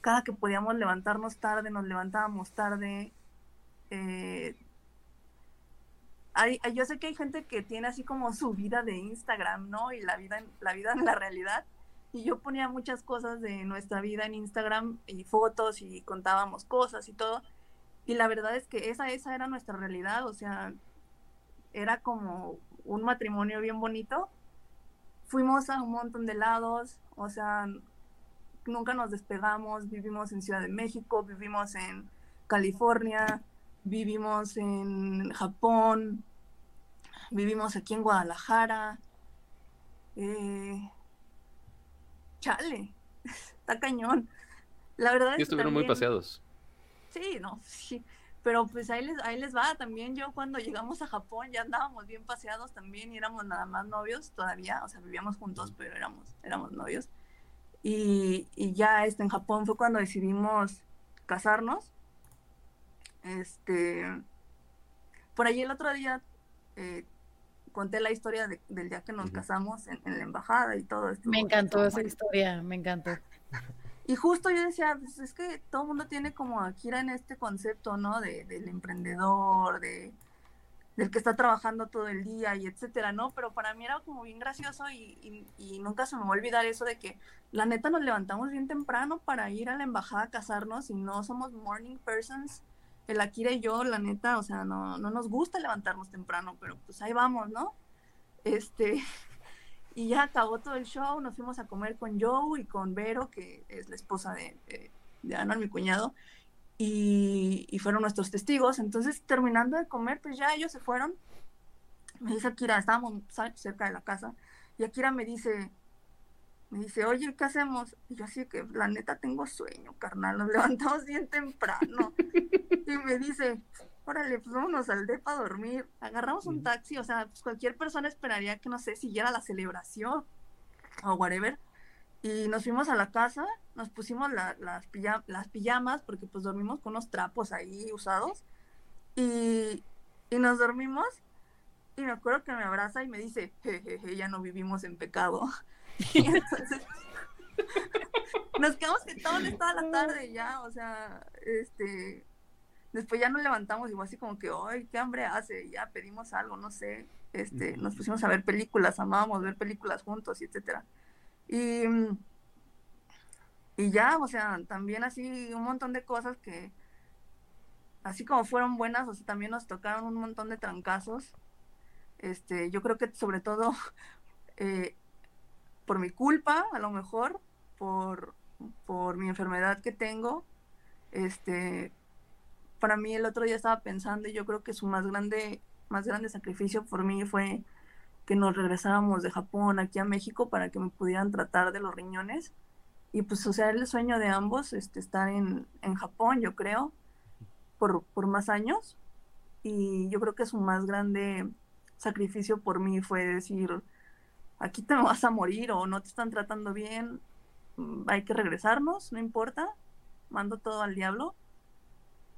S27: cada que podíamos levantarnos tarde, nos levantábamos tarde. eh, hay- yo sé que hay gente que tiene así como su vida de Instagram, ¿no? Y la vida, en- la vida en la realidad. Y yo ponía muchas cosas de nuestra vida en Instagram y fotos y contábamos cosas y todo. Y la verdad es que esa, esa era nuestra realidad, o sea, era como un matrimonio bien bonito fuimos a un montón de lados, o sea, nunca nos despegamos, vivimos en Ciudad de México, vivimos en California, vivimos en Japón, vivimos aquí en Guadalajara. Eh, chale, está cañón. La verdad es
S25: Y estuvieron muy paseados.
S27: Sí, no, sí. Pero pues ahí les, ahí les va. También yo cuando llegamos a Japón ya andábamos bien paseados también y éramos nada más novios todavía. O sea, vivíamos juntos, pero éramos, éramos novios. Y, y ya este, en Japón fue cuando decidimos casarnos. Este, por ahí el otro día eh, conté la historia de- del día que nos casamos en, en la embajada y todo esto.
S26: Me encantó esa historia, me encantó.
S27: Y justo yo decía, pues es que todo el mundo tiene como a Kira en este concepto, ¿no? De, del emprendedor, de, del que está trabajando todo el día y etcétera, ¿no? Pero para mí era como bien gracioso y, nunca se me va a olvidar eso de que la neta nos levantamos bien temprano para ir a la embajada a casarnos y no somos morning persons. El Akira y yo, la neta, o sea, no, no nos gusta levantarnos temprano, pero pues ahí vamos, ¿no? Este, y ya acabó todo el show, nos fuimos a comer con Joe y con Vero, que es la esposa de, de, de Anon, mi cuñado, y, y fueron nuestros testigos. Entonces, terminando de comer, pues ya ellos se fueron. Me dice Akira, estábamos cerca de la casa, y Akira me dice, me dice, oye, ¿qué hacemos? Y yo así que, la neta, tengo sueño, carnal, nos levantamos bien temprano. y me dice, órale, pues vámonos al depa a dormir. Agarramos un taxi, o sea, pues cualquier persona esperaría que, no sé, siguiera la celebración o whatever. Y nos fuimos a la casa, nos pusimos la- las, pija- las pijamas, porque pues dormimos con unos trapos ahí usados. Y, y nos dormimos. Y me acuerdo que me abraza y me dice, jejeje, ya no vivimos en pecado. Y entonces nos quedamos sentados toda la tarde ya, o sea, este, después ya nos levantamos y fue así como que, ay, qué hambre hace, y ya pedimos algo, no sé, este, nos pusimos a ver películas, amábamos ver películas juntos, y etcétera. Y, y ya, o sea, también así un montón de cosas que, así como fueron buenas, o sea, también nos tocaron un montón de trancazos. Este, yo creo que sobre todo eh, por mi culpa, a lo mejor, por, por mi enfermedad que tengo. Este, para mí el otro día estaba pensando y yo creo que su más grande, más grande sacrificio por mí fue que nos regresáramos de Japón aquí a México para que me pudieran tratar de los riñones. Y pues, o sea, el sueño de ambos, este, estar en, en Japón, yo creo, por, por más años. Y yo creo que su más grande sacrificio por mí fue decir, aquí te vas a morir o no te están tratando bien, mm, hay que regresarnos, no importa, mando todo al diablo,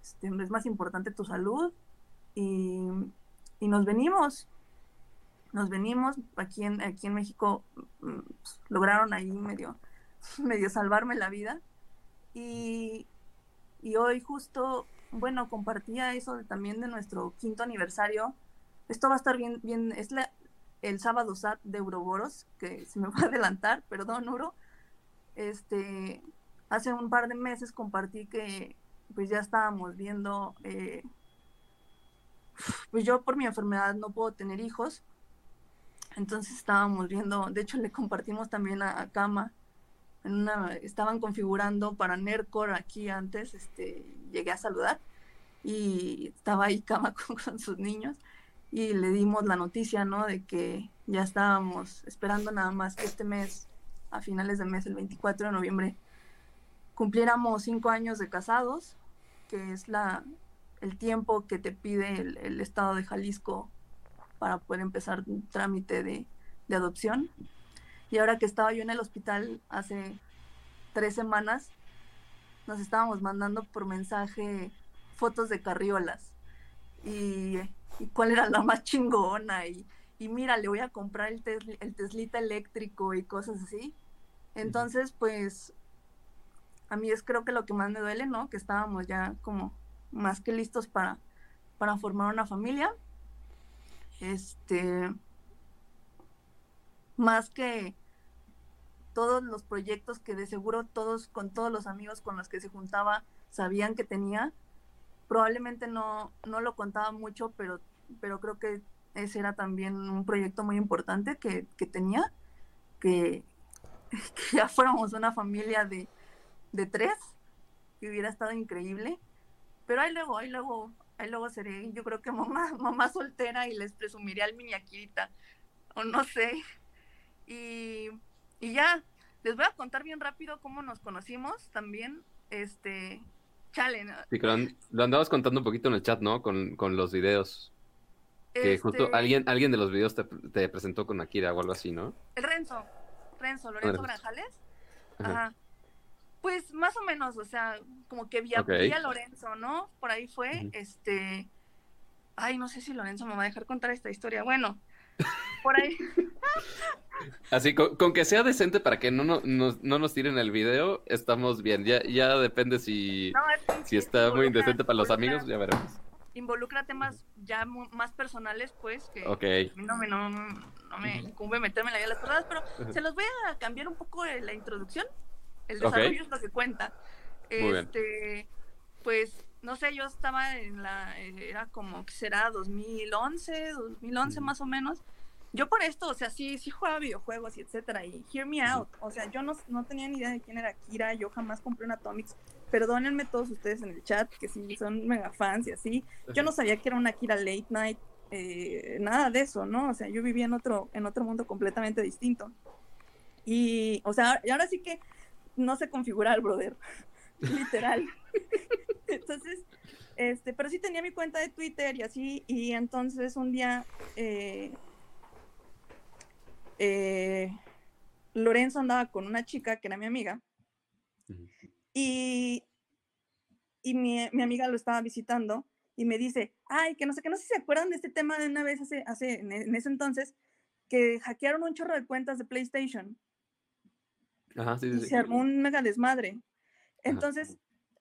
S27: este, es más importante tu salud y, y nos venimos, nos venimos, aquí en, aquí en México mm, pues, lograron ahí medio, medio salvarme la vida. Y, y hoy justo, bueno, compartía eso también de nuestro quinto aniversario, esto va a estar bien, bien, es el sábado SAT de Euroboros, que se me va a adelantar, perdón, Uro. Este, hace un par de meses compartí que pues ya estábamos viendo, eh, pues yo por mi enfermedad no puedo tener hijos, entonces estábamos viendo, de hecho le compartimos también a, a Kama, una, estaban configurando para Nerdcore aquí antes, este, llegué a saludar y estaba ahí Kama con, sus niños y le dimos la noticia, ¿no? De que ya estábamos esperando nada más que este mes, a finales de mes, el 24 de noviembre, cumpliéramos cinco años de casados, que es la, el tiempo que te pide el estado de Jalisco para poder empezar un trámite de, de adopción. Y ahora que estaba yo en el hospital hace tres semanas, nos estábamos mandando por mensaje fotos de carriolas. Y, y cuál era la más chingona. Y, y mira, le voy a comprar el, tes- el Teslita eléctrico y cosas así. Entonces, pues, a mí es creo que lo que más me duele, ¿no? Que estábamos ya como más que listos para, para formar una familia. Este, más que todos los proyectos que de seguro todos, con todos los amigos con los que se juntaba, sabían que tenía. Probablemente no, no lo contaba mucho, pero, pero creo que ese era también un proyecto muy importante que, que tenía. que, ya fuéramos una familia de, de tres, que hubiera estado increíble. Pero ahí luego, ahí luego, ahí luego seré, yo creo que mamá, mamá soltera y les presumiré al mini Akirita, o no sé. Y, y ya, les voy a contar bien rápido cómo nos conocimos también. Este, chale, ¿no?
S25: Sí, que lo, an- lo andabas contando un poquito en el chat, ¿no? Con, con los videos. Que justo
S27: Este-
S25: alguien, alguien de los videos te, te presentó con Akira o algo así, ¿no?
S27: El Renzo, Renzo, Lorenzo
S25: Renzo.
S27: Granjales.
S25: Ajá.
S27: Ajá. Pues más o menos, o sea, como que vi a,
S25: Ok.
S27: vi a Lorenzo, ¿no? Por ahí fue, este, ay, no sé si Lorenzo me va a dejar contar esta historia. Bueno, por ahí,
S25: Así, con, con que sea decente para que no, no, nos- no nos tiren el video, estamos bien. Ya, ya depende si,
S27: No, es
S25: si está muy indecente para los amigos, ya veremos.
S27: involucra temas ya más personales, pues, que
S25: Ok.
S27: a mí no me, no, no me incumbe meterme en la vida de las personas, pero se los voy a cambiar un poco la introducción. El desarrollo es lo que cuenta.
S25: Muy bien.
S27: Este, pues, no sé, yo estaba en la, eh, era como, que será? 2011, 2011 más o menos. Yo por esto, o sea, sí, sí jugaba videojuegos y etcétera, y hear me out. O sea, yo no, no tenía ni idea de quién era Kira, yo jamás compré un Atomics. Perdónenme todos ustedes en el chat, que sí son mega fans y así. Yo no sabía que era una Kira Late Night, eh, nada de eso, ¿no? O sea, yo vivía en otro, en otro mundo completamente distinto. Y, o sea, y ahora sí que no sé configurar, brother. Literal. entonces, este, pero sí tenía mi cuenta de Twitter y así, y entonces un día eh, eh, Lorenzo andaba con una chica que era mi amiga, y, y mi, mi amiga lo estaba visitando y me dice, ay, que no sé, que no sé si se acuerdan de este tema de una vez hace, hace en, en ese entonces, que hackearon un chorro de cuentas de PlayStation
S25: Ajá, sí, sí,
S27: se armó un mega desmadre. Entonces,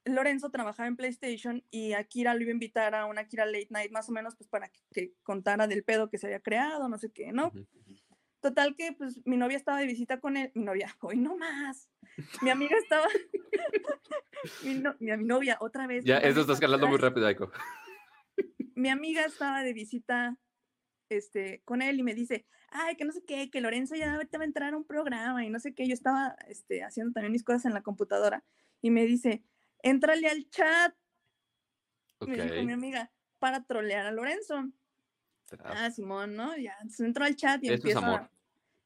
S27: Lorenzo trabajaba en PlayStation y Akira lo iba a invitar a una Akira Late Night más o menos pues para que, que contara del pedo que se había creado, no sé qué, ¿no? Total que pues mi novia estaba de visita con él, mi novia, hoy no más. Mi amiga estaba mi, no- mi, mi novia otra vez.
S25: Ya, eso está escalando muy rápido, Aiko.
S27: Mi amiga estaba de visita este, con él y me dice, ay, que no sé qué, que Lorenzo ya ahorita va a entrar a un programa y no sé qué. Yo estaba este, haciendo también mis cosas en la computadora y me dice, éntrale al chat, me dijo mi amiga, para trolear a Lorenzo.
S25: Tras.
S27: Ah, Simón, ¿no? Ya, entonces entro al chat y empiezo, a,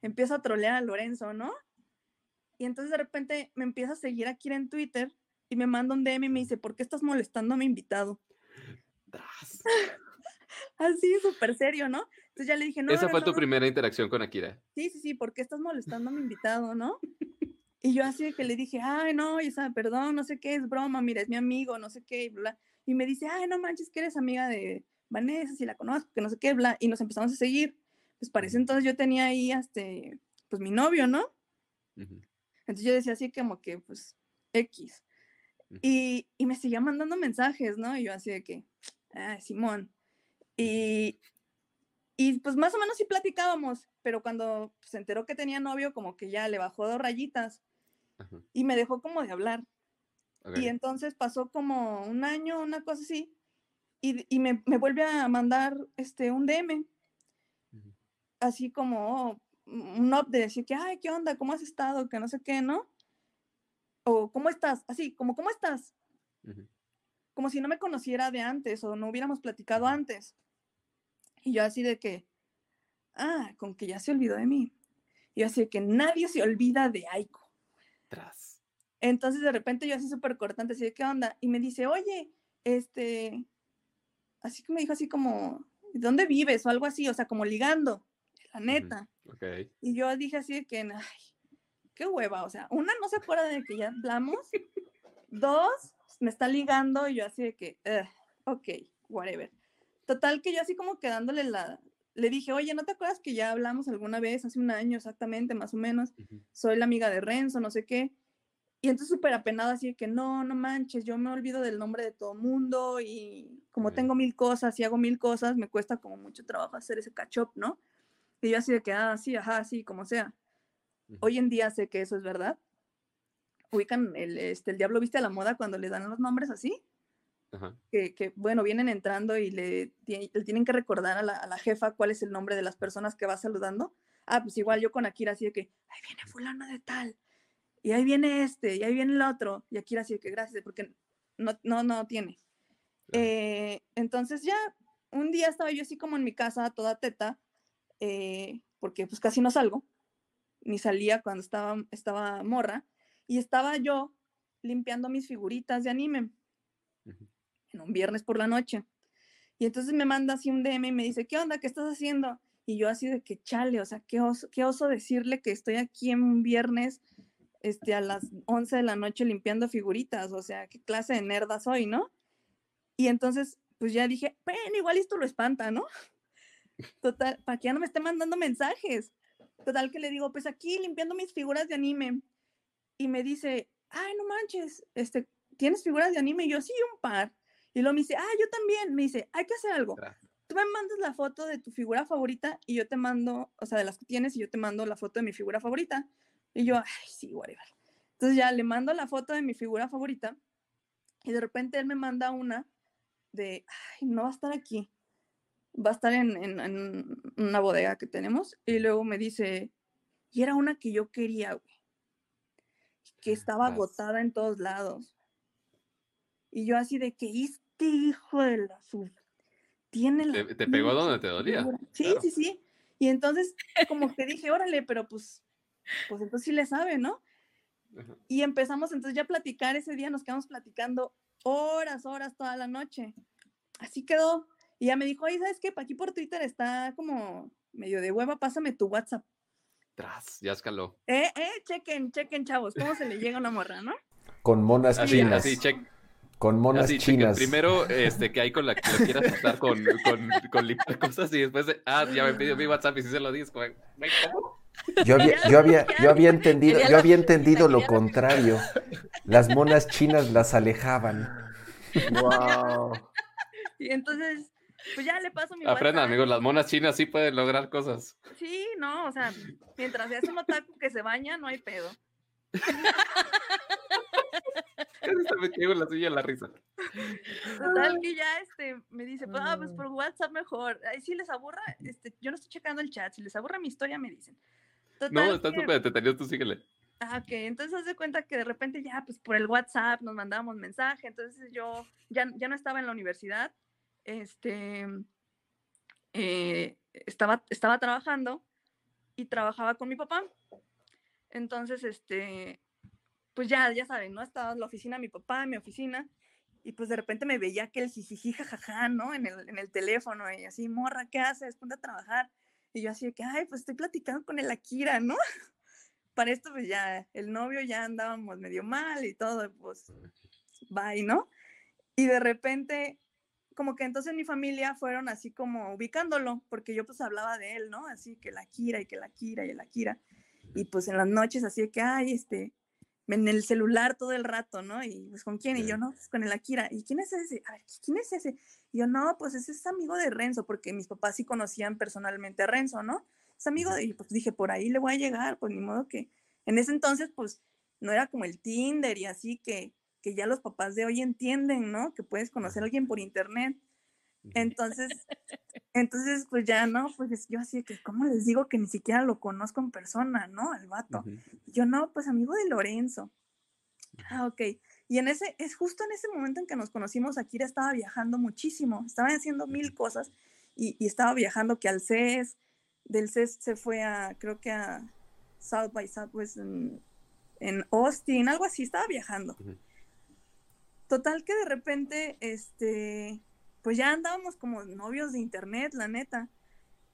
S27: empiezo a trolear a Lorenzo, ¿no? Y entonces de repente me empieza a seguir aquí en Twitter y me manda un DM y me dice, ¿por qué estás molestando a mi invitado? Así, súper serio, ¿no? Entonces ya le dije, no.
S25: Esa
S27: no,
S25: fue
S27: no,
S25: tu
S27: no".
S25: primera interacción con Akira.
S27: Sí, sí, sí, ¿por qué estás molestando a mi invitado, no? Y yo así de que le dije, ay, no, Isa, perdón, no sé qué, es broma, mira, es mi amigo, no sé qué, y bla. Y me dice, ay, no manches, que eres amiga de Vanessa, si la conozco, que no sé qué, bla. Y nos empezamos a seguir. Pues parece entonces yo tenía ahí, este, pues mi novio, ¿no? Entonces yo decía así como que, pues, X. Y, y me seguía mandando mensajes, ¿no? Y yo así de que, ah, Simón. Y, y pues más o menos sí platicábamos, pero cuando se enteró que tenía novio, como que ya le bajó dos rayitas y me dejó como de hablar. Y entonces pasó como un año, una cosa así, y, y me, me vuelve a mandar este, un DM, así como oh, un update, decir que, ay, ¿qué onda? ¿Cómo has estado? Que no sé qué, ¿no? O, ¿cómo estás? Así, como, ¿cómo estás? Como si no me conociera de antes o no hubiéramos platicado antes. Y yo así de que, ah, con que ya se olvidó de mí. Y yo así de que nadie se olvida de Aiko.
S25: Tras.
S27: Entonces de repente yo así súper cortante, así de qué onda. Y me dice, oye, este, así que me dijo así como, ¿dónde vives? O algo así, o sea, como ligando, la neta. Y yo dije así de que, ay, qué hueva, o sea, una no se acuerda de que ya hablamos, dos, me está ligando y yo así de que, "Ugh, ok, whatever. Total que yo así como quedándole la, le dije, oye, ¿no te acuerdas que ya hablamos alguna vez, hace un año exactamente, más o menos? Soy la amiga de Renzo, no sé qué. Y entonces súper apenada, así de que no, no manches, yo me olvido del nombre de todo mundo y como tengo mil cosas y hago mil cosas, me cuesta como mucho trabajo hacer ese catch up, ¿no? Y yo así de que, ah, sí, ajá, sí, como sea. Hoy en día sé que eso es verdad. Ubican el, este, el diablo viste a la moda cuando le dan los nombres así,
S25: Ajá.
S27: que, que, bueno, vienen entrando y le, le tienen que recordar a la, a la jefa cuál es el nombre de las personas que va saludando. Ah, pues igual yo con Akira así de que, ahí viene fulano de tal, y ahí viene este, y ahí viene el otro, y Akira así de que gracias, porque no, no, no tiene. Eh, entonces ya, un día estaba yo así como en mi casa, toda teta, eh, porque pues casi no salgo, ni salía cuando estaba, estaba morra, y estaba yo limpiando mis figuritas de anime en un viernes por la noche. Y entonces me manda así un DM y me dice, ¿qué onda? ¿Qué estás haciendo? Y yo así de que chale, o sea, qué oso, qué oso decirle que estoy aquí en un viernes este, a las 11 de la noche limpiando figuritas, o sea, qué clase de nerda soy, ¿no? Y entonces, pues ya dije, bueno, igual esto lo espanta, ¿no? Total, para que ya no me esté mandando mensajes. Total que le digo, pues aquí limpiando mis figuras de anime. Y me dice, ay, no manches, este, ¿tienes figuras de anime? Y yo, sí, un par. Y luego me dice, ah, yo también. Me dice, hay que hacer algo. Tú me mandas la foto de tu figura favorita y yo te mando, o sea, de las que tienes, y yo te mando la foto de mi figura favorita. Y yo, ay, sí, whatever. Entonces ya le mando la foto de mi figura favorita y de repente él me manda una de, ay, no va a estar aquí. Va a estar en, en, en una bodega que tenemos. Y luego me dice, y era una que yo quería, güey. Que estaba agotada en todos lados. Y yo así de que este hijo de la su tiene la
S25: Te, te pegó donde te dolía.
S27: figura". Sí,
S25: claro.
S27: sí, sí. Y entonces como que dije, órale, pero pues, pues entonces sí le sabe, ¿no? Y empezamos entonces ya a platicar ese día, nos quedamos platicando horas, horas, toda la noche. Así quedó. Y ya me dijo, oye, ¿sabes qué? Pa' Aquí por Twitter está como medio de hueva, pásame tu WhatsApp.
S25: Tras, ya escaló.
S27: Eh, eh, chequen, chequen, chavos, cómo se le llega a una morra, ¿no?
S1: Con monas
S25: Así,
S1: chinas.
S25: así, check.
S1: Con monas
S25: Así,
S1: chinas.
S25: Primero, este, que hay con la que lo quieras tratar con, con, con limpiar cosas y después, de, ah, ya me pidió mi WhatsApp y si se lo dices.
S1: Yo había, yo había, yo había entendido, yo había entendido lo contrario. Las monas chinas las alejaban.
S27: Wow. Y entonces, pues ya le paso mi
S25: Aprendan, amigos, las monas chinas sí pueden lograr cosas.
S27: Sí, no, o sea, mientras seas un otaku que se baña, no hay pedo.
S25: Se me caigo en la suya la risa.
S27: Total que ya este me dice, pues, ah, pues por WhatsApp mejor. Ahí si les aburra, este, yo no estoy checando el chat, si les aburra mi historia me dicen. Total
S25: No, estás
S27: que-
S25: súper entretenido, tú síguele.
S27: Ah, ok, entonces haz de cuenta que de repente ya, pues por el WhatsApp nos mandábamos mensaje, entonces yo ya, ya no estaba en la universidad, este, eh, estaba, estaba trabajando y trabajaba con mi papá. Entonces, este, pues ya, ya saben, ¿no? Estaba en la oficina mi papá, en mi oficina, y pues de repente me veía que el jijiji jajaja, ¿no? En el, en el teléfono, y así, morra, ¿qué haces? Ponte a trabajar. Y yo así de que, ay, pues estoy platicando con el Akira, ¿no? Para esto, pues ya, el novio ya andábamos medio mal y todo, pues, bye, ¿no? Y de repente, como que entonces mi familia fueron así como ubicándolo, porque yo pues hablaba de él, ¿no? Así que la Kira y que la Kira y la Kira. Y pues en las noches así de que, ay, este, en el celular todo el rato, ¿no? Y pues con quién, y yo no, pues con el Akira. ¿Y quién es ese? A ver, ¿quién es ese? Y yo no, pues ese es amigo de Renzo, porque mis papás sí conocían personalmente a Renzo, ¿no? Es amigo de, y pues dije, por ahí le voy a llegar, pues ni modo que, en ese entonces, pues no era como el Tinder y así que, que ya los papás de hoy entienden, ¿no? Que puedes conocer a alguien por internet. Entonces, entonces, pues ya, ¿no? Pues es- yo así que, ¿cómo les digo que ni siquiera lo conozco en persona, ¿no? Al vato. Yo no, pues amigo de Lorenzo. Ah, ok. Y en ese, es justo en ese momento en que nos conocimos, Akira estaba viajando muchísimo, estaba haciendo mil cosas y, y estaba viajando que al CES, del CES se fue a, creo que a South by Southwest en, en Austin, algo así, estaba viajando. Total que de repente, este, pues ya andábamos como novios de internet, la neta.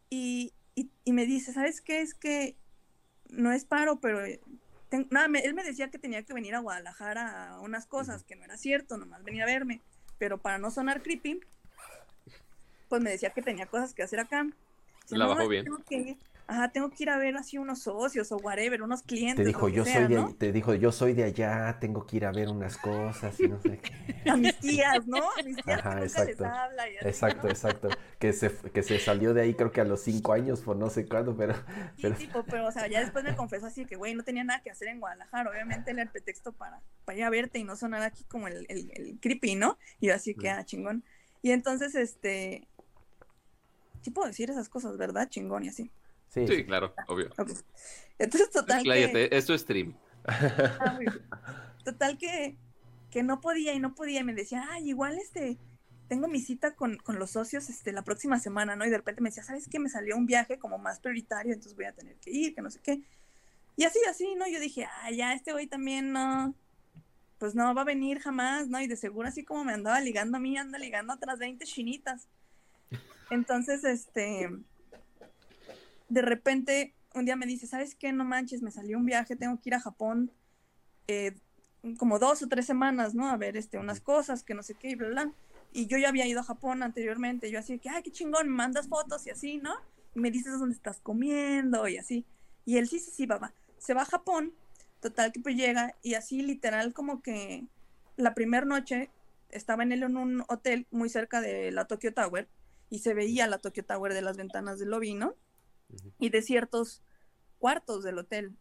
S27: Y, y, y me dice, ¿sabes qué? Es que no es paro, pero eh, ten- nada, me- él me decía que tenía que venir a Guadalajara a unas cosas, que no era cierto, nomás venía a verme. Pero para no sonar creepy, pues me decía que tenía cosas que hacer acá. Dice,
S25: La
S27: "No,
S25: bajó bien.
S27: Tengo que, ajá, tengo que ir a ver así unos socios o whatever, unos clientes.
S1: Te dijo, yo
S27: sea,
S1: soy de,
S27: ¿no?
S1: all- te dijo, yo soy de allá, tengo que ir a ver unas cosas y no sé qué.
S27: A mis tías, ¿no? A mis tías
S1: Ajá,
S27: que nunca les
S1: exacto.
S27: habla y así,
S1: Exacto, exacto. Que se, que se salió de ahí creo que a los cinco años, por no sé cuándo, pero, pero
S27: tipo, pero, o sea, ya después me confesó así que, güey, no tenía nada que hacer en Guadalajara. Obviamente era el pretexto para, para ir a verte y no sonar aquí como el, el, el creepy, ¿no? Y yo así que, ah, chingón. Y entonces, este, sí puedo decir esas cosas, ¿verdad? Chingón y así.
S25: Sí, sí, claro, obvio.
S27: Entonces, total
S25: que... esto es stream.
S27: Ah, total que, que no podía y no podía y me decía, ay, igual este, tengo mi cita con, con, los socios este, la próxima semana, ¿no? Y de repente me decía, ¿sabes qué? Me salió un viaje como más prioritario, entonces voy a tener que ir, que no sé qué. Y así, así, ¿no? Yo dije, ah, ya, este güey también no, pues no va a venir jamás, ¿no? Y de seguro así como me andaba ligando a mí, anda ligando a otras 20 chinitas. Entonces, este, de repente, un día me dice, ¿sabes qué? No manches, me salió un viaje, tengo que ir a Japón eh, como dos o tres semanas, ¿no? A ver, este, unas cosas, que no sé qué, y bla, bla. Y yo ya había ido a Japón anteriormente, yo así que, ay, qué chingón, me mandas fotos y así, ¿no? Y me dices dónde estás comiendo y así. Y él sí, sí, sí, va, Se va a Japón, total que pues llega y así literal como que la primera noche estaba en él en un hotel muy cerca de la Tokyo Tower y se veía la Tokyo Tower de las ventanas del lobby, ¿no? Y de ciertos cuartos del hotel.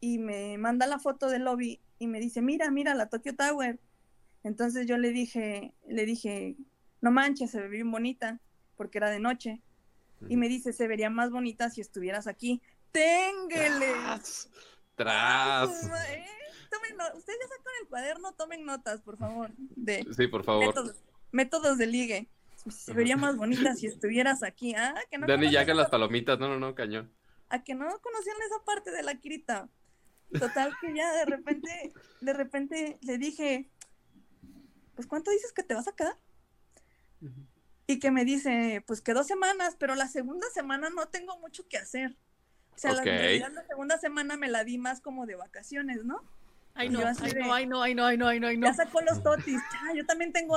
S27: Y me manda la foto del lobby y me dice, mira, mira la Tokyo Tower. Entonces yo le dije, le dije, no manches, se ve bien bonita, porque era de noche. Y me dice, se vería más bonita si estuvieras aquí. ¡Ténguele!
S25: ¡Tras!
S27: ¿eh? Ustedes ya sacan el cuaderno, tomen notas, por favor. De
S25: sí, por favor.
S27: Métodos, de ligue. Se vería más bonita si estuvieras aquí. Ah,
S25: que no Dani, ya que las palomitas. No, no, no, cañón.
S27: A que no conocían esa parte de la Kirita. Total que ya de repente, de repente le dije, pues ¿cuánto dices que te vas a quedar? Y que me dice, pues que dos semanas, pero la segunda semana no tengo mucho que hacer. O sea, la, la segunda semana me la di más como de vacaciones, ¿no?
S26: Ay no, ay, no, ay no, ay no, ay no, ay no, ay no.
S27: Ya sacó los totis. yo también tengo,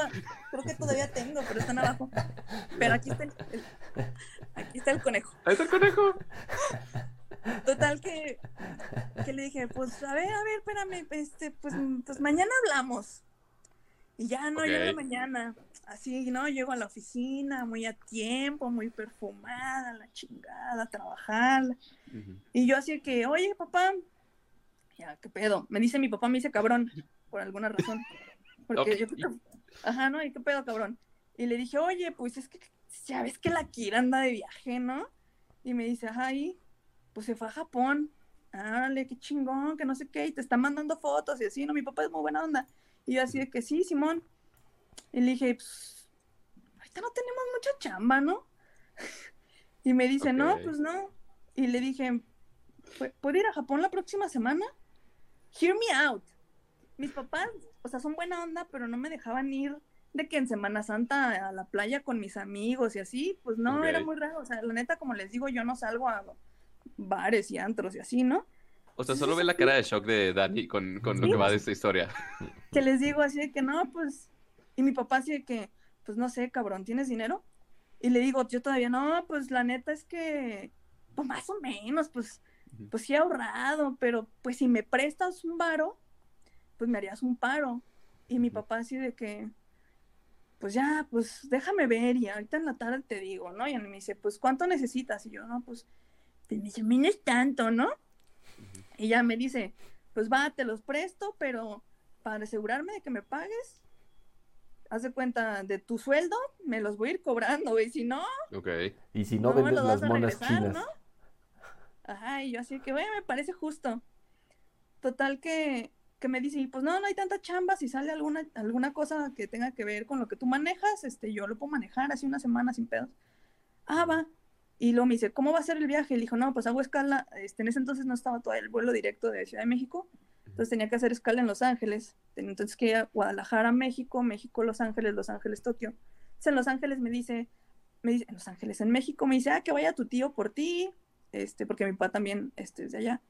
S27: creo que todavía tengo, pero están abajo. Pero aquí está el, aquí está el conejo.
S25: Ahí está el conejo.
S27: Total que, que le dije, pues a ver, a ver, espérame, este, pues, pues mañana hablamos. Y ya no, okay. mañana. Así, ¿no? Llego a la oficina muy a tiempo, muy perfumada, la chingada, a trabajar. Y yo así que, oye, papá, ya, ¿qué pedo? Me dice mi papá, me dice cabrón, por alguna razón. Porque yo, ajá, ¿no? ¿Y qué pedo, cabrón? Y le dije, oye, pues es que ya ves que la Kira anda de viaje, ¿no? Y me dice, ajá, y pues se fue a Japón. Árale, qué chingón, que no sé qué, y te está mandando fotos y así, ¿no? Mi papá es muy buena onda. Y yo así de que sí, Simón. Y le dije, pues, ahorita no tenemos mucha chamba, ¿no? y me dice, no, pues no. Y le dije, ¿puedo ir a Japón la próxima semana? Hear me out. Mis papás, o sea, son buena onda, pero no me dejaban ir de que en Semana Santa a la playa con mis amigos y así, pues no, era muy raro. O sea, la neta, como les digo, yo no salgo a bares y antros y así, ¿no?
S25: O sea, solo ve la cara de shock de Dani con, con lo que va de esta historia.
S27: Que les digo así de que no, pues. Y mi papá así de que, pues no sé, cabrón, ¿tienes dinero? Y le digo, yo todavía no, pues la neta es que, pues más o menos, pues, pues sí he ahorrado, pero pues si me prestas un varo, pues me harías un paro. Y mi papá así de que, pues ya, pues déjame ver y ahorita en la tarde te digo, ¿no? Y me dice, pues ¿cuánto necesitas? Y yo, no, pues, pues me dice, no es tanto, ¿no? Y ya me dice, pues va, te los presto, pero para asegurarme de que me pagues, haz de cuenta de tu sueldo, me los voy a ir cobrando, güey, si no...
S25: Ok.
S1: Y si no, vendes las monas chinas. ¿no?
S27: Ajá, y yo así que, güey, me parece justo. Total que, que me dice, pues no, no hay tanta chamba, si sale alguna, alguna cosa que tenga que ver con lo que tú manejas, este, yo lo puedo manejar así una semana sin pedos. Ah, va. Y luego me dice, ¿cómo va a ser el viaje? Y le dijo, no, pues hago escala. Este, en ese entonces no estaba todo el vuelo directo de Ciudad de México. Entonces tenía que hacer escala en Los Ángeles. Entonces que ir a Guadalajara, México, México, Los Ángeles, Los Ángeles, Tokio. Entonces en Los Ángeles me dice, me dice, en Los Ángeles, en México, me dice, ah, que vaya tu tío por ti, este, porque mi papá también este, es de allá.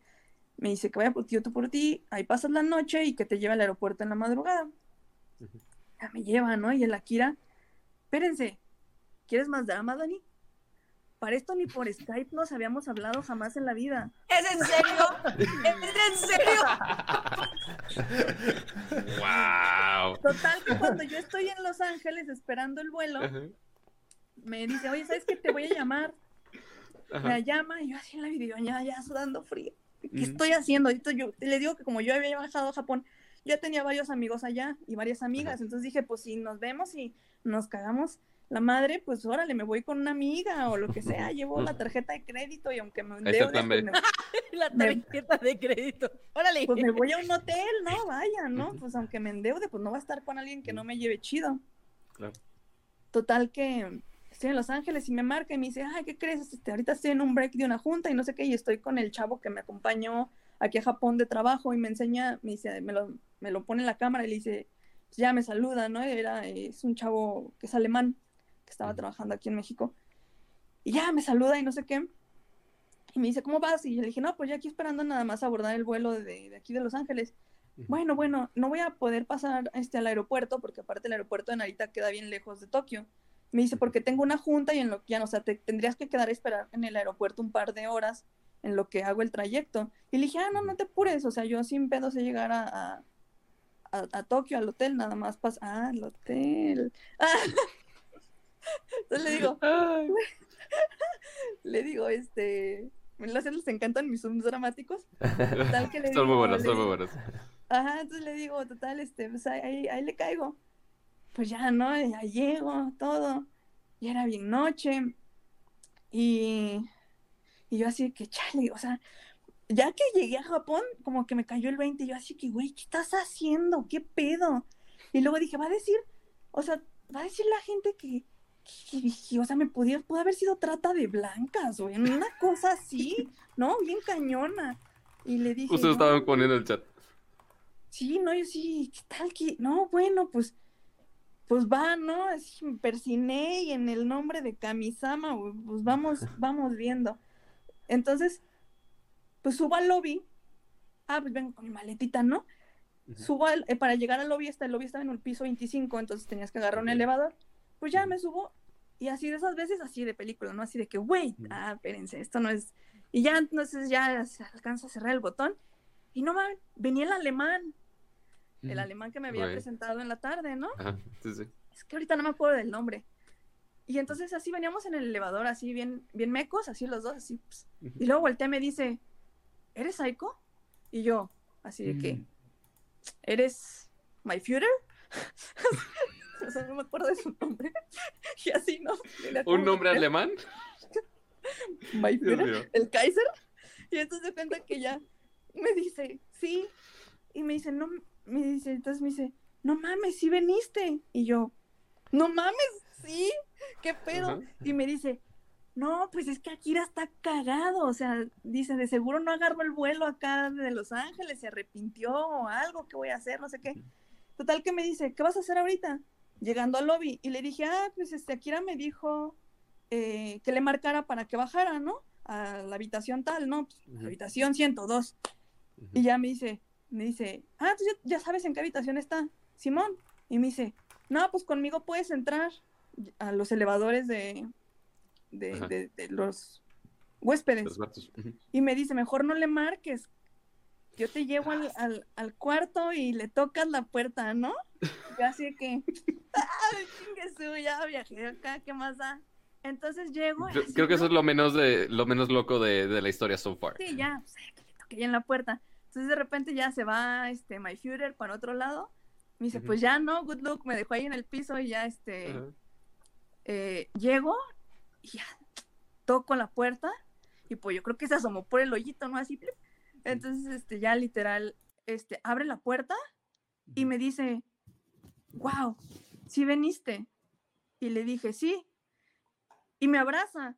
S27: Me dice que vaya tu tío por ti, ahí pasas la noche y que te lleve al aeropuerto en la madrugada. Ya me lleva, ¿no? Y el Akira, espérense, ¿quieres más drama, Dani? Para esto ni por Skype nos habíamos hablado jamás en la vida.
S26: ¿Es en serio? ¿Es en
S25: serio? ¡Wow!
S27: Total, que cuando yo estoy en Los Ángeles esperando el vuelo, me dice, oye, ¿sabes qué? Te voy a llamar. Me llama y yo así en la videoñada ya sudando frío. ¿Qué estoy haciendo? yo le digo que como yo había viajado a Japón, ya tenía varios amigos allá y varias amigas. Entonces dije, pues si nos vemos y nos cagamos la madre, pues órale, me voy con una amiga o lo que sea, llevo la tarjeta de crédito y aunque me endeude,
S25: plan
S27: pues
S25: B.
S27: me,
S26: La tarjeta de crédito. Órale.
S27: pues me voy a un hotel, ¿no? Vaya, ¿no? Pues aunque me endeude, pues no va a estar con alguien que no me lleve chido.
S25: Claro.
S27: Total que estoy en Los Ángeles y me marca y me dice, ay, ¿qué crees? Este, ahorita estoy en un break de una junta y no sé qué, y estoy con el chavo que me acompañó aquí a Japón de trabajo y me enseña, me dice, me lo, me lo pone en la cámara y le dice, pues ya me saluda, ¿no? Era, es un chavo que es alemán, que estaba trabajando aquí en México. Y ya me saluda y no sé qué. Y me dice, ¿cómo vas? Y yo le dije, no, pues ya aquí esperando nada más abordar el vuelo de, de aquí de Los Ángeles. Bueno, bueno, no voy a poder pasar este, al aeropuerto porque aparte el aeropuerto de Narita queda bien lejos de Tokio. Me dice, porque tengo una junta y en lo que ya, no, o sea, te tendrías que quedar a esperar en el aeropuerto un par de horas en lo que hago el trayecto. Y le dije, ah, no, no te apures, o sea, yo sin pedo sé llegar a, a, a- a Tokio, al hotel, nada más pasa, ah, al hotel. Entonces le digo, le digo, este, las les encantan mis zooms dramáticos. Total que le
S25: Son muy
S27: digo, le
S25: son muy buenas.
S27: Ajá, entonces le digo, total, este, pues ahí, ahí le caigo. Pues ya, ¿no? Ya llego, todo. Ya era bien noche. Y, y yo así que, chale, o sea, ya que llegué a Japón, como que me cayó el 20 y yo así que, güey, ¿qué estás haciendo? ¿Qué pedo? Y luego dije, va a decir, o sea, va a decir la gente que, que, que, o sea, me podía, pudo haber sido trata de blancas, güey, una cosa así, ¿no? Bien cañona. Y le dije,
S25: Ustedes
S27: "No,
S25: estaban poniendo el chat.
S27: Sí, no, yo sí, ¿qué tal que? No, bueno, pues, pues va, ¿no? Así me persiné y en el nombre de Kamisama, pues vamos, vamos viendo. Entonces, pues subo al lobby. Ah, pues vengo con mi maletita, ¿no? Subo al- eh, para llegar al lobby, hasta el lobby estaba en el piso 25, entonces tenías que agarrar un elevador. Pues ya me subo y así de esas veces, así de película, ¿no? Así de que, wait, ah, espérense, esto no es... Y ya entonces ya se alcanza a cerrar el botón y no mames, venía el alemán, el alemán que me había presentado en la tarde, ¿no?
S25: Ajá, sí, sí.
S27: Es que ahorita no me acuerdo del nombre. Y entonces así veníamos en el elevador, así bien, bien mecos, así los dos, así. Y luego voltea y me dice, ¿eres Aiko? Y yo, así de que, ¿eres my Führer? o sea, no me acuerdo de su nombre. y así, ¿no?
S25: ¿Un nombre
S27: que-
S25: alemán?
S27: My Führer, el Kaiser. Y entonces de cuenta que ya me dice, sí. Y me dice, no, me dice, entonces me dice, no mames, sí veniste. Y yo, no mames, sí, qué pedo. Y me dice, no, pues es que Akira está cagado. O sea, dice, de seguro no agarró el vuelo acá de Los Ángeles, se arrepintió o algo, ¿qué voy a hacer? No sé qué. Total que me dice, ¿qué vas a hacer ahorita? Llegando al lobby. Y le dije, ah, pues este, Akira me dijo eh, que le marcara para que bajara, ¿no? A la habitación tal, ¿no? Pues, la habitación 102. Y ya me dice, me dice, ah, tú ya, ya sabes en qué habitación está, Simón. Y me dice, no, pues conmigo puedes entrar a los elevadores de, de, de- de los huéspedes.
S25: Los.
S27: Y me dice, mejor no le marques. Yo te llevo al, al, al cuarto y le tocas la puerta, ¿no? Yo así que, ¡ay, chingue su! Ya viajé acá, ¿qué más da? Entonces llego y
S25: Creo, que eso es lo menos de lo menos loco de, de la historia so far.
S27: Sí, ya, pues, que le toqué ya en la puerta. Entonces de repente ya se va este My Führer para otro lado. Me dice, pues ya no, good luck, me dejó ahí en el piso y ya este eh, llego y ya toco la puerta y pues yo creo que se asomó por el hoyito, ¿no? Así. plip. Entonces, este, ya literal, este, abre la puerta y me dice, wow, ¿sí veniste? Y le dije, sí. Y me abraza.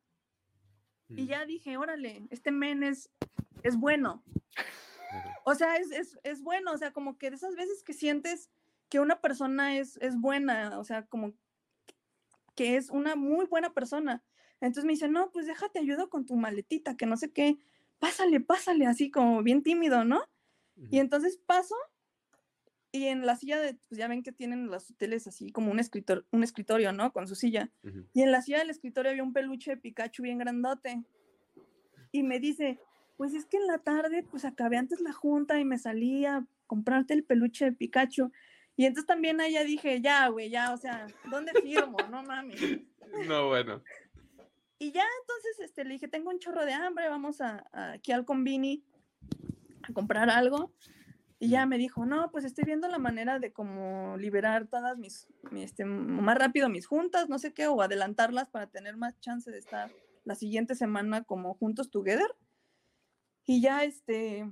S27: Y ya dije, órale, este men es, es bueno. O sea, es, es, es bueno, o sea, como que de esas veces que sientes que una persona es, es buena, o sea, como que es una muy buena persona. Entonces me dice, no, pues déjate ayudo con tu maletita, que no sé qué, pásale, pásale, así como bien tímido, ¿no? Y entonces paso y en la silla de, pues ya ven que tienen los hoteles así como un, escritor, un escritorio, ¿no? Con su silla. Y en la silla del escritorio había un peluche de Pikachu bien grandote. Y me dice, pues es que en la tarde, pues acabé antes la junta y me salí a comprarte el peluche de Pikachu. Y entonces también ya dije, ya, güey, ya, o sea, ¿dónde firmo? No mames.
S25: No, bueno.
S27: Y ya entonces este, le dije, tengo un chorro de hambre, vamos a, a- aquí al convini a comprar algo. Y ya me dijo, no, pues estoy viendo la manera de como liberar todas mis, mi, este, más rápido mis juntas, no sé qué, o adelantarlas para tener más chance de estar la siguiente semana como juntos together. Y ya, este,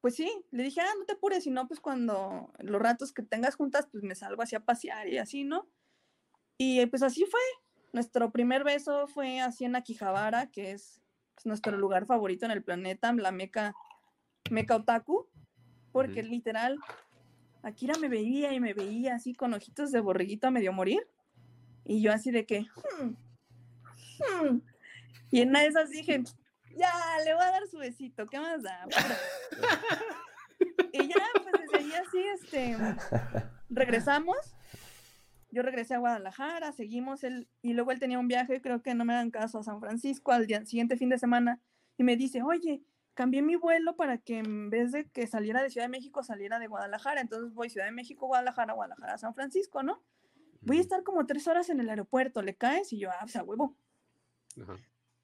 S27: pues sí, le dije, ah, no te apures, sino pues cuando los ratos que tengas juntas, pues me salgo así a pasear y así, ¿no? Y pues así fue. Nuestro primer beso fue así en Akihabara, que es pues, nuestro lugar favorito en el planeta, la meca, meca otaku, porque literal, Akira me veía y me veía así con ojitos de borreguito a medio morir. Y yo así de que, "Hmm, hmm". y en una de esas dije, ya, le voy a dar su besito, ¿qué más da? y ya, pues ahí así, este, regresamos. Yo regresé a Guadalajara, seguimos él, y luego él tenía un viaje, creo que no me dan caso, a San Francisco al día siguiente fin de semana, y me dice, oye, cambié mi vuelo para que en vez de que saliera de Ciudad de México, saliera de Guadalajara. Entonces voy Ciudad de México, Guadalajara, Guadalajara, San Francisco, ¿no? Voy a estar como tres horas en el aeropuerto, ¿le caes? Y yo, ah, pues a huevo.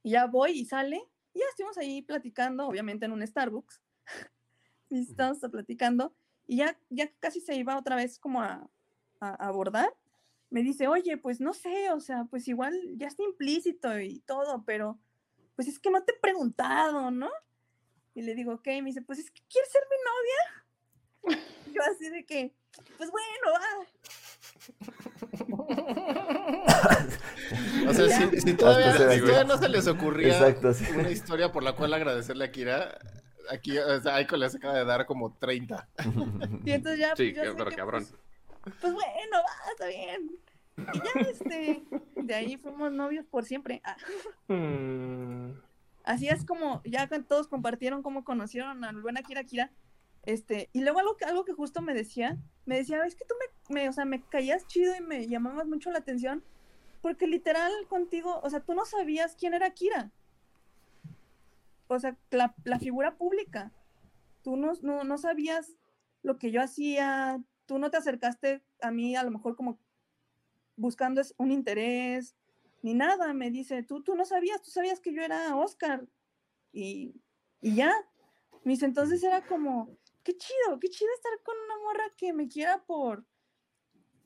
S27: Y ya voy y sale, y ya estuvimos ahí platicando, obviamente en un Starbucks. y estamos platicando, y ya, ya casi se iba otra vez como a, a abordar. Me dice, oye, pues no sé, o sea, pues igual ya está implícito y todo, pero pues es que no te he preguntado, ¿no? Y le digo, ok, me dice, pues es que quieres ser mi novia. Yo así de que, pues bueno, va.
S2: O sea, si, si todavía,
S1: Hasta se
S2: si
S1: ve.
S2: todavía no se les ocurría
S1: Exacto, sí.
S2: una historia por la cual agradecerle a Kira, aquí o sea, Aiko les acaba de dar como 30.
S27: Y entonces ya,
S25: Sí,
S27: pues,
S25: pero
S27: que,
S25: cabrón.
S27: Pues, pues bueno, va, está bien. Y ya, este, de ahí fuimos novios por siempre. Ah,
S5: Mm,
S27: Así es como, ya todos compartieron cómo conocieron al buen Akira Kira. Este, y luego algo que, algo que justo me decía, me decía, es que tú me, me, o sea, me caías chido y me llamabas mucho la atención, porque literal contigo, o sea, tú no sabías quién era Akira. O sea, la, figura pública. Tú no, no, no sabías lo que yo hacía, tú no te acercaste a mí a lo mejor como buscando un interés, ni nada, me dice, tú, tú no sabías, tú sabías que yo era Oscar. Y, y ya. Me dice, entonces era como, qué chido, qué chido estar con una morra que me quiera por,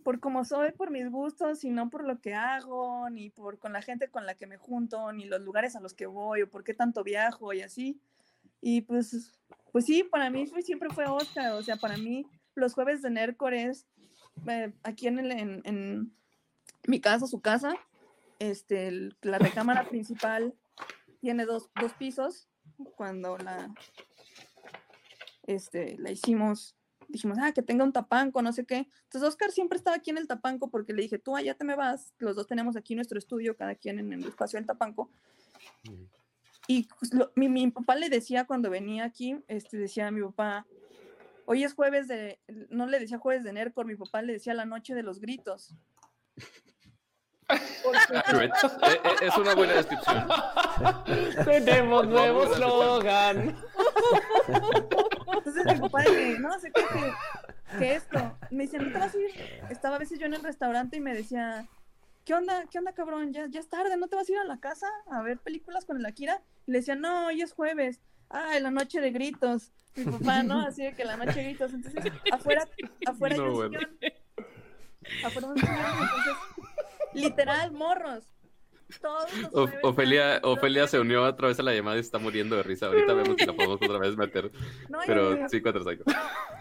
S27: por como soy, por mis gustos, y no por lo que hago, ni por con la gente con la que me junto, ni los lugares a los que voy, o por qué tanto viajo y así. Y pues, pues sí, para mí fue- siempre fue Oscar, o sea, para mí los jueves de Nerdcore es eh, aquí en, el, en, en mi casa, su casa, este, el- la recámara principal tiene dos, dos pisos. Cuando la, este, la hicimos, dijimos, ah, que tenga un tapanco, no sé qué. Entonces Oscar siempre estaba aquí en el tapanco porque le dije, tú allá te me vas, los dos tenemos aquí nuestro estudio, cada quien en el espacio del tapanco. Y pues, lo- mi, mi papá le decía cuando venía aquí, este, decía a mi papá, hoy es jueves de, no le decía jueves de Nercor, mi papá le decía la noche de los gritos.
S25: Eh, es una buena descripción.
S5: Tenemos nuevo
S25: Vamos a
S5: slogan.
S27: Entonces mi papá que, no sé qué, que, esto. Me dice, ¿no te vas a ir? Estaba a veces yo en el restaurante y me decía, ¿qué onda? ¿Qué onda, cabrón? Ya, ya es tarde, ¿no te vas a ir a la casa a ver películas con el Akira? Y le decía, no, hoy es jueves. Ah, la noche de gritos. Mi papá, ¿no? Así de que la noche de gritos. Entonces, afuera, afuera hay
S25: No,
S27: un
S25: bueno.
S27: sillón. Afuera hay un sillón, entonces, literal, morros. Todos los
S25: O-
S27: jueves
S25: Ofelia, Ofelia se unió otra vez a la llamada y está muriendo de risa. Ahorita vemos si la podemos otra vez meter.
S27: No,
S25: Pero sí, cuatro psycho.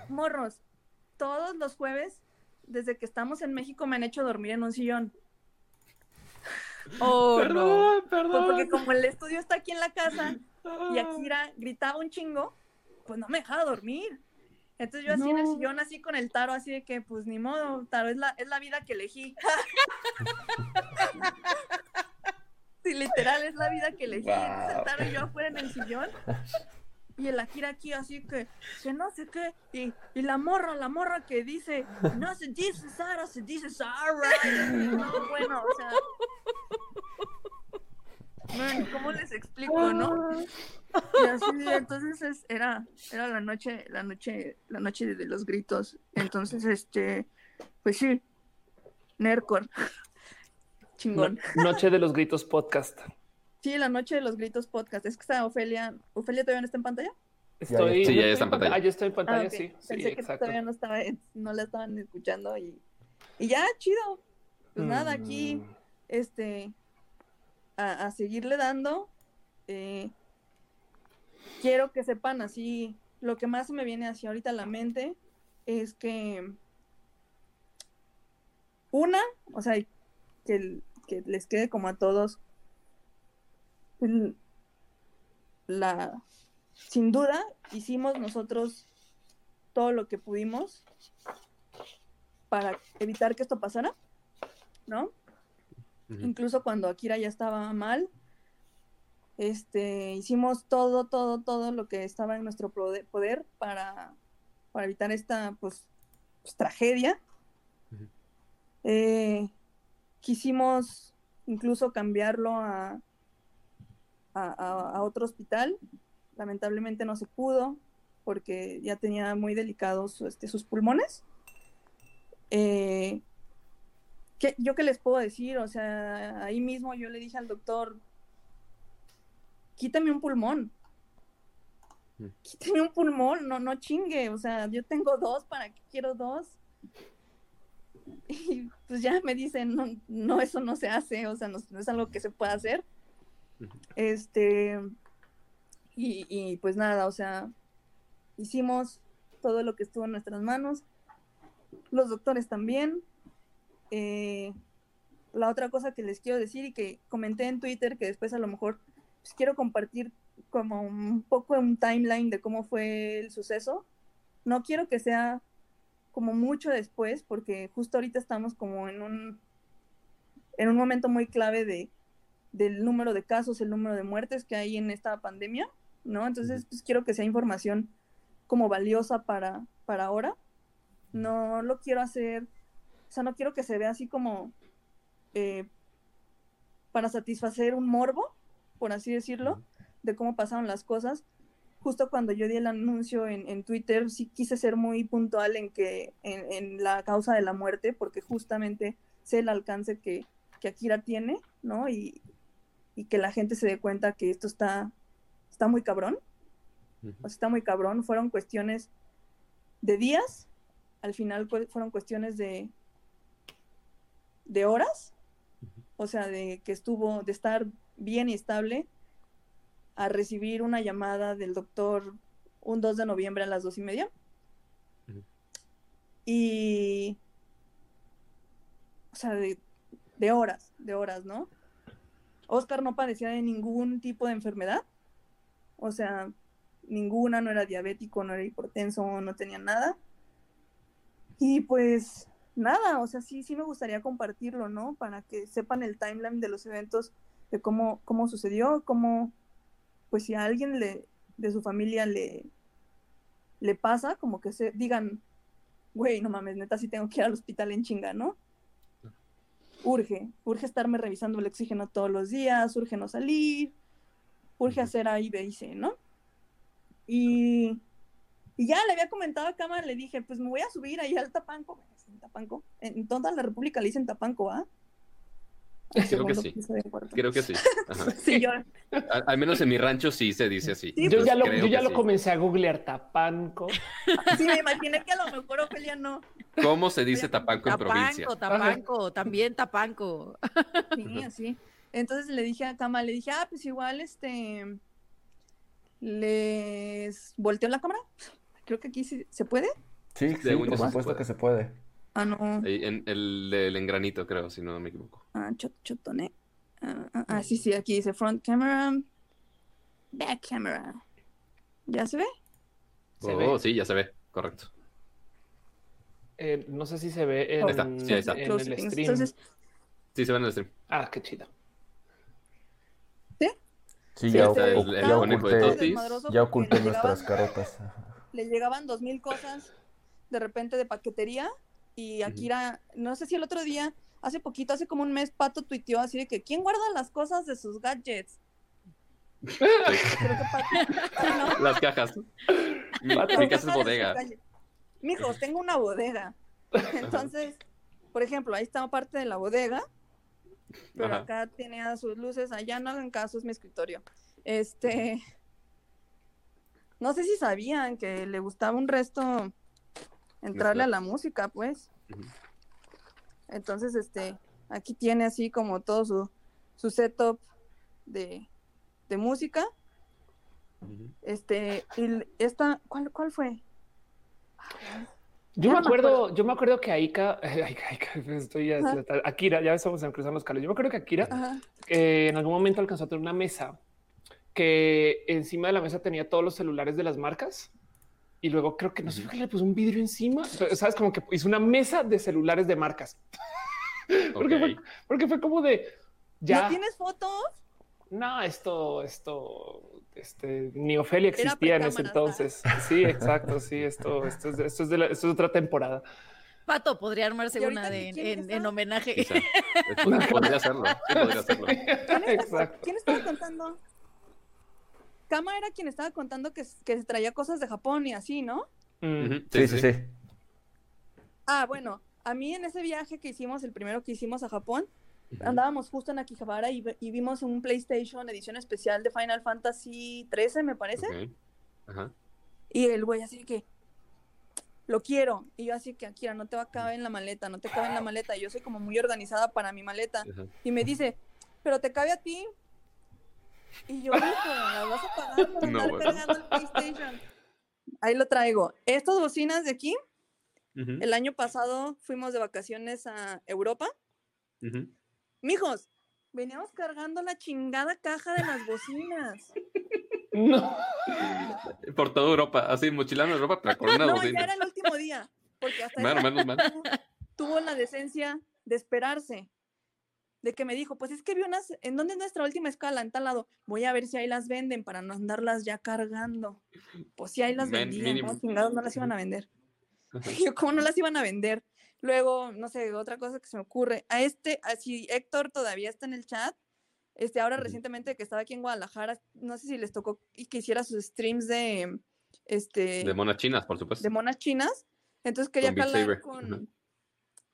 S27: morros, todos los jueves, desde que estamos en México, me han hecho dormir en un sillón. Oh,
S5: Perdón,
S27: no.
S5: perdón.
S27: Pues porque como el estudio está aquí en la casa y Akira gritaba un chingo, pues no me dejaba dormir. Entonces yo así en el
S5: No.
S27: sillón, así con el taro, así de que, pues ni modo, taro, es la, es la vida que elegí. sí, literal, es la vida que elegí. Taro y yo afuera en el sillón. Y el Akira aquí así que, que no sé qué, y, y la morra, la morra que dice, no se dice Sara, se dice Sara. No, bueno, o sea. Man, ¿cómo les explico, no? Y así, entonces es- era, era la noche, la noche, la noche de los gritos. Entonces, este, pues sí, Nercor. Chingón.
S5: No- Noche de los Gritos Podcast.
S27: Sí, la noche de los gritos podcast. Es que está Ofelia. ¿Ofelia todavía no está en pantalla?
S5: Estoy,
S25: Sí, ya
S5: yo
S25: está en pantalla.
S5: Ah, ya estoy en pantalla,
S27: Ah, ok.
S5: sí. Sí,
S27: Pensé que
S5: exacto.
S27: todavía no estaba, no la estaban escuchando y, y ya, chido. Pues nada, aquí,
S5: Mm.
S27: este, a, a seguirle dando. eh, quiero que sepan así, lo que más me viene hacia ahorita a la mente es que una, o sea, que, que les quede como a todos el- la sin duda hicimos nosotros todo lo que pudimos para evitar que esto pasara, ¿no? Incluso cuando Akira ya estaba mal, este, hicimos todo, todo, todo lo que estaba en nuestro poder para, para evitar esta, pues, pues, tragedia. Eh, quisimos incluso cambiarlo a, a, otro hospital. Lamentablemente no se pudo porque ya tenía muy delicados este, sus pulmones. Eh, ¿qué- ¿Yo qué les puedo decir? O sea, ahí mismo yo le dije al doctor, quítame un pulmón. Quítame un pulmón, no, no chingue. O sea, yo tengo dos, ¿para qué quiero dos? Y pues ya me dicen, no, no, eso no se hace, o sea, no, no es algo que se pueda hacer. Este, y, y pues nada, o sea, hicimos todo lo que estuvo en nuestras manos. Los doctores también. Eh, la otra cosa que les quiero decir y que comenté en Twitter, que después a lo mejor pues, quiero compartir como un poco un timeline de cómo fue el suceso. No quiero que sea como mucho después, porque justo ahorita estamos como en un, en un momento muy clave de, del número de casos, el número de muertes que hay en esta pandemia, ¿no? Entonces, pues quiero que sea información como valiosa para, para ahora. No lo quiero hacer, o sea, no quiero que se vea así como eh, para satisfacer un morbo, por así decirlo, de cómo pasaron las cosas. Justo cuando yo di el anuncio en, en Twitter, sí quise ser muy puntual en que en, en la causa de la muerte, porque justamente sé el alcance que, que Akira tiene, ¿no? Y, y que la gente se dé cuenta que esto está, está muy cabrón. O sea, está muy cabrón. Fueron cuestiones de días, al final fue- fueron cuestiones de, de horas, o sea, de que estuvo, de estar bien y estable, a recibir una llamada del doctor un 2 de noviembre a las dos y media. Y, o sea, de, de horas, de horas, ¿no? Oscar no padecía de ningún tipo de enfermedad, o sea, ninguna, no era diabético, no era hipertenso, no tenía nada. Y pues nada, o sea, sí, sí me gustaría compartirlo, ¿no? Para que sepan el timeline de los eventos, de cómo, cómo sucedió, cómo, pues si a alguien le, de su familia le, le pasa, como que se digan, güey, no mames, neta, sí tengo que ir al hospital en chinga, ¿no? Urge, urge estarme revisando el oxígeno todos los días, urge no salir, urge hacer A, y B y C, ¿no? Y, y ya le había comentado a Cama, le dije, pues me voy a subir ahí al Tapanco, en Tapanco, en toda la República le dicen Tapanco, ¿ah?
S25: Creo que sí. Creo que sí. Ajá.
S27: Sí, yo,
S25: Al, al menos en mi rancho sí se dice así.
S5: yo ya lo, yo ya lo
S25: sí.
S5: comencé a googlear Tapanco.
S27: sí me imaginé que a lo mejor Ofelia no.
S25: ¿Cómo se dice Tapanco en provincia?
S26: Tapanco, Tapanco, también Tapanco.
S27: Sí, así. Entonces le dije a Cama, le dije, ah, pues igual, este, les volteo la cámara. Creo que aquí sí se puede.
S1: Sí, sí, por supuesto
S25: puede.
S1: que se puede.
S27: Ah, no.
S25: Ahí en el del engranito, creo, si no me equivoco.
S27: Ah, chot, chotone. Ah, ah, ah, sí, sí, aquí dice front camera, back camera. ¿Ya se ve?
S5: Se
S25: oh,
S5: ve.
S25: sí, ya se ve. Correcto.
S5: Eh, no sé si se ve en,
S25: Ahí está, sí, ahí está.
S5: en el stream.
S27: Entonces,
S25: Sí, se ve en el stream.
S5: Ah, qué chido.
S1: Sí,
S27: Sí,
S1: ya,
S27: este,
S1: ocu-
S27: el
S1: ya oculté, ya oculté nuestras
S27: llegaban-
S1: carotas.
S27: le llegaban dos mil cosas de repente de paquetería y Akira, no sé si el otro día, hace poquito, hace como un mes, Pato tuiteó así de que ¿quién guarda las cosas de sus gadgets? Creo que Pato-
S25: Las cajas. Mi,
S27: Pato,
S25: mi casa es bodega.
S27: Mijos, tengo una bodega. Entonces, por ejemplo, ahí está parte de la bodega, pero
S25: Ajá.
S27: acá tiene sus luces, allá no hagan caso, es mi escritorio. Este. no sé si sabían que le gustaba un resto entrarle a la música, pues. Entonces, este, aquí tiene así como todo su, su setup de, de música. Este, y esta, ¿cuál, cuál fue?
S5: Yo me acuerdo, yo me acuerdo que Aika, Aika, Aika, estoy ya. Akira, ya estamos en cruzando los cables. Yo me acuerdo que Akira eh, en algún momento alcanzó a tener una mesa que encima de la mesa tenía todos los celulares de las marcas y luego creo que no sé qué le puso un vidrio encima. Sabes, como que hizo una mesa de celulares de marcas. porque, fue, porque fue como de ya.
S27: ¿No tienes fotos?
S5: No, esto, esto, este, ni Ofelia existía en ese
S27: precámaras,
S5: entonces. Sí, exacto. Sí, esto, esto es, de- esto es de, la- esto es de otra temporada.
S26: Pato podría armarse
S27: ¿Y ahorita
S26: una de,
S27: quién
S26: en, homenaje.
S25: Podría hacerlo. Sí, podría hacerlo.
S5: Exacto.
S27: ¿Quién estaba contando? Kama era quien estaba contando que, se traía cosas de Japón y así, ¿no?
S1: Sí, sí, sí.
S27: Ah, bueno, a mí en ese viaje que hicimos, el primero que hicimos a Japón, andábamos justo en Akihabara y, vimos un PlayStation edición especial de Final Fantasy 13, me parece.
S25: Ajá.
S27: Y el güey así que, lo quiero. Y yo así que, Akira, no te va a caber en la maleta, no te cabe en la maleta. Y yo soy como muy organizada para mi maleta.
S25: Ajá.
S27: Y me dice, pero te cabe a ti. Y yo, hijo, ¿la vas a pagar por
S25: No,
S27: andar
S25: güey.
S27: cargando el PlayStation? Ahí lo traigo. Estas bocinas de aquí,
S25: Ujú,
S27: el año pasado fuimos de vacaciones a Europa.
S25: ujú.
S27: Mijos, veníamos cargando la chingada caja de las bocinas.
S5: No.
S25: Por toda Europa, así mochilando Europa, pero con una
S27: no,
S25: bocina.
S27: ya era el último día. Porque hasta
S25: Bueno, menos mal.
S27: tuvo la decencia de esperarse. De que me dijo, pues es que vi unas, ¿en dónde es nuestra última escala? En tal lado. Voy a ver si ahí las venden para no andarlas ya cargando. Pues si ahí las
S25: Men-
S27: vendían,
S25: mínimo.
S27: ¿cómo chingados no las iban a vender? Yo, ¿cómo no las iban a vender? Luego, no sé, otra cosa que se me ocurre. A este, así Héctor todavía está en el chat. Este, ahora recientemente que estaba aquí en Guadalajara, no sé si les tocó y que hiciera sus streams de este
S25: De monas chinas, por supuesto.
S27: de monas chinas. Entonces quería
S25: Con Saber,
S27: con,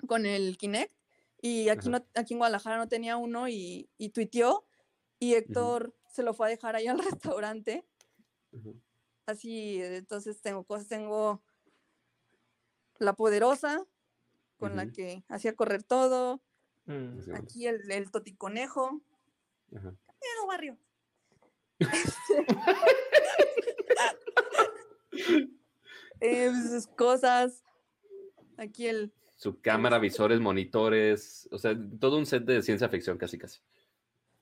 S27: con el Kinect. Y aquí, no, aquí en Guadalajara no tenía uno y, y tuiteó. Y Héctor se lo fue a dejar ahí al restaurante. Así, entonces tengo cosas, tengo la poderosa, con la que hacía correr todo.
S5: Mm.
S27: Aquí el, el toticonejo. Pero barrio. Eh, pues, sus cosas. Aquí el,
S25: Su cámara, visores, monitores, o sea, todo un set de ciencia ficción casi casi.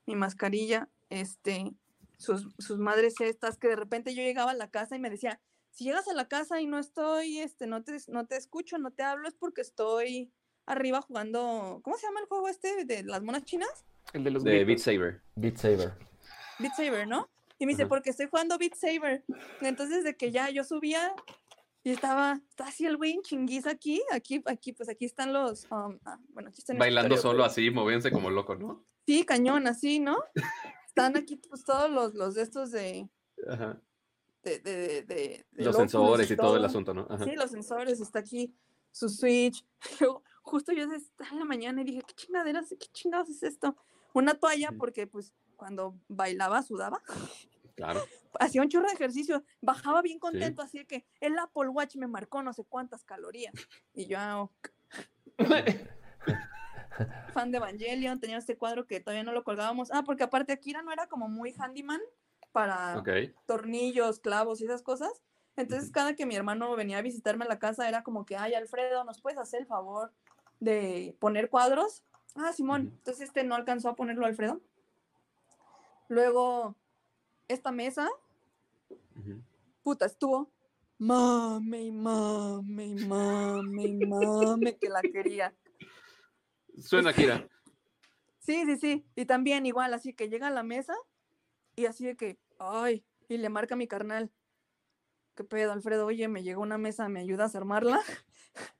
S27: mi mascarilla, este, sus, sus madres estas, que de repente yo llegaba a la casa y me decía, si llegas a la casa y no estoy, este, no te, no te escucho, no te hablo, es porque estoy arriba jugando, ¿cómo se llama el juego este de las monas chinas?
S5: El de los
S25: De Beat. Saber.
S1: Beat Saber.
S27: Beat Saber, ¿no? Y me dice,
S25: Ajá.
S27: porque estoy jugando Beat Saber. Entonces, de que ya yo subía y estaba, está así el güey en aquí, aquí, aquí, pues aquí están los, um, ah, bueno, aquí están
S25: Bailando solo así, moviéndose como loco, ¿no?
S27: Sí, cañón, así, ¿no? Están aquí pues todos los, los de estos de,
S25: Ajá.
S27: de, de, de- de-
S25: Los sensores y todo el asunto, ¿no? Ajá.
S27: Sí, los sensores, está aquí su Switch. Luego, justo yo estaba en la mañana y dije, ¿qué chingaderas, qué chingados es esto? Una toalla, porque pues cuando bailaba sudaba,
S25: Claro.
S27: hacía un chorro de ejercicio, bajaba bien contento, así de que el Apple Watch me marcó no sé cuántas calorías. Y yo, ah, fan de Evangelion, tenía este cuadro que todavía no lo colgábamos. Ah, porque aparte Akira no era como muy handyman para tornillos, clavos y esas cosas. Entonces, cada que mi hermano venía a visitarme a la casa, era como que, ay, Alfredo, ¿nos puedes hacer el favor de poner cuadros? Ah, Simón. Entonces, este no alcanzó a ponerlo Alfredo. Luego, esta mesa, puta, estuvo mame mame mame mame que la quería.
S25: Suena Kira.
S27: Sí, sí, sí. Y también igual, así que llega a la mesa y así de que, ay, y le marca a mi carnal. ¿Qué pedo, Alfredo? Oye, me llegó una mesa, ¿me ayudas a armarla?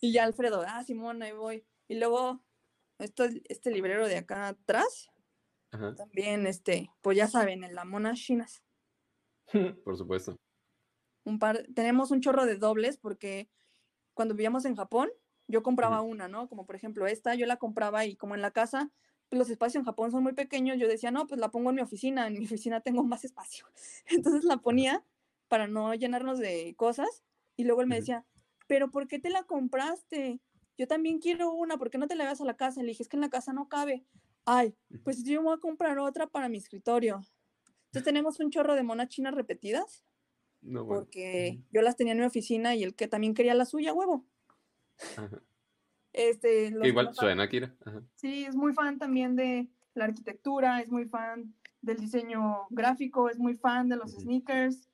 S27: y ya Alfredo, ah, Simón, ahí voy. Y luego, esto, este librero de acá atrás,
S25: Ajá.
S27: también, este, pues ya saben, en la monas chinas.
S25: Por supuesto.
S27: un par, tenemos un chorro de dobles porque cuando vivíamos en Japón, yo compraba una, ¿no? Como por ejemplo esta, yo la compraba y como en la casa, pues, los espacios en Japón son muy pequeños, yo decía, no, pues la pongo en mi oficina, en mi oficina tengo más espacio. Entonces la ponía para no llenarnos de cosas. Y luego él me decía, pero ¿por qué te la compraste? Yo también quiero una, ¿por qué no te la llevas a la casa? Y le dije, es que en la casa no cabe. Ay, pues yo voy a comprar otra para mi escritorio. Entonces tenemos un chorro de monas chinas repetidas,
S4: No, bueno.
S27: porque yo las tenía en mi oficina y el que también quería la suya, huevo.
S4: Ajá.
S27: Este, los-
S4: igual suena, Kira. Ajá.
S27: Sí, es muy fan también de la arquitectura, es muy fan del diseño gráfico, es muy fan de los sneakers.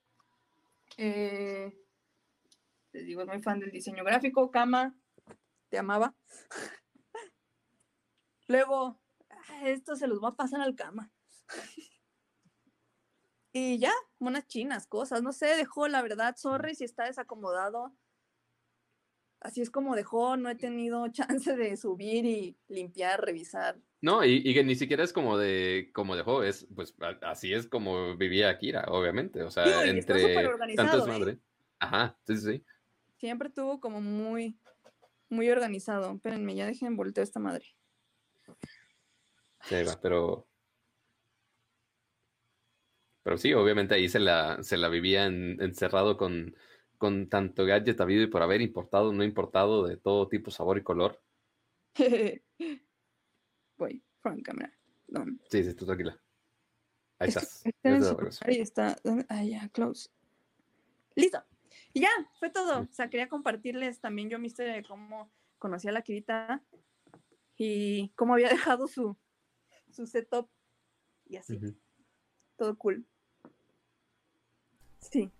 S27: Eh, les digo, es muy fan del diseño gráfico. Cama, te amaba. Luego, esto se los va a pasar al cama. Y ya, monas chinas, cosas. No sé, dejó, la verdad, sorry si está desacomodado. Así es como dejó, no he tenido chance de subir y limpiar, revisar.
S4: No, y, y que ni siquiera es como de como dejó, es pues así es como vivía Akira, obviamente. O sea,
S27: está
S4: entre
S27: súper organizado,
S4: tanto
S27: ¿eh?
S4: desmadre. Ajá, sí, sí, sí.
S27: Siempre tuvo como muy, muy organizado. Espérenme, ya dejen volteo esta madre.
S4: Sí, va, pero. Pero sí, obviamente ahí se la, se la vivía en- encerrado con, con tanto gadget habido y por haber importado, no importado, de todo tipo, sabor y color.
S27: Voy, front camera. No.
S4: Sí, sí, tú tranquila. Ahí
S27: Es
S4: estás.
S27: está y está. ¿dónde? Ah, ya, close. Listo. Y ya, fue todo. O sea, quería compartirles también yo mi historia de cómo conocí a la Kirita y cómo había dejado su, su setup y así. Todo cool. Sí,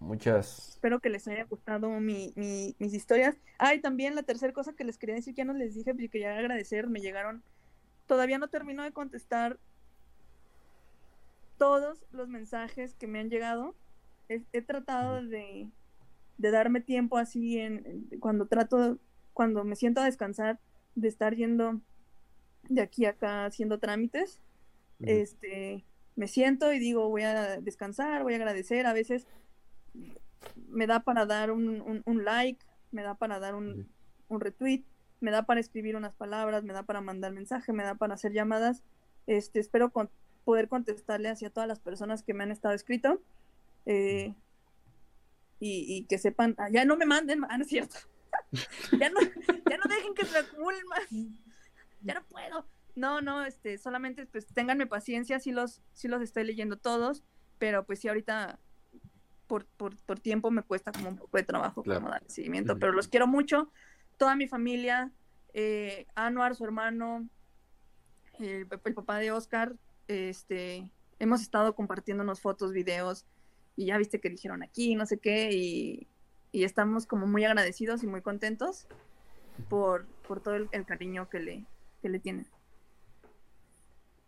S1: Muchas.
S27: espero que les haya gustado mi, mi- mis historias. Ah, y también la tercera cosa que les quería decir, que ya no les dije, pero quería agradecer, me llegaron, todavía no termino de contestar todos los mensajes que me han llegado. He, he tratado de, de darme tiempo así en, en- cuando trato, cuando me siento a descansar, de estar yendo de aquí a acá haciendo trámites. Este, me siento y digo, voy a descansar, voy a agradecer. A veces me da para dar un, un- un like, me da para dar un, un retweet, me da para escribir unas palabras, me da para mandar mensaje, me da para hacer llamadas. Este, espero con- poder contestarle hacia todas las personas que me han estado escrito. eh, y, y que sepan, ah, ya no me manden, ah, no es cierto. ya, no, ya no dejen que se acumulen más. Ya no puedo. No, no, este, solamente pues ténganme paciencia, sí los, sí los estoy leyendo todos, pero pues sí ahorita por, por, por tiempo me cuesta como un poco de trabajo
S29: Claro.
S27: como dar seguimiento, pero los quiero mucho, toda mi familia, eh, Anuar, su hermano, el, el papá de Oscar, este, hemos estado compartiéndonos fotos, videos, y ya viste que dijeron aquí, no sé qué, y, y estamos como muy agradecidos y muy contentos por, por todo el, el cariño que le, que le tienen.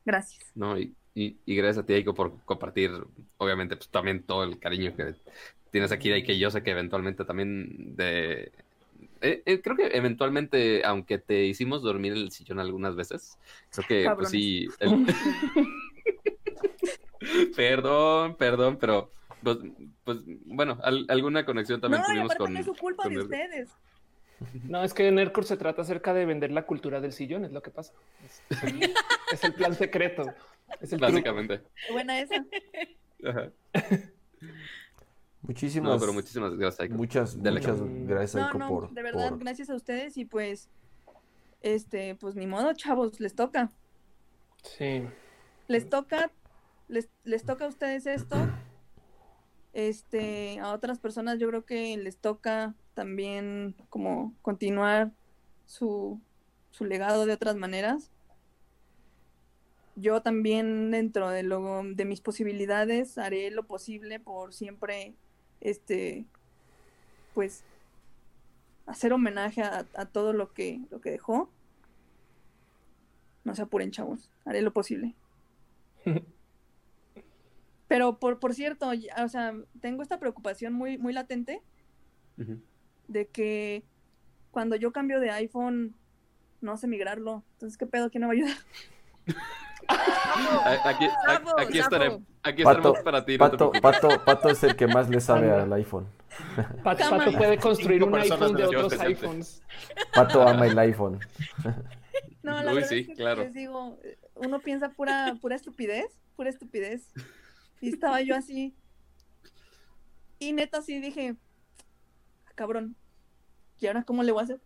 S27: Gracias.
S4: No, y, y, y gracias a ti, Aiko, por compartir, obviamente, pues también todo el cariño que tienes aquí y que yo sé que eventualmente también de... eh, eh, creo que eventualmente, aunque te hicimos dormir en el sillón algunas veces, creo que pues sí... el- perdón, perdón, pero pues, pues, bueno, al- alguna conexión también
S27: no,
S4: tuvimos con...
S27: no es su culpa
S4: con
S27: de
S4: el-
S27: ustedes.
S5: No, es que en Nerdcore se trata acerca de vender la cultura del sillón, es lo que pasa. Es, es el plan secreto. Es el.
S4: Básicamente.
S27: Qué buena esa.
S4: Ajá.
S1: Muchísimas.
S4: No, pero muchísimas gracias, Aiko.
S1: Muchas,
S4: Dale,
S1: muchas
S4: Aiko.
S1: gracias,
S27: No,
S1: Aiko,
S27: no,
S1: por.
S27: de verdad,
S1: por-
S27: gracias a ustedes y pues, este, pues ni modo, chavos, les toca.
S5: Sí.
S27: Les toca, les, les toca a ustedes esto. Este, a otras personas yo creo que les toca también como continuar su, su legado de otras maneras. Yo también dentro de lo de mis posibilidades haré lo posible por siempre este pues hacer homenaje a, a todo lo que lo que dejó. No se apuren, chavos. Haré lo posible. Pero por, por cierto, ya- o sea, tengo esta preocupación muy, muy latente de que cuando yo cambio de iPhone no sé migrarlo. Entonces, ¿qué pedo? ¿Quién me va a ayudar?
S4: Aquí, aquí, estaré, aquí
S1: Pato,
S4: estaremos para ti. no te
S1: Pato,
S4: preocupes.
S1: Pato, Pato es el que más le sabe al iPhone.
S5: Pat-
S27: Cama.
S5: Pato puede construir un iPhone de otros
S4: presente.
S5: iPhones.
S1: Pato ama el iPhone.
S27: No, la
S4: Uy,
S27: verdad
S4: sí,
S27: es que
S4: claro.
S27: les digo, uno piensa pura, pura estupidez, pura estupidez. Y estaba yo así. Y neta sí dije, "Ah, cabrón, ¿y ahora cómo le voy a hacer?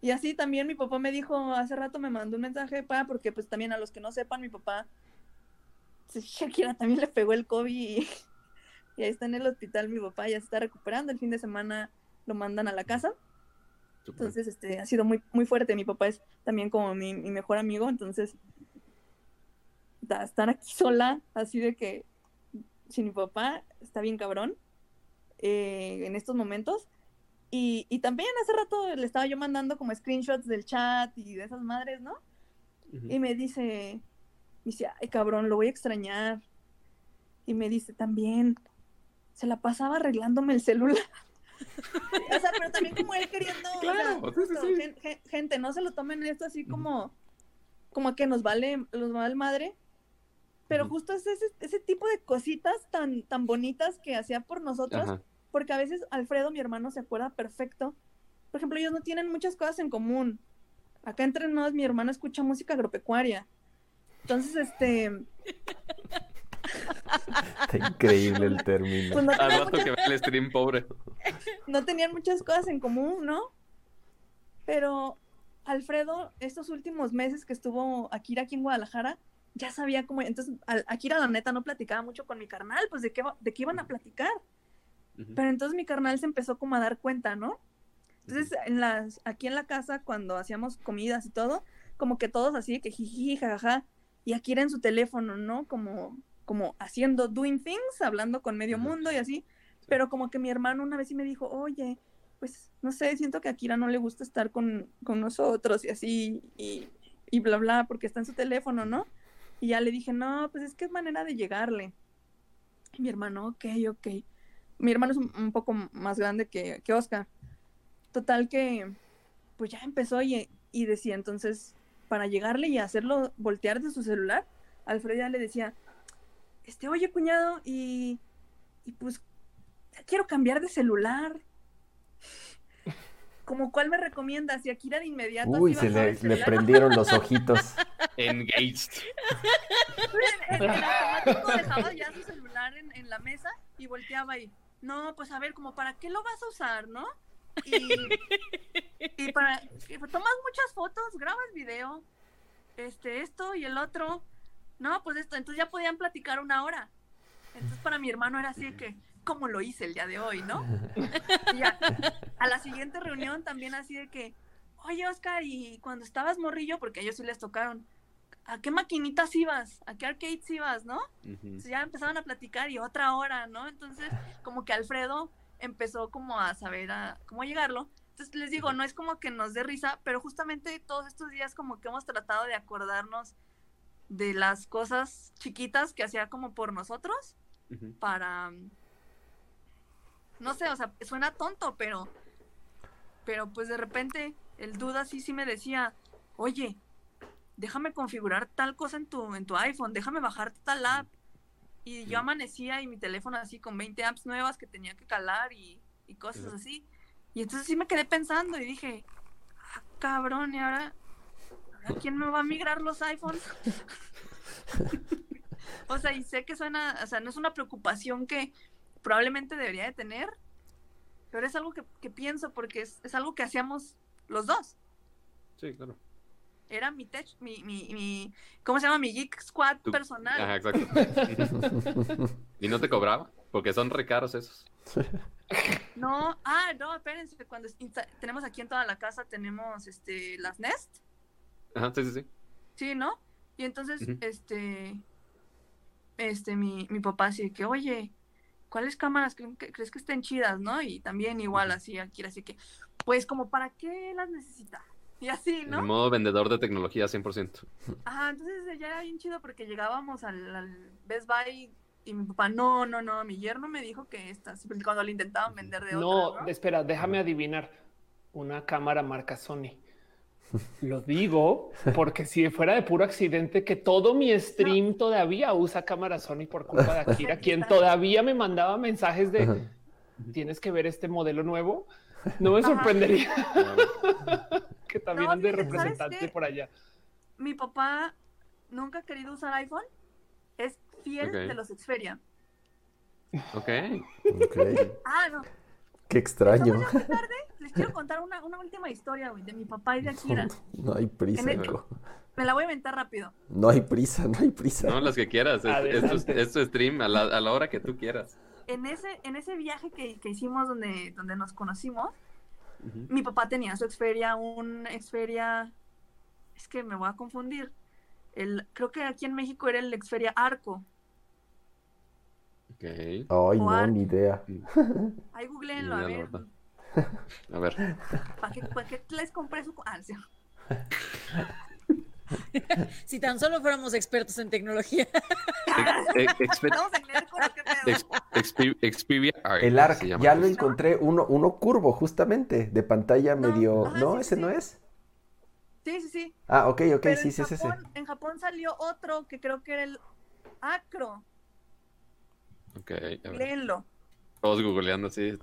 S27: Y así también mi papá me dijo, hace rato me mandó un mensaje, pa, porque pues también a los que no sepan, mi papá, Shakira también le pegó el COVID y, y ahí está en el hospital mi papá, ya se está recuperando, el fin de semana lo mandan a la casa. Entonces, este, ha sido muy, muy fuerte. Mi papá es también como mi, mi mejor amigo, entonces, da- estar aquí sola, así de que sin mi papá está bien cabrón eh, en estos momentos. Y, y también hace rato le estaba yo mandando como screenshots del chat y de esas madres, ¿no? Y me dice, me dice, ay cabrón, lo voy a extrañar. Y me dice también, se la pasaba arreglándome el celular. o sea, pero también como él queriendo, o sea,
S25: Claro, sí, sí,
S27: gente, no se lo tomen esto así como, como que nos vale, nos vale madre. Pero justo es ese, ese tipo de cositas tan, tan bonitas que hacía por nosotros. Porque a veces Alfredo, mi hermano, se acuerda perfecto. Por ejemplo, ellos no tienen muchas cosas en común. Acá entre nos, mi hermano escucha música agropecuaria. Entonces, este,
S1: Está increíble el término.
S27: Pues no
S25: Al
S27: tenía
S25: rato
S27: muchas-
S25: que ve el stream, pobre.
S27: no tenían muchas cosas en común, ¿no? Pero Alfredo, estos últimos meses que estuvo Akira aquí en Guadalajara, ya sabía cómo. Entonces, al- Akira, la neta, no platicaba mucho con mi carnal, pues de qué, de qué iban a platicar. Pero entonces mi carnal se empezó como a dar cuenta, ¿no? Entonces, en las, aquí en la casa, cuando hacíamos comidas y todo, como que todos así, que jiji, jajaja, y Akira en su teléfono, ¿no? Como, como haciendo doing things, hablando con medio mundo y así. Pero como que mi hermano una vez sí me dijo, oye, pues no sé, siento que a Akira no le gusta estar con, con nosotros y así, y, y bla, bla, porque está en su teléfono, ¿no? Y ya le dije, no, pues es que es manera de llegarle. Y mi hermano, ok, ok. Mi hermano es un, un poco más grande que, que Oscar. Total que, pues ya empezó y, y decía, entonces, para llegarle y hacerlo voltear de su celular, Alfredo ya le decía, este, oye, cuñado, y, y pues ya quiero cambiar de celular. Como cuál me recomiendas, si Akira de inmediato
S1: Uy, se le,
S27: el
S1: prendieron los ojitos.
S25: Engaged.
S27: En, en automático dejaba ya su celular en, en la mesa y volteaba y, no, pues a ver, como para qué lo vas a usar, ¿no? Y, para, y tomas muchas fotos, grabas video, este, esto y el otro. No, pues esto, entonces ya podían platicar una hora. Entonces para mi hermano era así que, ¿cómo lo hice el día de hoy, no? Y ya, a la siguiente reunión también así de que, oye Oscar, y cuando estabas morrillo, porque a ellos sí les tocaron, ¿a qué maquinitas ibas? ¿A qué arcades ibas, no? Entonces ya empezaban a platicar y otra hora, ¿no? Entonces, como que Alfredo empezó como a saber a cómo llegarlo. Entonces les digo, no es como que nos dé risa, pero justamente todos estos días como que hemos tratado de acordarnos de las cosas chiquitas que hacía como por nosotros para no sé, o sea, suena tonto, pero pero pues de repente el duda sí sí me decía, "Oye, déjame configurar tal cosa en tu en tu iPhone, déjame bajar tal app." Y yo amanecía y mi teléfono así con 20 apps nuevas que tenía que calar y, y cosas así. Y entonces sí me quedé pensando y dije, "Ah, cabrón, ¿y ahora, ahora quién me va a migrar los iPhones? o sea, y sé que suena, o sea, no es una preocupación que probablemente debería de tener, pero es algo que, que pienso porque es, es algo que hacíamos los dos.
S25: Sí, claro.
S27: Era mi tech, mi, mi, mi, ¿cómo se llama? Mi Geek Squad personal.
S25: Ajá, exacto. ¿Y no te cobraba? Porque son re caros esos.
S27: No, ah, no, espérense, cuando tenemos aquí en toda la casa, tenemos este las Nest,
S25: Ajá, sí, sí, sí.
S27: sí, ¿no? Y entonces, este, este, mi, mi papá así de que, oye, ¿cuáles cámaras cre- que- crees que estén chidas, no? Y también igual así, aquí, así que, pues como, ¿para qué las necesita? Y así,
S25: En
S27: ¿no?
S25: modo vendedor de tecnología 100%.
S27: Ajá, entonces ya era bien chido porque llegábamos al, al Best Buy y mi papá, no, no, no, mi yerno me dijo que estas, cuando le intentaban vender de
S5: No,
S27: otra, ¿no?
S5: espera, déjame adivinar. Una cámara marca Sony. Lo digo porque si fuera de puro accidente que todo mi stream todavía usa cámara Sony por culpa de Akira, quien todavía me mandaba mensajes de tienes que ver este modelo nuevo, no me
S27: Ajá.
S5: sorprendería que también
S27: No,
S5: ande
S27: fíjate, ¿sabes
S5: representante por allá.
S27: mi papá nunca ha querido usar iPhone, es fiel
S25: Ok.
S27: de los Xperia.
S25: Ok.
S1: Ok.
S27: Ah, no.
S1: Qué extraño.
S27: Tarde. Les quiero contar una, una última historia, güey, de mi papá y de Akira.
S1: No hay prisa,
S27: el-. Me la voy a inventar rápido.
S1: No hay prisa, no hay prisa.
S25: No, las que quieras. Es, es tu, es tu stream a la, a la hora que tú quieras.
S27: En ese, en ese viaje que, que hicimos donde, donde nos conocimos, mi papá tenía su Xperia, un Xperia, es que me voy a confundir. El, creo que aquí en México era el Xperia Arco.
S25: Ok.
S1: Ay,
S27: O
S1: no, ni idea.
S27: Ahí googleenlo, a ver.
S25: A ver.
S27: ¿Para qué, para qué les compré su... Ah, sí.
S26: Si tan solo fuéramos expertos en tecnología.
S1: El ARC, ya lo encontré, uno, uno curvo, justamente, de pantalla medio.
S27: ajá,
S1: ¿No?
S27: sí,
S1: ¿Ese
S27: sí,
S1: no es?
S27: Sí, sí, sí.
S1: Ah, ok, ok,
S27: Pero
S1: sí,
S27: en
S1: sí, sí,
S27: En Japón salió otro que creo que era el Acro.
S25: Ok, a ver.
S27: Léenlo.
S25: Todos googleando así.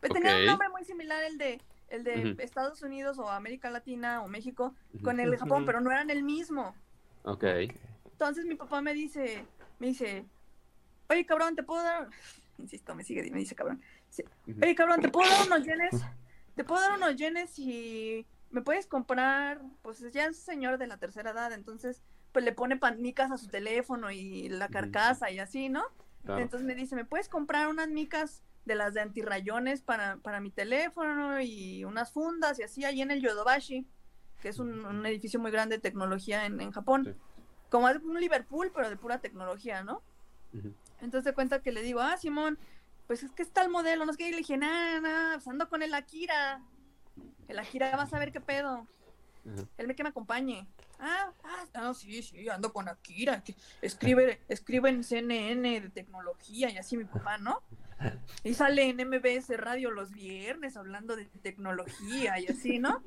S27: Pero Tenía un nombre muy similar el de el de. Estados Unidos o América Latina o México con el de Japón, pero no eran el mismo.
S25: Ok.
S27: Entonces mi papá me dice, me dice, oye cabrón, te puedo dar, insisto, me sigue, me dice cabrón, Dice, oye cabrón, te puedo dar unos yenes, te puedo dar unos yenes y me puedes comprar, pues ya es señor de la tercera edad, entonces pues le pone panicas a su teléfono y la carcasa y así, ¿no?
S25: Claro.
S27: Entonces me dice, ¿me puedes comprar unas micas de las de antirrayones para, para mi teléfono y unas fundas y así ahí en el Yodobashi, que es un, un edificio muy grande de tecnología en, en Japón? Como es un Liverpool, pero de pura tecnología, ¿no? Entonces de cuenta que le digo, ah, Simón, pues es que está el modelo, no sé qué, y le dije, nada, nada, pues ando con el Akira. El Akira va a saber qué pedo. Él me que me acompañe. Ah, ah, no, sí, sí, ando con Akira. que escribe, escribe en CNN de tecnología y así mi papá, ¿no? Y sale en MBS Radio los viernes hablando de tecnología y así, ¿no?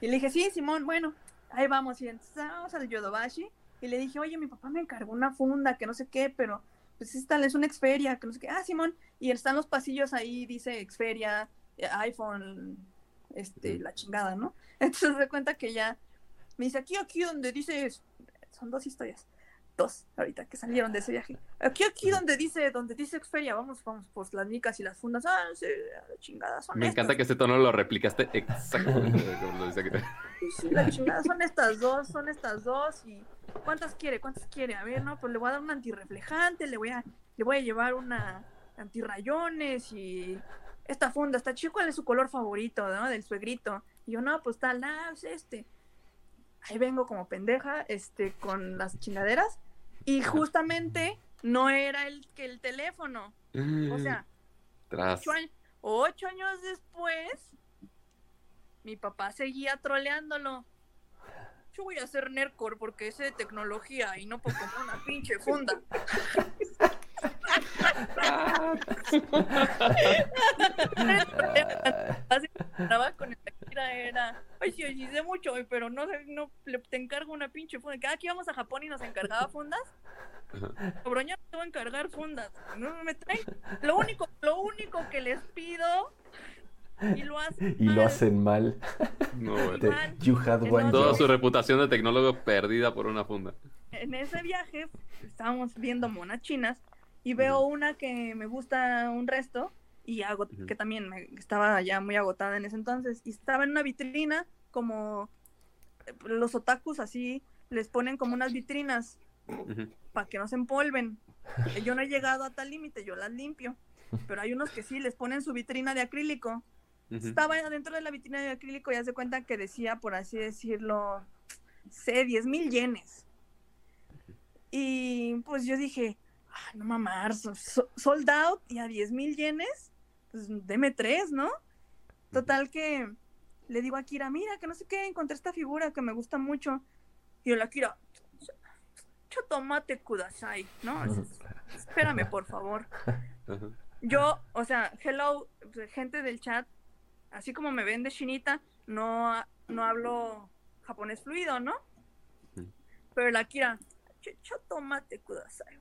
S27: Y le dije, sí, Simón, bueno, ahí vamos. Y entonces ah, vamos al Yodobashi. Y le dije, oye, mi papá me encargó una funda que no sé qué, pero pues esta es una Xperia, que no sé qué. Ah, Simón. Y están los pasillos ahí, dice Xperia, eh, iPhone, este, la chingada, ¿no? Entonces se cuenta que ya me dice, aquí, aquí donde dice, son dos historias, dos, ahorita que salieron de ese viaje. Aquí, aquí donde dice, donde dice Xperia, vamos, vamos, pues las micas y las fundas, ah, sí, la chingada son
S25: Me
S27: estas.
S25: encanta que este tono lo replicaste exactamente como lo dice aquí.
S27: Sí, la chingada son estas dos, son estas dos y ¿cuántas quiere? ¿Cuántas quiere? A ver, no, pues le voy a dar un antirreflejante, le voy a, le voy a llevar una antirrayones y esta funda está chido, ¿cuál es su color favorito, no? Del suegrito. Y yo, no, pues tal, ah, es este. Ahí vengo como pendeja, este, con las chingaderas. Y justamente no era el que el teléfono. O sea, ocho, años, ocho años después, mi papá seguía troleándolo. Yo voy a hacer Nercor porque ese de tecnología y no porque comprar una pinche funda. Estaba con el Akira era, ay sí, sí sé mucho, pero no sé, no le- te encargo una pinche funda. Cada que íbamos a Japón y nos encargaba fundas, cabrón, ya no te voy a encargar fundas. No me traen. Lo único, lo único que les pido y lo hacen
S1: Y lo
S27: mal,
S1: hacen mal.
S25: No,
S1: you had one
S25: Toda
S1: job.
S25: su reputación de tecnólogo perdida por una funda.
S27: en ese viaje estábamos viendo monas chinas y veo una que me gusta un resto y hago que también me, estaba ya muy agotada en ese entonces y estaba en una vitrina como eh, los otakus así les ponen como unas vitrinas para que no se empolven. Yo no he llegado a tal límite, yo las limpio, pero hay unos que sí les ponen su vitrina de acrílico. Estaba adentro de la vitrina de acrílico y hace cuenta que decía, por así decirlo, sé, 10 mil yenes. Y pues yo dije, ah, no mamar, so- so- sold out y a 10 mil yenes, pues deme tres, ¿no? Total que le digo a Kira, mira, que no sé qué, encontré esta figura que me gusta mucho. Y yo la Kira, tomate kudasai, ¿no? Espérame, por favor. Yo, o sea, hello, pues, gente del chat, así como me ven de chinita, no, no hablo japonés fluido, ¿no? Pero la Kira, "Ch- cho tomate kudasai.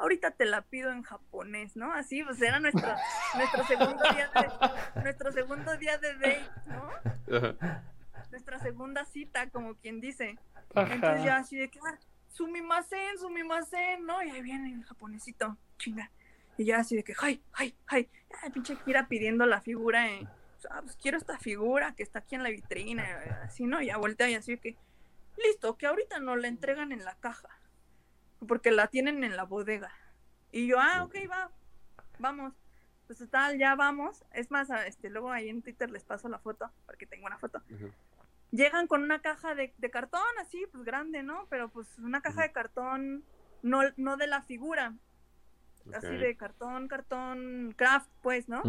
S27: Ahorita te la pido en japonés, ¿no? Así, pues era nuestro, nuestro segundo día de, nuestro segundo día de date, ¿no? Nuestra segunda cita, como quien dice.
S5: Ajá.
S27: Entonces yo así de que, "Ah, sumimasen, sumimasen, ¿no? Y ahí viene el japonesito, chinga. Y ya así de que, ay, ay, ay, ya, pinche Kira pidiendo la figura, eh. Ah, pues quiero esta figura que está aquí en la vitrina, así, ¿no? Y ya voltea y así de que, listo, que ahorita no la entregan en la caja, porque la tienen en la bodega. Y yo, ah, ok, va, vamos. Pues tal, ya vamos. Es más, este, luego ahí en Twitter les paso la foto, porque tengo una foto. Llegan con una caja de, de cartón así, pues grande, ¿no? Pero pues una caja de cartón, no, no de la figura. Así de cartón, cartón, craft, pues, ¿no?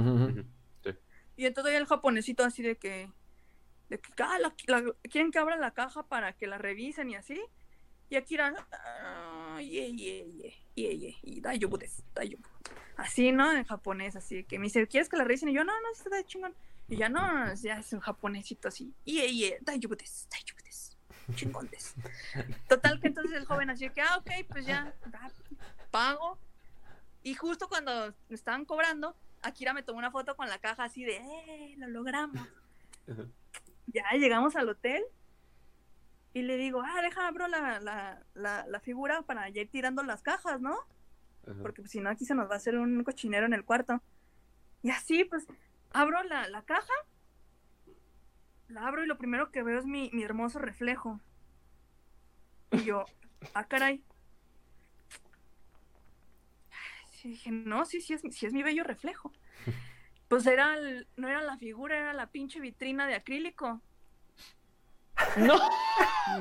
S25: Sí.
S27: Y entonces ahí el japonesito así de que, de que ah, la- la- quieren que abra la caja para que la revisen y así. Y Akira, ah, ye, ye, ye, ye, ye, y daiyoubu desu, daiyoubu. Así, ¿no? En japonés, así que me dice, ¿quieres que la revisen? Y yo, no, no, está de chingón. Y ya, no, no, ya es un japonesito así, ye, ye, daiyoubu desu, daiyoubu desu, chingón desu. Total que entonces el joven así que, ah, ok, pues ya, pago. Y justo cuando me estaban cobrando, Akira me tomó una foto con la caja así de, ¡eh! Lo logramos. Ya llegamos al hotel y le digo, ah, deja abro la, la, la, la figura para ya ir tirando las cajas, ¿no? Porque pues, si no aquí se nos va a hacer un cochinero en el cuarto. Y así, pues, abro la, la caja, la abro y lo primero que veo es mi, mi hermoso reflejo. Y yo, ah, caray. Dije, no, sí, sí es, sí es mi bello reflejo. Pues era, el- no era la figura, era la pinche vitrina de acrílico.
S5: No.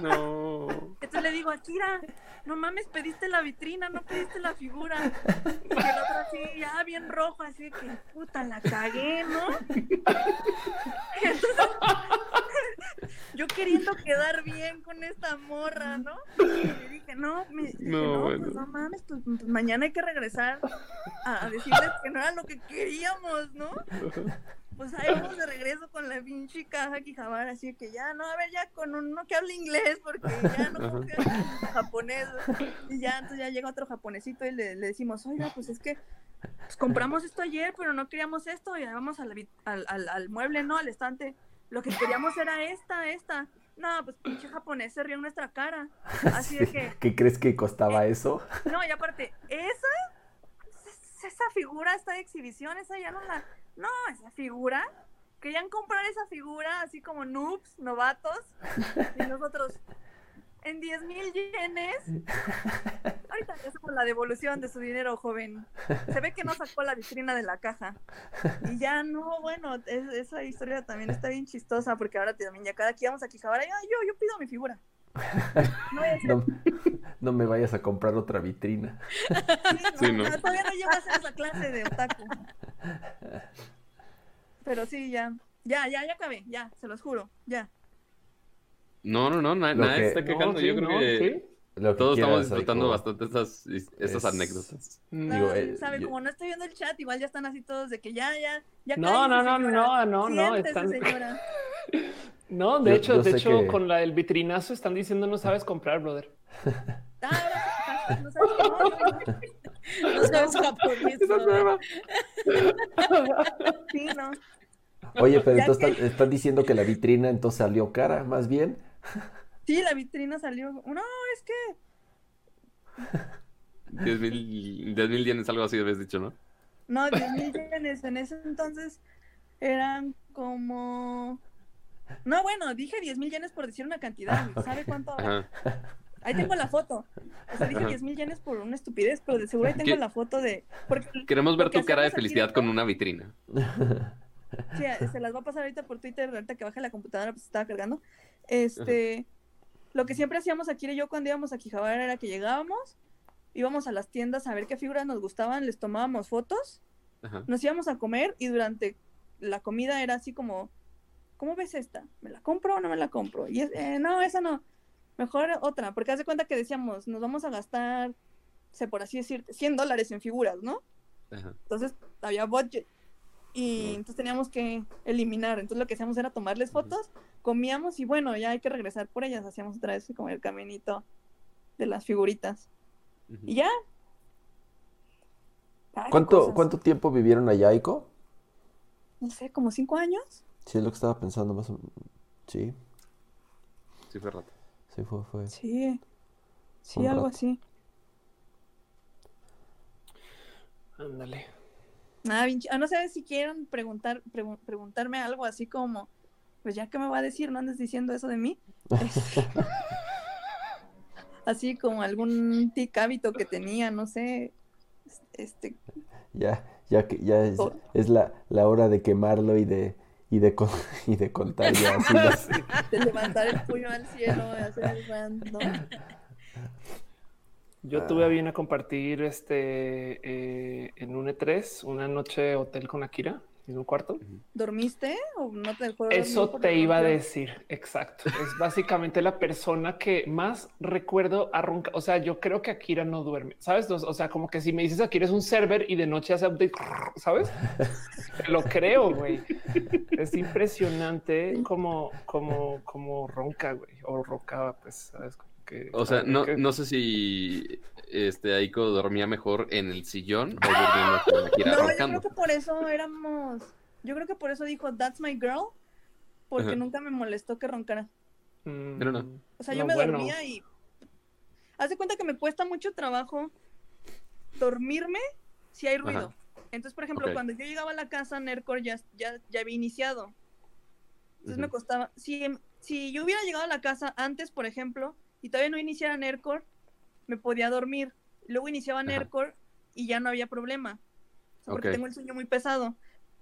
S25: No.
S27: Entonces le digo, Akira, no mames, pediste la vitrina, no pediste la figura. Y el otro así, ya bien rojo, así de que, puta, la cagué, ¿no? Entonces, yo queriendo quedar bien con esta morra, ¿no? Y le dije, no, me, dije,
S25: No,
S27: no,
S25: bueno.
S27: pues no mames, pues, pues mañana hay que regresar a, a decirles que no era lo que queríamos, ¿no? Pues ahí vamos de regreso con la pinche caja Kijabara, así que ya, no, a ver, ya con uno que hable inglés, porque ya no confío en japonés. Y ya, entonces ya llega otro japonesito y le, le decimos, oiga, pues es que pues, compramos esto ayer, pero no queríamos esto, y ya vamos al, al, al mueble, ¿no? Al estante. Lo que queríamos era esta, esta. No, pues pinche japonés se rió en nuestra cara. Así de que,
S1: ¿Qué crees que costaba eso?
S27: no, y aparte, esa, es- esa figura está de exhibición, esa ya no la, no, esa figura, querían comprar esa figura así como noobs, novatos, y nosotros, en 10 mil yenes, ahorita le hacemos la devolución de su dinero, joven, se ve que no sacó la vitrina de la caja, y ya no, bueno, es- esa historia también está bien chistosa, porque ahora también ya cada quien vamos a "Ah, yo, yo pido mi figura. No
S1: me vayas a comprar otra vitrina.
S25: Sí, ¿no?
S27: No, todavía no hacer esa clase de otaku. Pero sí, ya. Ya, ya, ya acabé. Ya, se los juro. Ya.
S25: No, no, no, na-
S1: Lo
S25: nadie
S1: que-
S25: está
S1: No,
S25: quejando.
S1: sí,
S25: Yo creo
S1: no,
S25: que
S1: sí. Lo que
S25: todos
S1: quieras,
S25: estamos disfrutando
S1: Aiko.
S25: bastante esas, esas
S1: Es-
S25: anécdotas.
S1: Digo,
S27: No,
S1: eh,
S27: sabe,
S1: yo-
S27: como no estoy viendo el chat, igual ya están así todos de que ya, ya, ya.
S5: No, no, no, no, no, no, están-. No, de
S1: Yo-
S5: hecho,
S1: yo
S5: de hecho,
S1: que-
S5: con la del vitrinazo están diciendo no sabes comprar, brother.
S27: Ah, no sabes cómo, no,
S26: No sabes japonés.
S5: Esa es
S26: ¿no?
S5: nueva.
S27: Sí, no.
S1: Oye, pero entonces
S27: que-
S1: están, están diciendo que la vitrina entonces salió cara, más bien.
S27: Sí, la vitrina salió. No, es que.
S25: 10 mil 10 mil yenes, algo así habías dicho, ¿no?
S27: No, 10 mil yenes. En ese entonces eran como. No, bueno, dije 10 mil yenes por decir una cantidad. ¿Sabe cuánto?
S25: Ajá.
S27: Ahí tengo la foto. O sea, dije
S25: Ajá.
S27: 10 mil yenes por una estupidez, pero de seguro ahí tengo
S25: ¿Qué?
S27: la foto de. Porque,
S25: Queremos ver
S27: porque
S25: tu cara de felicidad
S27: de
S25: con una vitrina.
S27: Sí, se las va a pasar ahorita por Twitter, ahorita que baje la computadora, pues estaba cargando. Este, lo que siempre hacíamos aquí y yo cuando íbamos a Quijabara era que llegábamos, íbamos a las tiendas a ver qué figuras nos gustaban, les tomábamos fotos,
S25: Ajá.
S27: nos íbamos a comer y durante la comida era así como, ¿cómo ves esta? ¿Me la compro o no me la compro? Y es, "Eh, no, esa no, mejor otra, porque haz de cuenta que decíamos, nos vamos a gastar, sé por así decir, 100 dólares en figuras, ¿no?
S25: Ajá.
S27: Entonces había budget. Y entonces teníamos que eliminar. Entonces lo que hacíamos era tomarles fotos, comíamos y bueno, ya hay que regresar por ellas. Hacíamos otra vez como el caminito de las figuritas. Y ya. Ay,
S1: ¿Cuánto,
S27: cosas.
S1: ¿Cuánto tiempo vivieron allá, Aiko?
S27: No sé, como cinco años.
S1: Sí, es lo que estaba pensando más o menos. Sí,
S25: Sí, fue rato.
S1: sí fue, fue.
S27: Sí. Sí,
S1: Un
S27: algo
S1: rato.
S27: así.
S5: Ándale.
S27: Ah, bien ah, no sé si quieren preguntar, pregun- preguntarme algo así como, pues ya que me va a decir, no andes diciendo eso de mí. así como algún tic hábito que tenía, no sé. Este,
S1: Ya, ya que ya es,
S27: Oh.
S1: es la, la hora de quemarlo y de y de con- y de contar ya así las-
S27: de levantar el puño al cielo, hacer el ¿no?
S5: Yo tuve a bien a compartir este eh, en un E3 una noche hotel con Akira en un cuarto.
S27: ¿Dormiste o no te
S5: Eso te iba a decir, exacto. Es básicamente la persona que más recuerdo a ronca. O sea, yo creo que Akira no duerme, ¿sabes? O o sea, como que si me dices Akira es un server y de noche hace update, ¿sabes? Lo creo, güey. Es impresionante como, como, como ronca, güey. O roncaba, pues, ¿sabes? Que,
S25: O sea, no,
S5: que-
S25: no sé si este Aiko dormía mejor en el sillón o durmiendo con Akira
S27: No, yo creo que por eso éramos. Yo creo que por eso dijo That's my girl. Porque
S25: Ajá.
S27: nunca me molestó que roncara.
S25: Pero no.
S27: O sea, yo
S5: No,
S27: me
S5: bueno.
S27: dormía y. Haz de cuenta que me cuesta mucho trabajo dormirme si hay ruido.
S25: Ajá.
S27: Entonces, por ejemplo, cuando yo llegaba a la casa, Nercor ya, ya, ya había iniciado. Entonces me costaba. Si, si yo hubiera llegado a la casa antes, por ejemplo, y todavía no iniciara Nercor, me podía dormir. Luego iniciaba Nercor y ya no había problema. O sea, porque tengo el sueño muy pesado.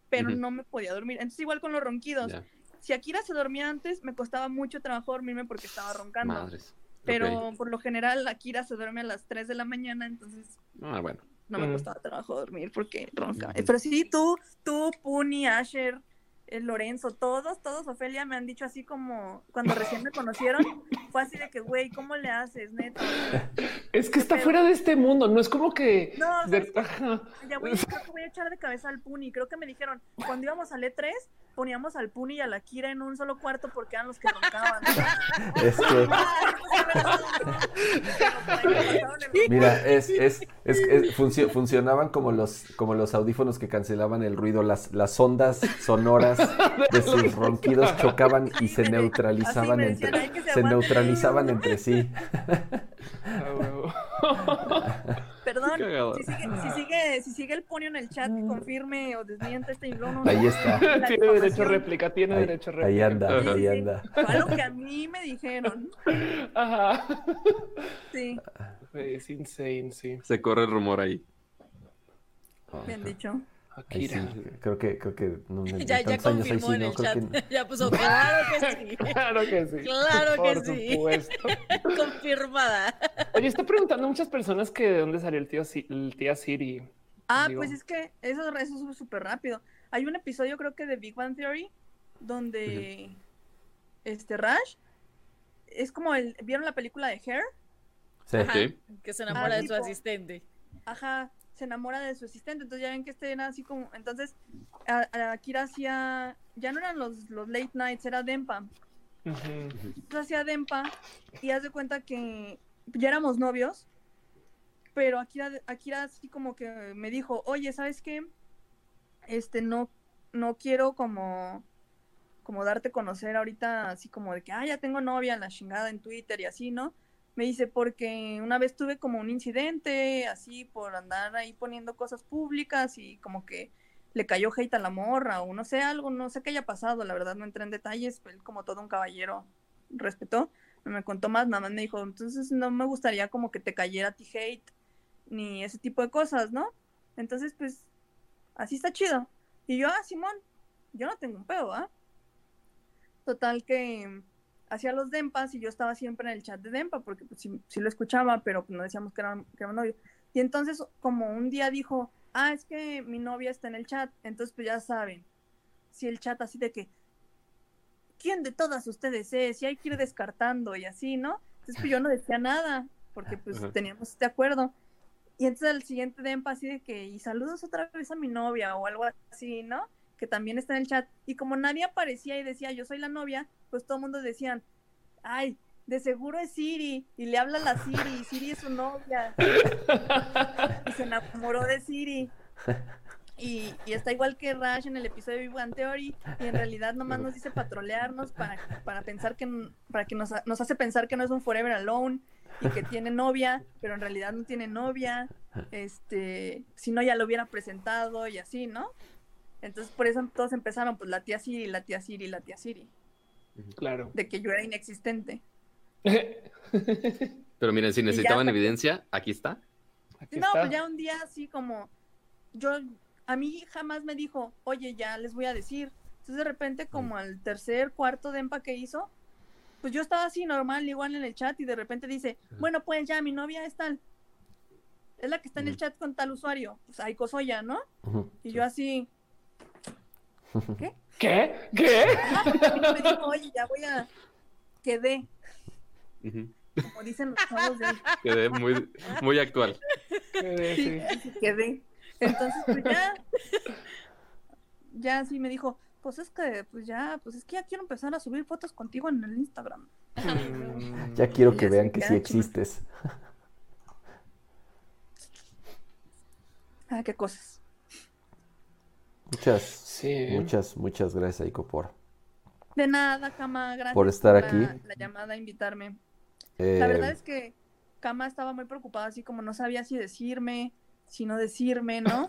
S27: Pero no me podía dormir. Entonces, igual con los ronquidos. Si Akira se dormía antes, me costaba mucho trabajo dormirme porque estaba roncando.
S25: Madres.
S27: Pero por lo general, Akira se duerme a las 3 de la mañana, entonces
S25: Ah, bueno.
S27: no me
S5: Mm.
S27: costaba trabajo dormir porque ronca. Pero sí, tú, tú, Puni, Asher, el Lorenzo, todos, todos, Ofelia, me han dicho así como cuando recién me conocieron, fue así de que, güey, ¿cómo le haces, neta?
S5: Es que está fuera de este mundo, no es como que...
S27: No,
S5: de-
S27: ¿sabes
S5: Ajá.
S27: Ya voy, creo que voy a echar de cabeza al Puni. Creo que me dijeron, cuando íbamos al E3, poníamos al Puni y a la Kira en un solo cuarto porque eran los que roncaban.
S1: Es que- Mira, es, es, es, es- funcio- funcionaban como los, como los audífonos que cancelaban el ruido, las, las ondas sonoras de sus ronquidos chocaban y se neutralizaban
S27: decían,
S1: entre,
S27: "Ay, que se
S1: se
S27: aguante".
S1: neutralizaban entre sí.
S27: Perdón, si sigue, si, sigue, si sigue el Puni en el chat, que confirme o desmiente este no,
S1: Ahí está.
S5: Tiene derecho a réplica, tiene
S1: Ahí,
S5: derecho a réplica.
S1: ahí anda,
S27: Sí,
S1: ahí
S27: sí.
S1: anda.
S27: Fue algo que a mí me dijeron.
S5: Ajá.
S27: Sí,
S5: Es insane, sí.
S25: Se corre el rumor ahí.
S27: me han dicho.
S1: Ahí sí, creo que, creo que no, de
S26: Ya, ya
S1: tantos años ahí
S26: confirmó
S1: sí,
S26: en
S1: no,
S26: el chat.
S1: que
S26: Ya puso, claro que sí.
S5: Claro que sí.
S26: Claro que
S5: Por
S26: sí.
S5: supuesto.
S26: Confirmada.
S5: Oye, está preguntando a muchas personas que de dónde salió el tío, el tía Siri.
S27: Ah,
S5: Digo,
S27: pues es que eso, eso es súper rápido. Hay un episodio, creo que de Big Bang Theory, donde este Rash es como el. ¿Vieron la película de Hair?
S1: Sí.
S26: Ajá,
S25: Sí.
S26: Que se enamora
S27: Ah,
S26: de su
S27: tipo.
S26: asistente.
S27: Ajá, se enamora de su asistente. Entonces ya ven que este era así como. Entonces, a, Akira hacía. Ya no eran los, los late nights, era Dempa. Entonces hacía Dempa y haz de cuenta que ya éramos novios. Pero Akira, Akira así como que me dijo, oye, ¿sabes qué? Este, no, no quiero como, como darte a conocer ahorita así como de que, ah, ya tengo novia, la chingada en Twitter y así, ¿no? Me dice, porque una vez tuve como un incidente así por andar ahí poniendo cosas públicas y como que le cayó hate a la morra o no sé, algo, no sé qué haya pasado, la verdad no entré en detalles, él como todo un caballero respetó, no me contó más, nada más me dijo, entonces no me gustaría como que te cayera a ti hate ni ese tipo de cosas, ¿no? Entonces, pues, así está chido. Y yo, ah, Simón, yo no tengo un pedo, ¿ah? Total que hacía los dempas y yo estaba siempre en el chat de dempa porque pues sí, sí lo escuchaba, pero pues, no decíamos que era, que era novio. Y entonces, como un día dijo, ah, es que mi novia está en el chat, entonces pues ya saben, si el chat así de que, ¿quién de todas ustedes es? Y hay que ir descartando y así, ¿no? Entonces pues yo no decía nada, porque pues
S25: Ajá.
S27: teníamos este acuerdo. Y entonces al siguiente dempa así de que, y saludos otra vez a mi novia o algo así, ¿no? Que también está en el chat. Y como nadie aparecía y decía, yo soy la novia, pues todo el mundo decían, ay, de seguro es Siri. Y le habla a la Siri, y Siri es su novia. y se enamoró de Siri. Y, y está igual que Rash en el episodio de Big Bang Theory y en realidad nomás nos dice patrolearnos para, para pensar que para que nos, nos hace pensar que no es un forever alone y que tiene novia, pero en realidad no tiene novia, este, si no ya lo hubiera presentado y así, ¿no? Entonces por eso todos empezaron, pues la tía Siri, la tía Siri, la tía Siri.
S5: Claro.
S27: De que yo era inexistente.
S25: Pero miren, si necesitaban evidencia, aquí está.
S27: no, pues ya un día así como, yo, a mí jamás me dijo, oye, ya les voy a decir. Entonces de repente como al tercer, cuarto de empa que hizo, pues yo estaba así normal, igual en el chat y de repente dice, bueno, pues ya mi novia es tal. Es la que está en el chat con tal usuario. Pues ahí Cosoya, ¿no? Y yo así,
S5: ¿qué? ¿Qué? ¿Qué?
S27: me dijo, oye, ya voy a, quedé. Como dicen los chavos de...
S25: Quedé muy, muy actual.
S27: Quedé, sí. Quedé. Entonces, pues ya, ya sí me dijo, pues es que, pues ya, pues es que ya quiero empezar a subir fotos contigo en el Instagram.
S1: Ya quiero que vean que sí existes.
S27: Ah, qué cosas.
S1: Muchas, muchas, muchas gracias, Aiko, por...
S27: De nada, Kama, gracias
S1: por estar aquí.
S27: La llamada a invitarme. La verdad eh, es que Kama estaba muy preocupada, así como no sabía si decirme, si no decirme, ¿no?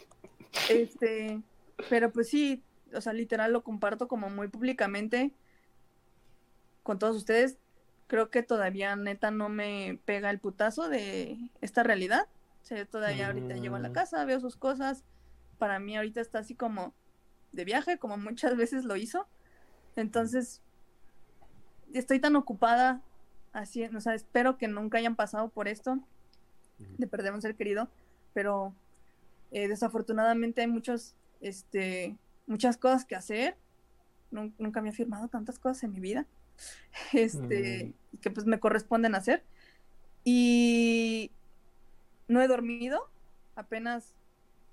S27: este, pero pues sí, o sea, literal lo comparto como muy públicamente con todos ustedes. Creo que todavía neta no me pega el putazo de esta realidad. O sea, todavía ahorita llego a la mm. casa, veo sus cosas. Para mí ahorita está así como de viaje, como muchas veces lo hizo. Entonces, estoy tan ocupada así, o sea, espero que nunca hayan pasado por esto de perder un ser querido, pero eh, desafortunadamente hay muchos, este, muchas cosas que hacer. Nunca me he firmado tantas cosas en mi vida, este, mm. que pues me corresponden hacer. Y no he dormido, apenas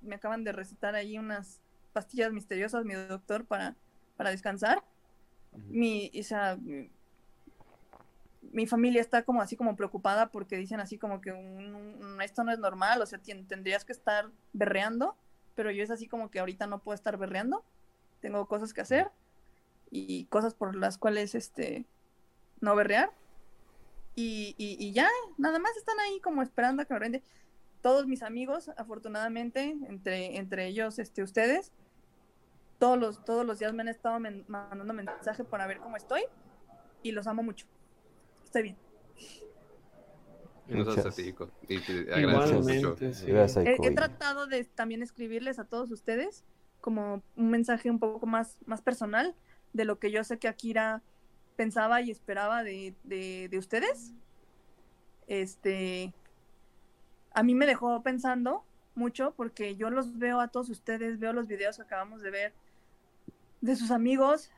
S27: me acaban de recetar ahí unas pastillas misteriosas mi doctor para, para descansar. Mi, o sea, mi, familia está como así como preocupada porque dicen así como que esto no es normal, o sea, tendrías que estar berreando, pero yo es así como que ahorita no puedo estar berreando tengo cosas que hacer y cosas por las cuales este no berrear. Y, y, ya, nada más están ahí como esperando a que me rende. Todos mis amigos, afortunadamente, entre, entre ellos este, ustedes, todos los, todos los días me han estado mandando mensaje para ver cómo estoy y los amo mucho. Estoy bien. he, tratado de también escribirles a todos ustedes como un mensaje un poco más, más personal de lo que yo sé que Akira pensaba y esperaba de, de, ustedes. Este, a mí me dejó pensando mucho porque yo los veo a todos ustedes, veo los videos que acabamos de ver de sus amigos,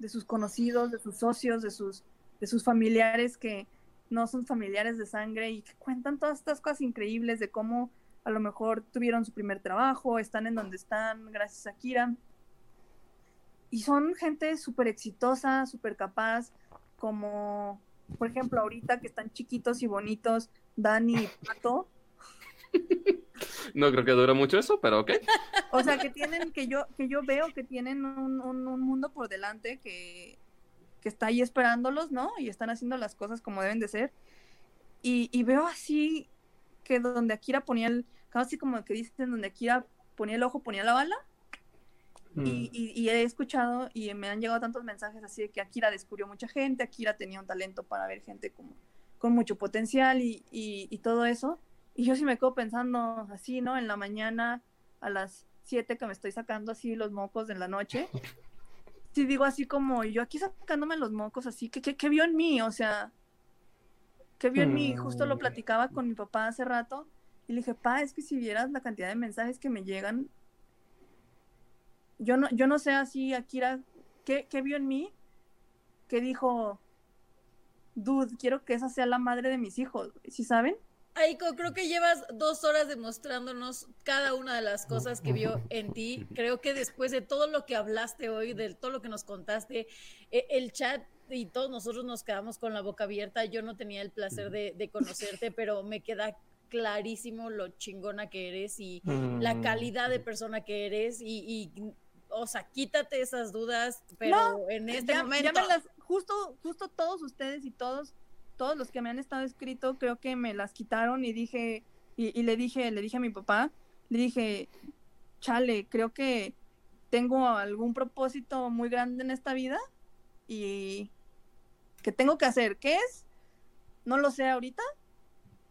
S27: de sus conocidos, de sus socios, de sus, de sus familiares que no son familiares de sangre y que cuentan todas estas cosas increíbles de cómo a lo mejor tuvieron su primer trabajo, están en donde están gracias a Kira. Y son gente súper exitosa, súper capaz, como por ejemplo ahorita que están chiquitos y bonitos, Dani y Pato.
S25: No creo que dure mucho eso, pero ok.
S27: O sea, que tienen, que yo, que yo veo que tienen un, mundo por delante que, que, está ahí esperándolos, ¿no? Y están haciendo las cosas como deben de ser. Y, y veo así que donde Akira ponía el, casi como que dicen donde Akira ponía el ojo, ponía la bala. Y, mm. y, he escuchado y me han llegado tantos mensajes así de que Akira descubrió mucha gente, Akira tenía un talento para ver gente como, con mucho potencial y, y, todo eso. Y yo sí me quedo pensando así, ¿no? En la mañana a las 7 que me estoy sacando así los mocos de la noche. Sí digo así como, yo aquí sacándome los mocos así, ¿qué, qué, qué vio en mí? O sea, ¿qué vio en mí? Justo lo mm. platicaba con mi papá hace rato y le dije, pa, es que si vieras la cantidad de mensajes que me llegan, yo no, yo no sé así, Akira, ¿qué, qué vio en mí? Que dijo, dude, quiero que esa sea la madre de mis hijos, ¿sí saben?
S26: Aiko, creo que llevas dos horas demostrándonos cada una de las cosas que vio en ti. Creo que después de todo lo que hablaste hoy, de todo lo que nos contaste, e, el chat y todos nosotros nos quedamos con la boca abierta. Yo no tenía el placer de, de conocerte, pero me queda clarísimo lo chingona que eres y la
S5: Mm.
S26: calidad de persona que eres y, y, o sea, quítate esas dudas, pero
S27: No,
S26: en este
S27: ya- ya
S26: momento...
S27: me las- justo, justo todos ustedes y todos, todos los que me han estado escrito, creo que me las quitaron y dije, y, le dije, le dije a mi papá, le dije, chale, creo que tengo algún propósito muy grande en esta vida y que tengo que hacer. ¿Qué es? No lo sé ahorita,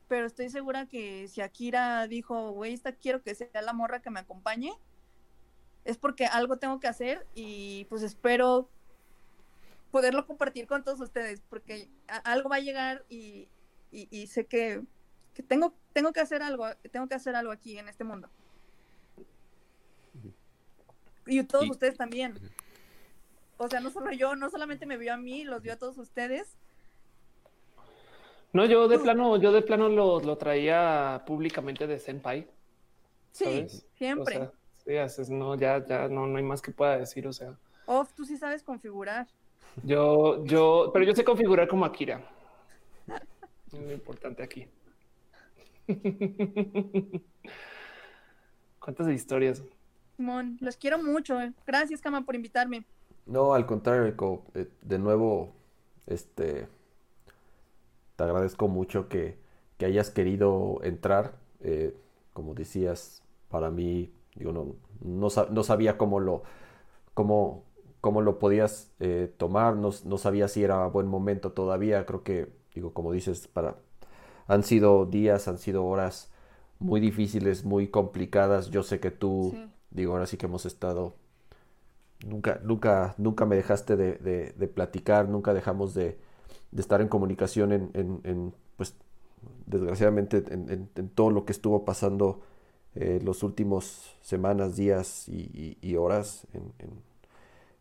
S27: pero estoy segura que si Akira dijo, güey, esta quiero que sea la morra que me acompañe, es porque algo tengo que hacer y pues espero poderlo compartir con todos ustedes, porque algo va a llegar y, y- y sé que, que tengo, tengo que hacer algo, tengo que hacer algo aquí en este mundo. Y todos
S25: Y-
S27: ustedes también. O sea, no solo yo, no solamente me vio a mí, los vio a todos ustedes.
S5: No, yo de plano, yo de plano lo, lo traía públicamente de Senpai.
S27: Sí,
S5: ¿sabes?
S27: siempre.
S5: O sea, sí, haces- no, ya, ya no, no hay más que pueda decir. O sea,
S27: Off, tú sí sabes configurar.
S5: Yo, yo, pero yo sé configurar como Akira. Es lo importante aquí. ¿Cuántas historias?
S27: Simón, los quiero mucho. eh. Gracias, Cama, por invitarme.
S1: No, al contrario, Rico, eh, de nuevo, este, te agradezco mucho que, que hayas querido entrar. eh, como decías, para mí, digo, no, no, no sabía cómo lo, cómo, cómo lo podías eh, tomar, no, no sabía si era buen momento todavía. Creo que, digo, como dices, para, han sido días, han sido horas muy difíciles, muy complicadas. Yo sé que tú,
S27: Sí.
S1: digo, ahora sí que hemos estado Nunca, nunca, nunca me dejaste de, de- de platicar, nunca dejamos de, de estar en comunicación en, en- en, pues, desgraciadamente, en, en- en todo lo que estuvo pasando eh, los últimos semanas, días y, y- y horas. en-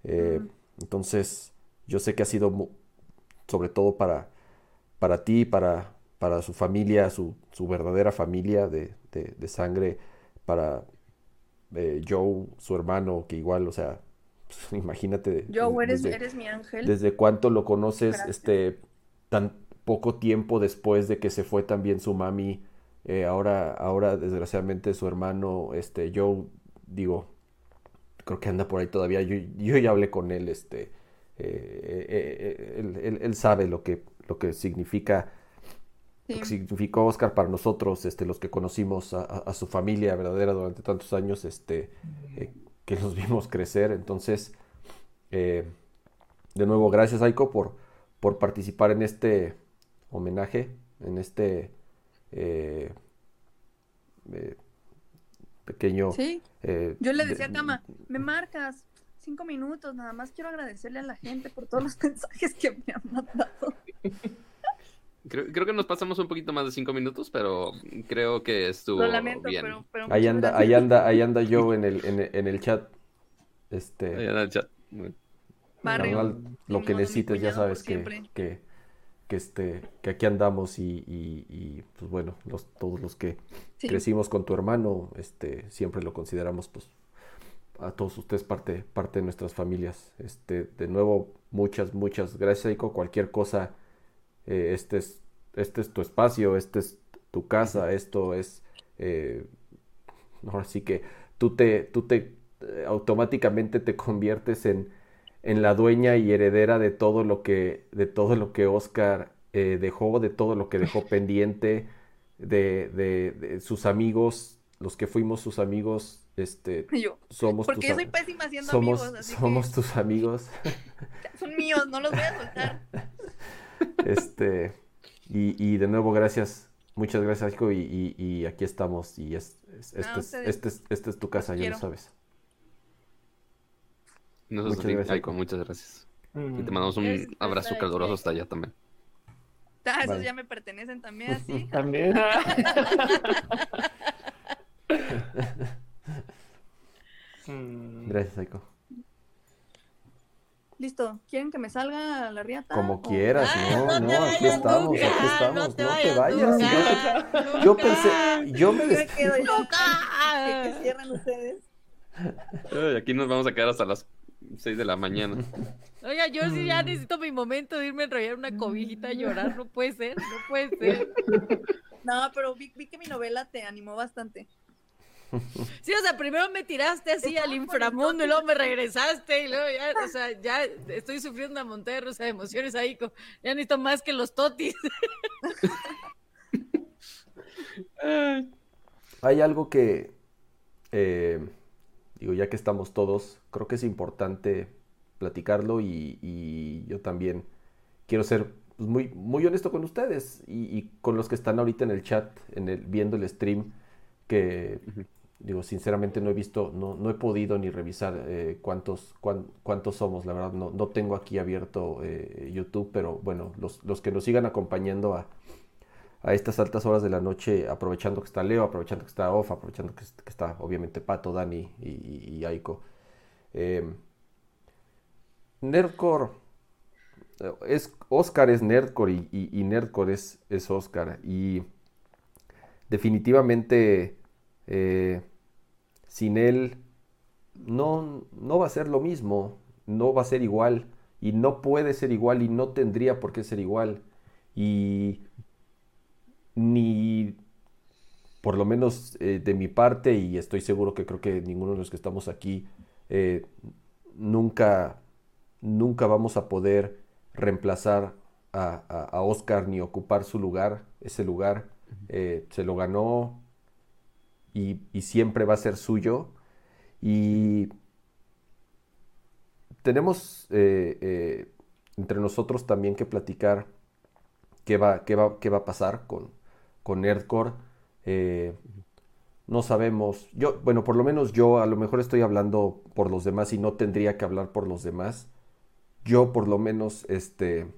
S1: eh, Entonces, yo sé que ha sido, sobre todo para, para ti, para, para su familia, su, su verdadera familia de, de- de sangre, para eh, Joe, su hermano, que igual, o sea, pues, imagínate.
S27: Joe, eres,
S1: desde-
S27: eres mi ángel.
S1: ¿Desde cuánto lo conoces?
S27: Gracias.
S1: Este, tan poco tiempo después de que se fue también su mami. eh, ahora, ahora, desgraciadamente, su hermano, este, Joe, digo, creo que anda por ahí todavía. Yo, yo ya hablé con él, este, eh, eh, eh, él, él- él sabe lo que, lo que significa, lo que significó Oscar para nosotros, este, los que conocimos a, su familia verdadera durante tantos años, este, eh, que los vimos crecer. Entonces, de nuevo, gracias Aiko por, por participar en este homenaje, en este eh, eh, pequeño...
S27: Sí.
S1: eh,
S27: Yo le
S1: de-
S27: decía a Cama, me marcas cinco minutos, nada más quiero agradecerle a la gente por todos los mensajes que me han mandado.
S25: Creo, creo que nos pasamos un poquito más de cinco minutos, pero creo que estuvo
S27: Lo lamento,
S25: bien.
S27: pero, pero
S1: Ahí anda,
S27: gracias.
S1: ahí anda, ahí anda yo en el, en el, en el chat. Este,
S25: Ahí anda el chat.
S27: Barrio,
S1: lo que necesites, ya sabes que,
S27: siempre.
S1: que, que, este, que aquí andamos y, y- y, pues bueno, los, todos los que
S27: Sí.
S1: crecimos con tu hermano, este, siempre lo consideramos pues a todos ustedes parte, parte de nuestras familias. Este, de nuevo, muchas, muchas gracias, Aiko. Cualquier cosa, eh, este es, este es tu espacio, este es tu casa, esto es, eh, ahora sí que tú te, tú te eh, automáticamente te conviertes en, en la dueña y heredera de todo lo que, de todo lo que Oscar eh, dejó, de todo lo que dejó pendiente, de, de- de sus amigos, los que fuimos sus amigos, este,
S27: Yo,
S1: somos
S27: porque
S1: tus
S27: yo soy pésima haciendo
S1: somos,
S27: amigos, así
S1: somos tus amigos.
S27: son míos, no los voy a soltar.
S1: Este, y, y de nuevo, gracias, muchas gracias, hijo, y, y- y aquí estamos, y es, es-
S27: No,
S1: este, es, este, es, este es tu casa, ya lo sabes.
S25: Nosotros
S1: Muchas gracias,
S25: Aiko, muchas gracias. Y
S5: Mm.
S25: te mandamos un abrazo caluroso hasta allá también.
S27: Ah, esos
S1: Vale.
S27: ya me pertenecen también así.
S5: También. Mm.
S1: Gracias, Aiko.
S27: Listo, ¿quieren que me salga a la riata?
S1: Como
S27: o-
S1: quieras, no, no, aquí estamos, aquí estamos, no te vayas. Yo pensé, yo me
S27: Yo me quedo ahí. Que, que cierran ustedes.
S25: Ay, aquí nos vamos a quedar hasta las 6 de la mañana.
S26: Oiga, yo sí ya necesito mi momento de irme a enrollar una cobijita a llorar. No puede ser, no puede ser.
S27: No, pero vi, vi que mi novela te animó bastante.
S26: Sí, o sea, primero me tiraste así al inframundo y luego me regresaste y luego ya, o sea, ya estoy sufriendo una montaña rusa de emociones ahí, ya necesito más que los totis.
S1: Hay algo que, eh, digo, ya que estamos todos, creo que es importante platicarlo y, y yo también quiero ser pues, muy, muy honesto con ustedes y, y con los que están ahorita en el chat, en el, viendo el stream, que digo, sinceramente no he visto, no, no he podido ni revisar eh, cuántos, cuán- cuántos somos, la verdad, no, no tengo aquí abierto eh, YouTube, pero bueno, los, los que nos sigan acompañando a, a estas altas horas de la noche, aprovechando que está Leo, aprovechando que está Off, aprovechando que, está obviamente Pato, Dani y, y- y Aiko. Eh, Nerdcore es Oscar es Nerdcore y, y- y Nerdcore es, es Oscar. Y definitivamente eh, sin él no, no va a ser lo mismo, no va a ser igual y no puede ser igual y no tendría por qué ser igual. Y ni por lo menos eh, de mi parte, y estoy seguro que creo que ninguno de los que estamos aquí, eh, nunca, nunca vamos a poder reemplazar a, a- a Oscar ni ocupar su lugar, ese lugar. Eh, se lo ganó y, y siempre va a ser suyo. Y tenemos entre nosotros también que platicar qué va, qué va, qué va a pasar con, con Nerdcore. Eh, no sabemos. Yo, bueno, por lo menos yo a lo mejor estoy hablando por los demás y no tendría que hablar por los demás. Yo por lo menos este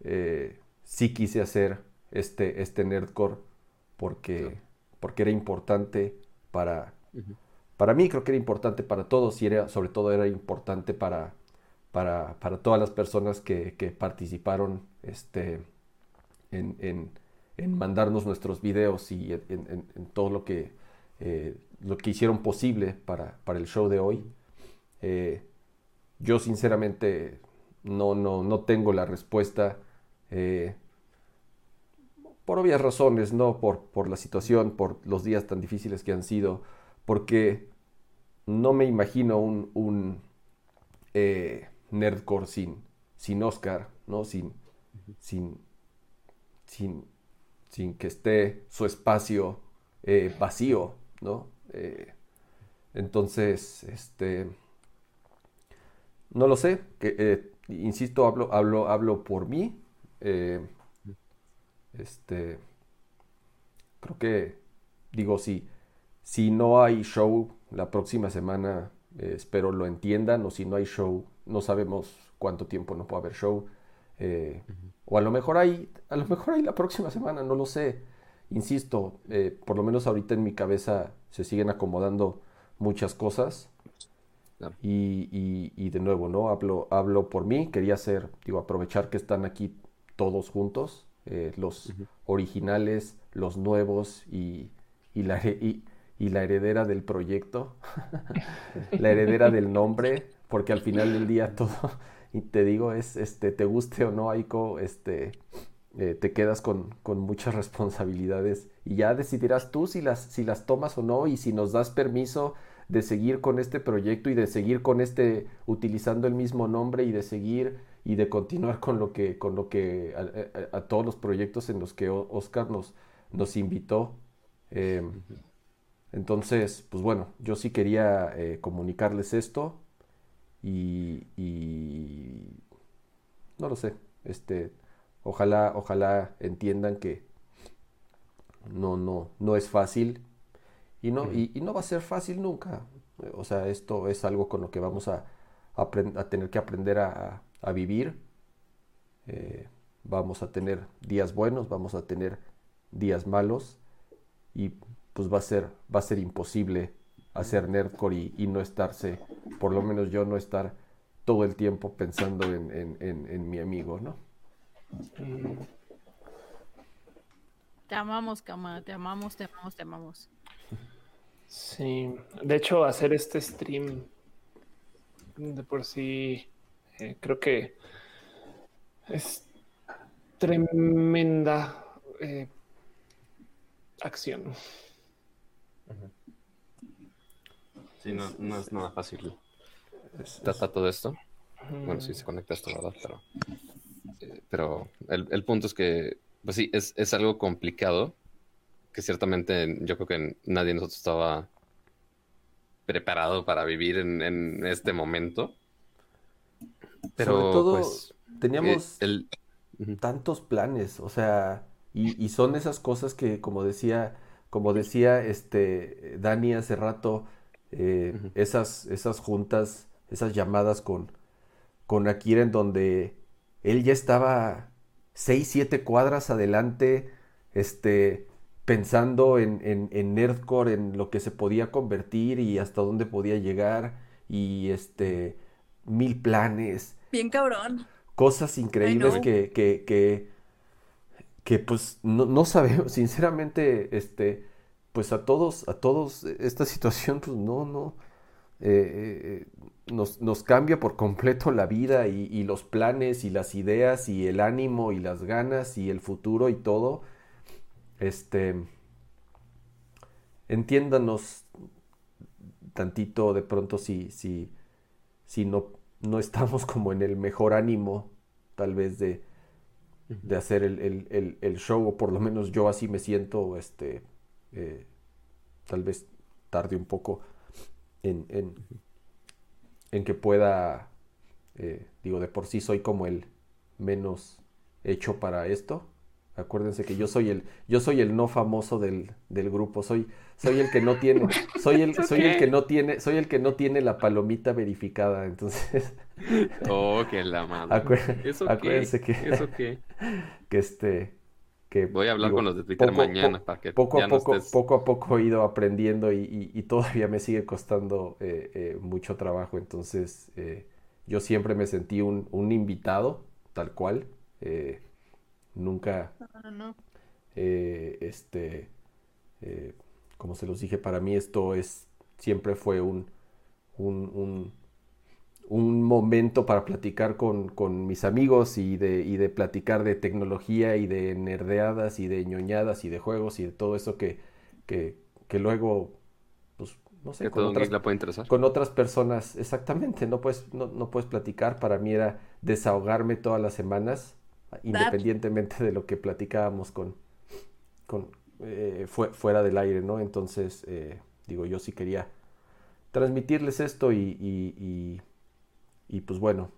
S1: eh, sí quise hacer este, este Nerdcore porque, porque era importante para, para mí, creo que era importante para todos y era, sobre todo era importante para, para, para todas las personas que, que participaron este, en, en- en mandarnos nuestros videos y en, en- en todo lo que, eh, lo que hicieron posible para, para el show de hoy. Eh, yo sinceramente no, no, no tengo la respuesta. eh, por obvias razones, ¿no? Por, por la situación, por los días tan difíciles que han sido, porque no me imagino un, un nerdcore sin, sin Oscar, ¿no? Sin, sin, sin, sin que esté su espacio eh, vacío, ¿no? Eh, entonces, este, no lo sé, que, eh, insisto, hablo, hablo, hablo por mí. este, creo que, digo, si, si no hay show la próxima semana, espero lo entiendan, o si no hay show, no sabemos cuánto tiempo no puede haber show. Eh, O a lo mejor hay, a lo mejor hay la próxima semana, no lo sé. Insisto, eh, por lo menos ahorita en mi cabeza se siguen acomodando muchas cosas. Y, y- y de nuevo, ¿no? Hablo, hablo por mí, quería hacer, digo, aprovechar que están aquí todos juntos, eh, los originales, los nuevos y, y la, he- y, y la heredera del proyecto, la heredera del nombre, porque al final del día todo, y te digo, es, este, te guste o no, Aiko, este, eh, te quedas con, con muchas responsabilidades y ya decidirás tú si las, si las tomas o no y si nos das permiso de seguir con este proyecto y de seguir con este, utilizando el mismo nombre y de seguir y de continuar con lo que, con lo que, a, todos los proyectos en los que Oscar nos, nos invitó. Eh, entonces, pues bueno, yo sí quería eh, comunicarles esto y, y no lo sé, este, ojalá, ojalá entiendan que no, no, no es fácil y no, y, y no va a ser fácil nunca. O sea, esto es algo con lo que vamos a, a tener que aprender a, a vivir. Eh, vamos a tener días buenos, vamos a tener días malos y pues va a ser, va a ser imposible hacer nerdcore y, y no estarse, por lo menos yo no estar todo el tiempo pensando en, en- en- en mi amigo, ¿no?
S26: Te amamos, Cama, te amamos, te amamos, te amamos.
S5: Sí, de hecho, hacer este stream de por sí eh, creo que es tremenda eh, acción.
S4: Sí, no, no es nada fácil tratar todo esto. Bueno, sí se conecta esto, ¿verdad? Pero, eh, pero el, el, punto es que, pues sí, es, es, algo complicado, que ciertamente yo creo que nadie de nosotros estaba preparado para vivir en, en este momento.
S1: Pero Sobre todo, pues, teníamos eh, el... tantos planes, o sea, y, y, son esas cosas que, como decía, como decía este Dani hace rato, eh, uh -huh. esas, esas juntas, esas llamadas con, con Akira en donde él ya estaba seis, siete cuadras adelante, este, pensando en, en, en, Nerdcore, en lo que se podía convertir y hasta dónde podía llegar, y este, mil planes.
S27: Bien cabrón.
S1: Cosas increíbles que, que, que, que, pues no, no sabemos, sinceramente, este, pues a todos, a todos, esta situación, pues no, no, eh, nos, nos, cambia por completo la vida y, y, los planes y las ideas y el ánimo y las ganas y el futuro y todo. Este, entiéndanos tantito de pronto si, si, si no, no estamos como en el mejor ánimo tal vez de, de hacer el, el, el, el, show, o por lo menos yo así me siento, este, eh, tal vez tarde un poco en, en, en que pueda, eh, digo, de por sí soy como el menos hecho para esto. Acuérdense que yo soy el, yo soy el no famoso del, del grupo, soy, soy el que no tiene, soy el, soy el que no tiene, soy el que no tiene la palomita verificada, entonces.
S4: Oh, que la madre.
S1: Acuérdense, que este, que
S4: voy a hablar
S1: digo,
S4: con los de Twitter
S1: poco,
S4: mañana
S1: po
S4: para que
S1: poco a
S4: no
S1: poco,
S4: estés...
S1: poco a poco he ido aprendiendo y, y, y todavía me sigue costando eh, eh, mucho trabajo, entonces eh, yo siempre me sentí un, un invitado, tal cual, eh, nunca,
S27: No, no, no.
S1: eh, este, eh, como se los dije, para mí esto es, siempre fue un, un, un, un momento para platicar con, con mis amigos y de, y de platicar de tecnología y de nerdeadas y de ñoñadas y de juegos y de todo eso que, que, que luego, pues, no sé,
S4: Que
S1: con otras,
S4: la puede interesar.
S1: con otras personas, exactamente, no puedes, no, no puedes platicar, para mí era desahogarme todas las semanas, independientemente de lo que platicábamos con, con eh, fue- fuera del aire, ¿no? Entonces, eh, digo, yo sí quería transmitirles esto y, y- y- y, pues bueno,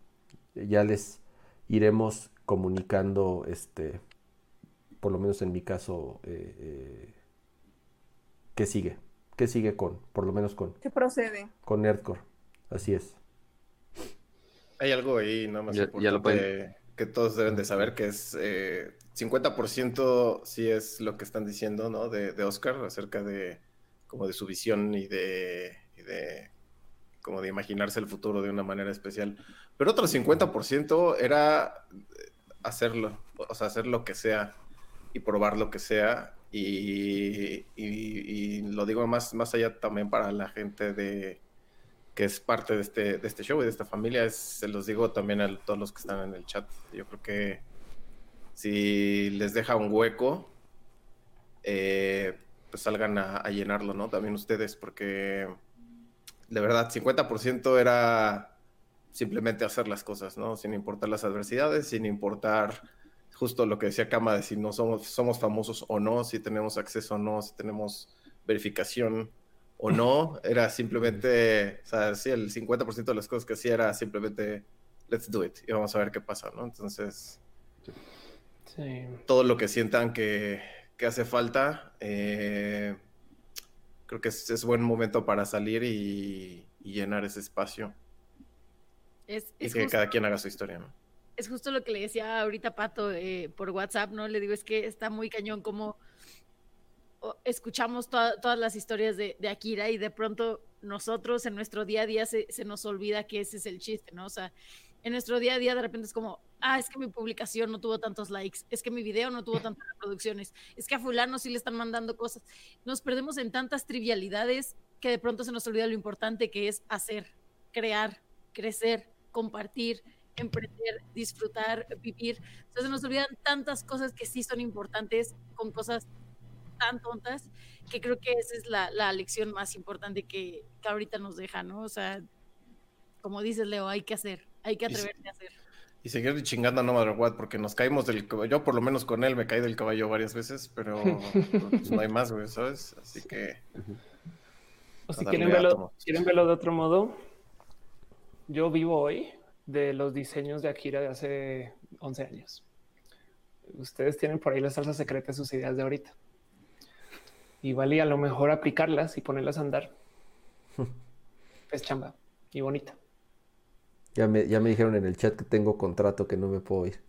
S1: ya les iremos comunicando, este, por lo menos en mi caso, eh, eh, qué sigue, qué sigue con, por lo menos con,
S27: ¿Qué procede?
S1: con Nerdcore, así es.
S2: Hay algo ahí, nada más
S4: Ya- ya lo
S2: importante que todos deben de saber, que es eh, 50% sí es lo que están diciendo, ¿no? De, de Oscar acerca de como de su visión y de, y de como de imaginarse el futuro de una manera especial. Pero otro 50% era hacerlo, o sea, hacer lo que sea y probar lo que sea. Y, lo digo más, más allá también para la gente de que es parte de este, de este show y de esta familia, es- se los digo también a todos los que están en el chat. Yo creo que si les deja un hueco, eh, pues salgan a llenarlo, ¿no? También ustedes, porque de verdad, 50% era simplemente hacer las cosas, ¿no? Sin importar las adversidades, sin importar justo lo que decía Kama de si no somos, somos famosos o no, si tenemos acceso o no, si tenemos verificación o no, era simplemente, o sea, sí, el 50% de las cosas que hacía era simplemente, let's do it, y vamos a ver qué pasa, ¿no? Entonces,
S5: Sí.
S2: todo lo que sientan que, que hace falta, eh, creo que es, es buen momento para salir y, y llenar ese espacio
S3: Es,
S2: y que
S3: justo-
S2: cada quien haga su historia, ¿no?
S3: es justo lo que le decía ahorita Pato eh, por WhatsApp, ¿no? Le digo, es que está muy cañón como escuchamos toda- todas las historias de, de Akira y de pronto nosotros en nuestro día a día se, se nos olvida que ese es el chiste, ¿no? O sea, en nuestro día a día de repente es como, ah, es que mi publicación no tuvo tantos likes, es que mi video no tuvo tantas reproducciones, es que a fulano sí le están mandando cosas. Nos perdemos en tantas trivialidades que de pronto se nos olvida lo importante que es hacer, crear, crecer, compartir, emprender, disfrutar, vivir. Entonces se nos olvidan tantas cosas que sí son importantes con cosas
S26: tan tontas que creo que esa es la, la lección más importante que, que, ahorita nos deja, ¿no? O sea, como dices, Leo, hay que hacer, hay que atreverse a hacer.
S2: Y seguir chingando a No Matter What, porque nos caímos del caballo. Yo, por lo menos con él, me caí del caballo varias veces, pero pues, no hay más, güey, ¿sabes? Así que.
S5: O si quieren verlo, quieren verlo de otro modo, yo vivo hoy de los diseños de Akira de hace 11 años. Ustedes tienen por ahí la salsa secreta de sus ideas de ahorita. Y vale a lo mejor aplicarlas y ponerlas a andar. es chamba y bonita.
S1: Ya me, ya me dijeron en el chat que tengo contrato que no me puedo ir.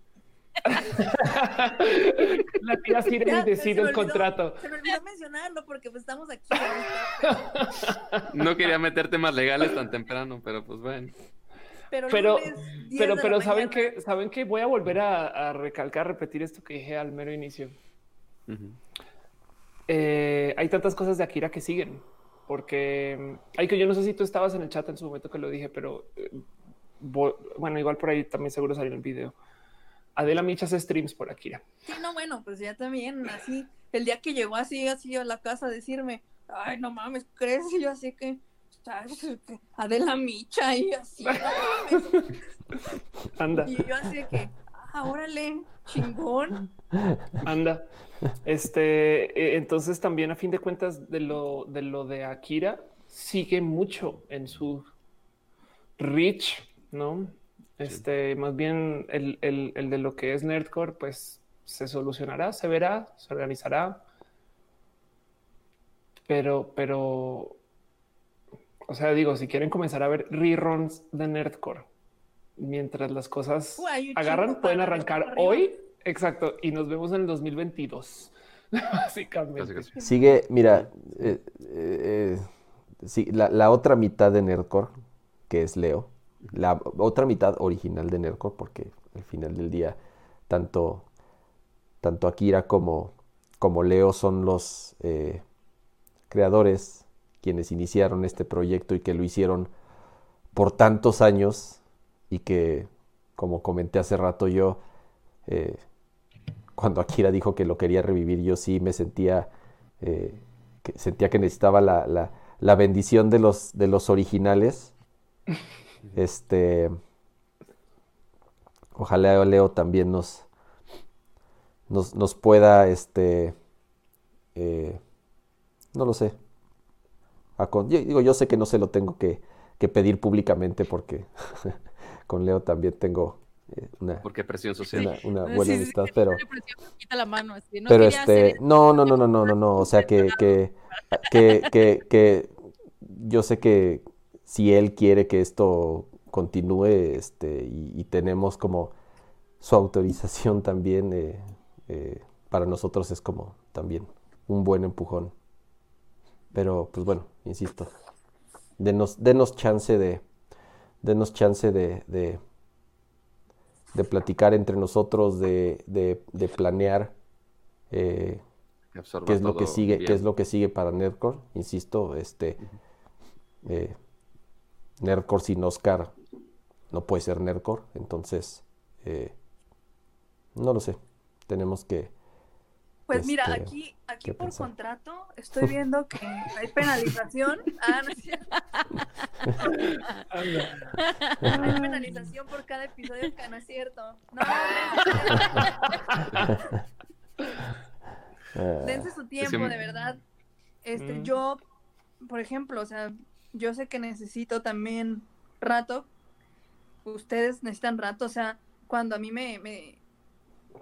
S5: La tía Sirena y decide el contrato.
S27: Se me olvidó mencionarlo porque pues estamos aquí.
S25: No quería meterte más legales tan temprano, pero pues bueno.
S5: Pero, pero, pero, pero saben que saben que voy a volver a, a, recalcar, repetir esto que dije al mero inicio. Uh -huh. eh, hay tantas cosas de Akira que siguen, porque hay que yo no sé si tú estabas en el chat en su momento que lo dije, pero eh, bueno, igual por ahí también seguro salió el video. Adela Micha hace streams por Akira.
S27: Sí, no, bueno, pues ya también, así, el día que llegó así, así a la casa a decirme, ay, no mames, ¿crees? Y yo así que, Adela Micha y así, no mames.
S5: Anda.
S27: Y yo así que, ah, órale, chingón.
S5: Anda. Este, entonces también a fin de cuentas de lo de lo de Akira sigue mucho en su reach, ¿no? Este, más bien el, el, el, de lo que es Nerdcore, pues se solucionará, se verá, se organizará. Pero, pero, o sea, digo, si quieren comenzar a ver reruns de Nerdcore, mientras las cosas
S27: Uy,
S5: agarran, pueden arrancar hoy. Exacto, y nos vemos en el 2022. Básicamente.
S1: Sigue, mira, eh, eh, sí, la, la otra mitad de Nerdcore, que es Leo, la otra mitad original de Nerdcore, porque al final del día tanto, tanto Akira como, como Leo son los eh, creadores quienes iniciaron este proyecto y que lo hicieron por tantos años y que, como comenté hace rato yo, eh, cuando Akira dijo que lo quería revivir, yo sí me sentía, eh, que sentía que necesitaba la, la, la bendición de los, de los originales. Este. Ojalá Leo también nos. Nos, nos pueda. Este. Eh, no lo sé. Yo, digo, yo sé que no se lo tengo que, que pedir públicamente porque con Leo también tengo eh, una,
S25: porque presión social.
S1: una, una buena sí, amistad, sí, pero,
S26: la mano, así. no
S1: pero este, no, no, no, no, no, no, no, o sea que, que, que, que, que yo sé que, si él quiere que esto continúe este, y, y tenemos como su autorización también, eh, eh, para nosotros es como también un buen empujón. Pero pues bueno, insisto, denos, denos chance de, denos chance de, de, de platicar entre nosotros, de, de, de planear eh, qué es lo que sigue, bien. qué es lo que sigue para Nerdcore, insisto, este eh, Nerdcore sin Oscar no puede ser Nerdcore, entonces eh, no lo sé, tenemos que...
S27: Pues mira, este, aquí, aquí por pensar. contrato estoy viendo que hay penalización. Ah, no es cierto. hay penalización por cada episodio que no es cierto. No, dense, dense su tiempo, de verdad. Este, mm. yo, por ejemplo, o sea, yo sé que necesito también rato. Ustedes necesitan rato, o sea, cuando a mí me, me,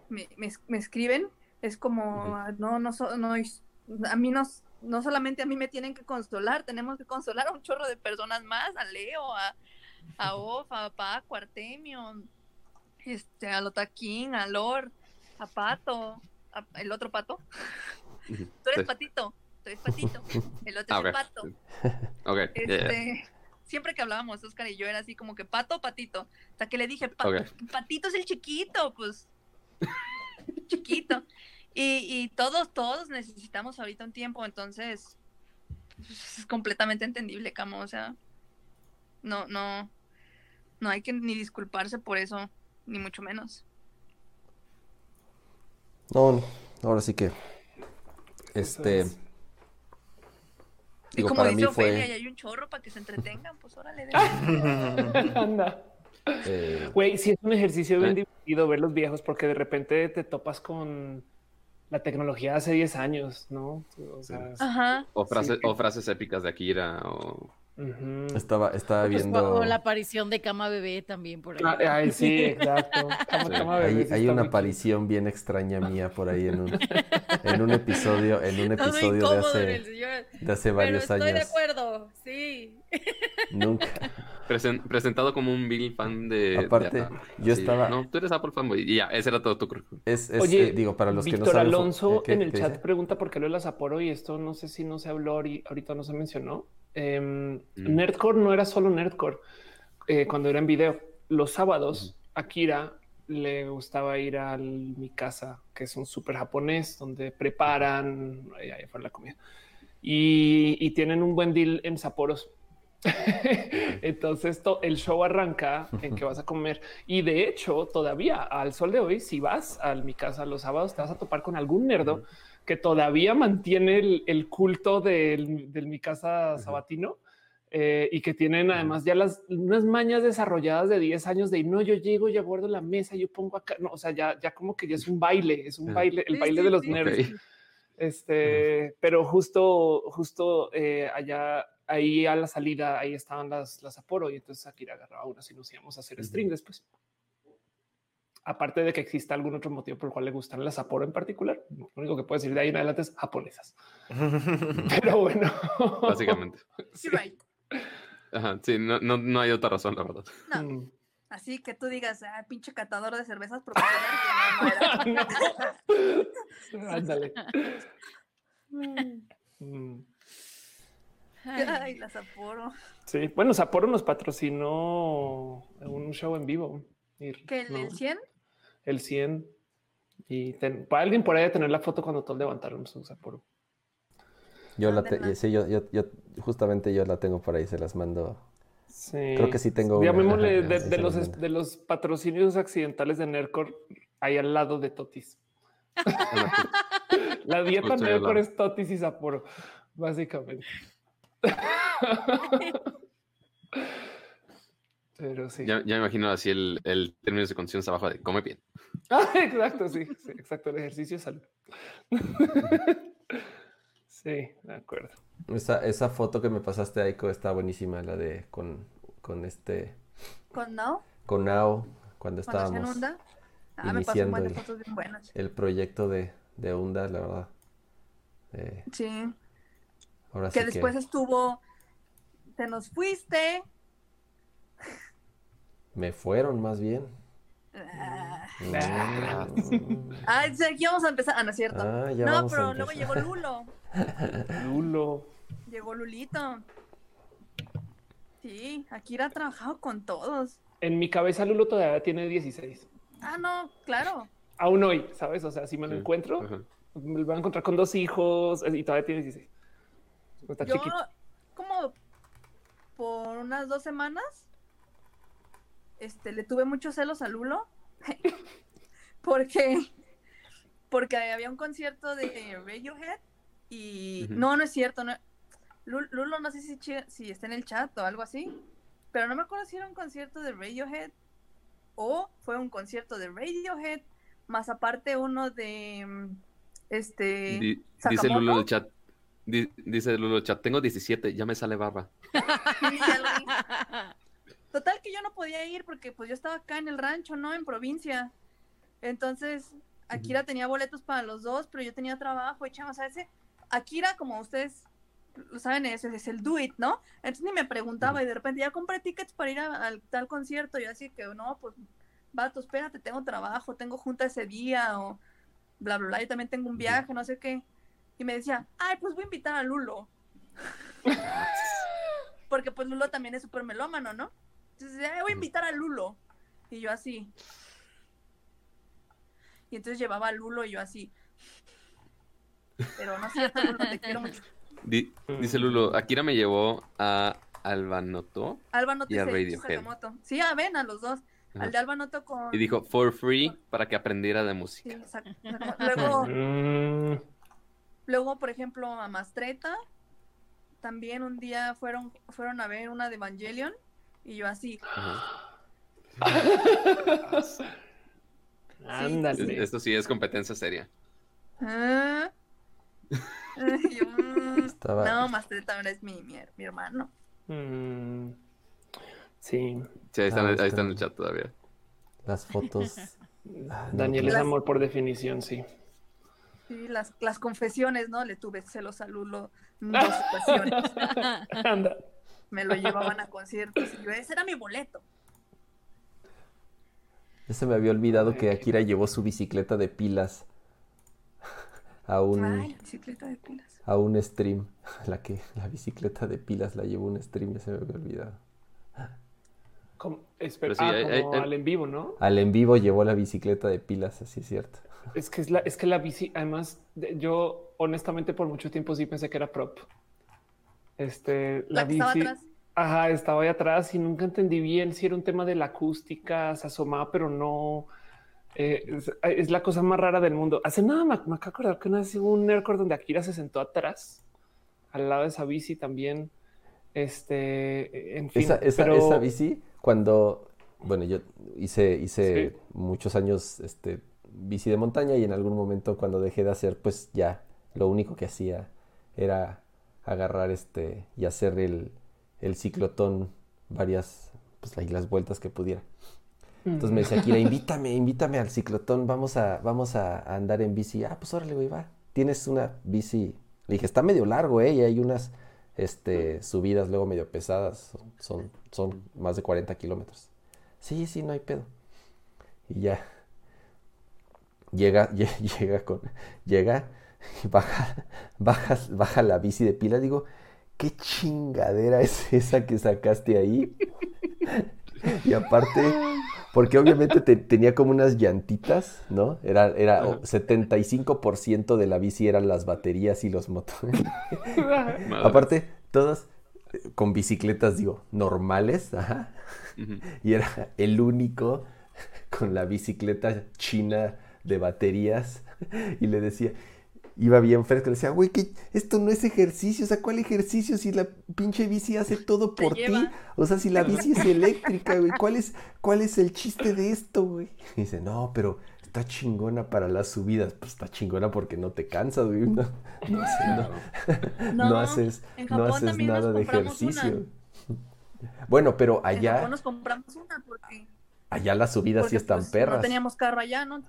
S27: me, me, me escriben, es como, -huh. no, no, no, a mí no, no solamente a mí me tienen que consolar, tenemos que consolar a un chorro de personas más, a Leo, a, a Of, a Paco, a Artemio, este, a Lotaquín, a Lord, a Pato, a, el otro Pato. Tú eres Patito es patito, el otro ah, es okay. pato.
S25: Okay.
S27: Este, yeah. Siempre que hablábamos, Oscar y yo era así como que pato o patito. Hasta que le dije, pa okay. patito es el chiquito, pues. chiquito. Y, y, todos, todos necesitamos ahorita un tiempo, entonces pues, es completamente entendible, Camo. O sea, no, no, no hay que ni disculparse por eso, ni mucho menos.
S1: No, ahora sí que Este. Digo,
S27: como
S1: para
S27: dice
S1: mí fue.
S27: Ofelia, y hay un chorro para que se entretengan, pues órale. de-
S5: Anda.
S1: eh,
S5: Güey, sí es un ejercicio bien divertido ver los viejos porque de repente te topas con la tecnología de hace 10 años, ¿no? O sea,
S27: Ajá.
S25: O, frase- o frases épicas de Akira o...
S5: ujú.
S1: estaba, estaba
S26: Pues,
S1: viendo.
S26: o la aparición de Cama Bebé también por ahí.
S5: Ah, ay, sí, exacto. Cama-
S25: Sí.
S5: Cama Bebé
S1: Hay,
S5: sí
S1: hay una aparición bien extraña mía por ahí en un, en un episodio, en un episodio de hace,
S26: señor.
S1: de hace
S26: Pero
S1: varios
S26: estoy de
S1: años.
S26: acuerdo, sí.
S1: Nunca.
S25: Presen- presentado como un Bill fan de... de
S1: Aparte,
S25: Apple.
S1: yo
S25: Sí,
S1: estaba-
S25: No, tú eres Apple fanboy. Y ya, ese era todo tu.
S1: Es, es,
S5: Oye,
S1: eh, digo, para los que no
S5: Víctor
S1: saben.
S5: Alonso
S1: eh, ¿qué-
S5: en el
S1: qué
S5: chat
S1: dice?
S5: pregunta por qué lo de la Sapporo y esto no sé si no se habló ahori- ahorita, no se mencionó. Em,
S25: Mm.
S5: Nerdcore no era solo Nerdcore eh, cuando era en video. Los sábados, Akira le gustaba ir a mi casa, que es un súper japonés, donde preparan, ahí, ahí fue la comida, y, y tienen un buen deal en Sapporos. Entonces to- el show arranca en que vas a comer. Y de hecho todavía al sol de hoy si vas a mi casa los sábados te vas a topar con algún nerdo que todavía mantiene el, el culto del, del mi casa sabatino eh, y que tienen además ya las unas mañas desarrolladas de 10 años de no yo llego yo guardo la mesa yo pongo acá no o sea ya ya como que ya es un baile es un baile el
S27: Sí,
S5: baile
S27: sí,
S5: de los
S27: sí.
S5: nerds. Este, pero justo, justo eh, allá, ahí a la salida, ahí estaban las, las Aporo y entonces Akira agarraba unas y nos íbamos a hacer stream después. Aparte de que exista algún otro motivo por el cual le gustan las Aporo en particular, lo único que puedo decir de ahí en adelante es japonesas. Pero bueno,
S25: Básicamente.
S27: Right.
S25: Ajá, sí, no, no, no hay otra razón, la verdad.
S27: No.
S5: Mm.
S27: Así que tú digas, ah, pinche catador de cervezas profesional.
S5: Ándale. Mm.
S27: Ay, la Sapporo.
S5: Sí, bueno, Sapporo nos patrocinó un show en vivo.
S27: ¿Que el,
S5: no,
S27: el 100?
S5: el 100. Y ten- para alguien por ahí de tener la foto cuando todos levantaron su Sapporo.
S1: Yo la te-
S27: Mándenla.
S1: sí, yo, yo, yo- justamente yo la tengo por ahí, se las mando.
S5: Sí.
S1: Creo que sí tengo una.
S5: Llamémosle de,
S1: sí
S5: de
S1: se
S5: los,
S1: mando.
S5: de los patrocinios accidentales de Nercor, ahí al lado de Totis. La dieta Nercor es Totis y Sapporo, básicamente. Pero sí.
S25: Ya, ya me imagino así el, el término de condiciones abajo de come bien.
S5: Ah, exacto, sí, sí, exacto. El ejercicio es salud. sí, de acuerdo.
S1: Esa, esa foto que me pasaste, Aiko, está buenísima, la de con, con este.
S27: ¿Con Now?
S1: Con Nao, cuando estábamos
S27: onda. Ah, me pasó un
S1: iniciando
S27: buen de
S1: el,
S27: fotos bien buenas.
S1: el proyecto de, de Onda, la verdad. Eh,
S27: Sí.
S1: Ahora
S27: Que
S1: sí
S27: después
S1: que
S27: estuvo. Te nos fuiste.
S1: me fueron más bien.
S27: Ah. Ay, sí, aquí vamos a empezar. Ah, no es cierto.
S1: Ah,
S27: no, pero luego llegó. Lulo.
S5: Lulo.
S27: Llegó Lulito. Sí, Akira ha trabajado con todos.
S5: En mi cabeza, Lulo todavía tiene 16.
S27: Ah, no, claro.
S5: Aún hoy, ¿sabes? O sea, si me lo
S25: Sí,
S5: encuentro,
S25: ajá.
S5: me lo voy a encontrar con dos hijos y todavía tiene 16. Está
S27: Yo,
S5: chiquito.
S27: como por unas dos semanas, este, le tuve muchos celos a Lulo. porque, porque había un concierto de Radiohead y no, no es cierto. No, Lu- Lulo no sé si, si está en el chat o algo así, pero no me acuerdo si era un concierto de Radiohead o fue un concierto de Radiohead, más aparte uno de este
S25: Di- dice. Lulo en el chat. Di- dice Lulo chat, tengo 17, ya me sale barba.
S27: Total que yo no podía ir porque pues yo estaba acá en el rancho, ¿no? En provincia. Entonces, Akira tenía boletos para los dos, pero yo tenía trabajo y chama, o sea, ese Akira, como ustedes lo saben, es, es el do it, ¿no? Entonces ni me preguntaba y de repente ya compré tickets para ir al tal concierto y yo así que no, pues vato, espérate, tengo trabajo, tengo junta ese día o bla, bla, bla, yo también tengo un viaje, no sé qué. Y me decía, ay, pues voy a invitar a Lulo. Porque pues Lulo también es súper melómano, ¿no? Entonces, "Ay, voy a invitar a Lulo. Y yo así. Y entonces llevaba a Lulo y yo así. Pero no sé, Lulo, te quiero mucho.
S25: Di- dice Lulo, Akira me llevó a Albanoto
S27: Alba no te
S25: y a Radiohead.
S27: Sí, a ven, a los dos.
S25: Ajá.
S27: Al de Alba Noto con...
S25: Y dijo, for free, para que aprendiera de música.
S27: Sí. Luego,
S5: Mm,
S27: Luego, por ejemplo, a Mastreta, también un día fueron, fueron a ver una de Evangelion y yo así.
S25: Ándale. Esto sí es competencia seria.
S27: Ah. Yo, mm,
S1: Estaba-
S27: No, Mastreta ahora es mi, mi, mi hermano.
S5: Mm, sí.
S25: Sí, ahí está,
S1: Ah,
S25: ahí en el chat todavía.
S1: Las fotos. Ah,
S5: Daniel es
S27: Las-
S5: amor por definición, sí.
S27: Sí, las, las confesiones, ¿no? Le tuve celos a Lulo en dos ocasiones.
S5: Anda.
S27: Me lo llevaban a conciertos y yo, ese era mi boleto.
S1: Ya se me había olvidado que Akira llevó su bicicleta de pilas a un,
S27: Ay, la bicicleta de pilas.
S1: a un stream. La que la bicicleta de pilas la llevó un stream, ya se me había olvidado.
S5: Como, espe-
S25: Pero sí,
S5: ah,
S25: hay-
S5: como
S25: hay-
S5: al en vivo, ¿no?
S1: Al en vivo llevó la bicicleta de pilas, así es cierto.
S5: Es que es la, es que la bici, además, de- yo honestamente por mucho tiempo sí pensé que era prop. Este, la,
S27: La que estaba
S5: bici,
S27: atrás.
S5: ajá, estaba ahí atrás y nunca entendí bien si era un tema de la acústica, se asomaba, pero no. eh, es, es la cosa más rara del mundo. Hace nada me, me acabo de acordar que una vez hubo un Nerdcore donde Akira se sentó atrás, al lado de esa bici también. Este, en fin,
S1: Esa, esa,
S5: pero-
S1: esa bici, cuando, bueno, yo hice, hice
S5: Sí.
S1: muchos años este, bici de montaña y en algún momento cuando dejé de hacer, pues ya lo único que hacía era agarrar este y hacer el, el ciclotón varias, pues ahí las vueltas que pudiera. Entonces me decía, Kira, invítame, invítame al ciclotón, vamos a, vamos a, a andar en bici. Ah, pues órale, güey, va. Tienes una bici. Le dije, está medio largo, ¿eh? Y hay unas este, subidas luego medio pesadas. Son, son más de 40 kilómetros. Sí, sí, no hay pedo. Y ya. Llega, lle- llega con, llega y baja, baja, baja la bici de pila. Digo, ¿qué chingadera es esa que sacaste ahí? Y aparte, porque obviamente te- tenía como unas llantitas, ¿no? Era, era o- 75% de la bici eran las baterías y los motores. Aparte, todas eh, con bicicletas, digo, normales, ajá. Y era el único con la bicicleta china de baterías. Y le decía, iba bien fresco, le decía, güey, que esto no es ejercicio, o sea, ¿cuál ejercicio si la pinche bici hace todo por ti? O sea, si la bici es eléctrica, güey, ¿cuál es, cuál es el chiste de esto, güey? Y dice, no, pero está chingona para las subidas. Pues está chingona porque no te cansas, güey. No, no, haces- no-
S27: No,
S1: no haces,
S27: en
S1: no haces nada de
S27: una.
S1: ejercicio. Bueno, pero
S27: En
S1: allá,
S27: Japón nos compramos una porque,
S1: allá las subidas sí están
S27: pues,
S1: perras.
S27: no teníamos carro allá, ¿no?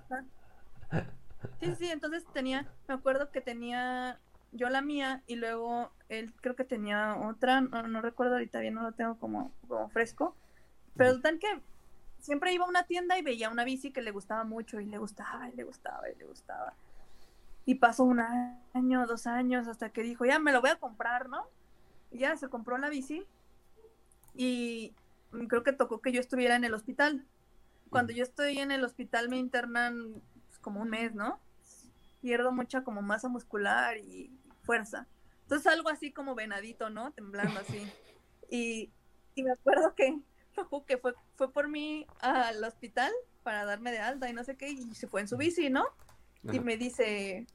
S27: Sí, sí, entonces tenía, me acuerdo que tenía yo la mía y luego él creo que tenía otra, no, no recuerdo ahorita bien, no lo tengo como, como fresco, pero tal que siempre iba a una tienda y veía una bici que le gustaba mucho y le gustaba y le gustaba y le gustaba. Y pasó un año, dos años, hasta que dijo, ya me lo voy a comprar, ¿no? Y ya se compró la bici y creo que tocó que yo estuviera en el hospital. Cuando yo estoy en el hospital me internan como un mes, ¿no? Pierdo mucha como masa muscular y fuerza. Entonces algo así como venadito, ¿no? Temblando así. Y, y me acuerdo que, que fue, fue por mí al hospital para darme de alta y no sé qué, y se fue en su bici, ¿no? Y me dice,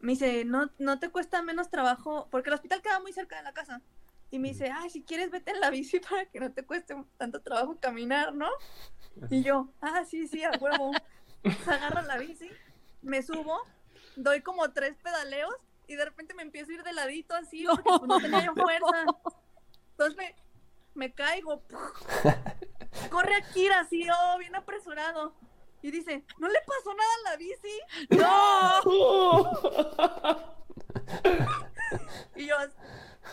S27: me dice, no, no te cuesta menos trabajo, porque el hospital queda muy cerca de la casa. Y me dice, ay, si quieres vete en la bici para que no te cueste tanto trabajo caminar, ¿no? Y yo, ah, sí, sí, a huevo. Se agarra la bici, me subo, doy como tres pedaleos y de repente me empiezo a ir de ladito así, porque pues, no tenía yo fuerza. Entonces me, me caigo. Corre a Kira así, oh, bien apresurado. Y dice, ¿no le pasó nada a la bici? ¡No! y yo,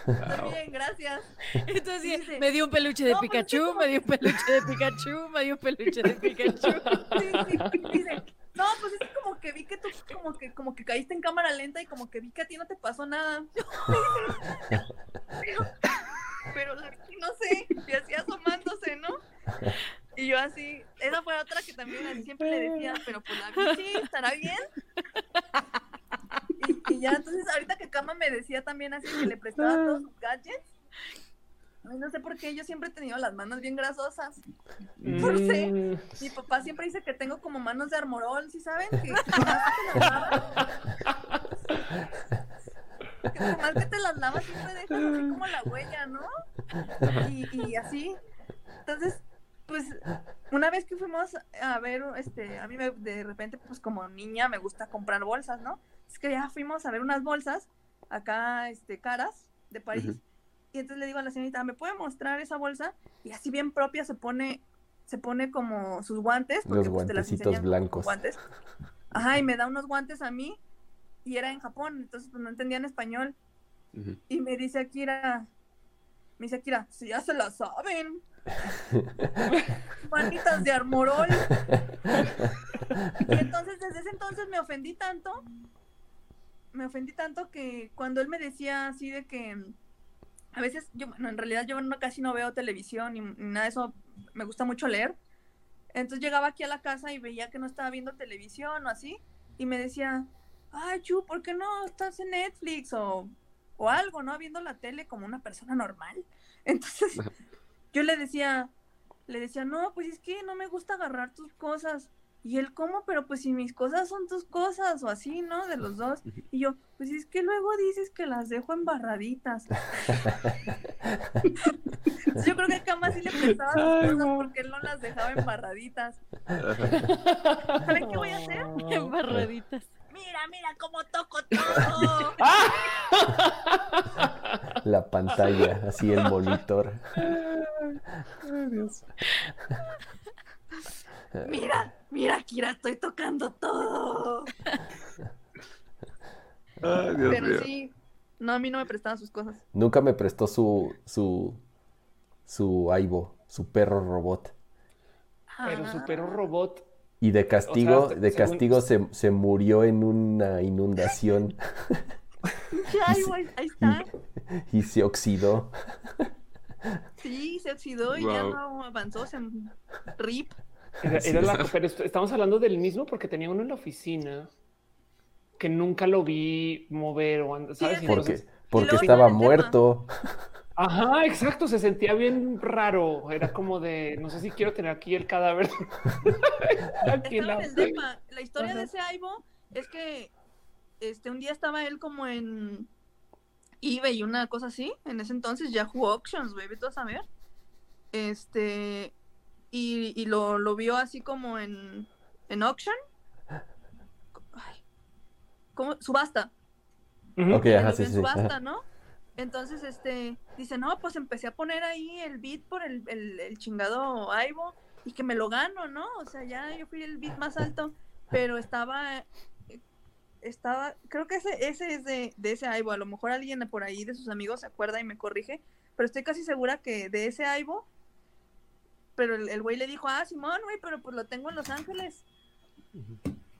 S27: está bien, gracias.
S26: Entonces
S27: dice,
S26: me dio un peluche de
S27: "No, pues,
S26: Pikachu,
S27: como-
S26: me dio un peluche de Pikachu, me dio un peluche de Pikachu.
S27: Sí, sí, dice, no, pues es que como que vi que tú como que como que caíste en cámara lenta y como que vi que a ti no te pasó nada. pero, pero la no sé, y así asomándose, ¿no? Y yo así, esa fue otra que también siempre le decía, pero pues la bici estará bien. Y, y ya entonces ahorita que Kama me decía también así que le prestaba todos sus gadgets. No sé por qué yo siempre he tenido las manos bien grasosas. No sé.
S5: Mm,
S27: Mi papá siempre dice que tengo como manos de armorol, ¿sí saben? Que, que más que te las lavas siempre dejas así como la huella, ¿no? Y, y así. Entonces, pues una vez que fuimos a ver, este, a mí me, de repente, pues como niña me gusta comprar bolsas, ¿no? Es que ya fuimos a ver unas bolsas acá, este, caras de París. Y entonces le digo a la señorita, ¿me puede mostrar esa bolsa? Y así bien propia se pone, se pone como sus guantes. Porque,
S1: Los
S27: pues, te las enseñan
S1: blancos.
S27: Guantes. Ajá, y me da unos guantes a mí y era en Japón, entonces pues no entendían español. Y me dice Akira, me dice Akira, si ya se la saben. Manitas de armorol. Y entonces desde ese entonces me ofendí tanto, me ofendí tanto que cuando él me decía así de que a veces yo, bueno, en realidad yo no, casi no veo televisión ni, ni nada de eso, me gusta mucho leer. Entonces llegaba aquí a la casa y veía que no estaba viendo televisión o así, y me decía, ay, Chu, ¿por qué no estás en Netflix o, o algo, no? Viendo la tele como una persona normal. Entonces yo le decía, le decía, no, pues es que no me gusta agarrar tus cosas. Y él, ¿cómo? Pero pues si mis cosas son tus cosas, o así, ¿no? De los dos. Y yo, pues es que luego dices que las dejo embarraditas. Yo creo que a Cama sí le prestaba
S26: Ay,
S27: cosas porque él no las dejaba embarraditas. ¿Saben qué voy a hacer?
S26: Embarraditas.
S27: Mira, mira cómo toco todo.
S1: La pantalla, así el monitor.
S27: Mira, mira, Kira, estoy tocando todo.
S1: Ay, Dios
S27: Pero
S1: mío.
S27: sí, no, a mí no me prestaban sus cosas.
S1: Nunca me prestó su, su, su Aibo, su perro robot.
S5: Pero su perro robot.
S1: Y de castigo,
S5: hasta-
S1: de
S5: según-
S1: castigo se, se murió en una inundación
S27: Ya, ahí, voy, ahí está.
S1: y se oxidó.
S27: Sí, se oxidó y ya no avanzó, se rip.
S5: Era,
S1: Sí.
S5: era la- pero est- estamos hablando del mismo porque tenía uno en la oficina que nunca lo vi mover o and- ¿sabes?
S1: Porque,
S5: entonces-
S1: porque estaba muerto.
S5: Ajá, exacto, se sentía bien raro. Era como de, no sé si quiero tener aquí el cadáver. aquí la-
S27: en el depa. La historia
S5: Ajá.
S27: de ese Aibo es que este un día estaba él como en eBay y una cosa así. En ese entonces Yahoo Auctions, güey, vete a saber. Este y, y lo, lo vio así como en, en auction. Ay, ¿cómo? Subasta.
S1: Ok,
S27: Y
S1: ajá,
S27: lo
S1: sí,
S27: vio en
S1: sí.
S27: subasta,
S1: ajá.
S27: ¿no? Entonces, este, dice, no, pues empecé a poner ahí el beat por el, el, el chingado Aibo y que me lo gano, ¿no? O sea, ya yo fui el beat más alto, pero estaba, estaba, creo que ese, ese es de, de ese Aibo, a lo mejor alguien por ahí de sus amigos se acuerda y me corrige, pero estoy casi segura que de ese Aibo, pero el güey le dijo, ah, Simón, güey, pero pues lo tengo en Los Ángeles.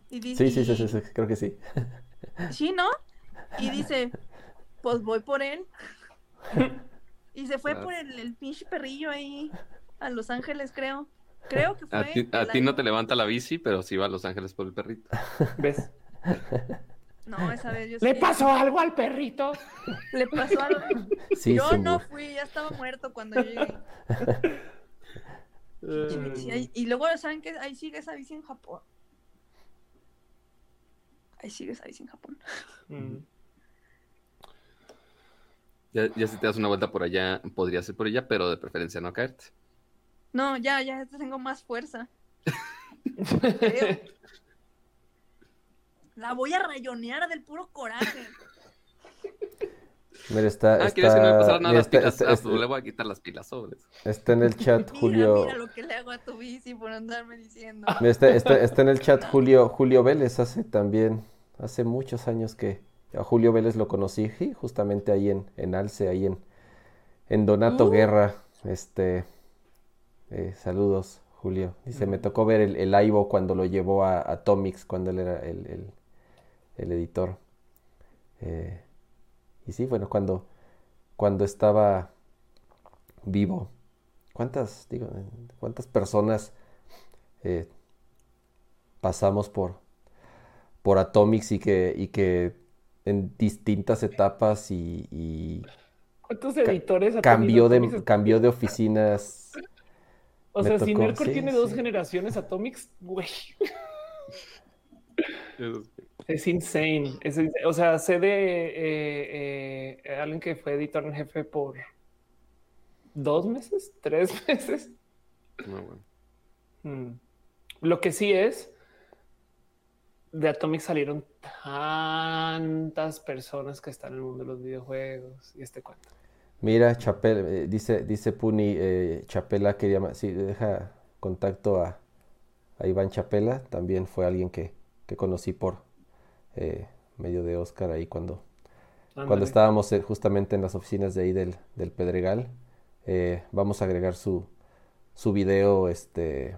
S27: Y dice,
S1: Sí, sí, sí, sí, sí, creo que sí.
S27: Sí, ¿no? Y dice, pues voy por él. Y se fue por el, el pinche perrillo ahí a Los Ángeles, creo. Creo que fue.
S25: A ti, no te levanta la bici, pero sí va a Los Ángeles por el perrito.
S5: ¿Ves?
S27: No, esa vez yo
S5: ¿Le
S27: sí-
S5: pasó algo al perrito?
S27: Le pasó algo.
S1: Sí,
S27: yo no fui, ya estaba muerto cuando yo llegué. Ahí- y luego, ¿saben qué? Ahí sigue esa bici en Japón. Ahí sigue esa bici en Japón.
S5: Mm.
S25: Ya, ya si te das una vuelta por allá, podría ser por ella, pero de preferencia no caerte.
S27: No, ya, ya tengo más fuerza. La voy a rayonear del puro coraje.
S1: Mira, está,
S25: Ah, ¿quieres que no me
S1: está-
S25: pasaran nada las
S1: está-
S25: pilas?
S1: está-
S25: Ah,
S1: está-
S25: pues le voy a quitar las pilas sobres.
S1: está en el chat
S27: Mira,
S1: Julio.
S27: mira lo que le hago a tu bici por andarme diciendo.
S1: Mira, Está, está- está en el chat Julio, Julio Vélez, hace también, hace muchos años que a Julio Vélez lo conocí, sí, justamente ahí en, en Alce, ahí en, en Donato
S26: Uh.
S1: Guerra. Este, eh, saludos, Julio. Dice, me tocó ver el, el Aibo cuando lo llevó a, a Tomix, cuando él era el, el- el editor. Eh, y sí, bueno, cuando, cuando estaba vivo. ¿Cuántas, digo, cuántas personas eh, pasamos por, por Atomics y que, y que en distintas etapas y, y
S5: ¿Cuántos editores
S1: cambió de,
S5: Atomics?
S1: cambió de oficinas.
S5: O sea, si Nercor
S1: sí,
S5: tiene
S1: sí.
S5: dos generaciones Atomics, güey. Es insane. Es. O sea, sé de eh, eh, alguien que fue editor en jefe por dos meses, tres meses.
S4: No, bueno.
S5: Mm. Lo que sí es, de Atomic salieron tantas personas que están en el mundo de los videojuegos y este cuento.
S1: Mira, Chapela, eh, dice, dice Puni, eh, Chapela quería, sí, deja contacto a, a Iván Chapela, también fue alguien que, que conocí por eh, medio de Oscar ahí cuando, cuando estábamos eh, justamente en las oficinas de ahí del, del Pedregal. Eh, vamos a agregar su, su video este,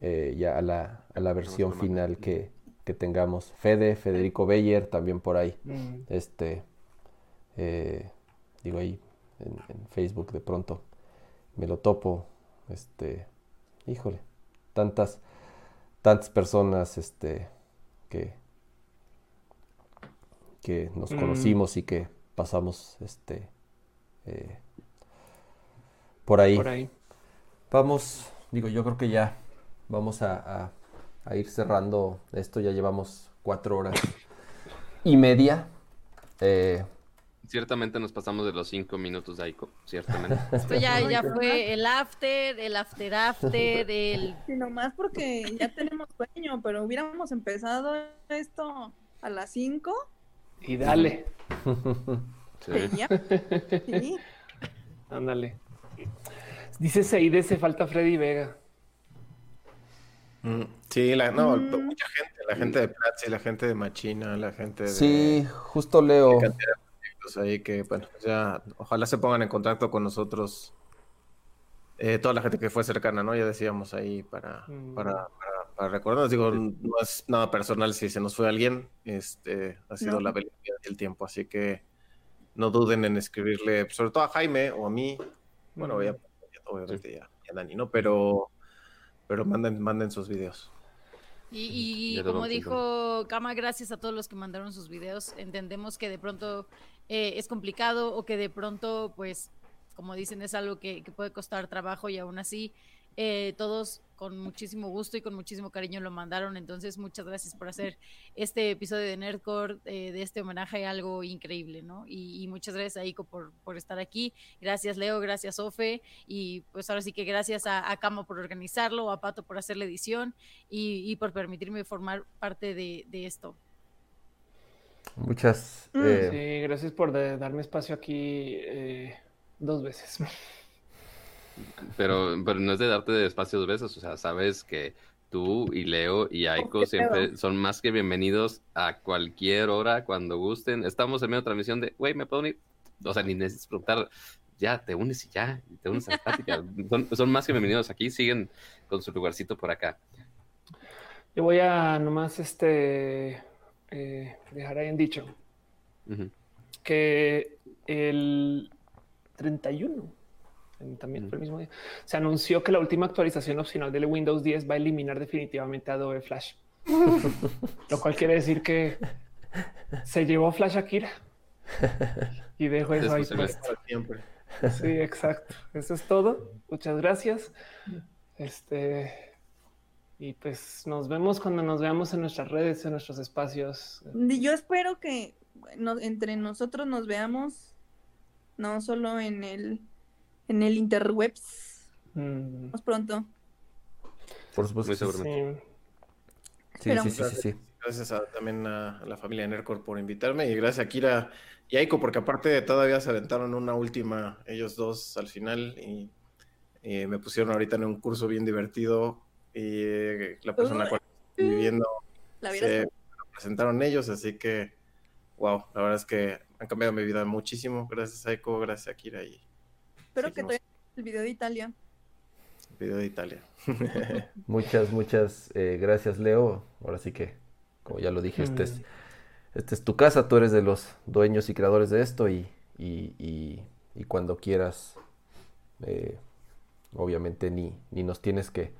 S1: eh, ya a la, a la versión final que, que tengamos. Fede, Federico Beyer, también por ahí.
S5: Mm.
S1: Este, eh, digo ahí en, en Facebook de pronto me lo topo. Este, híjole, tantas, tantas personas este, que, que nos
S5: Mm.
S1: conocimos y que pasamos este, eh, por ahí.
S5: Por ahí.
S1: Vamos, digo, yo creo que ya vamos a, a- a ir cerrando esto. Ya llevamos cuatro horas y media. Eh,
S4: Ciertamente nos pasamos de los cinco minutos de Aiko, ciertamente.
S3: Esto ya, ya fue el after, el after after, el...
S27: Sí, nomás porque ya tenemos sueño, pero hubiéramos empezado esto a las 5.
S5: Y dale.
S27: Sí.
S5: Ándale. Dice Seide, se falta Freddy Vega.
S2: Mm, Sí, la, no,
S27: Mm.
S2: mucha gente, la gente de Platzi, la gente de Machina, la gente de...
S1: sí, justo leo.
S2: cantidad de proyectos ahí que, bueno, pues ya ojalá se pongan en contacto con nosotros. eh, toda la gente que fue cercana, ¿no? Ya decíamos ahí para,
S5: Mm.
S2: para, para, para recordarnos. Digo, no es nada personal si se nos fue alguien, este, ha sido
S27: No.
S2: la velocidad del tiempo, así que no duden en escribirle, sobre todo a Jaime o a mí, bueno, ya, ya- obviamente ya, Dani, ¿no? Pero, pero manden, manden sus videos.
S3: Y, como dijo Kama, gracias a todos los que mandaron sus videos. Entendemos que de pronto eh, es complicado o que de pronto, pues, como dicen, es algo que, que puede costar trabajo y aún así eh, todos con muchísimo gusto y con muchísimo cariño lo mandaron. Entonces, muchas gracias por hacer este episodio de Nerdcore, eh, de este homenaje, algo increíble, ¿no? Y, y muchas gracias a Ico por, por estar aquí. Gracias, Leo, gracias, Ofe. Y pues ahora sí que gracias a, a Camo por organizarlo, a Pato por hacer la edición y, y por permitirme formar parte de, de esto.
S1: Muchas.
S27: Mm.
S1: eh,
S5: Sí, gracias por de- darme espacio aquí eh, dos veces.
S4: Pero, pero no es de darte de espacio dos veces, o sea, sabes que tú y Leo y Aiko
S27: qué
S4: siempre
S27: pedo.
S4: son más que bienvenidos a cualquier hora cuando gusten. Estamos en medio de transmisión de, güey, ¿me puedo unir? O sea, ni necesitas preguntar, ya, te unes y ya, te unes a la plática. Son, son más que bienvenidos aquí, siguen con su lugarcito por acá.
S5: Yo voy a nomás este eh, dejar ahí en dicho
S4: Ujú.
S5: que el 31, en- también fue el mismo día, se anunció que la última actualización opcional del Windows 10 va a eliminar definitivamente Adobe Flash. Lo cual quiere decir que se llevó Flash Akira y dejo eso ahí.
S2: Para siempre.
S5: Sí, exacto. Eso es todo. Muchas gracias. Este y pues nos vemos cuando nos veamos en nuestras redes, en nuestros espacios.
S27: Yo espero que no- entre nosotros nos veamos, no solo en el, en el interwebs.
S5: Mm,
S27: Más pronto.
S1: por supuesto.
S4: Muy seguramente.
S1: Sí, sí, sí, sí, sí.
S2: Gracias a- también a, a la familia de Nercor por invitarme y gracias a Kira y Aiko porque aparte todavía se aventaron una última ellos dos al final y, y me pusieron ahorita en un curso bien divertido y eh, la persona con la que estoy viviendo
S27: La
S2: se presentaron ellos, así que wow, la verdad es que han cambiado mi vida muchísimo. Gracias a Aiko, gracias a Kira y
S27: Espero que te el video de Italia.
S2: video de Italia.
S1: Muchas, muchas eh, gracias, Leo. Ahora sí que, como ya lo dije, este es, este es tu casa, tú eres de los dueños y creadores de esto y, y, y- y cuando quieras, eh, obviamente ni, ni nos tienes que,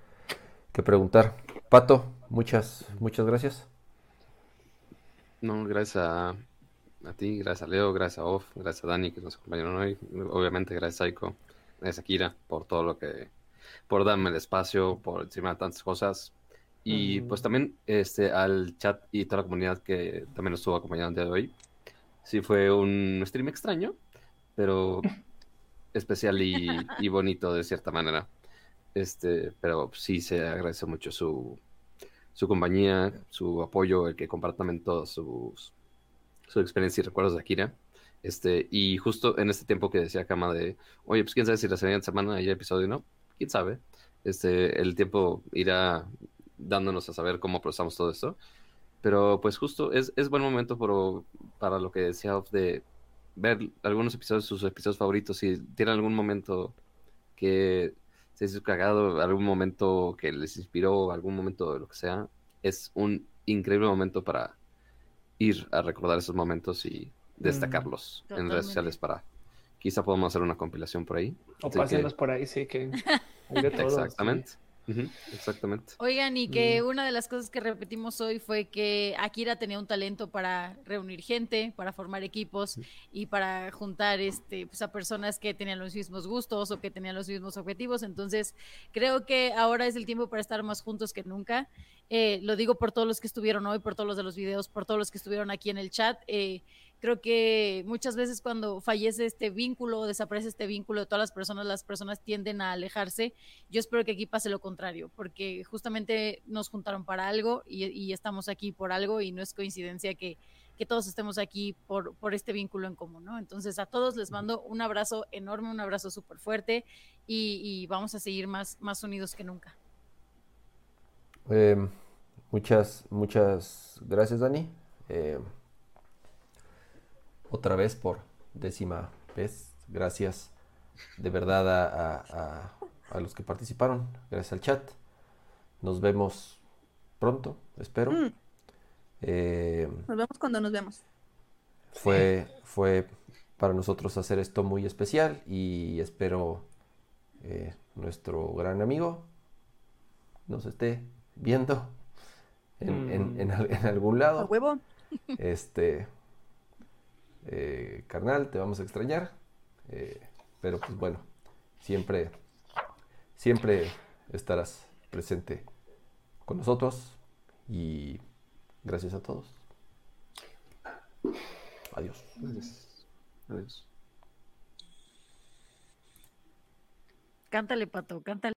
S1: que preguntar. Pato, muchas, muchas gracias.
S4: No, gracias a, a ti, gracias a Leo, gracias a Off, gracias a Dani que nos acompañaron hoy. Obviamente, gracias a Aiko, gracias a Kira por todo lo que, por darme el espacio, por encima de tantas cosas. Y pues también este, al chat y toda la comunidad que también nos estuvo acompañando el día de hoy. Sí fue un stream extraño, pero especial y, y bonito de cierta manera. Este, pero sí se agradece mucho su, su compañía, su apoyo, el que compartan todos sus su experiencia y recuerdos de Akira. Este, y justo en este tiempo que decía Kama de, oye, pues quién sabe si la siguiente semana hay episodio o no, quién sabe. Este, el tiempo irá dándonos a saber cómo procesamos todo esto. Pero pues justo es, es buen momento por, para lo que decía Off de ver algunos episodios, sus episodios favoritos, si tienen algún momento que se hizo cagado, algún momento que les inspiró, algún momento de lo que sea, es un increíble momento para ir a recordar esos momentos y destacarlos en redes sociales para quizá podamos hacer una compilación por ahí.
S5: O
S4: Así
S5: pásenlos
S4: que-
S5: por ahí, sí, que hay de
S4: Exactamente.
S3: Oigan, y que
S4: Mm.
S3: una de las cosas que repetimos hoy fue que Akira tenía un talento para reunir gente, para formar equipos y para juntar este, pues, a personas que tenían los mismos gustos o que tenían los mismos objetivos. Entonces, creo que ahora es el tiempo para estar más juntos que nunca. Eh, lo digo por todos los que estuvieron hoy, por todos los de los videos, por todos los que estuvieron aquí en el chat. Eh, creo que muchas veces cuando fallece este vínculo o desaparece este vínculo de todas las personas, las personas tienden a alejarse. Yo espero que aquí pase lo contrario, porque justamente nos juntaron para algo y, estamos aquí por algo y no es coincidencia que, todos estemos aquí por, este vínculo en común, ¿no? Entonces a todos les mando un abrazo enorme, un abrazo súper fuerte y, vamos a seguir más, más unidos que nunca.
S1: Eh, muchas, muchas gracias, Dani. Eh, otra vez por décima vez. Gracias de verdad a, a- a- a los que participaron. Gracias al chat. Nos vemos pronto, espero.
S27: Mm.
S1: Eh,
S27: Nos vemos cuando nos vemos.
S1: fue, fue para nosotros hacer esto muy especial y espero eh, nuestro gran amigo nos esté viendo en, en- en al- en algún lado.
S27: A huevo.
S1: Este, eh, carnal, te vamos a extrañar. eh, pero pues bueno, siempre, siempre estarás presente con nosotros y gracias a todos. Adiós.
S4: Adiós.
S3: Cántale, Pato, cántale.